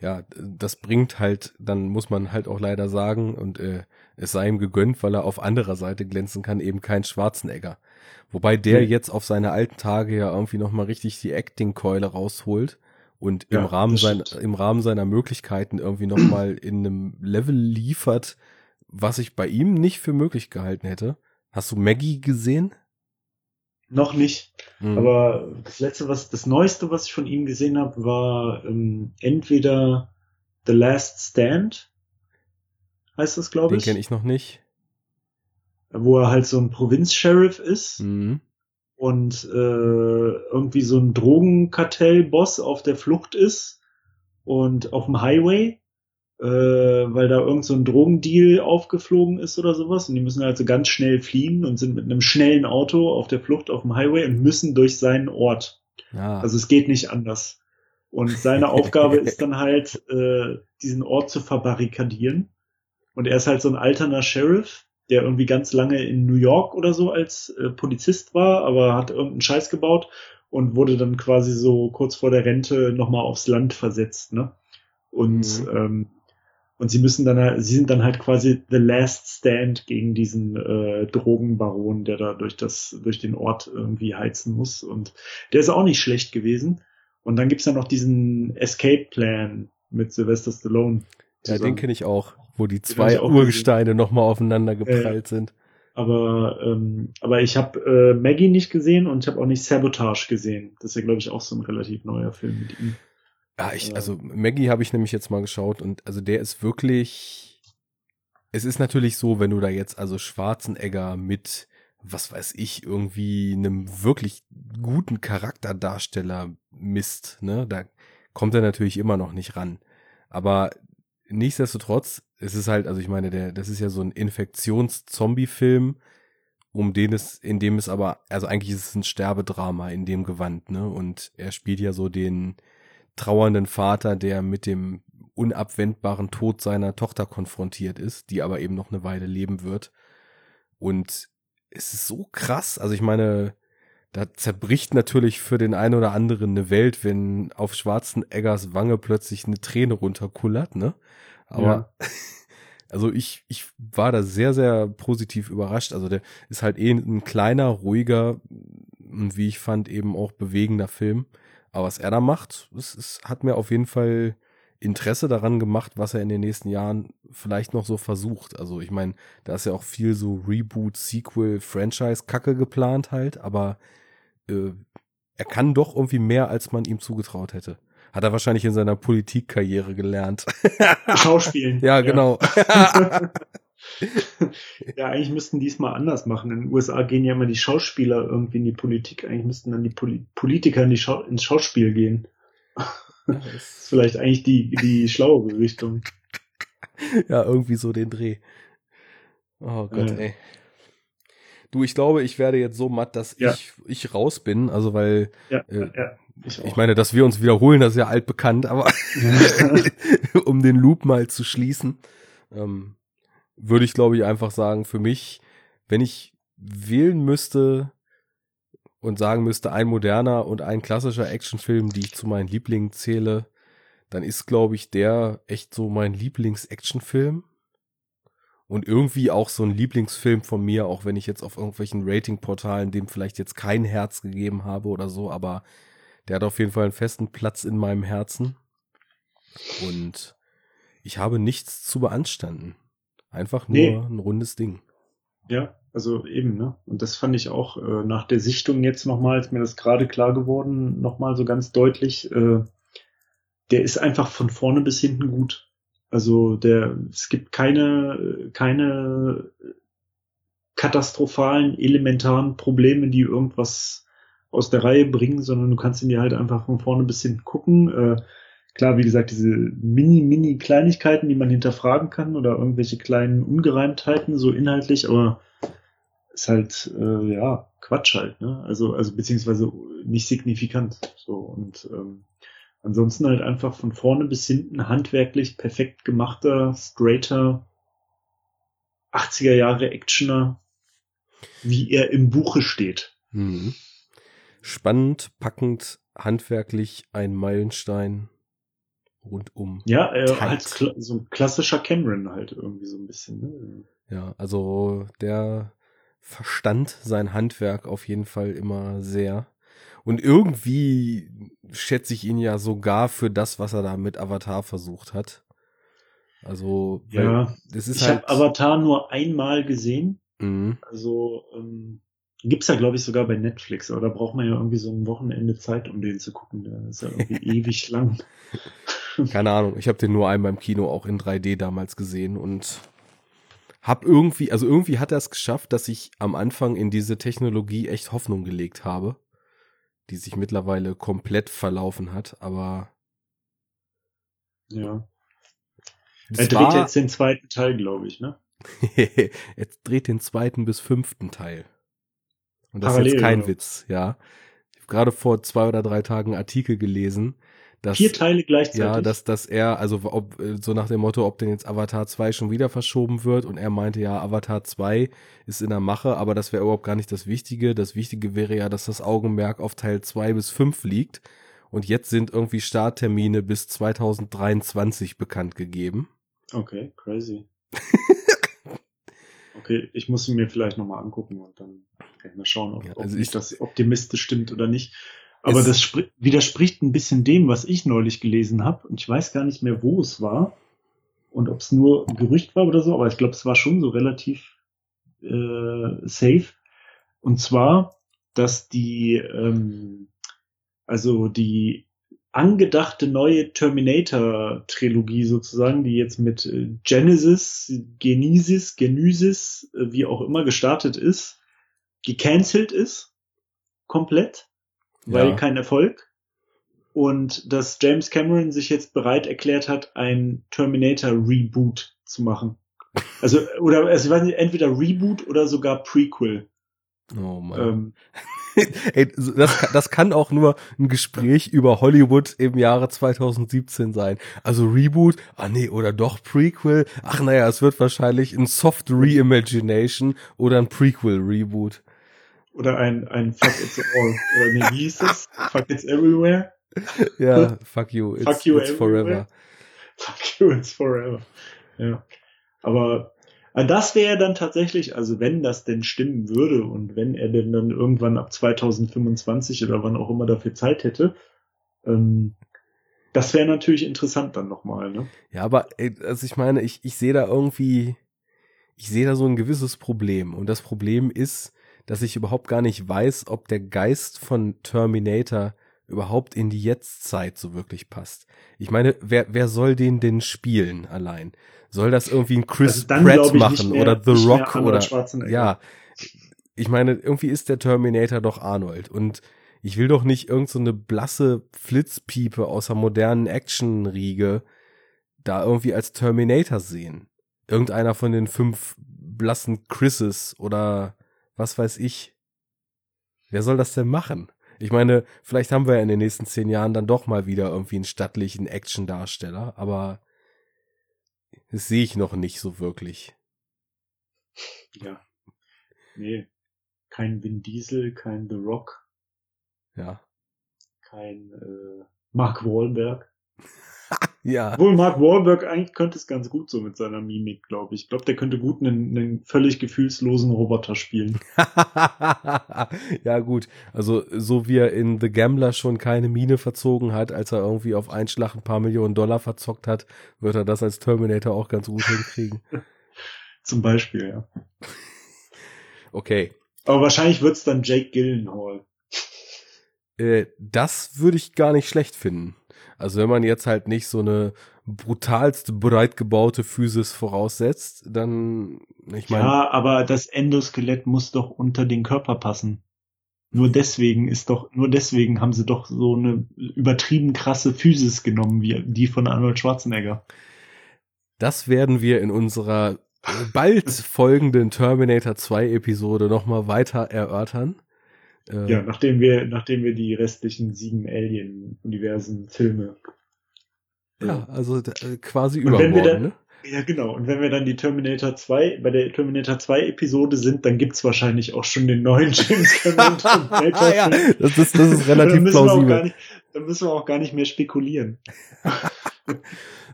ja, das bringt halt, dann muss man halt auch leider sagen, und äh, es sei ihm gegönnt, weil er auf anderer Seite glänzen kann, eben kein Schwarzenegger. Wobei der mhm. jetzt auf seine alten Tage ja irgendwie nochmal richtig die Acting-Keule rausholt und im Ja, Rahmen das seiner stimmt. im Rahmen seiner Möglichkeiten irgendwie nochmal in einem Level liefert, was ich bei ihm nicht für möglich gehalten hätte. Hast du Maggie gesehen? Noch nicht. Mhm. Aber das letzte, was, das neueste, was ich von ihm gesehen habe, war ähm, entweder The Last Stand, heißt das, glaube den ich, kenne ich noch nicht. wo er halt so ein Provinzsheriff ist Mhm. und äh, irgendwie so ein Drogenkartell-Boss auf der Flucht ist und auf dem Highway, äh, weil da irgend so ein Drogendeal aufgeflogen ist oder sowas und die müssen also ganz schnell fliehen und sind mit einem schnellen Auto auf der Flucht auf dem Highway und müssen durch seinen Ort. Ja. Also es geht nicht anders. Und seine Aufgabe ist dann halt, äh, diesen Ort zu verbarrikadieren. Und er ist halt so ein alterner Sheriff, der irgendwie ganz lange in New York oder so als äh, Polizist war, aber hat irgendeinen Scheiß gebaut und wurde dann quasi so kurz vor der Rente nochmal aufs Land versetzt, ne? Und, Mhm. ähm, und sie müssen dann halt, sie sind dann halt quasi the last stand gegen diesen äh, Drogenbaron, der da durch das, durch den Ort irgendwie heizen muss. Und der ist auch nicht schlecht gewesen. Und dann gibt's ja noch diesen Escape Plan mit Sylvester Stallone. ja, den zusammen. kenne ich auch, wo die zwei Urgesteine nochmal aufeinander geprallt sind. Aber, ähm, aber ich habe äh, Maggie nicht gesehen und ich habe auch nicht Sabotage gesehen. Das ist ja, glaube ich, auch so ein relativ neuer Film mit ihm. Ja, ich, also Maggie habe ich nämlich jetzt mal geschaut und also der ist wirklich. Es ist natürlich so, wenn du da jetzt also Schwarzenegger mit, was weiß ich, irgendwie einem wirklich guten Charakterdarsteller misst, ne, da kommt er natürlich immer noch nicht ran. Aber nichtsdestotrotz, es ist halt, also ich meine, der, das ist ja so ein Infektions-Zombie-Film, um den es, in dem es aber, also eigentlich ist es ein Sterbedrama in dem Gewand, ne? Und er spielt ja so den trauernden Vater, der mit dem unabwendbaren Tod seiner Tochter konfrontiert ist, die aber eben noch eine Weile leben wird. Und es ist so krass, also ich meine, da zerbricht natürlich für den einen oder anderen eine Welt, wenn auf Schwarzeneggers Wange plötzlich eine Träne runterkullert, ne? Aber also ich, ich war da sehr, sehr positiv überrascht. Also der ist halt eh ein kleiner, ruhiger und wie ich fand, eben auch bewegender Film. Aber was er da macht, es, es hat mir auf jeden Fall Interesse daran gemacht, was er in den nächsten Jahren vielleicht noch so versucht. Also ich meine, da ist ja auch viel so Reboot, Sequel, Franchise-Kacke geplant halt, aber äh, er kann doch irgendwie mehr, als man ihm zugetraut hätte. Hat er wahrscheinlich in seiner Politikkarriere gelernt. Schauspielen. ja, genau. Ja, eigentlich müssten die es mal anders machen. In den USA gehen ja immer die Schauspieler irgendwie in die Politik. Eigentlich müssten dann die Poli Politiker in die Schau ins Schauspiel gehen. Das ist vielleicht eigentlich die, die schlauere Richtung. ja, irgendwie so den Dreh. Oh Gott, Ja. ey. Du, ich glaube, ich werde jetzt so matt, dass Ja. ich, ich raus bin. Also, weil, Ja, Äh, ja, ich, ich meine, dass wir uns wiederholen, das ist ja altbekannt, aber um den Loop mal zu schließen, ähm, würde ich, glaube ich, einfach sagen, für mich, wenn ich wählen müsste und sagen müsste, ein moderner und ein klassischer Actionfilm, die ich zu meinen Lieblingen zähle, dann ist, glaube ich, der echt so mein Lieblings-Actionfilm. Und irgendwie auch so ein Lieblingsfilm von mir, auch wenn ich jetzt auf irgendwelchen Ratingportalen dem vielleicht jetzt kein Herz gegeben habe oder so, aber der hat auf jeden Fall einen festen Platz in meinem Herzen. Und ich habe nichts zu beanstanden. Einfach nur Nee. ein rundes Ding. Ja, also eben, ne? Und das fand ich auch äh, nach der Sichtung jetzt nochmal, ist mir das gerade klar geworden, nochmal so ganz deutlich, äh, der ist einfach von vorne bis hinten gut. Also der, es gibt keine, keine katastrophalen, elementaren Probleme, die irgendwas aus der Reihe bringen, sondern du kannst ihn dir halt einfach von vorne bis hinten gucken. Äh, klar, wie gesagt, diese mini, mini Kleinigkeiten, die man hinterfragen kann oder irgendwelche kleinen Ungereimtheiten, so inhaltlich, aber ist halt, äh, ja, Quatsch halt, ne? Also, also beziehungsweise nicht signifikant. So und ähm, ansonsten halt einfach von vorne bis hinten handwerklich perfekt gemachter, straighter 80er Jahre Actioner, wie er im Buche steht. Mhm. Spannend, packend, handwerklich ein Meilenstein rundum. Ja, äh, Tight. halt so ein klassischer Cameron halt irgendwie so ein bisschen. Ne? Ja, also der verstand sein Handwerk auf jeden Fall immer sehr. Und irgendwie schätze ich ihn ja sogar für das, was er da mit Avatar versucht hat. Also, ja, das ist ich halt. habe Avatar nur einmal gesehen. Mhm. Also ähm, gibt's ja, glaube ich, sogar bei Netflix, aber da braucht man ja irgendwie so ein Wochenende Zeit, um den zu gucken. Der ist ja irgendwie ewig lang. Keine Ahnung, ich habe den nur einmal im Kino auch in 3D damals gesehen und hab irgendwie, also irgendwie hat er es geschafft, dass ich am Anfang in diese Technologie echt Hoffnung gelegt habe, die sich mittlerweile komplett verlaufen hat, aber Ja. Er dreht war- jetzt den zweiten Teil, glaube ich, ne? er dreht den zweiten bis fünften Teil. Und das ist Parallel, jetzt kein oder? Witz, ja. Ich habe gerade vor zwei oder drei Tagen einen Artikel gelesen, dass Vier Teile gleichzeitig. ja, dass dass er also ob so nach dem Motto, ob denn jetzt Avatar 2 schon wieder verschoben wird und er meinte ja, Avatar 2 ist in der Mache, aber das wäre überhaupt gar nicht das Wichtige. Das Wichtige wäre ja, dass das Augenmerk auf Teil 2 bis 5 liegt und jetzt sind irgendwie Starttermine bis 2023 bekannt gegeben. Okay, crazy. okay, ich muss ihn mir vielleicht nochmal angucken und dann kann ich mal schauen, ob, Ja, ob also mich ich- das optimistisch stimmt oder nicht. Aber das spri- widerspricht ein bisschen dem, was ich neulich gelesen habe. Und ich weiß gar nicht mehr, wo es war und ob es nur ein Gerücht war oder so, aber ich glaube, es war schon so relativ äh, safe. Und zwar, dass die, ähm, also die angedachte neue Terminator-Trilogie sozusagen, die jetzt mit äh, Genesis, Genesis, Genesis, äh, wie auch immer gestartet ist, gecancelt ist, komplett, weil Ja. kein Erfolg. Und dass James Cameron sich jetzt bereit erklärt hat, ein Terminator-Reboot zu machen. Also, oder, also ich weiß nicht, entweder Reboot oder sogar Prequel. Oh Mann. Ähm, Ey, das, kann- das kann auch nur ein Gespräch über Hollywood im Jahre 2017 sein. Also Reboot, ah nee, oder doch Prequel. Ach naja, es wird wahrscheinlich ein Soft Reimagination oder ein Prequel-Reboot. Oder ein, ein Fuck It's All. Oder nee, wie hieß das? Fuck It's Everywhere? Ja, fuck you, it's, Fuck you it's everywhere. forever. Fuck you, it's forever. Ja. Aber äh, das wäre dann tatsächlich, also wenn das denn stimmen würde und wenn er denn dann irgendwann ab 2025 oder wann auch immer dafür Zeit hätte, ähm, das wäre natürlich interessant dann nochmal, ne? Ja, aber also ich meine, ich, ich sehe da irgendwie, ich sehe da so ein gewisses Problem. Und das Problem ist, dass ich überhaupt gar nicht weiß, ob der Geist von Terminator überhaupt in die Jetztzeit so wirklich passt. Ich meine, wer, wer soll den denn spielen allein? Soll das irgendwie ein Chris Also Pratt machen mehr- oder The Rock oder ja. Ich meine, irgendwie ist der Terminator doch Arnold und ich will doch nicht irgend so eine blasse Flitzpiepe aus der modernen Actionriege da irgendwie als Terminator sehen. Irgendeiner von den fünf blassen Chrises oder was weiß ich. Wer soll das denn machen? Ich meine, vielleicht haben wir ja in den nächsten zehn Jahren dann doch mal wieder irgendwie einen stattlichen Action-Darsteller, aber das sehe ich noch nicht so wirklich. Ja. Nee. Kein Vin Diesel, kein The Rock, Ja. kein äh, Mark Wahlberg. Ja. Obwohl Mark Wahlberg eigentlich könnte es ganz gut so mit seiner Mimik, glaube ich. Ich glaube, der könnte gut einen, einen völlig gefühlslosen Roboter spielen. ja, gut. Also, so wie er in The Gambler schon keine Mine verzogen hat, als er irgendwie auf einen Schlag ein paar Millionen Dollar verzockt hat, wird er das als Terminator auch ganz gut hinkriegen. Zum Beispiel, ja. Okay. Aber wahrscheinlich wird's dann Jake Gyllenhaal. Äh, das würde ich gar nicht schlecht finden. Also, wenn man jetzt halt nicht so eine brutalste, breit gebaute Physis voraussetzt, dann, ich meine, Ja, aber das Endoskelett muss doch unter den Körper passen. Nur deswegen ist doch, nur deswegen haben sie doch so eine übertrieben krasse Physis genommen, wie die von Arnold Schwarzenegger. das werden wir in unserer bald folgenden Terminator 2 Episode nochmal weiter erörtern. Äh, Ja, nachdem wir, nachdem wir die restlichen sieben Alien-Universen-Filme. Ja, also äh, quasi übermorgen, dann- ne? Ja, genau. Und wenn wir dann die Terminator 2, bei der Terminator 2 Episode sind, dann gibt's wahrscheinlich auch schon den neuen James Cameron Terminator. ja, Film. das ist, das ist dann relativ gar plausibel. nicht, dann müssen wir auch gar nicht mehr spekulieren.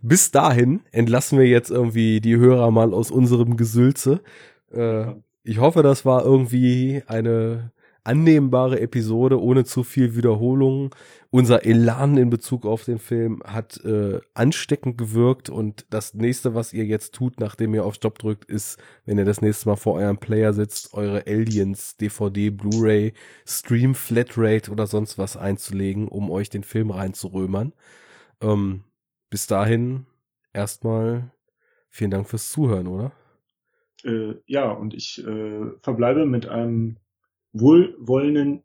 Bis dahin entlassen wir jetzt irgendwie die Hörer mal aus unserem Gesülze. Äh, ich hoffe, das war irgendwie eine, annehmbare Episode ohne zu viel Wiederholung. Unser Elan in Bezug auf den Film hat äh, ansteckend gewirkt und das nächste, was ihr jetzt tut, nachdem ihr auf Stopp drückt, ist, wenn ihr das nächste Mal vor eurem Player sitzt, eure Aliens, DVD, Blu-ray, Stream, Flatrate oder sonst was einzulegen, um euch den Film reinzurömern. Ähm, bis dahin erstmal vielen Dank fürs Zuhören, oder? Äh, ja, und ich äh, verbleibe mit einem wohlwollenden